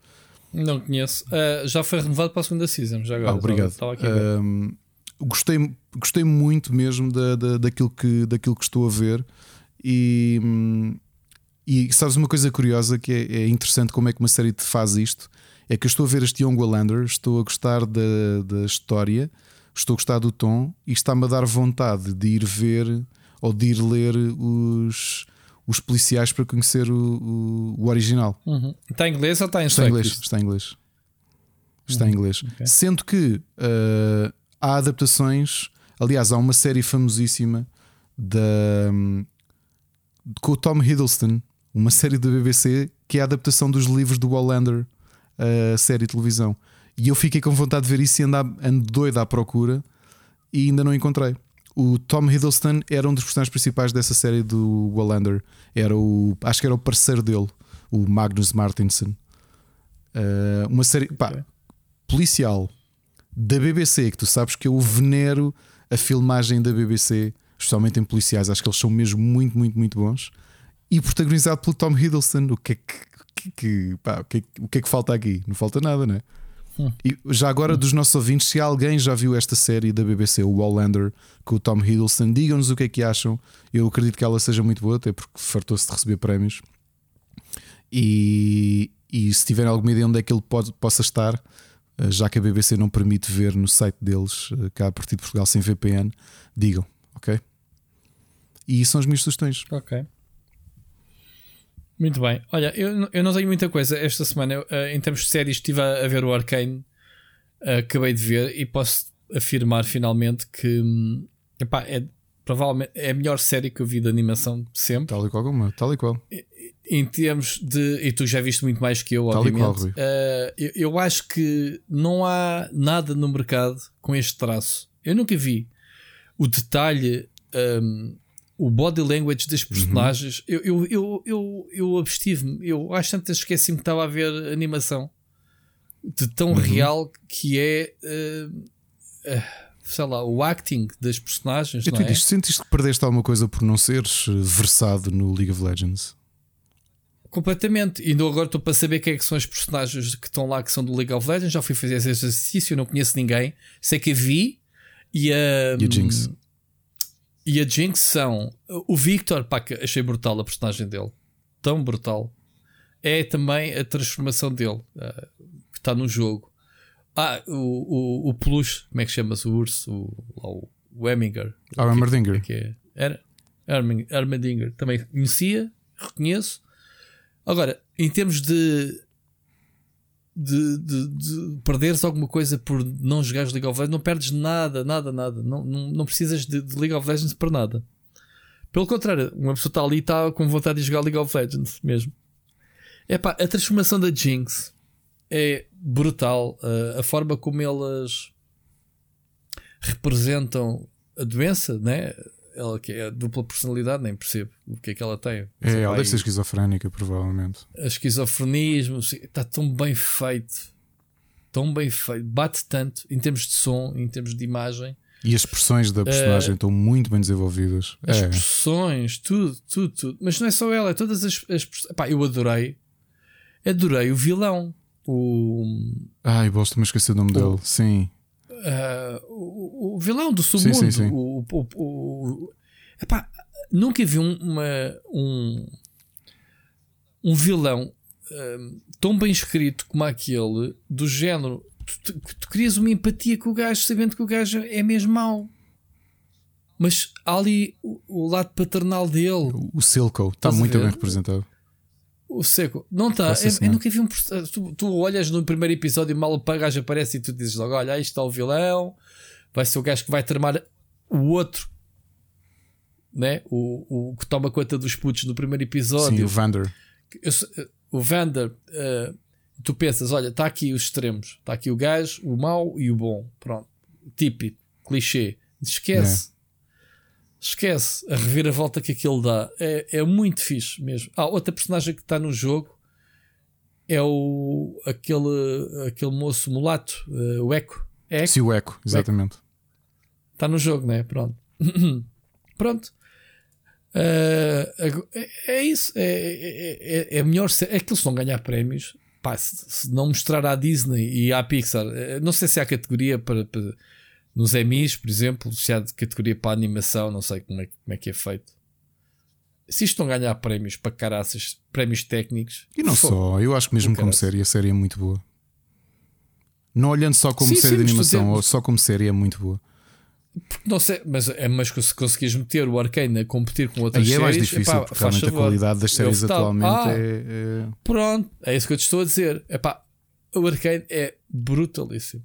Não conheço. Ah, já foi renovado para a segunda season. Já agora. Ah, obrigado. Estava aqui a ver. Um, gostei, gostei muito mesmo da, da, daquilo, que, daquilo que estou a ver. E, e sabes uma coisa curiosa que é, é interessante como é que uma série te faz isto? É que eu estou a ver este Young Wallander, estou a gostar da, da história, estou a gostar do tom e está-me a dar vontade de ir ver ou de ir ler os, os policiais para conhecer o, o, o original. Uhum. Está em inglês ou está em Está em inglês. Está em inglês. Está em inglês. Sendo que uh, há adaptações. Aliás, há uma série famosíssima da, com o Tom Hiddleston, uma série da BBC que é a adaptação dos livros do Wallander, a série de televisão. E eu fiquei com vontade de ver isso e ando, ando doido à procura e ainda não encontrei. O Tom Hiddleston era um dos personagens principais dessa série do Wallander. Era o, acho que era o parceiro dele, o Magnus Martinson. Uh, uma série pá, policial da BBC, que tu sabes que eu venero a filmagem da BBC, especialmente em policiais. Acho que eles são mesmo muito, muito, muito bons. E protagonizado pelo Tom Hiddleston. O que é que, que- que- pá, o que, é o que é que falta aqui? Não falta nada, E já agora, dos nossos ouvintes, se alguém já viu esta série da BBC, o Wallander, com o Tom Hiddleston, digam-nos o que é que acham. Eu acredito que ela seja muito boa, até porque fartou-se de receber prémios. E, e se tiverem alguma ideia onde é que ele pode, possa estar, eh, já que a BBC não permite ver no site deles, eh, cá a partir de Portugal sem VPN, digam, ok? E são as minhas sugestões. Ok. Muito bem. Olha, eu, eu não tenho muita coisa esta semana. Eu, eh, em termos de séries, estive a, a ver o Arcane. eh, acabei de ver e posso afirmar finalmente que hum, epá, é provavelmente é a melhor série que eu vi de animação de sempre. Tal e qual como tal e qual. Em termos de. E tu já viste muito mais que eu, Tal e qual, Rui. Eh, eu, eu acho que não há nada no mercado com este traço. Eu nunca vi o detalhe, um, o body language das personagens. Eu, eu, eu, eu, eu abstive-me. Eu às tantas esqueci-me que estava a ver animação de tão real que é. uh, uh, sei lá, o acting das personagens. E não é? dizes, sentiste que perdeste alguma coisa por não seres eh, versado no League of Legends? Completamente. E agora estou para saber quem é que são as personagens que estão lá que são do League of Legends. Já fui fazer esse exercício, eu não conheço ninguém. Sei que a Vi e a. E a Jinx? E a Jinx são. O Victor, pá, que achei brutal a personagem dele. Tão brutal. É também a transformação dele ah, que está no jogo. Ah, o, o, o peluche, como é que chama-se? O urso, o, o, Heminger. Ah, o Heimerdinger. O que é que é? Era Herming- Heimerdinger. Também conhecia, reconheço. Agora, em termos de, de, de, de perderes alguma coisa por não jogares League of Legends, não perdes nada, nada, nada. Não, não, não precisas de, de League of Legends para nada. Pelo contrário, uma pessoa está ali e está com vontade de jogar League of Legends mesmo. Epá, a transformação da Jinx é brutal. Uh, a forma como elas representam a doença, né? Ela que é a dupla personalidade, nem percebo o que é que ela tem. É, ela deve ser esquizofrénica, provavelmente. a esquizofrenismo, está tão bem feito. Tão bem feito. Bate tanto em termos de som, em termos de imagem. E as expressões da personagem estão muito bem desenvolvidas. As É. expressões, tudo, tudo, tudo. Mas não é só ela, é todas as. as Epá, eu adorei. Adorei o vilão. O, Ai, de me esquecer o nome dele. Sim. Ah, o, o vilão do Sim, submundo. sim, sim. O, o, o- epá, nunca vi um, uma, um, um vilão ah, tão bem escrito como aquele, do género. Tu, tu, tu crias uma empatia com o gajo, sabendo que o gajo é mesmo mau. Mas há ali o, o lado paternal dele. O Silco está Estás a muito ver? bem representado. O seco. Não está. Eu, eu nunca vi um. perso- Tu, tu olhas no primeiro episódio, mal o gajo aparece e tu dizes logo: Olha, aí está o vilão. Vai ser o gajo que vai tramar o outro. Né? O, o que toma conta dos putos no primeiro Sim, episódio. o Vander. Eu se- o Vander. eh, tu pensas: Olha, está aqui os extremos. Está aqui o gajo, o mau e o bom. Pronto. Típico. Clichê. Esquece. Esquece a reviravolta que aquilo dá. É, é muito fixe mesmo. Ah, outra personagem que está no jogo é o aquele, aquele moço mulato, eh, o Echo. É Echo? Sim, o Echo, exatamente. Está no jogo, né? Pronto. Pronto. Ago- é, é isso. É, é, é, é melhor ser. É que eles vão ganhar prémios. Pá, se, se não mostrar à Disney e à Pixar, eh, não sei se há categoria para, para- nos Emmys, por exemplo, se há de categoria para animação, não sei como é, como é que é feito. Se isto não ganhar prémios para caraças, prémios técnicos, E não só, eu acho que mesmo como série, a série é muito boa. Não olhando só como Sim, série sim, de animação, ou só como série, é muito boa. Não sei, mas, é, mas se conseguires meter o Arcane a competir com outras Aí é mais séries, difícil, epá, porque realmente a qualidade das séries Eu votava. atualmente Ah, é, é- Pronto, é isso que eu te estou a dizer. Epá, o Arcane é brutalíssimo.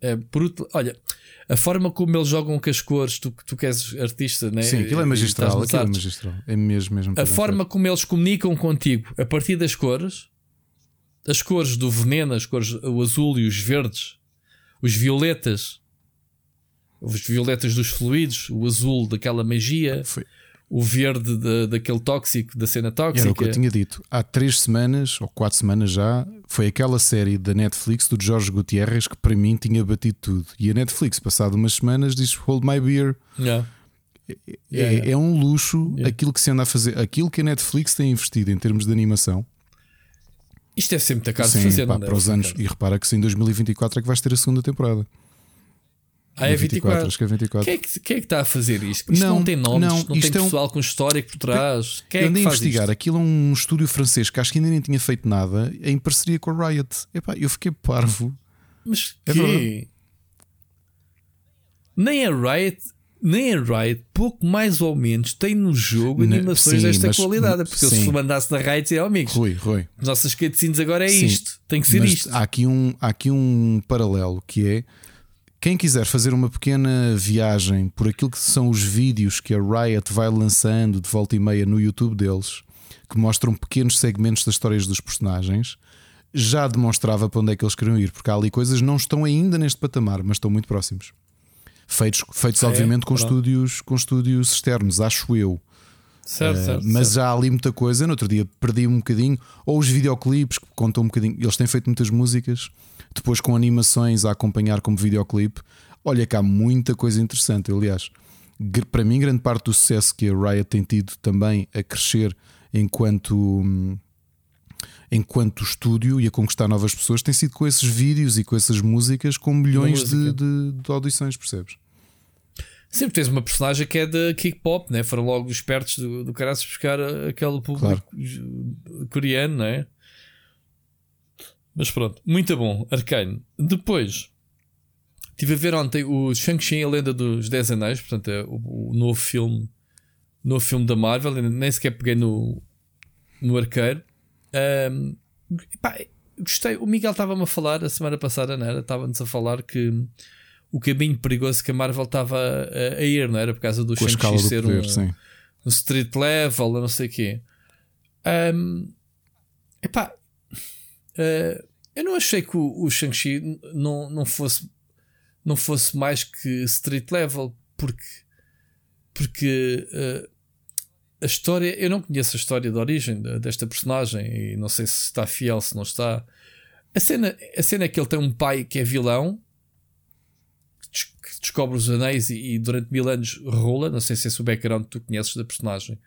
É brutal. Olha, a forma como eles jogam com as cores, tu, tu que és artista, né? Sim, aquilo é magistral. Aquilo é magistral. É mesmo, mesmo. A forma como eles comunicam contigo a partir das cores, as cores do veneno, as cores, o azul e os verdes, os violetas, os violetas dos fluidos, o azul daquela magia, Foi- o verde da, daquele tóxico, da cena tóxica. Era o que eu tinha dito. Há três semanas, ou quatro semanas já, foi aquela série da Netflix do Jorge Gutierrez que para mim tinha batido tudo. E a Netflix, passado umas semanas, diz Hold My Beer. Yeah. É, Yeah, yeah. é um luxo aquilo que se anda a fazer, aquilo que a Netflix tem investido em termos de animação. Isto ser muito caro de Sim, fazer, pá, para os anos. E repara que se em 2024 é que vais ter a segunda temporada. Ah, é 24. acho que é 24. Quem é que, quem é que está a fazer isto? Isto não, Não, tem nomes, não, não, tem isto é um- pessoal com histórico por trás. Quem eu é andei que a investigar, isto? aquilo é um estúdio francês que acho que ainda nem tinha feito nada em parceria com a Riot. Epá, eu fiquei parvo. Mas É que? nem a Riot, nem a Riot, pouco mais ou menos, tem no jogo animações sim, desta mas- qualidade. Porque sim. se mandasse na Riot, dizia, oh, amigos, Rui, Rui. as nossas cutscenes agora é Sim, isto. Tem que ser isto. Há aqui, um, há aqui um paralelo que é quem quiser fazer uma pequena viagem por aquilo que são os vídeos que a Riot vai lançando de volta e meia no YouTube deles, que mostram pequenos segmentos das histórias dos personagens, já demonstrava para onde é que eles queriam ir, porque há ali coisas que não estão ainda neste patamar, mas estão muito próximos. Feitos, feitos é? obviamente com Pronto. estúdios, com estúdios externos, acho eu. Certo, Uh, certo. mas certo. já há ali muita coisa. No outro dia perdi um bocadinho, ou os videoclipes que contam um bocadinho. Eles têm feito muitas músicas, depois com animações a acompanhar como videoclipe. Olha que há muita coisa interessante. Aliás, para mim, grande parte do sucesso que a Riot tem tido também a crescer enquanto. hum, Enquanto estúdio e a conquistar novas pessoas, tem sido com esses vídeos e com essas músicas com milhões de, de- de audições, percebes? Sempre tens uma personagem que é de kick pop, né? Foram logo os espertos do, do caraças buscar aquele público ju- coreano, não é? Mas pronto, muito bom, Arcane. Depois, estive a ver ontem o Shang-Chi, a lenda dos Dez Anéis, portanto, é o, o novo filme, novo filme da Marvel. ainda Nem sequer peguei no, no arqueiro. Ahm, pá, gostei. O Miguel estava-me a falar a semana passada, não era? Estava-nos a falar que o caminho perigoso que a Marvel estava a, a ir, não era? Por causa do Shang-Chi ser poder, um, um street level, não sei o quê. Ahm, epá, eh, eu não achei que o, o Shang-Chi não, não, fosse, não fosse mais que street level, porque, porque eh, a história, eu não conheço a história de origem de- desta personagem e não sei se está fiel, se não está. A cena, a cena é que ele tem um pai que é vilão que des- que descobre os anéis e, e durante mil anos rola. Não sei se é o background que tu conheces da personagem.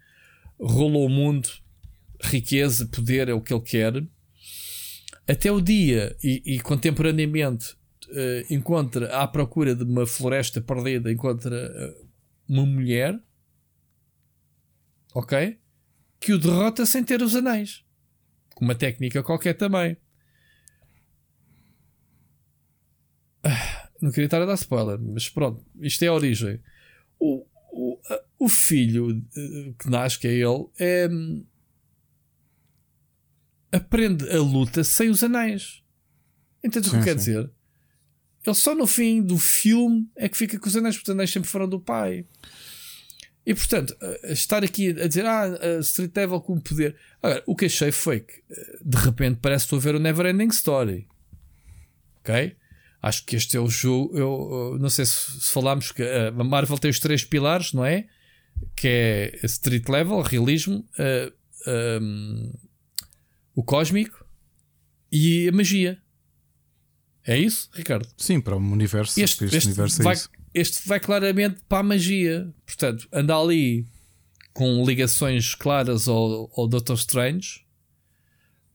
Rola o mundo, riqueza, poder é o que ele quer. Até o dia e, e contemporaneamente eh, encontra à procura de uma floresta perdida, encontra eh, uma mulher, ok? Que o derrota sem ter os anéis, com uma técnica qualquer também. Ah, Não queria estar a dar spoiler, mas pronto, isto é a origem. O, o, o filho eh, que nasce, que é ele, é, hum, aprende a luta sem os anéis. Entende o que Sim, quer dizer? Ele só no fim do filme é que fica com os anéis, porque os anéis sempre foram do pai. E portanto, estar aqui a dizer, ah, Street Devil com poder. Agora, o que achei foi que eh, de repente parece que estou a ver o Never Ending Story. Ok? Acho que este é o jogo. Eu, eu não sei se, se falámos que eh, a Marvel tem os três pilares, não é? Que é Street Level, realismo, eh, um, o cósmico e a magia. É isso, Ricardo? Sim, para o universo. Este, este, este universo é vai, isso. este vai claramente para a magia. Portanto, anda ali com ligações claras ao, ao Doctor Strange.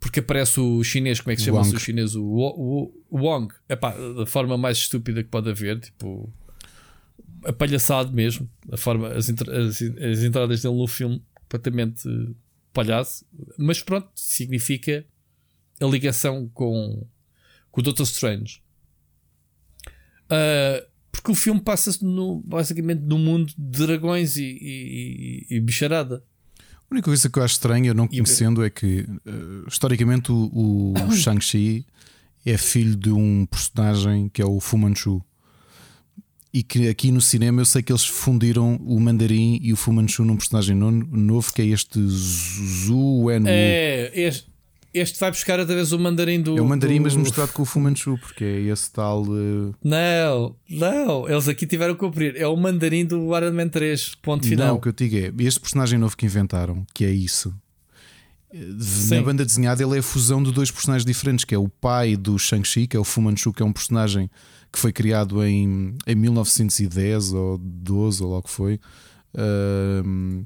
Porque aparece o chinês, como é que se chama Wong. o chinês? O, o, o Wong. Epá, da forma mais estúpida que pode haver. Tipo, apalhaçado mesmo. A forma, as, as, as entradas dele no filme, completamente palhaço. Mas pronto, significa a ligação com, com o Doctor Strange. Ah, porque o filme passa-se no, basicamente no mundo de dragões e, e, e- e bicharada. A única coisa que eu acho estranha, não conhecendo, é que eh, historicamente o, o Shang-Chi é filho de um personagem que é o Fu Manchu. E que aqui no cinema eu sei que eles fundiram o Mandarim e o Fu Manchu num personagem no- novo que é este Zhu Wenwu. É, É, este, este vai buscar outra vez o mandarim do. o Mandarim, do- mas misturado com o Fu Manchu, porque é esse tal. eh, Não, não, eles aqui tiveram que cumprir. É o mandarim do Iron Man 3. Ponto final. Não, o que eu digo é este personagem novo que inventaram, que é isso. eh, Na Sim. banda desenhada, ele é a fusão de dois personagens diferentes, que é o pai do Shang-Chi, que é o Fu Manchu, que é um personagem que foi criado em, em 1910 ou 12, ou lá o que foi, ahm,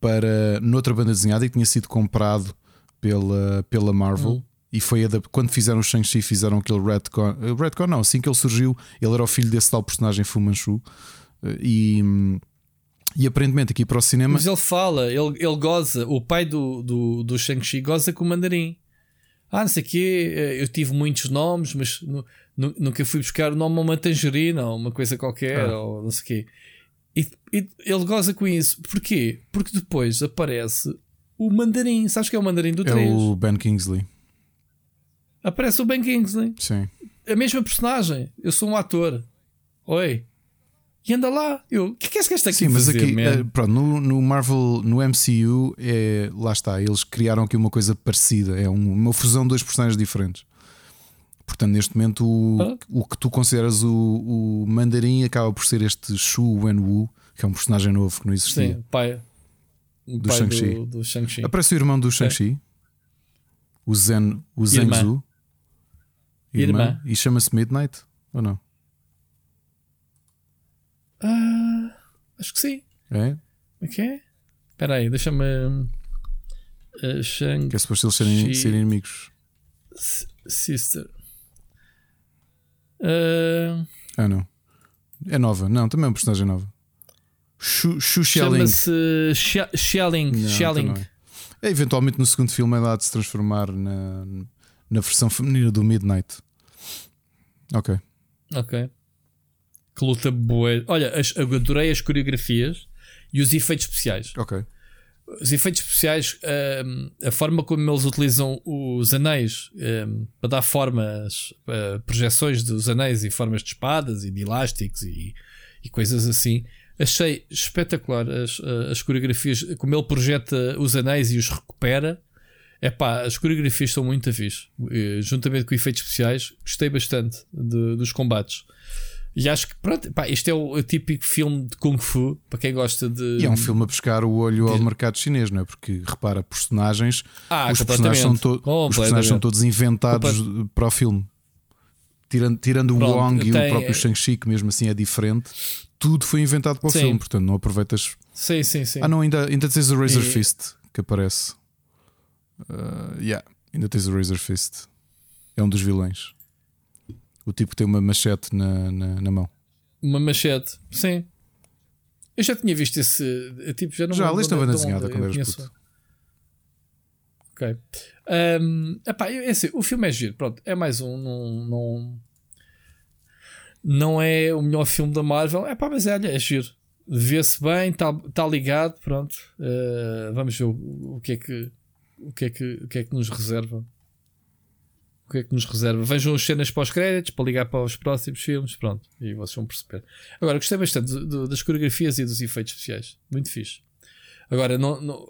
para noutra banda desenhada e tinha sido comprado pela, pela Marvel. Hum. E foi quando fizeram o Shang-Chi, fizeram aquele Redcon. eh, Redcon não, assim que ele surgiu, ele era o filho desse tal personagem Fu Manchu. Eh, E, e aparentemente aqui para o cinema. Mas ele fala, ele, ele goza. O pai do, do, do Shang-Chi goza com o mandarim. Ah, não sei o quê, eh, eu tive muitos nomes, mas nunca fui buscar o nome a uma tangerina ou uma coisa qualquer, Ah. ou não sei o quê. E, e ele goza com isso. Porquê? Porque depois aparece o mandarim. Sabes que é o mandarim do É 3? o Ben Kingsley. Aparece o Ben Kingsley. Sim. A mesma personagem. Eu sou um ator. Oi. E anda lá. Eu, o que é que esse gajo está aqui Sim, mas fazer, aqui, eh, pronto, no, no Marvel, no MCU, é, lá está, eles criaram aqui uma coisa parecida, é um- uma fusão de dois personagens diferentes. Portanto, neste momento, o, Ah. o que tu consideras o, o mandarim acaba por ser este Shu Wenwu, que é um personagem novo que não existia. Sim, pai. O Do pai Shang-Chi. do, do Shang-Chi. Aparece o irmão do Shang-Chi, o Zen, o Irmã. Zengzu. Irmã. E chama-se Midnight? Ou não? Ah, acho que sim. É? É que é? Espera aí, deixa-me. Uh, Shang Que é suposto eles serem, serem inimigos. Sister. Ah, Ah, não. É nova. Não, também é um personagem nova. Shu, Xialing. Chama-se. Não, então não é. É, eventualmente no segundo filme é lá de se transformar na, na versão feminina do Midnight. Ok. Ok. Que luta boa. Olha, as, eu adorei as coreografias e os efeitos especiais. Ok. Os efeitos especiais, ahm, a forma como eles utilizam os anéis ahm, para dar formas, ah, projeções dos anéis e formas de espadas e de elásticos e, e coisas assim, achei espetacular as, ah, as coreografias, como ele projeta os anéis e os recupera. É pá, as coreografias são muito fixe. Eh, Juntamente com efeitos especiais, gostei bastante de- dos combates. E acho que, pronto, pá, este é o, o típico filme de Kung Fu para quem gosta de. E é um filme a pescar o olho ao mercado chinês, não é? Porque repara, personagens, Ah, os, personagens são to- os personagens são todos inventados para o filme. Tirando, tirando o Pronto, Wong e o tem- próprio Shang-Chi, que mesmo assim é diferente, tudo foi inventado para o Sim. filme. Portanto, não aproveitas. Sim, sim, sim. Ah, não, ainda, ainda tens o Razor E- Fist que aparece. Uh, yeah, ainda tens o Razor Fist. É um dos vilões. O tipo que tem uma machete na, na, na mão. Uma machete. Sim. Eu já tinha visto esse. eh, Tipo, já não Já, me lembro leste a de banda onde desenhada quando eras conheço. puto. Ok. Ahm, epá, é assim, o filme é giro. Pronto, é mais um. Não, não, não é o melhor filme da Marvel. Epá, mas é, é giro. Vê-se bem, está tá ligado. Pronto. Ah, vamos ver o, o que é que. O que é que, o que é que nos reserva? O que é que nos reserva? Vejam as cenas pós-créditos para ligar para os próximos filmes. Pronto, e vocês vão perceber. Agora, gostei bastante do- do- das coreografias e dos efeitos especiais. Muito fixe. Agora, não, não-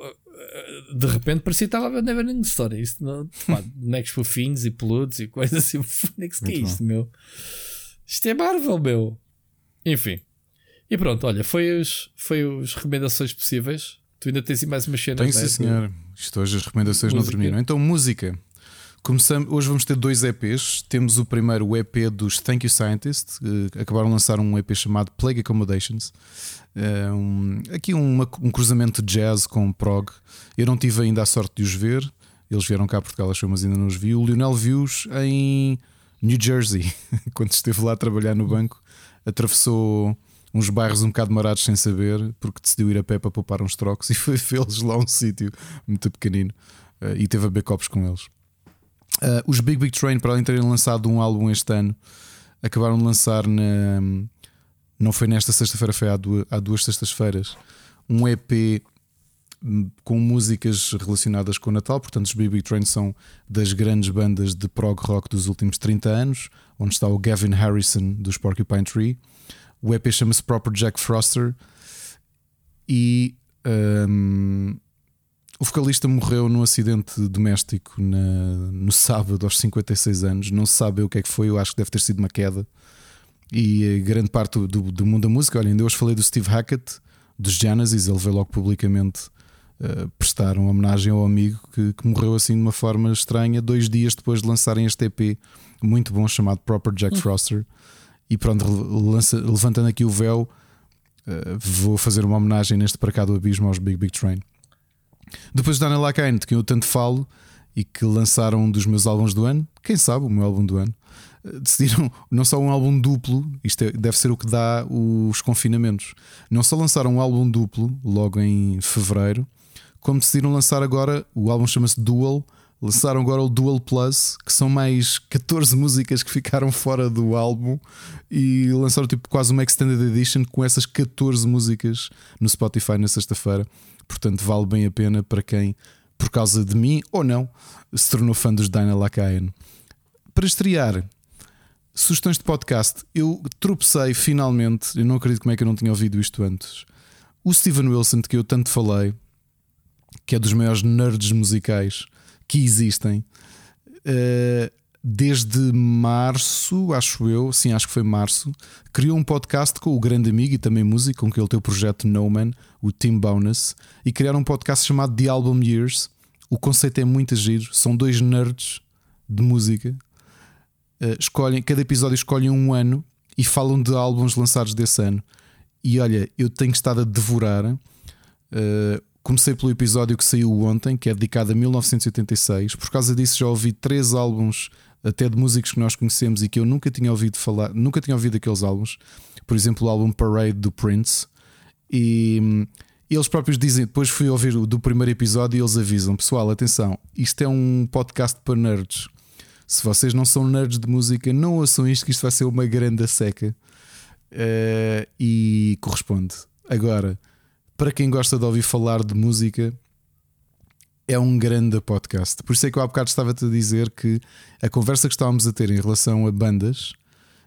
de repente parecia que estava a ver Neverending Story. Isto não, pá, bonecos fofinhos e peludos e coisas assim. Fonex, que é isto, meu? Isto é Marvel, meu. Enfim. E pronto, olha, foi os, foi os recomendações possíveis. Tu ainda tens mais umas cenas, Tem não é? sim, senhor. Isto hoje as recomendações não Música. terminam. Então, música. Começamos, hoje vamos ter dois EPs. Temos o primeiro o EP dos Thank You Scientist, que acabaram de lançar um EP chamado Plague Accommodations. É um- aqui uma- um cruzamento de jazz com prog. Eu não tive ainda a sorte de os ver. Eles vieram cá a Portugal, achou, mas ainda não os vi. O Lionel viu-os em New Jersey, quando esteve lá a trabalhar no banco. Atravessou uns bairros um bocado marados sem saber, porque decidiu ir a pé para poupar uns trocos e foi vê-los lá a um sítio muito pequenino eh, e teve a beber copos com eles. Uh, os Big Big Train, para além de terem lançado um álbum este ano, acabaram de lançar na. Não foi nesta sexta-feira, foi há duas, há duas sextas-feiras. Um EP hum, com músicas relacionadas com o Natal. Portanto, os Big Big Train são das grandes bandas de prog rock dos últimos 30 anos, onde está o Gavin Harrison dos Porcupine Tree. O EP chama-se Proper Jack Froster e hum, o vocalista morreu num acidente doméstico na- no sábado aos 56 anos. Não se sabe o que é que foi, eu acho que deve ter sido uma queda. E eh, grande parte do, do- do mundo da música, olha, ainda hoje falei do Steve Hackett, dos Genesis, ele veio logo publicamente eh, prestar uma homenagem ao amigo que, que morreu assim de uma forma estranha, dois dias depois de lançarem este EP muito bom chamado Proper Jack Froster. E pronto, lança- levantando aqui o véu, eh, vou fazer uma homenagem neste para cá do abismo aos Big Big Train. Depois de Dana Lacane, de quem eu tanto falo e que lançaram um dos meus álbuns do ano, quem sabe o meu álbum do ano, eh, decidiram não só um álbum duplo, isto é- deve ser o que dá os confinamentos, não só lançaram um álbum duplo logo em fevereiro, como decidiram lançar agora, o álbum chama-se Dual, lançaram agora o Dual Plus, que são mais 14 músicas que ficaram fora do álbum e lançaram tipo quase uma Extended Edition com essas 14 músicas no Spotify na sexta-feira. Portanto, vale bem a pena para quem, por causa de mim ou não, se tornou fã dos Dinah Lacaine. Para estrear, sugestões de podcast. Eu tropecei finalmente, eu não acredito como é que eu não tinha ouvido isto antes. O Steven Wilson, de que eu tanto falei, que é dos maiores nerds musicais que existem, eh, desde março, acho eu, sim, acho que foi março, criou um podcast com o grande amigo e também músico, com que ele tem o projeto No Man, o Tim Bonus, e criaram um podcast chamado The Album Years. O conceito é muito giro, são dois nerds de música. Uh, escolhem, cada episódio escolhe um ano e falam de álbuns lançados desse ano. E olha, eu tenho estado a devorar. Uh, comecei pelo episódio que saiu ontem, que é dedicado a 1986. Por causa disso, já ouvi três álbuns até de músicos que nós conhecemos e que eu nunca tinha ouvido falar, nunca tinha ouvido aqueles álbuns. Por exemplo, o álbum Parade do Prince. E hum, eles próprios dizem, depois fui ouvir o do primeiro episódio e eles avisam: pessoal, atenção, isto é um podcast para nerds. Se vocês não são nerds de música, não ouçam isto, que isto vai ser uma grande seca. Uh, e corresponde. Agora, para quem gosta de ouvir falar de música, é um grande podcast. Por isso é que eu há bocado estava-te a dizer que a conversa que estávamos a ter em relação a bandas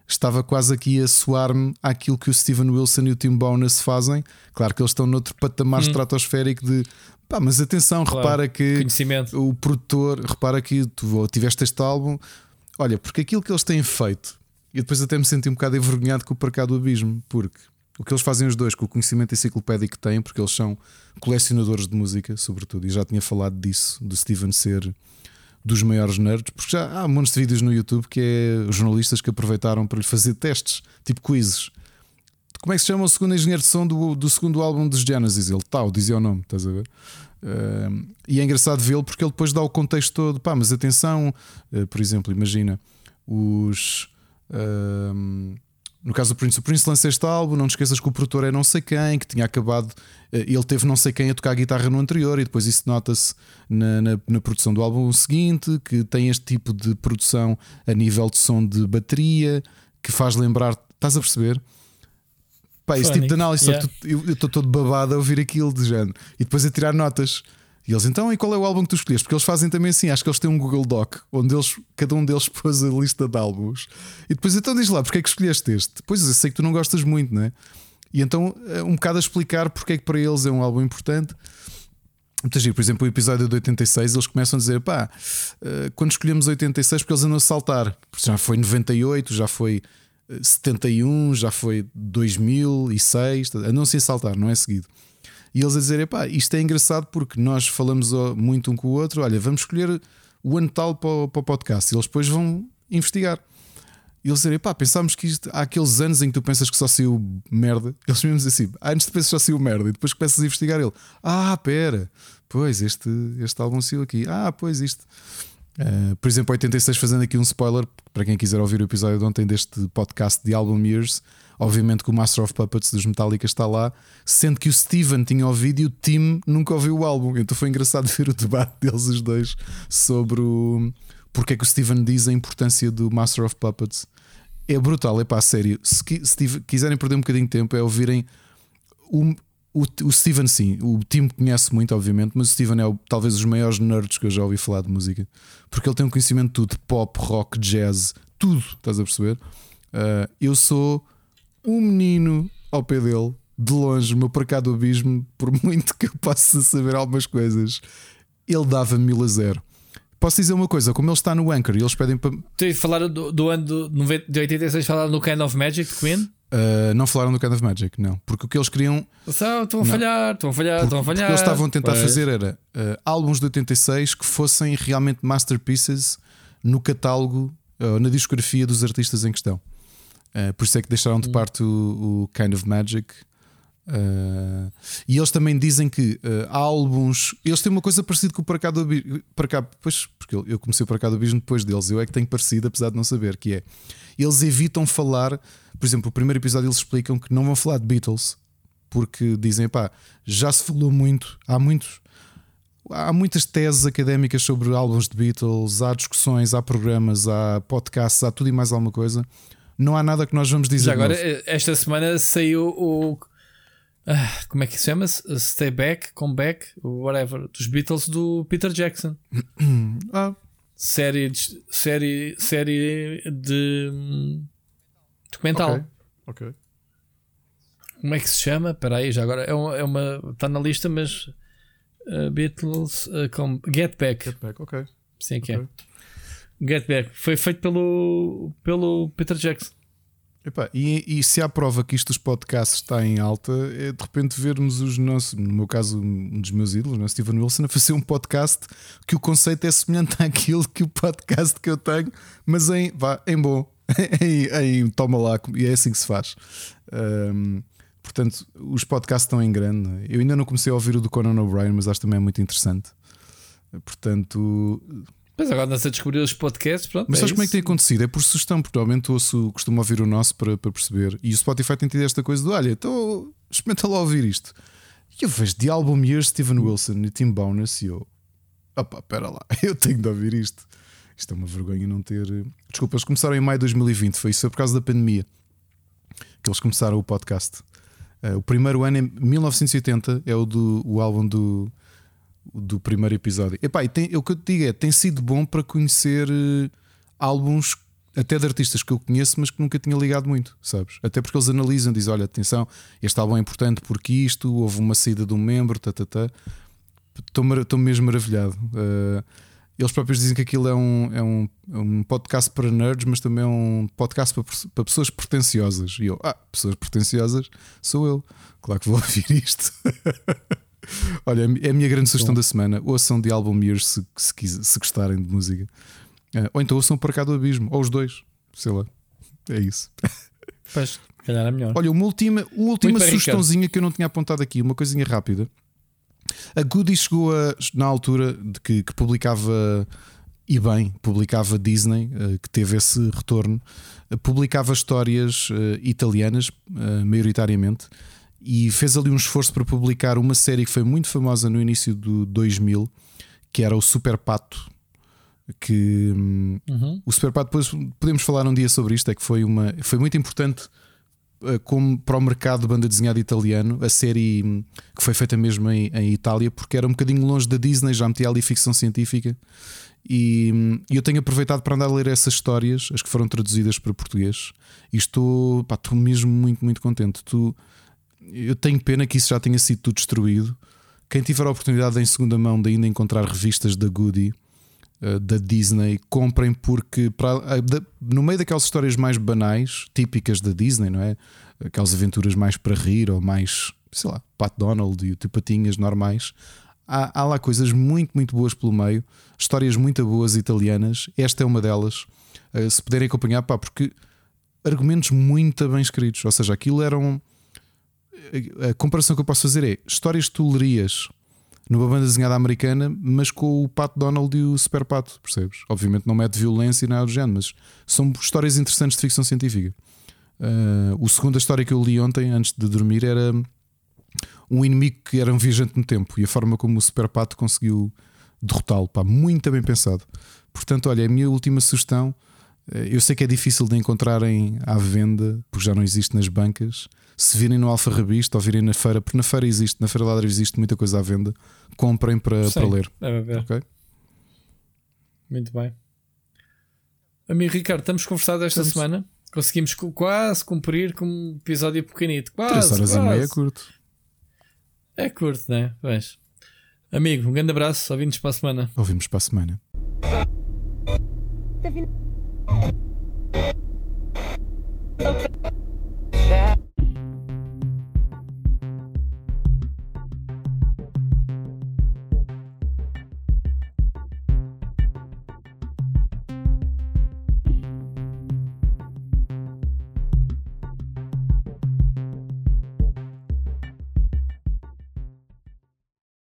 estava quase aqui a soar-me àquilo que o Steven Wilson e o Tim Bonus fazem. Claro que eles estão noutro patamar hum. estratosférico de pá, mas atenção, claro. repara que o produtor, repara que tu tiveste este álbum, olha, porque aquilo que eles têm feito, e depois até me senti um bocado envergonhado com o Parcado Abismo, porque o que eles fazem os dois com o conhecimento enciclopédico que têm, porque eles são colecionadores de música, sobretudo, e já tinha falado disso, do Steven ser dos maiores nerds, porque já há montes de vídeos no YouTube que é jornalistas que aproveitaram para lhe fazer testes, tipo quizzes. Como é que se chama o segundo engenheiro de som do, do segundo álbum dos Genesis? Ele tal, dizia o nome, estás a ver? Uh, e é engraçado vê-lo porque ele depois dá o contexto todo. Pá, mas atenção, uh, por exemplo, imagina os. Uh, no caso do Prince, o Prince lança este álbum, não te esqueças que o produtor é não sei quem, que tinha acabado, eh, ele teve não sei quem a tocar guitarra no anterior, e depois isso nota-se na, na, na, produção do álbum seguinte, que tem este tipo de produção a nível de som de bateria, que faz lembrar, estás a perceber? Pá, esse tipo de análise, yeah. eu estou todo babado a ouvir aquilo de género, e depois a tirar notas. E eles então, e qual é o álbum que tu escolheste? Porque eles fazem também assim, acho que eles têm um Google Doc onde eles, cada um deles pôs a lista de álbuns e depois então diz lá porque é que escolheste este. Pois eu sei que tu não gostas muito, não é? E então é um bocado a explicar porque é que para eles é um álbum importante. Por exemplo, o episódio de 86 eles começam a dizer pá, eh, quando escolhemos 86 porque eles andam a saltar, já foi 98, já foi 71, eh, já foi 2006, andam-se a saltar, não é seguido. E eles a dizerem, pá, isto é engraçado porque nós falamos muito um com o outro, olha, vamos escolher o ano tal para o, podcast. E eles depois vão investigar. E eles dizerem, pá, pensámos que isto, há aqueles anos em que tu pensas que só saiu merda. Eles mesmos assim, ah, antes de pensas só saiu merda. E depois começas a investigar ele. Ah, pera, pois este, este álbum saiu aqui. Ah, pois isto. Uh, por exemplo, 86, fazendo aqui um spoiler para quem quiser ouvir o episódio de ontem deste podcast de Album Years. Obviamente que o Master of Puppets dos Metallica está lá, sendo que o Steven tinha ouvido e o Tim nunca ouviu o álbum. Então foi engraçado ver o debate deles os dois sobre o porque é que o Steven diz a importância do Master of Puppets. É brutal, é pá, sério. Se, se quiserem perder um bocadinho de tempo, é ouvirem o, o, o Steven, sim. O Tim conhece muito, obviamente, mas o Steven é o, talvez os maiores nerds que eu já ouvi falar de música, porque ele tem um conhecimento de tudo: pop, rock, jazz, tudo. Estás a perceber? Uh, eu sou um menino ao pé dele, de longe, meu para cá do abismo, por muito que eu possa saber algumas coisas, ele dava mil a zero. Posso dizer uma coisa, como ele está no Anchor e eles pedem para. Tu falaram do, do ano de 86, falaram no Kind of Magic de Queen? Uh, não falaram do Kind of Magic, não. Porque o que eles queriam. Estão, estão a falhar, estão a falhar, porque, estão a falhar. O que eles estavam a tentar pois. fazer era uh, álbuns de 86 que fossem realmente masterpieces no catálogo, uh, na discografia dos artistas em questão. Uh, por isso é que deixaram de hum. parte o, o Kind of Magic. Uh, e eles também dizem que uh, há álbuns. Eles têm uma coisa parecida com o Para cá do Abismo. Para cá, pois, porque eu, eu comecei o Para cá do Abismo depois deles. Eu é que tenho parecido, apesar de não saber. Que é eles evitam falar. Por exemplo, o primeiro episódio eles explicam que não vão falar de Beatles porque dizem pá, já se falou muito. Há muitos. Há muitas teses académicas sobre álbuns de Beatles, há discussões, há programas, há podcasts, há tudo e mais alguma coisa não há nada que nós vamos dizer. Já agora, novo. esta semana saiu o. Ah, como é que se chama? Stay Back, Comeback, whatever, dos Beatles do Peter Jackson. ah. Série de, série, série de hum, documental. Ok. okay. Como é que se chama? Espera aí, já agora é uma, é uma está na lista, mas uh, Beatles uh, com, Get Back. Get Back, ok. Sim, que é. Get Back. Foi feito pelo, pelo Peter Jackson. E, e, se há prova que isto dos podcasts está em alta, é de repente vermos os nossos, no meu caso, um dos meus ídolos, né, Steven Wilson, a fazer um podcast que o conceito é semelhante àquilo que o podcast que eu tenho, mas em, vá, em bom, em, em toma lá, e é assim que se faz. Um, portanto, os podcasts estão em grande. É? Eu ainda não comecei a ouvir o do Conan O'Brien, mas acho também é muito interessante. Portanto, mas agora não se a descobrir os podcasts, pronto. Mas é sabes como é que tem acontecido? É por sugestão, porque normalmente ouço, costumo ouvir o nosso para, para perceber. E o Spotify tem tido esta coisa do olha, então experimenta lá ouvir isto. E eu vejo de álbum Years Steven Wilson e Tim Bonus e eu, opá, pera lá, eu tenho de ouvir isto. Isto é uma vergonha não ter. Desculpa, eles começaram em maio de 2020, foi isso, por causa da pandemia que eles começaram o podcast. Uh, o primeiro ano, em 1980, é o do o álbum do do primeiro episódio. Epá, e tem, o que eu te digo é: tem sido bom para conhecer uh, álbuns até de artistas que eu conheço, mas que nunca tinha ligado muito, sabes? Até porque eles analisam, dizem: olha, atenção, este álbum é importante porque isto, houve uma saída de um membro, tá, tá, tá. Estou mesmo maravilhado. Uh, eles próprios dizem que aquilo é um, é, um, é um podcast para nerds, mas também é um podcast para, para pessoas pretenciosas. E eu, ah, pessoas pretenciosas sou eu. Claro que vou ouvir isto. Olha, é a minha grande sugestão Bom. da semana. Ouçam de álbum Years se, se, se, gostarem de música. Uh, ou então ouçam para cá do abismo, ou os dois, sei lá. É isso. Pois, calhar é melhor. Olha, uma última, uma última sugestãozinha que eu não tinha apontado aqui, uma coisinha rápida. A Goody chegou a, na altura de que, que publicava e bem, publicava Disney, uh, que teve esse retorno, publicava histórias italianas, maioritariamente e fez ali um esforço para publicar uma série que foi muito famosa no início do 2000, que era o Super Pato. Que hum, uhum. o Super Pato, depois podemos falar um dia sobre isto. É que foi, uma, foi muito importante uh, como para o mercado de banda desenhada italiano. A série hum, que foi feita mesmo em, em, Itália, porque era um bocadinho longe da Disney, já metia ali ficção científica. E, hum, e eu tenho aproveitado para andar a ler essas histórias, as que foram traduzidas para português, e estou, pá, estou mesmo muito, muito contente. Tu eu tenho pena que isso já tenha sido tudo destruído. Quem tiver a oportunidade em segunda mão de ainda encontrar revistas da Goody, uh, da Disney, comprem porque da, no meio daquelas histórias mais banais, típicas da Disney, não é? Aquelas aventuras mais para rir ou mais, sei lá, Pat Donald e o Patinhas normais. Há, há lá coisas muito, muito boas pelo meio, histórias muito boas italianas. Esta é uma delas. Uh, se puderem acompanhar, pá, porque argumentos muito bem escritos, ou seja, aquilo eram a comparação que eu posso fazer é histórias de tulerias numa banda desenhada americana, mas com o Pato Donald e o Super Pato, percebes? Obviamente não mete violência e nada do género, mas são histórias interessantes de ficção científica. Uh, o segundo a história que eu li ontem, antes de dormir, era um inimigo que era um viajante no tempo e a forma como o Super Pato conseguiu derrotá-lo. Muito bem pensado. Portanto, olha, a minha última sugestão. Eh, eu sei que é difícil de encontrarem à venda, porque já não existe nas bancas, se virem no Alfa Revista ou virem na feira, porque na feira existe, na Feira Ladra existe muita coisa à venda, comprem para, para ler. Deve ver. Okay? Muito bem. Amigo Ricardo, estamos conversados esta estamos... semana. Conseguimos quase cumprir com um episódio pequenito. Quase. 3 horas quase. e meia é curto. É curto, né? Pois. Amigo, um grande abraço. Ouvimos para a semana. Ouvimos para a semana. Okay.